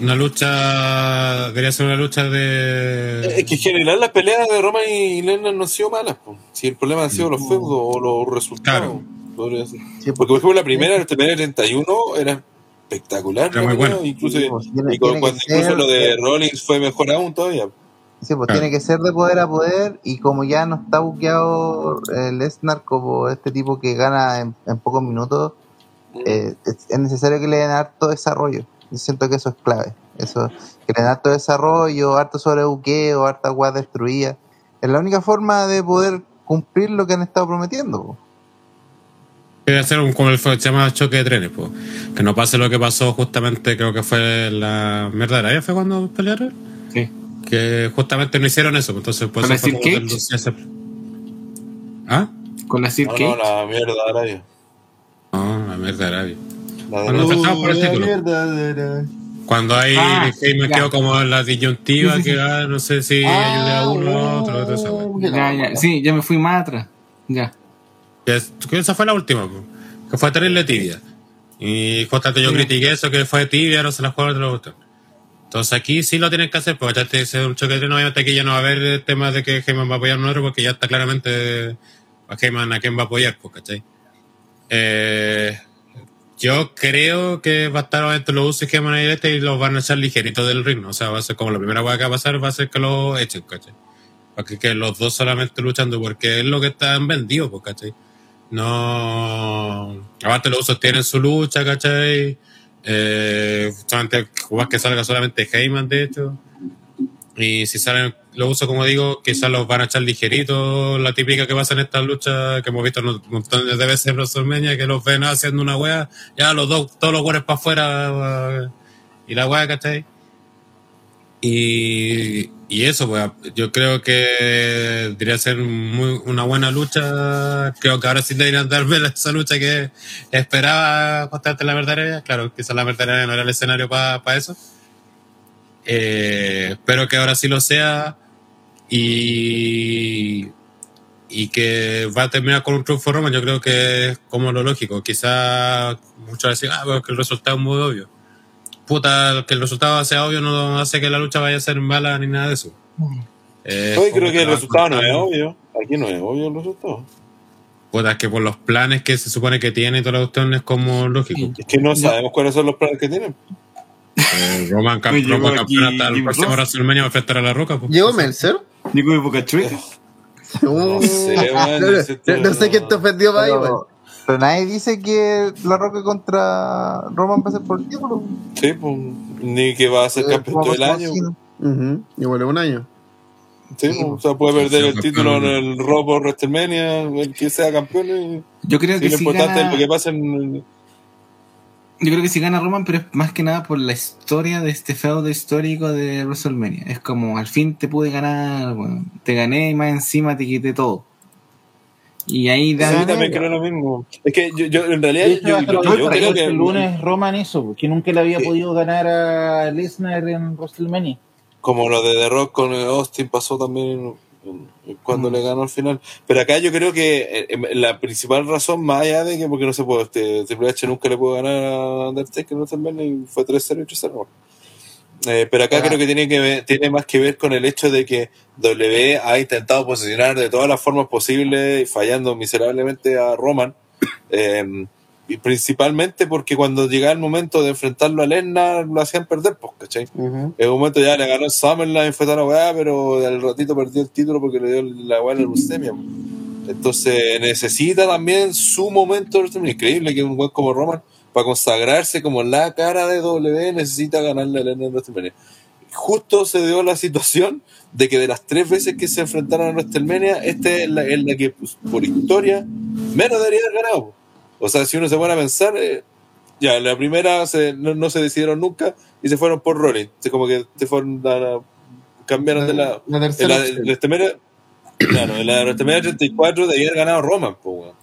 [SPEAKER 2] una lucha, debería ser una lucha
[SPEAKER 8] Es
[SPEAKER 2] de...
[SPEAKER 8] que en general las peleas de Roma y Lennon no han sido malas. po. Si el problema han sido los feudos o los resultados.
[SPEAKER 2] Claro.
[SPEAKER 8] podría ser.
[SPEAKER 3] sí,
[SPEAKER 8] Porque, por ejemplo, la primera, el TPN 31, era espectacular.
[SPEAKER 2] Era muy bueno.
[SPEAKER 8] Incluso,
[SPEAKER 3] Sí, pues, tiene-
[SPEAKER 8] y con-
[SPEAKER 3] tiene
[SPEAKER 8] cuando incluso
[SPEAKER 3] ser-
[SPEAKER 8] lo de Rollins fue mejor aún todavía.
[SPEAKER 3] Sí, pues
[SPEAKER 2] Claro.
[SPEAKER 3] tiene que ser de poder a poder y como ya no está buqueado el Lesnar como este tipo que gana en, en pocos minutos, eh, es, es necesario que le den harto desarrollo. Yo siento que eso es clave. Eso, que le den harto desarrollo, harto sobrebuqueo, harta agua destruida. Es la única forma de poder cumplir lo que han estado prometiendo. po.
[SPEAKER 2] Debe ser un, como el fue- se llama choque de trenes, pues. Que no pase lo que pasó justamente, creo que fue la mierda de Arabia, fue cuando pelearon.
[SPEAKER 9] Sí.
[SPEAKER 2] Que justamente no hicieron eso, entonces pues
[SPEAKER 9] ¿Con
[SPEAKER 2] eso fue
[SPEAKER 9] la
[SPEAKER 2] del- ese- ¿Ah?
[SPEAKER 9] Con la Sir
[SPEAKER 8] No,
[SPEAKER 9] Cage.
[SPEAKER 8] no, la mierda de Arabia.
[SPEAKER 2] No, la mierda de Arabia.
[SPEAKER 8] De
[SPEAKER 2] Cuando empezamos por el título.
[SPEAKER 7] mierda,
[SPEAKER 2] Cuando ahí
[SPEAKER 9] Ah,
[SPEAKER 2] ahí me
[SPEAKER 9] ya.
[SPEAKER 2] quedo como en la disyuntiva
[SPEAKER 9] Sí, sí, sí.
[SPEAKER 2] que ah, no sé si ayude a uno o a otro.
[SPEAKER 9] Ya, ya. Sí, ya me fui más atrás. Ya.
[SPEAKER 2] Que es- que esa fue la última, que fue terrible tibia. Y justamente yo critiqué eso, que fue tibia, no se la jugaron de la cuestión. Entonces aquí sí lo tienen que hacer, porque ya te dice un choque de tren, obviamente aquí ya no va a haber temas de que Heyman va a apoyar a un otro, porque ya está claramente a Heyman a quién va a apoyar, pues, ¿cachai? Eh, yo creo que va a estar entre los usos y Heyman y este y los van a echar ligeritos del ring, ¿no? o sea, va a ser como la primera cosa que va a pasar, va a ser que lo echen, ¿cachai? Para que, que los dos solamente luchando, porque es lo que están vendidos, pues, ¿cachai? No. Aparte, los usos tienen su lucha, ¿cachai? Eh, solamente que salga solamente Heyman, de hecho. Y si salen los usos, como digo, quizás los van a echar ligeritos. La típica que pasa en estas luchas que hemos visto montón de veces en WrestleMania, que los ven haciendo una wea, ya los dos, todos los weones para afuera y la wea, ¿cachai? Y, y eso, pues, yo creo que debería ser muy, una buena lucha. Creo que ahora sí deberían darme esa lucha que esperaba constante la verdadera. Claro, quizás la verdadera no era el escenario para eso. Eh, espero que ahora sí lo sea. Y, y que va a terminar con un triunfo Roman. Yo creo que es como lo lógico. Quizás muchos decir, ah, pero que el resultado es muy obvio puta, que el resultado sea obvio no hace que la lucha vaya a ser mala ni nada de eso. Eh,
[SPEAKER 8] Hoy creo
[SPEAKER 2] como
[SPEAKER 8] que el resultado no es obvio. Aquí no es obvio el resultado.
[SPEAKER 2] Puta, es que por los planes que se supone que tiene y toda la cuestión es como lógico.
[SPEAKER 8] Es que no sabemos cuáles son los planes que tienen.
[SPEAKER 2] Eh, Roman,
[SPEAKER 5] llegó
[SPEAKER 2] campeón hasta el próximo. WrestleMania va a enfrentar a la roca. pues.
[SPEAKER 7] ¿Llegó Melzer?
[SPEAKER 5] Nico de Boca.
[SPEAKER 7] Uh,
[SPEAKER 8] sé, man,
[SPEAKER 7] no, no- no sé [laughs]
[SPEAKER 8] no-
[SPEAKER 7] quién te ofendió para ahí, weón.
[SPEAKER 3] Pero, nadie dice que La Roca contra Roman va a ser por el título.
[SPEAKER 8] Sí, pues, ni que va a ser
[SPEAKER 3] Eh,
[SPEAKER 8] campeón todo el año.
[SPEAKER 7] Igual es un año.
[SPEAKER 8] Sí, pues, o sea, puede perder el título en el por WrestleMania, el que sea campeón. Y,
[SPEAKER 5] Yo creo
[SPEAKER 8] sí,
[SPEAKER 5] que
[SPEAKER 8] lo importante
[SPEAKER 5] gana,
[SPEAKER 8] es lo que pasa en.
[SPEAKER 5] Yo creo que si gana Roman, pero es más que nada por la historia de este feudo histórico de WrestleMania. Es como al fin te pude ganar, bueno, te gané y más encima te quité todo. Y ahí
[SPEAKER 8] Sí,
[SPEAKER 5] da
[SPEAKER 8] también creo lo mismo. Es que yo, yo en realidad, yo, yo
[SPEAKER 6] que
[SPEAKER 8] creo
[SPEAKER 6] el
[SPEAKER 8] que.
[SPEAKER 6] lunes Roman hizo, que nunca le había
[SPEAKER 8] Sí.
[SPEAKER 6] podido ganar a Lesnar en WrestleMania.
[SPEAKER 8] Como lo de The Rock con Austin pasó también en- cuando le ganó al final. Pero acá yo creo que eh, eh, la principal razón, más allá de que porque no se puede, este, Triple H nunca le pudo ganar a Undertaker en WrestleMania y fue 3-0 y 3-0. Eh, pero acá creo que tiene que ver- tiene más que ver con el hecho de que W ha intentado posicionar de todas las formas posibles, y fallando miserablemente a Roman. eh, y principalmente porque cuando llegaba el momento de enfrentarlo a Lesnar lo hacían perder, pues, ¿cachai? En un momento ya le ganó el Summerland, fue toda la weá, pero al ratito perdió el título porque le dio la weá en la leucemia. po. Entonces necesita también su momento. Increíble que un weón como Roman, para consagrarse como la cara de W, necesita ganarle a Lennon en WrestleMania. Justo se dio la situación de que de las tres veces que se enfrentaron a WrestleMania, esta es la, es la que, pues, por historia, menos debería haber ganado. O sea, si uno se pone a pensar, eh, ya, en la primera se- no, no se decidieron nunca y se fueron por Rolling. Es como que se fueron a la- cambiaron de la.
[SPEAKER 7] La
[SPEAKER 8] En
[SPEAKER 7] tercera
[SPEAKER 8] la, en la WrestleMania- claro, en la WrestleMania 34 debía haber ganado Roman, weón.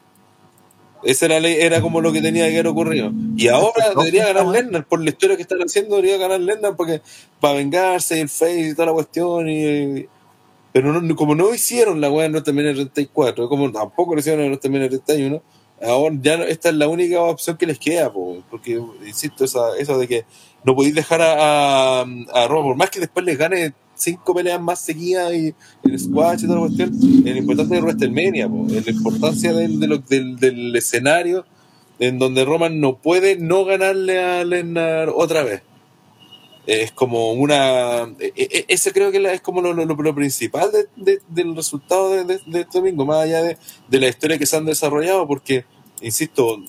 [SPEAKER 8] Esa era, la- era como lo que tenía que haber ocurrido. Y ahora debería ganar Lennar, por la historia que están haciendo, debería ganar Lennar porque para vengarse y el face y toda la cuestión. Y, pero no- como no hicieron la weá en WrestleMania 34, como tampoco lo hicieron en WrestleMania 31, ahora ya esta es la única opción que les queda, po, porque insisto, esa, eso de que no podéis dejar a, a, a Roman, por más que después les gane cinco peleas más seguidas y el squash y toda la cuestión, es lo importante de WrestleMania, po, la importancia del, de lo- del, del escenario en donde Roman no puede no ganarle a Lennar otra vez. Es como una. e- e- Ese creo que es como lo, lo- lo principal de- de- del resultado de, de- este domingo, más allá de, de la historia que se han desarrollado, porque, insisto,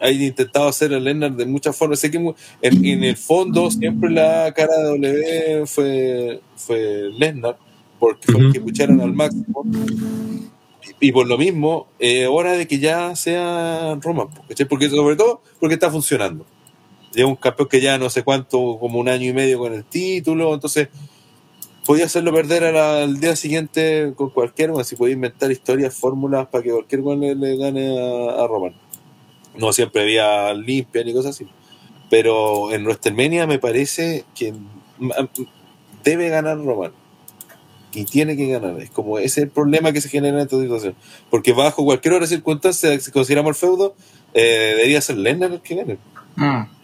[SPEAKER 8] hay intentado hacer a Lennar de muchas formas. Sé que en, en el fondo siempre la cara de W fue, fue Lennar, porque fue el que pucharon al máximo. Y, y por lo mismo, es hora de que ya sea Roman, porque sobre todo porque está funcionando. Lleva un campeón que ya no sé cuánto, como un año y medio con el título, entonces podía hacerlo perder la- al día siguiente con cualquier uno, si podía inventar historias, fórmulas para que cualquier uno le, gane a, a Roman. No siempre había limpia ni cosas así. Pero en WrestleMania me parece que debe ganar Roman. Y tiene que ganar. Es como ese es el problema que se genera en esta situación. Porque bajo cualquier otra circunstancia, si consideramos el feudo, eh, debería ser Lennar el que gane.
[SPEAKER 5] Mm.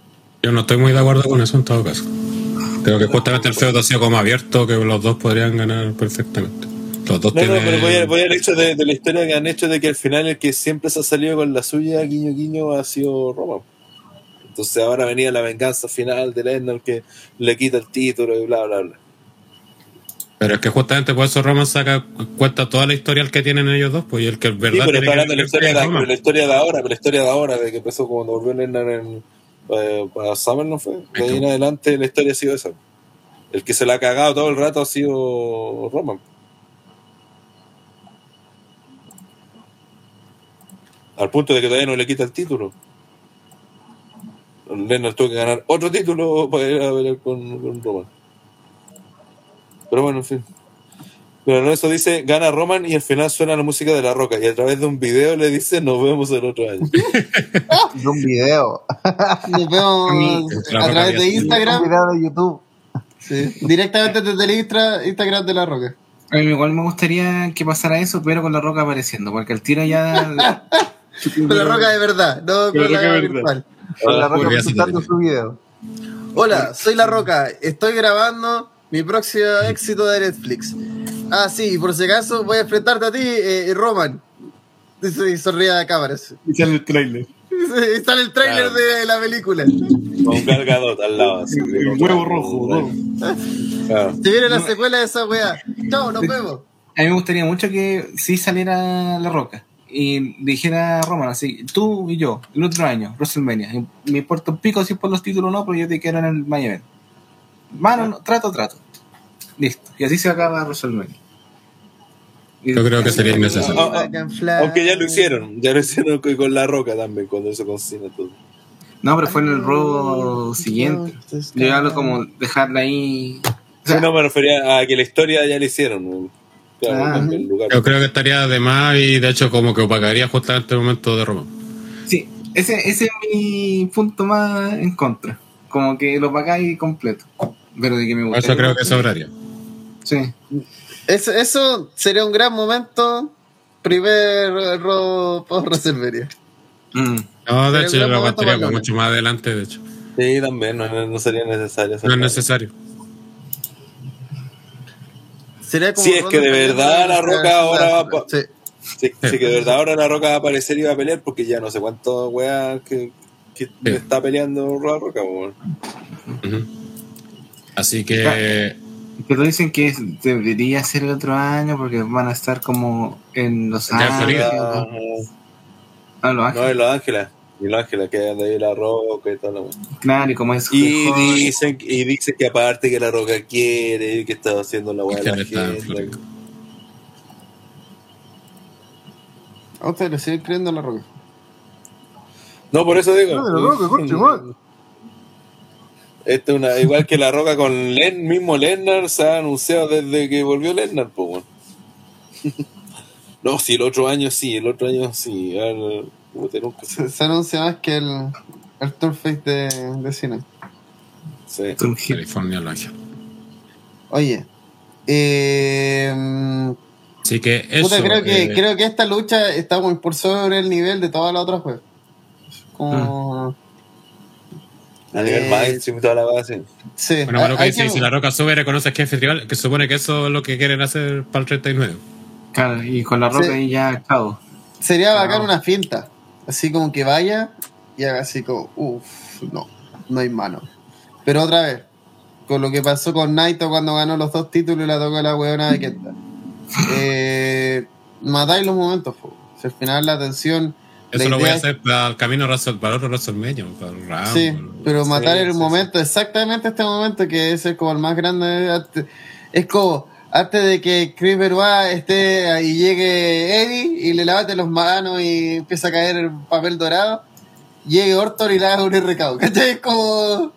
[SPEAKER 2] Yo no estoy muy de acuerdo con eso en todo caso.
[SPEAKER 1] Creo que justamente el feudo ha sido como abierto, que los dos podrían ganar perfectamente. Los dos
[SPEAKER 8] No, no,
[SPEAKER 1] tienen.
[SPEAKER 8] pero voy, a- voy al hecho de, de la historia que han hecho de que al final el que siempre se ha salido con la suya, guiño guiño, ha sido Roma. Entonces ahora venía la venganza final de Lennon que le quita el título y bla, bla, bla.
[SPEAKER 1] Pero es que justamente por eso Roman saca cuenta toda la historial que tienen ellos dos, pues y el que es
[SPEAKER 8] Sí,
[SPEAKER 1] verdad.
[SPEAKER 8] pero
[SPEAKER 1] tiene
[SPEAKER 8] está hablando de historia pero la historia de ahora, pero la historia de ahora, de que empezó cuando volvió Lennon en, eh, para Summer, ¿no fue? De ahí en adelante la historia ha sido esa. El que se la ha cagado todo el rato ha sido Roman. Al punto de que todavía no le quita el título. Lennon tuvo que ganar otro título para ir a pelear con, con Roman. Pero bueno, en fin. Pero no, eso dice, gana Roman y al final suena la música de La Roca. Y a través de un video le dice, nos vemos el otro año. [laughs]
[SPEAKER 3] De un video.
[SPEAKER 7] Nos vemos [laughs] a través de
[SPEAKER 1] había-
[SPEAKER 3] Un
[SPEAKER 7] Instagram.
[SPEAKER 3] video de YouTube.
[SPEAKER 7] Sí, directamente desde el Instagram de la Roca.
[SPEAKER 5] A mí igual me gustaría que pasara eso, pero con la roca apareciendo, porque el tiro ya. [laughs]
[SPEAKER 7] Con la Roca de verdad, no con
[SPEAKER 8] la Roca de verdad.
[SPEAKER 7] virtual.
[SPEAKER 3] Con la roca presentando su video.
[SPEAKER 7] Hola, soy La Roca. Estoy grabando mi próximo éxito de Netflix. Ah, sí, y por si acaso voy a enfrentarte a ti, eh, Roman. Dice y sonríe a cámaras.
[SPEAKER 6] Y sale el trailer.
[SPEAKER 7] Y sale el tráiler
[SPEAKER 8] Claro.
[SPEAKER 7] de la película.
[SPEAKER 8] Con un cargador al lado. así,
[SPEAKER 6] El huevo rojo, rojo.
[SPEAKER 8] Claro.
[SPEAKER 7] Se viene la secuela de esa weá. Chao, nos vemos.
[SPEAKER 5] A mí me gustaría mucho que sí saliera la roca y dijera Roman así, tú y yo, el otro año, WrestleMania. Me importa un pico si por los títulos no, pero yo te quiero en el main event. Mano, no, trato, trato. Listo. Y así se acaba WrestleMania.
[SPEAKER 1] Yo creo que sería innecesario.
[SPEAKER 8] Ah, ah, Aunque ya lo hicieron, ya lo hicieron con, La Roca también, cuando con Cena todo.
[SPEAKER 5] No, pero fue en el robo siguiente. Yo hablo como dejarla ahí.
[SPEAKER 8] Sí, no me refería a que la historia ya la hicieron. ¿no? Claro,
[SPEAKER 5] Ah.
[SPEAKER 8] lugar.
[SPEAKER 1] Yo creo que estaría de más y de hecho como que opacaría justamente el momento de Roman.
[SPEAKER 5] Sí, ese, ese es mi punto más en contra. Como que lo pagáis completo. Pero de que me
[SPEAKER 1] Por
[SPEAKER 5] gusta.
[SPEAKER 1] eso creo que sobraría.
[SPEAKER 5] Sí.
[SPEAKER 7] Eso, eso sería un gran momento. Primer robo por WrestleMania.
[SPEAKER 5] Mm.
[SPEAKER 1] No, de hecho yo lo aguantaría mucho más adelante, de hecho.
[SPEAKER 8] Sí, también, no, no sería necesario.
[SPEAKER 1] No es necesario.
[SPEAKER 7] Sería como
[SPEAKER 8] Si es que de verdad La Roca ahora va pa-
[SPEAKER 7] Sí.
[SPEAKER 8] Sí, sí, que de verdad ahora La Roca va a aparecer y va a pelear porque ya no sé cuántos weas que, que está peleando La Roca. weón.
[SPEAKER 1] Así que
[SPEAKER 5] Pero dicen que debería ser el otro año porque van a estar como en Los Ángeles.
[SPEAKER 8] Ah,
[SPEAKER 5] Ah, Los
[SPEAKER 8] no,
[SPEAKER 5] Ángeles.
[SPEAKER 8] en Los Ángeles. En Los Ángeles, que anda ahí La Roca y todo lo.
[SPEAKER 5] Claro, y como es
[SPEAKER 8] Y dicen, y dicen que aparte que La Roca quiere y que está haciendo la wea de
[SPEAKER 1] que
[SPEAKER 8] la gente.
[SPEAKER 1] Florida.
[SPEAKER 7] A usted le sigue creyendo a la roca.
[SPEAKER 8] No, por eso digo.
[SPEAKER 7] No, de La Roca, conche, madre.
[SPEAKER 8] Esto es una, igual que la roca con Len, mismo Lennart se ha anunciado desde que volvió Lennart, pues [laughs] bueno. No, sí, el otro año sí, el otro año sí. Nunca.
[SPEAKER 7] Se, se anuncia más que el, el tour face de, de cine.
[SPEAKER 8] Sí.
[SPEAKER 1] California lo hace.
[SPEAKER 7] Oye. Eh,
[SPEAKER 1] Así que eso.
[SPEAKER 7] puta, creo, que,
[SPEAKER 1] eh,
[SPEAKER 7] creo que esta lucha está muy por sobre el nivel de todas las otras juegos. Como.
[SPEAKER 8] A nivel
[SPEAKER 7] Eh,
[SPEAKER 8] mainstream y toda la base.
[SPEAKER 7] Sí,
[SPEAKER 1] Bueno, bueno, que si, si la roca sube y reconoce que es festival, que supone que eso es lo que quieren hacer para el 39.
[SPEAKER 5] Claro, y con la roca
[SPEAKER 7] Sí.
[SPEAKER 5] ahí ya chao.
[SPEAKER 7] Sería bacán
[SPEAKER 5] No.
[SPEAKER 7] una finta. Así como que vaya y haga así como, uff, no, no hay mano. Pero otra vez, con lo que pasó con Naito cuando ganó los dos títulos y la tocó la huevona de Kenta. [laughs] Eh, matáis los momentos, po. Si al final la tensión.
[SPEAKER 1] Eso lo voy a hacer para el camino Russell, para otro WrestleMania, para el Rumble.
[SPEAKER 7] Sí, pero matar el momento, exactamente este momento que es como el más grande. Es como antes de que Chris Benoit esté ahí llegue Eddie y le levante las manos y empieza a caer el papel dorado, llegue Orton y le haga un RKO. ¿Cachai? Es como.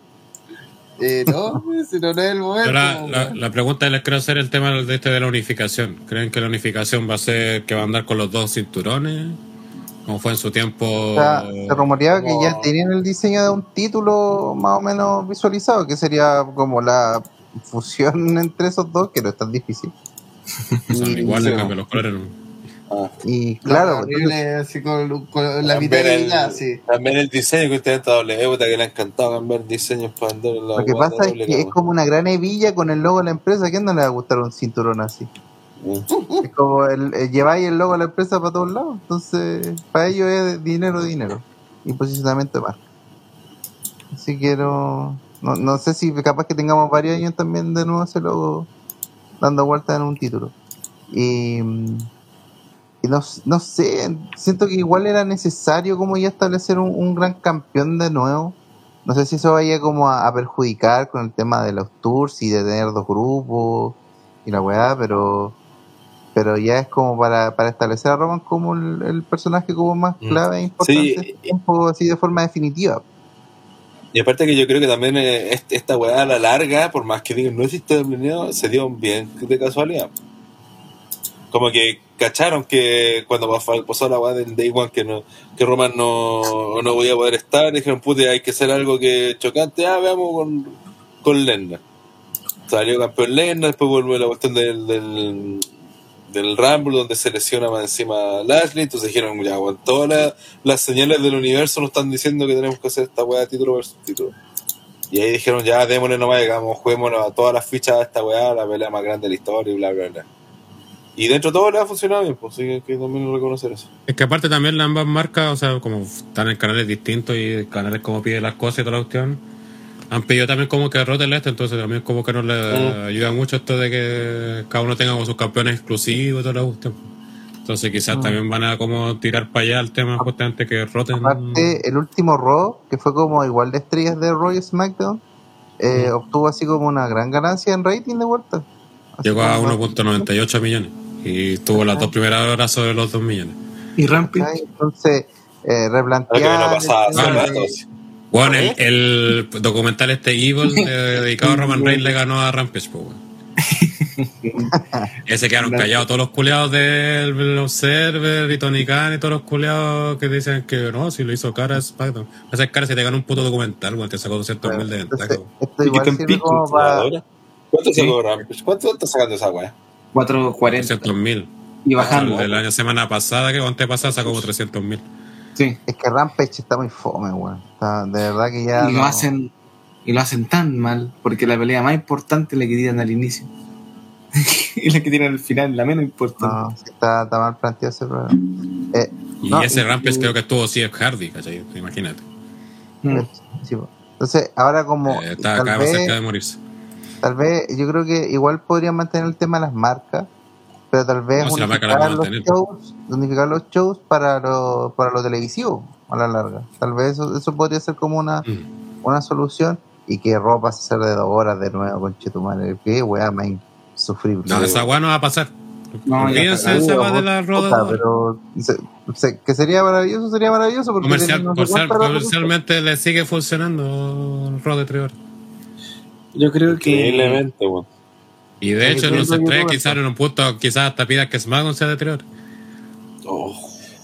[SPEAKER 7] Eh, no, [laughs] si no, no es el momento.
[SPEAKER 1] La, la, la pregunta les quiero hacer el tema de este de la unificación. ¿Creen que la unificación va a ser que va a andar con los dos cinturones? Como fue en su tiempo.
[SPEAKER 3] O sea, se rumoreaba que ya tenían el diseño de un título más o menos visualizado, que sería como la fusión [laughs] entre esos dos, que no es tan difícil. [laughs]
[SPEAKER 1] Son iguales,
[SPEAKER 7] sí.
[SPEAKER 1] cambio los colores. ¿no?
[SPEAKER 8] Ah.
[SPEAKER 3] Y claro,
[SPEAKER 7] Horrible, así con, con la ya, sí.
[SPEAKER 8] también el diseño que usted está doble, puta que le ha encantado cambiar diseños para andar en la
[SPEAKER 3] lo que pasa es que es como una gran hebilla con el logo de la empresa. ¿A quién no le va a gustar un cinturón así? Es como el, el- lleváis el logo de la empresa para todos lados. Entonces, para ellos es dinero, dinero. Y posicionamiento de marca. Así que no, no, sé si capaz que tengamos varios años también de nuevo ese logo dando vueltas en un título. Y, y no, no sé, siento que igual era necesario como ya establecer un, un gran campeón de nuevo. No sé si eso vaya como a, a perjudicar con el tema de los tours y de tener dos grupos y la weá, pero pero ya es como para, para establecer a Roman como el, el personaje como más
[SPEAKER 8] Mm.
[SPEAKER 3] clave e importante
[SPEAKER 8] Sí.
[SPEAKER 3] tiempo, así de forma definitiva.
[SPEAKER 8] Y aparte que yo creo que también eh, est- esta weá a la larga, por más que digan no existe planeado, se dio bien de casualidad. Como que cacharon que cuando pas- pasó la weá del Day One que no que Roman no, no podía poder estar, dijeron, puta, hay que hacer algo que chocante, ah, veamos con, con. Salió campeón Lennar, después vuelve la cuestión del, del, del Rumble donde se lesiona más encima Lashley, entonces dijeron, ya, weón, todas las, señales del universo nos están diciendo que tenemos que hacer esta weá título versus título. Y ahí dijeron, ya, démosle nomás, digamos, juguémonos a todas las fichas de esta weá, la pelea más grande de la historia y bla, bla, bla. Y dentro de todo le ha funcionado bien, pues, así que hay que también reconocer eso.
[SPEAKER 2] Es que aparte también las ambas marcas, o sea, como están en canales distintos y canales como piden las cosas y toda la cuestión, han pedido también como que roten esto, entonces también como que nos le
[SPEAKER 8] Mm.
[SPEAKER 2] ayuda mucho esto de que cada uno tenga como sus campeones exclusivos y toda la cuestión. Entonces quizás
[SPEAKER 3] Mm.
[SPEAKER 2] también van a como tirar para allá el tema justamente que roten.
[SPEAKER 3] Aparte, el último Raw, que fue como igual de estrellas de Raw y SmackDown, eh, obtuvo así como una gran ganancia en rating de vuelta. Así
[SPEAKER 2] Llegó a
[SPEAKER 3] como-
[SPEAKER 2] 1.98 millones y tuvo las dos primeras horas sobre los 2 millones.
[SPEAKER 6] Y Rampage.
[SPEAKER 3] Entonces, eh, replantear.
[SPEAKER 8] lo
[SPEAKER 2] Bueno, el, el documental este Evil de- dedicado a Roman Reigns le ganó a Rampage, pues. [laughs] Ese quedaron callados todos los culeados del Observer y Tony Khan y todos los culeados que dicen que no, si lo hizo cara es SmackDown. Esa cara si te ganó un puto documental, weón, te sacó 200 mil de ventaja.
[SPEAKER 3] Entonces,
[SPEAKER 2] weón.
[SPEAKER 3] esto igual sirve como para.
[SPEAKER 8] Ahora. ¿Cuánto sacó Rampage? ¿Cuánto está sacando esa weá?
[SPEAKER 6] 440.
[SPEAKER 2] 300 mil.
[SPEAKER 6] Y bajando.
[SPEAKER 2] El año semana pasada, que antes pasada, sacó como 300 mil.
[SPEAKER 6] Sí.
[SPEAKER 3] Es que Rampage está muy fome, weón. Está- de verdad que ya.
[SPEAKER 6] Y lo
[SPEAKER 3] no-
[SPEAKER 6] hacen y lo hacen tan mal porque la pelea más importante es la que tiran al inicio. [laughs] y la que tiran al final, la menos importante.
[SPEAKER 3] No, sí está, está mal planteado ese programa. Eh,
[SPEAKER 2] Y
[SPEAKER 3] no,
[SPEAKER 2] ese
[SPEAKER 3] y-
[SPEAKER 2] Rampage
[SPEAKER 3] y-
[SPEAKER 2] creo que estuvo Steve Hardy, ¿cachai? Imagínate.
[SPEAKER 6] Mm.
[SPEAKER 3] sí, po. Entonces, ahora como.
[SPEAKER 2] Eh, está
[SPEAKER 3] tal
[SPEAKER 2] acá
[SPEAKER 3] vez-
[SPEAKER 2] cerca de morirse.
[SPEAKER 3] Tal vez, yo creo que igual podrían mantener el tema de las marcas, pero tal vez
[SPEAKER 2] No,
[SPEAKER 3] unificar, los shows, unificar los shows para lo, para lo televisivo a la larga. Tal vez eso, eso podría ser como una,
[SPEAKER 2] Mm.
[SPEAKER 3] una solución y que ropa se hacer de dos horas de nuevo con Chetumare. Que weá, más insufrible.
[SPEAKER 2] No, esa weá no va a pasar.
[SPEAKER 6] No,
[SPEAKER 2] Olvídense
[SPEAKER 6] está.
[SPEAKER 2] esa weá de la roda.
[SPEAKER 3] pero se- se- que sería maravilloso, sería maravilloso porque
[SPEAKER 2] Comercial,
[SPEAKER 3] no
[SPEAKER 2] comercial- comercialmente le sigue funcionando el Raw de tres horas.
[SPEAKER 6] Yo creo que
[SPEAKER 8] Increíblemente, weón.
[SPEAKER 2] Y de hecho,
[SPEAKER 3] sí,
[SPEAKER 2] los
[SPEAKER 3] sí,
[SPEAKER 2] quizás en un punto, quizás hasta pida que SmackDown sea de tres horas.
[SPEAKER 8] Oh.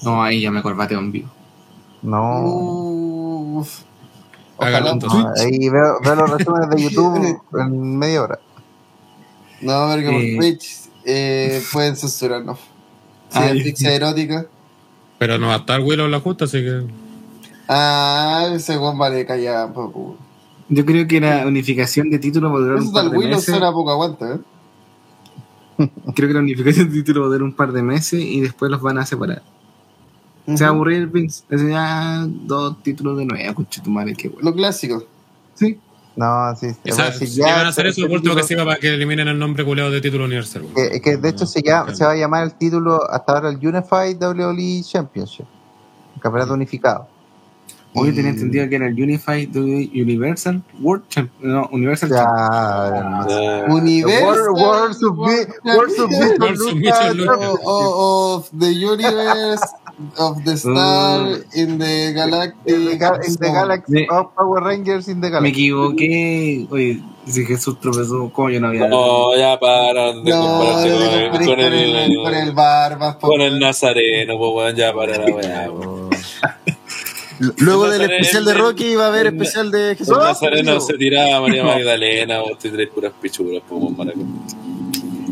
[SPEAKER 6] no, ahí ya me corbateo en vivo.
[SPEAKER 3] No.
[SPEAKER 7] Uf. Ojalá.
[SPEAKER 2] entonces.
[SPEAKER 3] no, ahí veo, veo los resúmenes de YouTube [laughs] en media hora.
[SPEAKER 7] No, porque por
[SPEAKER 6] Eh.
[SPEAKER 7] Twitch eh, pueden censurarnos. Si
[SPEAKER 6] Ay.
[SPEAKER 7] es asfixia erótica.
[SPEAKER 2] Pero no va a estar Willow en la justa, así que.
[SPEAKER 7] Ah, ese weón vale callar un poco.
[SPEAKER 6] Yo [laughs] creo que la unificación de títulos va a durar
[SPEAKER 7] Eso
[SPEAKER 6] un par de meses.
[SPEAKER 7] suena poco aguanta, ¿eh?
[SPEAKER 6] Creo que la unificación de títulos va a durar un par de meses y después los van a separar. Se va a aburrir el Vince. Ya dos títulos de nuevo, concha tu madre, qué bueno.
[SPEAKER 7] Lo clásico.
[SPEAKER 6] Sí.
[SPEAKER 3] No, sí.
[SPEAKER 2] O sea,
[SPEAKER 3] si ya
[SPEAKER 2] van a hacer eso, por último que
[SPEAKER 3] título-
[SPEAKER 2] sirva para que eliminen el nombre culeado de título universal.
[SPEAKER 3] que, que de hecho se, llama, se va a llamar el título hasta ahora el Unified WWE Championship. El campeonato unificado.
[SPEAKER 6] Hoy tenía entendido que era el Unified Universal World Champ no, Universal
[SPEAKER 3] Ya,
[SPEAKER 6] Champ-
[SPEAKER 3] hermano.
[SPEAKER 8] Eh,
[SPEAKER 7] Universo.
[SPEAKER 3] World,
[SPEAKER 2] Submission Lucha.
[SPEAKER 7] O- o- of the universe, of the star, in the
[SPEAKER 3] In the,
[SPEAKER 7] galactic.
[SPEAKER 3] ga- in the Galaxy,
[SPEAKER 6] Me-
[SPEAKER 3] oh, Power Rangers in the
[SPEAKER 6] Me
[SPEAKER 3] Galaxy.
[SPEAKER 6] equivoqué. Oye, si Jesús tropezó, ¿cómo yo no había
[SPEAKER 8] No, ya paran de
[SPEAKER 7] No,
[SPEAKER 8] compararte con el, con
[SPEAKER 7] con el,
[SPEAKER 8] el,
[SPEAKER 7] con el Barbas.
[SPEAKER 8] con el Nazareno, pues ya para la weá.
[SPEAKER 7] Luego del especial de Rocky va a haber especial de
[SPEAKER 8] El
[SPEAKER 7] Jesús.
[SPEAKER 8] Nazareno se tiraba a María Magdalena, vos te tres puras pichuras, pues weón, maraca.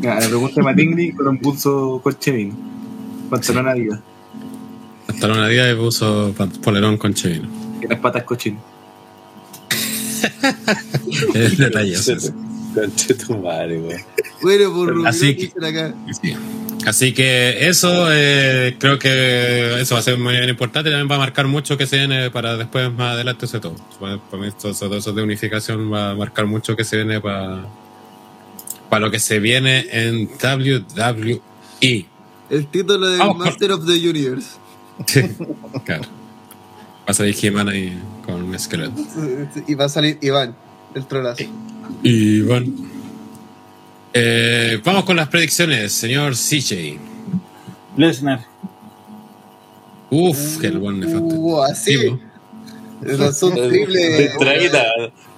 [SPEAKER 6] Ya, le pregunté a Matingri con un pulso coche vino.
[SPEAKER 5] Pantalón Adidas.
[SPEAKER 2] Pantalón a día y puso polerón con chevino.
[SPEAKER 5] Y las patas cochinas. [laughs]
[SPEAKER 2] Es detalloso.
[SPEAKER 8] Conche tu madre, weón.
[SPEAKER 7] Bueno, por
[SPEAKER 2] Así que-
[SPEAKER 7] dicen acá.
[SPEAKER 2] Sí. Así que eso, eh, creo que eso va a ser muy bien importante. También va a marcar mucho que se viene para después, más adelante, eso todo. Para mí, todo eso, todo eso de unificación va a marcar mucho que se viene para, para lo que se viene en WWE.
[SPEAKER 7] El título de Master of the Universe.
[SPEAKER 2] claro. Va a salir He-Man ahí con un esqueleto. [laughs]
[SPEAKER 7] Y va a salir Iván, el trolazo.
[SPEAKER 2] Y bueno. Eh, vamos con las predicciones, señor CJ.
[SPEAKER 6] Lesnar.
[SPEAKER 2] Uf, que el buen nefasto.
[SPEAKER 7] Uh, así.
[SPEAKER 2] Sí,
[SPEAKER 7] Lanzó un [laughs] triple.
[SPEAKER 8] Traguita.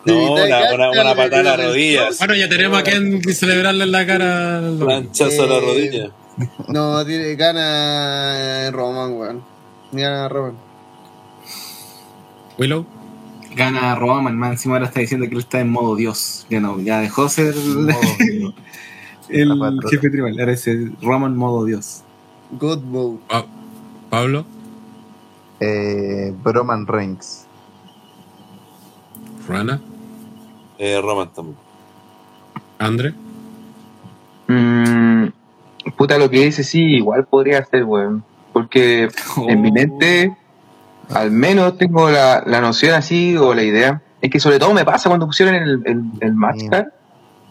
[SPEAKER 8] No, una, una, una patada a la rodilla.
[SPEAKER 2] Bueno, ya tenemos a quien celebrarle en la cara. al-
[SPEAKER 8] Planchazo a la
[SPEAKER 7] Eh,
[SPEAKER 8] rodilla.
[SPEAKER 7] No, tiene gana Roman, weón. Gana Roman.
[SPEAKER 2] Willow.
[SPEAKER 5] Gana Roman, más encima ahora está diciendo que él está en modo Dios. Ya no, ya dejó ser [laughs] el, jefe tribal. Ahora es el Roman modo Dios.
[SPEAKER 7] God mode.
[SPEAKER 2] Pa- Pablo.
[SPEAKER 3] Eh, Broman Reigns.
[SPEAKER 2] Rana.
[SPEAKER 8] Eh, Roman también.
[SPEAKER 2] Andre.
[SPEAKER 4] Mm, puta, lo que dice sí, igual podría ser, weón. Porque en mi mente, al menos tengo la, la noción así, o la idea. Es que sobre todo me pasa cuando pusieron el, el, el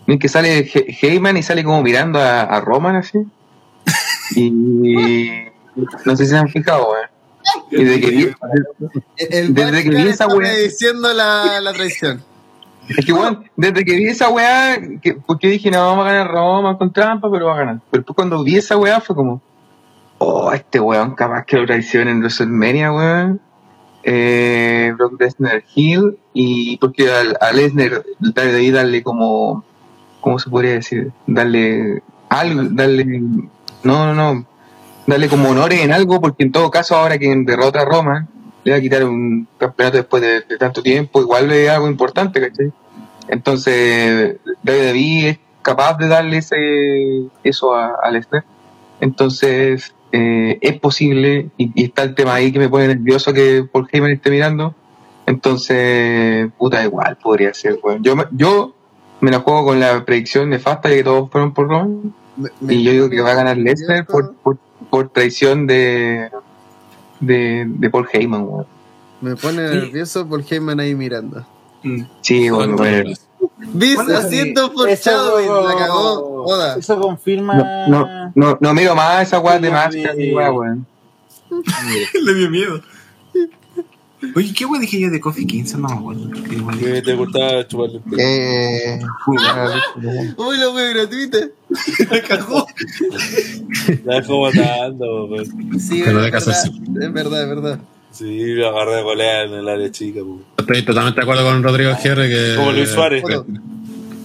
[SPEAKER 4] en que sale He- Heyman y sale como mirando a, a Roman así. [laughs] Y no sé si se han fijado, weón. Y desde que vi,
[SPEAKER 7] El
[SPEAKER 4] Desde que vi esa weá.
[SPEAKER 7] prediciendo la, la traición.
[SPEAKER 4] Es que, weón, desde que vi esa weá, que, porque dije, no, vamos a ganar Roma con trampa, pero va a ganar. Pero después cuando vi esa weá fue como, oh, este weón capaz que lo traiciona en WrestleMania, weón. Eh, Brock Lesnar Hill, y porque al- a Lesnar debe darle como, ¿cómo se podría decir? Darle algo, darle, no, no, no, darle como honores en algo, porque en todo caso ahora que derrota a Roma, le va a quitar un campeonato después de, de tanto tiempo, igual es algo importante, ¿cachai? Entonces, WWE es capaz de darle ese, eso a Lesnar. Entonces, eh, es posible, y, y está el tema ahí que me pone nervioso que Paul Heyman esté mirando. Entonces, puta, igual podría ser, weón. Yo, me- yo me la juego con la predicción nefasta de que todos fueron por Roman.
[SPEAKER 7] Me- me-
[SPEAKER 4] Y yo digo que va a ganar Lesnar por, por, por traición de, de, de Paul Heyman.
[SPEAKER 7] Me pone nervioso por Heyman ahí mirando.
[SPEAKER 4] Sí, bueno, bueno.
[SPEAKER 6] Bueno,
[SPEAKER 7] Haciendo
[SPEAKER 6] eso-
[SPEAKER 7] foreshadowing, la cagó. Joda.
[SPEAKER 6] Eso confirma.
[SPEAKER 4] No, no, no, no miro más esa weá de weá, weón. [laughs]
[SPEAKER 5] Le dio miedo. Oye, ¿qué weón dije yo de Coffee 15? No me acuerdo. ¿Qué weón?
[SPEAKER 8] Que te gustaba chuparle.
[SPEAKER 3] Eh,
[SPEAKER 7] Uy, la wea gratuita. [laughs]
[SPEAKER 8] La dejó botando, weón.
[SPEAKER 7] Sí,
[SPEAKER 2] Pero
[SPEAKER 7] es
[SPEAKER 2] de casa
[SPEAKER 7] verdad,
[SPEAKER 2] sí.
[SPEAKER 7] es verdad, es verdad.
[SPEAKER 8] Sí, lo agarré de golea en el área chica, weón.
[SPEAKER 2] Estoy totalmente de acuerdo con Rodrigo Gierre que.
[SPEAKER 8] Como Luis Suárez.
[SPEAKER 7] Bueno,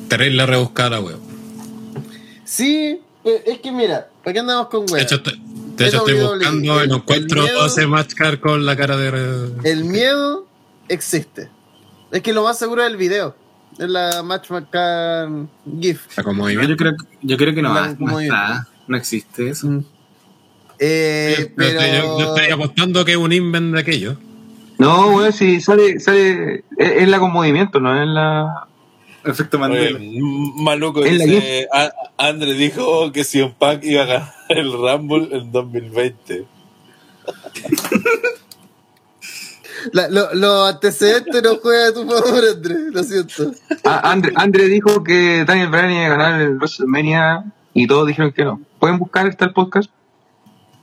[SPEAKER 2] Terrible rebuscada la web.
[SPEAKER 7] Sí, eh, es que mira, ¿para qué andamos con
[SPEAKER 2] De
[SPEAKER 7] wea?
[SPEAKER 2] hecho, estoy, de hecho estoy buscando y
[SPEAKER 7] el-
[SPEAKER 2] no encuentro
[SPEAKER 7] miedo-
[SPEAKER 2] ese match card con la cara de.
[SPEAKER 7] El miedo existe. Es que lo más seguro es el video. Es la Match McCann GIF.
[SPEAKER 2] Está con
[SPEAKER 5] Yo creo, yo creo que no,
[SPEAKER 7] La-
[SPEAKER 5] va, no está. No existe eso.
[SPEAKER 7] Eh,
[SPEAKER 2] Yo- yo,
[SPEAKER 7] pero.
[SPEAKER 2] estoy, yo- yo estoy apostando que es un invent de aquello.
[SPEAKER 4] No, weón, si sale, sale, es, es la con movimiento, no es la...
[SPEAKER 5] Efecto
[SPEAKER 8] Oye,
[SPEAKER 5] Mandela.
[SPEAKER 4] En la
[SPEAKER 8] dice, a- Andre dijo que si un Punk iba a ganar [laughs] el Rumble en 2020.
[SPEAKER 7] La- lo- los antecedentes no juegan a tu favor, Andrés. Lo siento.
[SPEAKER 4] Ah, Andre dijo que Daniel Bryan iba a ganar el WrestleMania y todos dijeron que no. ¿Pueden buscar está el podcast?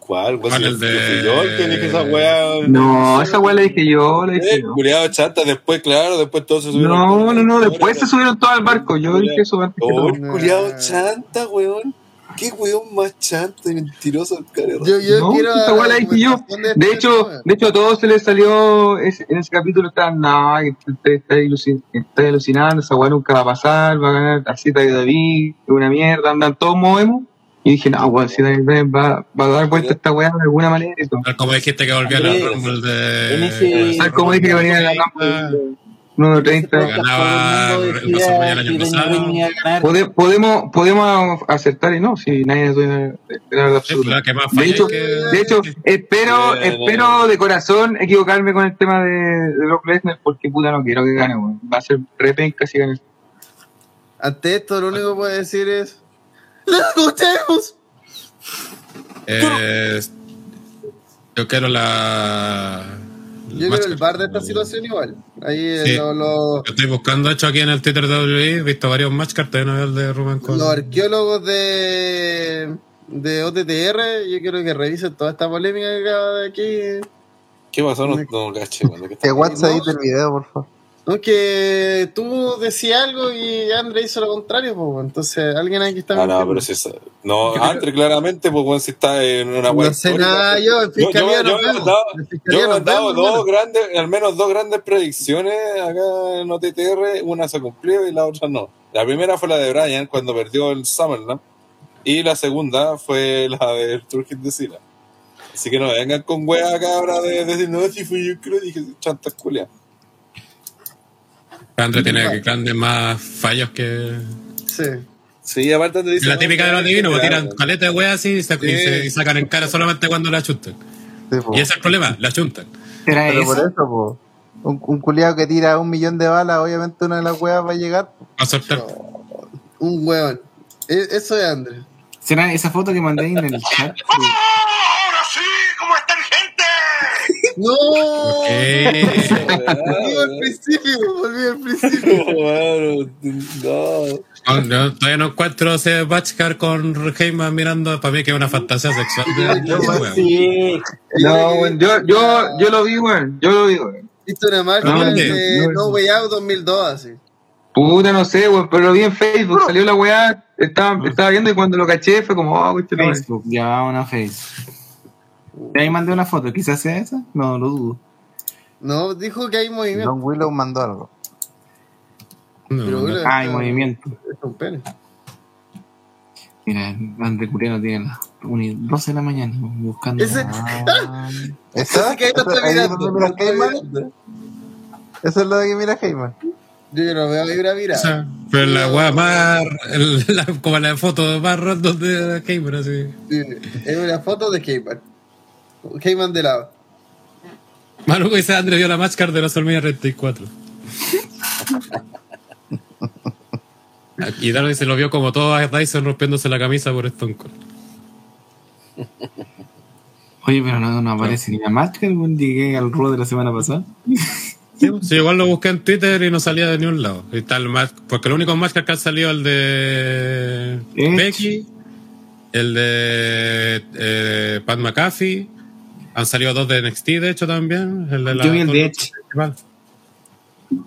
[SPEAKER 8] ¿Cuál? ¿Cuál
[SPEAKER 2] ¿Cuál,
[SPEAKER 8] si
[SPEAKER 2] el
[SPEAKER 8] yo
[SPEAKER 2] de-
[SPEAKER 8] fui yo el que dije esa weá?
[SPEAKER 4] No, esa weá la dije yo, la dije
[SPEAKER 8] Eh,
[SPEAKER 4] yo.
[SPEAKER 8] culiado chanta, después, claro, después todos se subieron.
[SPEAKER 4] No, no, no, después se subieron todos al barco, yo dije eso antes que
[SPEAKER 8] Oh,
[SPEAKER 4] todo.
[SPEAKER 8] el culiado chanta, weón. Qué weón más chanta y mentiroso el cara.
[SPEAKER 7] Yo, yo
[SPEAKER 4] No,
[SPEAKER 7] quiero.
[SPEAKER 4] esa weá la dije yo. De hecho, de hecho a todos se les salió ese- en ese capítulo estaban, no, que usted está, ilusi- está alucinando, esa weá nunca va a pasar, va a ganar así de David, es una mierda, andan todos movemos. Y dije, no, weón, si Daniel Bryan va, va a dar vuelta a esta weá de alguna manera y todo.
[SPEAKER 2] Tal como dijiste que volviera
[SPEAKER 6] Andrés,
[SPEAKER 2] al Rumble de.
[SPEAKER 4] ¿Sabes cómo dije que venía de la
[SPEAKER 2] Ah,
[SPEAKER 4] 1.30.
[SPEAKER 2] Ganaba
[SPEAKER 6] Todo el
[SPEAKER 2] año
[SPEAKER 6] que
[SPEAKER 2] pasado.
[SPEAKER 6] A.
[SPEAKER 4] Pode- podemos, podemos acertar y no, si nadie la
[SPEAKER 2] Es
[SPEAKER 4] absoluta.
[SPEAKER 2] la que más
[SPEAKER 4] De hecho,
[SPEAKER 2] que-
[SPEAKER 4] de hecho, espero,
[SPEAKER 8] Eh,
[SPEAKER 4] espero de corazón equivocarme con el tema de, de Brock Lesnar porque puta no quiero que gane, weón. Va a ser re penca si gana.
[SPEAKER 7] Ante esto, lo único que puedo decir es. ¡La escuchemos!
[SPEAKER 2] Eh, yo quiero la.
[SPEAKER 7] Yo creo el bar de esta situación igual. Ahí eh,
[SPEAKER 2] Sí.
[SPEAKER 7] lo-
[SPEAKER 2] estoy buscando, de hecho, aquí en el Twitter de WWE. He visto varios matchcards de el de Roman con.
[SPEAKER 7] los arqueólogos de, de OTTR, yo quiero que revisen toda esta polémica que acaba de aquí.
[SPEAKER 8] ¿Qué pasó? No, no caché, weón. ¿De qué está
[SPEAKER 3] Que WhatsApp
[SPEAKER 7] no.
[SPEAKER 3] edite el video, por favor.
[SPEAKER 7] No, que tú decías algo y André hizo lo contrario, pues, entonces alguien aquí está
[SPEAKER 8] Ah, no, pero si es- No, Andre, claramente, pues, bueno, si está en una
[SPEAKER 7] No
[SPEAKER 8] web
[SPEAKER 7] sé nada yo, en
[SPEAKER 8] Yo, yo,
[SPEAKER 7] fiscalía
[SPEAKER 8] yo
[SPEAKER 7] nos
[SPEAKER 8] yo
[SPEAKER 7] fiscalía
[SPEAKER 8] he mandado dos
[SPEAKER 7] hermano.
[SPEAKER 8] grandes, al menos dos grandes predicciones acá en OTTR, una se cumplió y la otra no. La primera fue la de Brian cuando perdió el SummerSlam y la segunda fue la del Turkey de Sila. Así que no vengan con weas acá ahora de decir, no, si fui yo creo, dije, chantas culias.
[SPEAKER 2] Andre tiene grandes más fallos que.
[SPEAKER 7] Sí.
[SPEAKER 8] Sí, aparte te dicen,
[SPEAKER 2] la típica de los divinos, pues
[SPEAKER 8] tiran
[SPEAKER 2] caleta de weas así y, se, y se- y sacan en cara solamente cuando la chuntan.
[SPEAKER 3] Sí.
[SPEAKER 2] Y ese es el problema, la chuntan.
[SPEAKER 5] ¿Será
[SPEAKER 3] Pero por
[SPEAKER 5] eso?
[SPEAKER 3] eso, po. Un, un culiado que tira un millón de balas, obviamente una de las weas va a llegar.
[SPEAKER 2] Va a soltar.
[SPEAKER 7] Un hueón. E- Eso es André.
[SPEAKER 5] ¿Será esa foto que mandé en el chat?
[SPEAKER 7] ¡No!
[SPEAKER 2] Eh,
[SPEAKER 7] Volví al principio, volví al principio. [laughs]
[SPEAKER 8] No.
[SPEAKER 2] no, no, todavía no encuentro ese batchcar con Heyman mirando. Para mí que es una fantasía sexual.
[SPEAKER 6] Sí,
[SPEAKER 4] No, yo, yo, yo lo vi, weón. Yo lo vi, weón.
[SPEAKER 7] Hizo una marca de No Way Out 2002, así.
[SPEAKER 4] Puta, no sé, weón, pero lo vi en Facebook. Salió la weá, estaba, estaba viendo y cuando lo caché fue como, oh, este no es.
[SPEAKER 5] Facebook, ya una Facebook. De ahí mandé una foto, quizás sea esa, no lo dudo.
[SPEAKER 7] No, dijo que hay movimiento.
[SPEAKER 3] Don Willow mandó algo.
[SPEAKER 2] No,
[SPEAKER 7] Pero
[SPEAKER 5] Ah, hay movimiento.
[SPEAKER 7] Es un pene.
[SPEAKER 5] Mira, André Curiano tiene las 1 y 12 de la mañana buscando.
[SPEAKER 7] Ese-
[SPEAKER 3] Ah, [laughs]
[SPEAKER 7] Esa
[SPEAKER 3] ¿Esa?
[SPEAKER 7] que ahí lo está
[SPEAKER 3] ¿Esa- ahí
[SPEAKER 7] mirando.
[SPEAKER 3] Eso es lo de que mira Heyman.
[SPEAKER 7] Yo ya lo veo vibra
[SPEAKER 2] O
[SPEAKER 7] mira.
[SPEAKER 2] sea, pero la wea más. el- la- como la foto más random de Heyman, así.
[SPEAKER 7] Es una foto de Heyman. Heyman de lado.
[SPEAKER 2] Manu dice Andre vio la matchcard de la Solmilla 34. Y Darwin se lo vio como todo a Dyson rompiéndose la camisa por Stone Cold.
[SPEAKER 5] Oye, pero no, no aparece ni la máscara, weón, llegué al de la semana pasada.
[SPEAKER 2] Sí, sí, igual lo busqué en Twitter y no salía de ningún lado. Y tal, porque lo único matchcard que han salido el de. Becky, el de eh, Pat McAfee. Han salido dos de NXT, de hecho, también. El de la,
[SPEAKER 5] Yo vi el de Edge.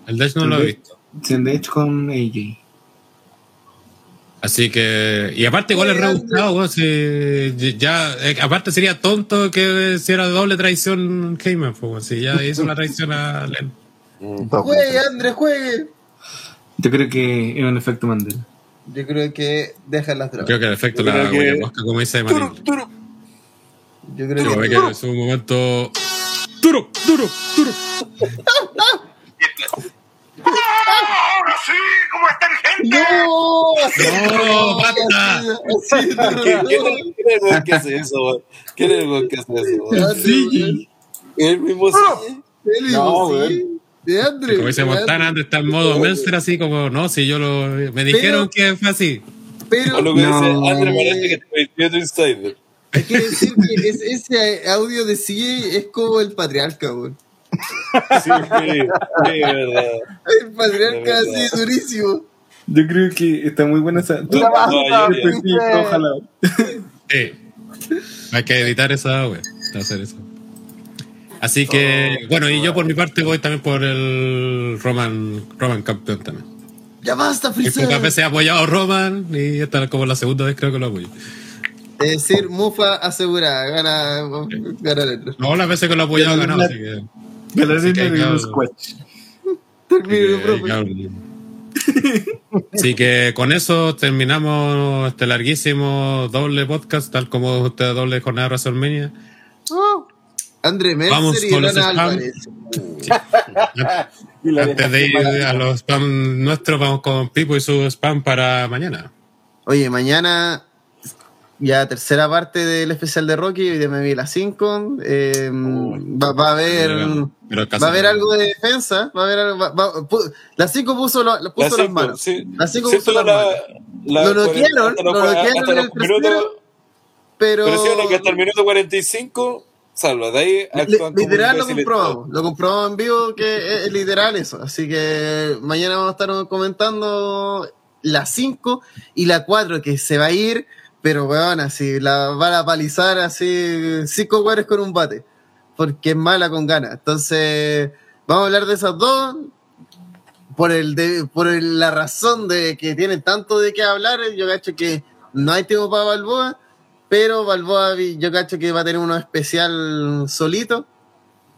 [SPEAKER 2] El de Edge no lo he visto.
[SPEAKER 5] Sí, De con AJ.
[SPEAKER 2] Así que, y aparte igual es rebuscado, si ya, eh, aparte sería tonto que hiciera doble traición Heyman, pues, si ya [laughs] hizo una traición a Len.
[SPEAKER 3] Dos
[SPEAKER 7] Juegue,
[SPEAKER 3] veces.
[SPEAKER 7] André, juegue.
[SPEAKER 5] Yo creo que es un efecto Mandela.
[SPEAKER 7] Yo creo que deja las drogas.
[SPEAKER 2] Creo que el efecto
[SPEAKER 8] Yo
[SPEAKER 2] la
[SPEAKER 8] que-
[SPEAKER 2] ayahuasca, como dice Marín.
[SPEAKER 7] Yo creo
[SPEAKER 2] Yo
[SPEAKER 7] que.
[SPEAKER 2] es un momento duro, duro, duro.
[SPEAKER 7] ¡No!
[SPEAKER 2] No, basta.
[SPEAKER 7] Así, duro,
[SPEAKER 8] ¿Quién
[SPEAKER 7] duro.
[SPEAKER 8] quién es el weón que hace eso, el weón que hace eso?
[SPEAKER 7] André, weón.
[SPEAKER 8] El mismo sí.
[SPEAKER 7] Él mismo,
[SPEAKER 8] No,
[SPEAKER 7] sí. De André.
[SPEAKER 2] Como dice Montana, antes está en modo Meltzer, así como, no, si yo lo, me dijeron que fue así.
[SPEAKER 7] Pero
[SPEAKER 8] O lo que
[SPEAKER 5] No.
[SPEAKER 8] dice Andre parece que te metió tu insider.
[SPEAKER 7] Hay que decir que es- ese audio de CJ es como el patriarca, weón.
[SPEAKER 8] Sí, sí, sí, verdad.
[SPEAKER 7] El patriarca
[SPEAKER 8] Es
[SPEAKER 7] así durísimo.
[SPEAKER 5] Yo creo que está muy buena esa.
[SPEAKER 8] No, yo- yo-
[SPEAKER 5] ojalá.
[SPEAKER 2] Sí. Hay que editar esa wea, hacer eso. Así que, bueno, y yo por mi parte voy también por el Roman, Roman campeón también.
[SPEAKER 7] Ya basta,
[SPEAKER 2] Y
[SPEAKER 7] Freezer.
[SPEAKER 2] pocas veces he apoyado a Roman y esta es como la segunda vez creo que lo apoyo.
[SPEAKER 7] Es decir, Mufa asegura, gana, gana el
[SPEAKER 2] No, las veces que lo he apoyado he ganado, así que. Que.
[SPEAKER 7] Termino,
[SPEAKER 2] Así que,
[SPEAKER 7] profe.
[SPEAKER 2] cabrón. Así que con eso terminamos este larguísimo doble podcast, tal como usted doble jornada de WrestleMania.
[SPEAKER 7] André
[SPEAKER 2] Vamos
[SPEAKER 7] Mercer y
[SPEAKER 2] con los spam. Sí. [laughs] Antes de ir a los spam nuestros, vamos con Pipo y su spam para mañana.
[SPEAKER 7] Oye, mañana ya tercera parte del especial de Rocky, hoy día me vi las 5. Eh, va, va a haber va a haber algo de defensa, va a haber algo- va- va- pu- las 5 puso, lo- puso
[SPEAKER 8] Las
[SPEAKER 7] las
[SPEAKER 8] cinco,
[SPEAKER 7] manos.
[SPEAKER 8] sí.
[SPEAKER 7] Las 5
[SPEAKER 8] Siento
[SPEAKER 7] puso las
[SPEAKER 8] la-
[SPEAKER 7] manos.
[SPEAKER 8] la-
[SPEAKER 7] Lo noquearon, lo noquearon en el tercero, pero,
[SPEAKER 8] Pero que hasta el minuto 45, salvo, de ahí
[SPEAKER 7] literal lo comprobamos, lo comprobamos en vivo que es, es literal eso. Así que mañana vamos a estar comentando la 5 y la 4 que se va a ir, pero weón, así la van a palizar así cinco güeyes con un bate, porque es mala con ganas. Entonces, vamos a hablar de esas dos. Por, el de, por el- la razón de que tienen tanto de qué hablar, yo cacho que no hay tiempo para Balboa, pero Balboa yo cacho que va a tener uno especial solito,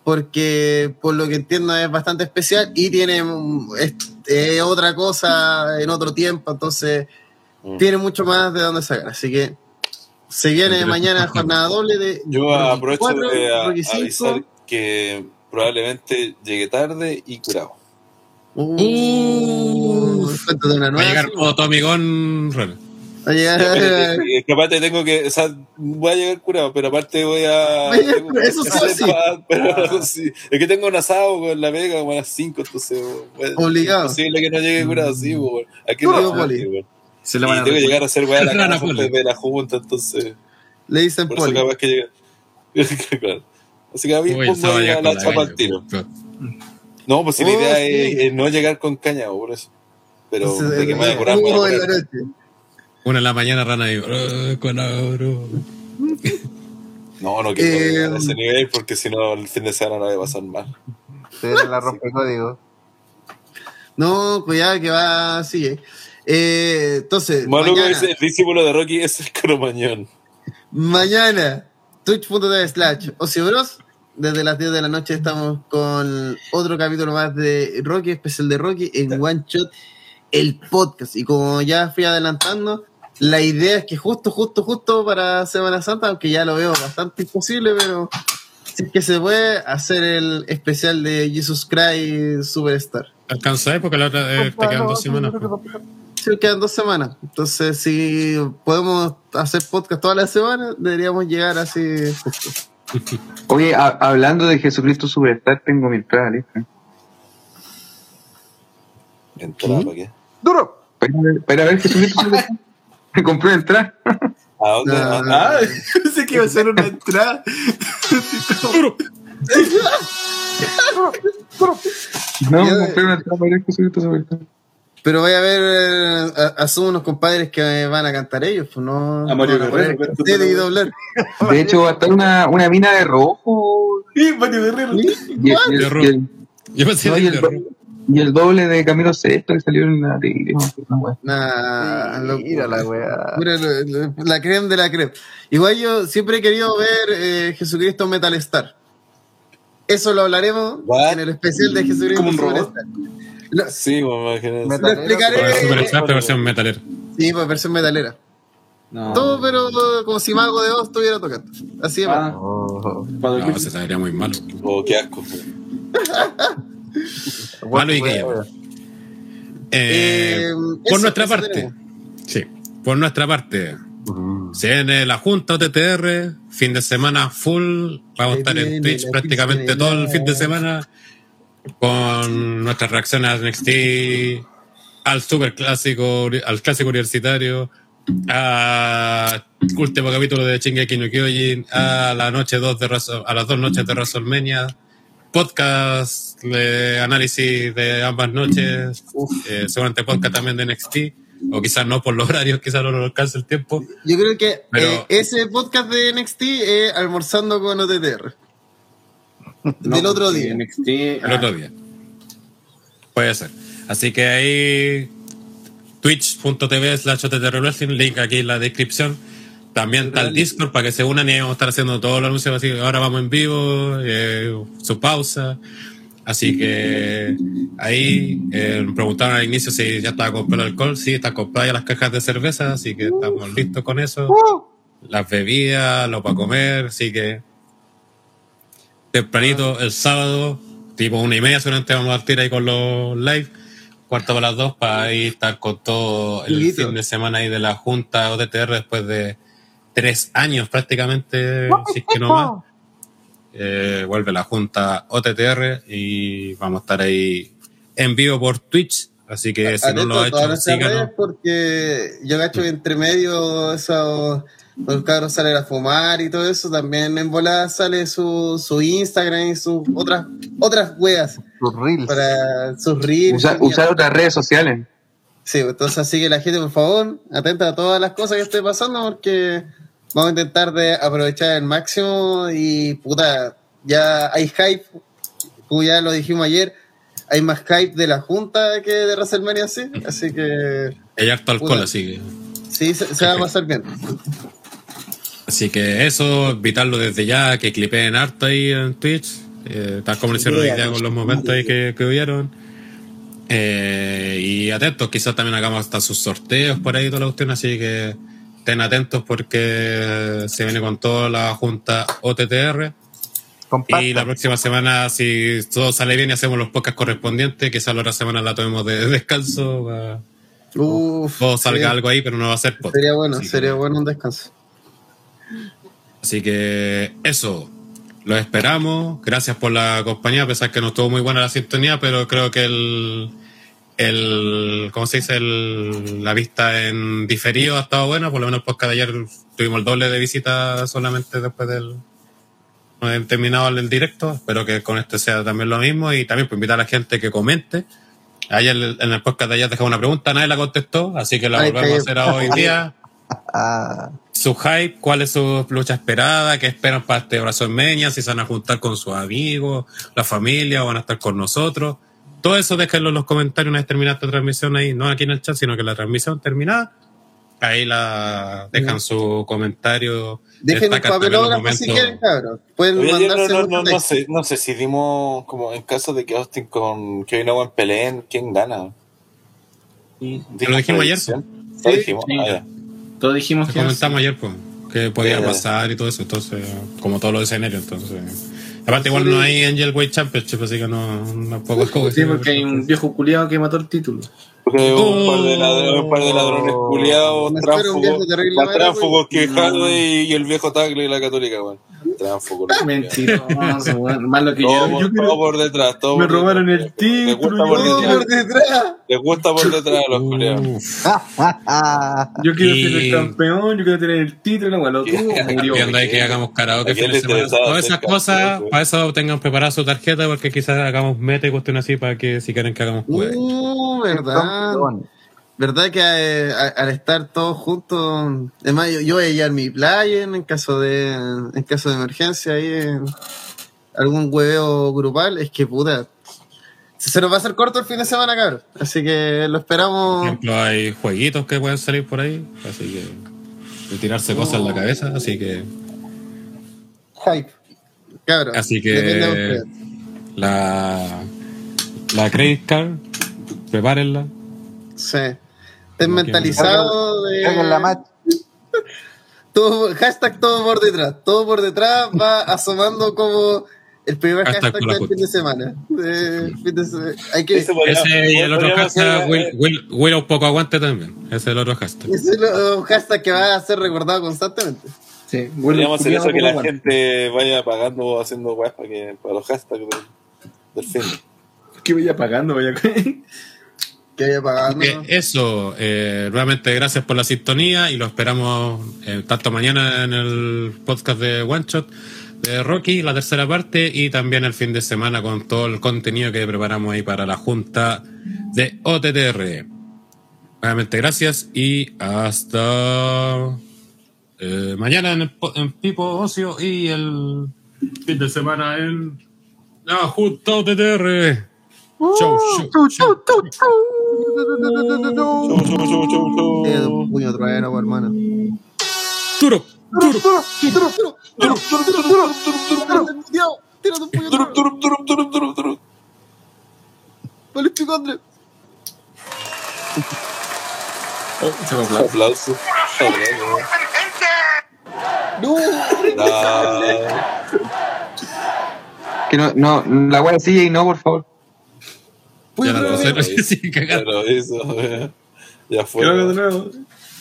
[SPEAKER 7] porque por lo que entiendo es bastante especial y tiene es- es otra cosa en otro tiempo, entonces
[SPEAKER 8] Mm.
[SPEAKER 7] tiene mucho más de dónde sacar. Así que se viene mañana jornada doble de
[SPEAKER 8] Yo aprovecho
[SPEAKER 7] 4,
[SPEAKER 8] de a-
[SPEAKER 7] Rocky 5.
[SPEAKER 8] avisar que probablemente llegue tarde y curado.
[SPEAKER 7] Uh, una
[SPEAKER 2] Va a llegar todo tu amigón.
[SPEAKER 7] Va a llegar- [laughs]
[SPEAKER 8] Es que aparte tengo que, o sea, voy a llegar curado, pero aparte voy a... Tengo
[SPEAKER 7] eso sí [laughs] sí.
[SPEAKER 8] Es que tengo un asado con la vega como a las 5, entonces...
[SPEAKER 7] Obligado.
[SPEAKER 8] Es imposible que no llegue curado, sí, pues, Aquí no weón.
[SPEAKER 5] Se
[SPEAKER 8] Y
[SPEAKER 5] le van a
[SPEAKER 8] tengo que llegar a hacer weá a la [laughs]
[SPEAKER 2] Van a
[SPEAKER 8] casa
[SPEAKER 2] Poli.
[SPEAKER 8] antes de la junta, entonces...
[SPEAKER 7] Le dicen
[SPEAKER 8] Por eso
[SPEAKER 7] poli.
[SPEAKER 8] capaz que llega. [laughs] Así que a mí pongo ahí
[SPEAKER 2] con
[SPEAKER 8] la
[SPEAKER 2] la
[SPEAKER 8] chapa al tiro.
[SPEAKER 2] pues.
[SPEAKER 8] No, pues si la
[SPEAKER 7] Oh,
[SPEAKER 8] idea
[SPEAKER 7] sí.
[SPEAKER 8] es, es no llegar con caña, por eso. Pero
[SPEAKER 7] Entonces,
[SPEAKER 8] de que me voy a curar, me voy a
[SPEAKER 7] en la
[SPEAKER 8] curar.
[SPEAKER 7] noche.
[SPEAKER 2] Una en la mañana, Rana y "Oh, colaboro".
[SPEAKER 8] No, no quiero
[SPEAKER 7] Eh,
[SPEAKER 8] llegar a ese nivel porque si no el fin de semana no va a pasar mal.
[SPEAKER 3] Se la rompe código.
[SPEAKER 7] No, cuidado que va así. Eh. Entonces,
[SPEAKER 8] Maluco
[SPEAKER 7] mañana,
[SPEAKER 8] es el discípulo de Rocky, es el cromañón.
[SPEAKER 7] mañana, twitch.tv slash Ocio Bros. Desde las 10 de la noche estamos con otro capítulo más de Rocky, especial de Rocky, en One Shot, el podcast. Y como ya fui adelantando, la idea es que justo, justo, justo para Semana Santa, aunque ya lo veo bastante imposible, pero si es que se puede hacer el especial de Jesus Christ Superstar.
[SPEAKER 2] Alcanza porque la otra eh, te quedan dos semanas. pues.
[SPEAKER 7] Sí, quedan dos semanas. Entonces, si podemos hacer podcast todas las semanas, deberíamos llegar así justo.
[SPEAKER 4] Oye, a- hablando de Jesucristo Superstar, tengo mi entrada lista.
[SPEAKER 8] Entrada, ¿para qué?
[SPEAKER 3] ¡Duro!
[SPEAKER 4] Para ir a ver- Jesucristo Superstar. [laughs] Me compré una entrada.
[SPEAKER 8] ¿A dónde?
[SPEAKER 7] Ah.
[SPEAKER 8] Ah, [laughs]
[SPEAKER 5] Pensé que iba a ser una entrada. [laughs]
[SPEAKER 4] No,
[SPEAKER 7] Ya,
[SPEAKER 4] me compré una entrada para ir a ver Jesucristo Superstar.
[SPEAKER 7] Pero voy a ver, eh, a- asumo unos compadres que van a cantar ellos, pues no.
[SPEAKER 5] A Mario Guerrero,
[SPEAKER 7] cartel y doblar. [laughs]
[SPEAKER 4] De hecho, va a estar una, una mina de rojo.
[SPEAKER 5] Sí, Mario Guerrero.
[SPEAKER 2] Yo pensé
[SPEAKER 4] no, el y el doble de Camilo Sexto que salió en la tele.
[SPEAKER 7] Nah.
[SPEAKER 3] Mira la weá.
[SPEAKER 7] La creme de la creme. Igual yo siempre he querido ver eh, Jesucristo Metal Star. Eso lo hablaremos
[SPEAKER 8] What?
[SPEAKER 7] en el especial de Jesucristo
[SPEAKER 5] Como un
[SPEAKER 8] sí,
[SPEAKER 7] lo explicaré.
[SPEAKER 2] Pero versión metalera.
[SPEAKER 7] Sí, pues versión metalera.
[SPEAKER 5] No.
[SPEAKER 7] Todo, pero como si Mago de Oz estuviera tocando. Así de mal.
[SPEAKER 5] Ah,
[SPEAKER 3] Oh.
[SPEAKER 2] No, se sabría muy malo.
[SPEAKER 8] Oh, qué asco. [laughs]
[SPEAKER 2] Malo y que. Eh,
[SPEAKER 7] Eh,
[SPEAKER 2] por
[SPEAKER 7] eso,
[SPEAKER 2] nuestra
[SPEAKER 7] eso
[SPEAKER 2] parte.
[SPEAKER 7] tenemos.
[SPEAKER 2] Sí, por nuestra parte. Se viene la Junta OTTR, fin de semana full. Vamos a estar en Twitch prácticamente todo el fin de semana con nuestras reacciones al NXT, al super clásico, al clásico universitario, a último capítulo de Shingeki no Kyojin, a la noche dos de a las dos noches de WrestleMania, podcast de análisis de ambas noches, eh, seguramente podcast también de NXT, o quizás no por los horarios, [laughs] quizás no nos alcance el tiempo.
[SPEAKER 7] Yo creo que
[SPEAKER 2] Pero-
[SPEAKER 7] eh, ese podcast de NXT es almorzando con OTTR. [laughs] del otro día.
[SPEAKER 5] NXT,
[SPEAKER 2] el
[SPEAKER 5] ah,
[SPEAKER 2] otro día. Puede ser. Así que ahí twitch.tv slash link aquí en la descripción. También está el Discord para que se unan y vamos a estar haciendo todos los anuncios. Así que ahora vamos en vivo, eh, su pausa. Así que ahí eh, me preguntaron al inicio si ya estaba comprado el alcohol. Sí, está comprado ya las cajas de cerveza, así que estamos listos con eso. Las bebidas, lo para comer, así que tempranito el sábado tipo una y media seguramente vamos a partir ahí con los live, cuarto para las dos, para ahí estar con todo el fin de semana ahí de la Junta OTTR después de tres años prácticamente, si es que no más. Eh, vuelve la Junta OTTR y vamos a estar ahí en vivo por Twitch, así que si no lo ha hecho, síganos.
[SPEAKER 7] redes porque yo cacho que entre medio esos los cabros salen a fumar y todo eso, también en volada sale su, su Instagram y sus otras otras weas
[SPEAKER 3] Sus reels.
[SPEAKER 7] para sus reels.
[SPEAKER 12] Usar, usar otras redes sociales.
[SPEAKER 7] Sí, entonces así que la gente, por favor, atenta a todas las cosas que esté pasando porque vamos a intentar de aprovechar el máximo y puta, ya hay hype, como ya lo dijimos ayer, hay más hype de la Junta que de WrestleMania, sí, así que
[SPEAKER 2] Hay harto alcohol,
[SPEAKER 7] Puta.
[SPEAKER 2] así que.
[SPEAKER 7] sí, se, se va a pasar bien.
[SPEAKER 2] Así que eso, invitarlo desde ya, que clipeen harto ahí en Twitch, eh, tal como lo hicieron día con los momentos ahí que, que hubieron. Eh, y atentos, quizás también hagamos hasta sus sorteos por ahí, toda la cuestión, así que estén atentos porque se viene con toda la junta OTTR.
[SPEAKER 3] Compartan.
[SPEAKER 2] Y la próxima semana, si todo sale bien y hacemos los podcasts correspondientes, quizás la otra semana la tomemos de [laughs] descanso,
[SPEAKER 7] Uf,
[SPEAKER 2] o salga algo ahí, pero no va a ser podcast.
[SPEAKER 7] sería bueno,
[SPEAKER 2] Así que-
[SPEAKER 7] sería bueno un descanso.
[SPEAKER 2] Así que eso, lo esperamos. Gracias por la compañía, a pesar que no estuvo muy buena la sintonía, pero creo que el, el ¿cómo se dice? El, la vista en diferido ha estado buena. Por lo menos el podcast de ayer tuvimos el doble de visitas solamente después del no he terminado el directo. Espero que con este sea también lo mismo y también pues, invitar a la gente que comente. Ayer en el podcast de ayer dejamos una pregunta, nadie la contestó, así que la
[SPEAKER 7] Ay,
[SPEAKER 2] volvemos a
[SPEAKER 7] que-
[SPEAKER 2] hacer a hoy día [laughs]
[SPEAKER 3] Ah,
[SPEAKER 2] su hype, cuál es su lucha esperada, qué esperan para este WrestleMania, si se van a juntar con sus amigos, la familia, o van a estar con nosotros. Todo eso déjenlo en los comentarios una vez terminada esta transmisión ahí, no aquí en el chat, sino que la transmisión terminada. Ahí la dejan su comentario.
[SPEAKER 7] Dejen
[SPEAKER 2] los
[SPEAKER 7] papelógrafo si quieren, cabros. Pueden
[SPEAKER 8] Oye, no,
[SPEAKER 7] mandarse
[SPEAKER 8] no, no, no
[SPEAKER 7] texto.
[SPEAKER 8] sé, no sé si dimos, como en caso de que Austin con Kevin Owens peleen, ¿quién gana?
[SPEAKER 2] Te lo dijimos ayer?
[SPEAKER 8] Lo dijimos.
[SPEAKER 6] sí.
[SPEAKER 8] Ah.
[SPEAKER 6] Todos dijimos
[SPEAKER 2] Que comentamos ayer, pues, que podía pasar y todo eso, entonces, como todos los escenarios, entonces. Aparte, igual no hay Angel Way Championship, así que no, es como
[SPEAKER 6] Sí, porque hay un [laughs] viejo culiado que mató el título.
[SPEAKER 8] Un par de ladrones, un par de ladrones culiados,
[SPEAKER 7] terrible
[SPEAKER 8] más que. Hardway y el viejo Tagle y la católica, weón. Culiados.
[SPEAKER 6] Mentiroso, weón. Más lo que
[SPEAKER 8] Todo,
[SPEAKER 6] yo.
[SPEAKER 8] por,
[SPEAKER 6] yo
[SPEAKER 8] todo por detrás, todo
[SPEAKER 6] Me
[SPEAKER 8] por
[SPEAKER 6] robaron
[SPEAKER 8] detrás.
[SPEAKER 6] el título,
[SPEAKER 8] Les gusta por
[SPEAKER 7] Todo
[SPEAKER 8] detrás.
[SPEAKER 7] por detrás.
[SPEAKER 8] Les gusta por detrás a los culiados. [laughs]
[SPEAKER 6] Yo quiero
[SPEAKER 2] Y-
[SPEAKER 6] ser el campeón, yo quiero tener el título, la weón, lo [laughs] tuvo, murió.
[SPEAKER 2] Ahí que hagamos karaoke
[SPEAKER 8] ¿A quién
[SPEAKER 2] fin de
[SPEAKER 8] le
[SPEAKER 2] semana.
[SPEAKER 8] interesaba
[SPEAKER 2] Todas esas cosas, para eso tengan preparada su tarjeta, porque quizás hagamos meta y cuestión así para que si quieren que hagamos juegos.
[SPEAKER 7] Uh, verdad.
[SPEAKER 3] Campeón.
[SPEAKER 7] ¿Verdad que eh, a- al estar todos juntos, además yo, yo voy a llevar mi playa en caso de en caso de emergencia ahí en algún hueveo grupal, es que puta se nos va a hacer corto el fin de semana, cabrón. Así que lo
[SPEAKER 2] Por
[SPEAKER 7] esperamos.
[SPEAKER 2] ejemplo, hay jueguitos que pueden salir por ahí, así que de tirarse cosas en la cabeza, así que
[SPEAKER 7] Hype. Cabrón.
[SPEAKER 2] así
[SPEAKER 7] depende de
[SPEAKER 2] que
[SPEAKER 7] ustedes.
[SPEAKER 2] la la credit card, prepárenla.
[SPEAKER 7] Sí. Estén mentalizados de.
[SPEAKER 3] Hagan la match. [laughs]
[SPEAKER 7] Todo, hashtag todo por detrás. Todo por detrás va asomando como el primer
[SPEAKER 2] Hashtag
[SPEAKER 7] hashtag del fin de semana. Eh, fin de hay que,
[SPEAKER 8] Ese
[SPEAKER 2] y el otro hashtag, Will, Will, Will un poco aguante también. Ese es el otro hashtag.
[SPEAKER 7] ese es un hashtag que va a ser recordado constantemente.
[SPEAKER 6] Sí,
[SPEAKER 8] Podríamos hacer eso que la
[SPEAKER 6] como
[SPEAKER 8] gente vaya pagando o haciendo weas para, que, para los hashtags del, del fin.
[SPEAKER 6] Que vaya pagando, vaya.
[SPEAKER 7] Que.
[SPEAKER 2] Eh, eso, eh, nuevamente gracias por la sintonía y lo esperamos eh, tanto mañana en el podcast de One Shot de Rocky, la tercera parte, y también el fin de semana con todo el contenido que preparamos ahí para la junta de OTTR. Nuevamente gracias y hasta eh, mañana en, el, en Pipo Ocio y el fin de semana en la junta OTTR. Chau, chau,
[SPEAKER 7] puño trueno, hermano.
[SPEAKER 8] Turup,
[SPEAKER 7] trueno.
[SPEAKER 8] turup, turup, turup, turup, turup.
[SPEAKER 7] Vale, pico, André.
[SPEAKER 6] Se me.
[SPEAKER 8] Aplauso.
[SPEAKER 7] No,
[SPEAKER 8] Ah,
[SPEAKER 4] Que no, no, la wea sigue y no, por favor.
[SPEAKER 2] Ya sí, [laughs]
[SPEAKER 8] Ya
[SPEAKER 2] cagando.
[SPEAKER 8] lo hizo, weón. Ya fue.
[SPEAKER 5] Creo que de nuevo.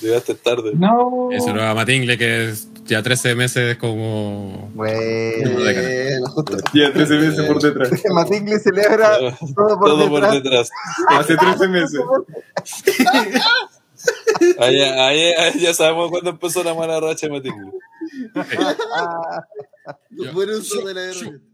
[SPEAKER 8] Llegaste tarde.
[SPEAKER 4] No.
[SPEAKER 2] Eso no a Matingle, que es ya 13 meses como.
[SPEAKER 3] Bueno.
[SPEAKER 5] Ya 13 meses por [laughs] detrás.
[SPEAKER 3] Matingle celebra todo por
[SPEAKER 8] Todo por
[SPEAKER 3] detrás.
[SPEAKER 8] detrás. [laughs]
[SPEAKER 5] Hace 13 meses.
[SPEAKER 8] Ahí, ahí, ahí ya sabemos cuándo empezó la mala racha de Matingo.
[SPEAKER 7] Buen uso de la herramienta.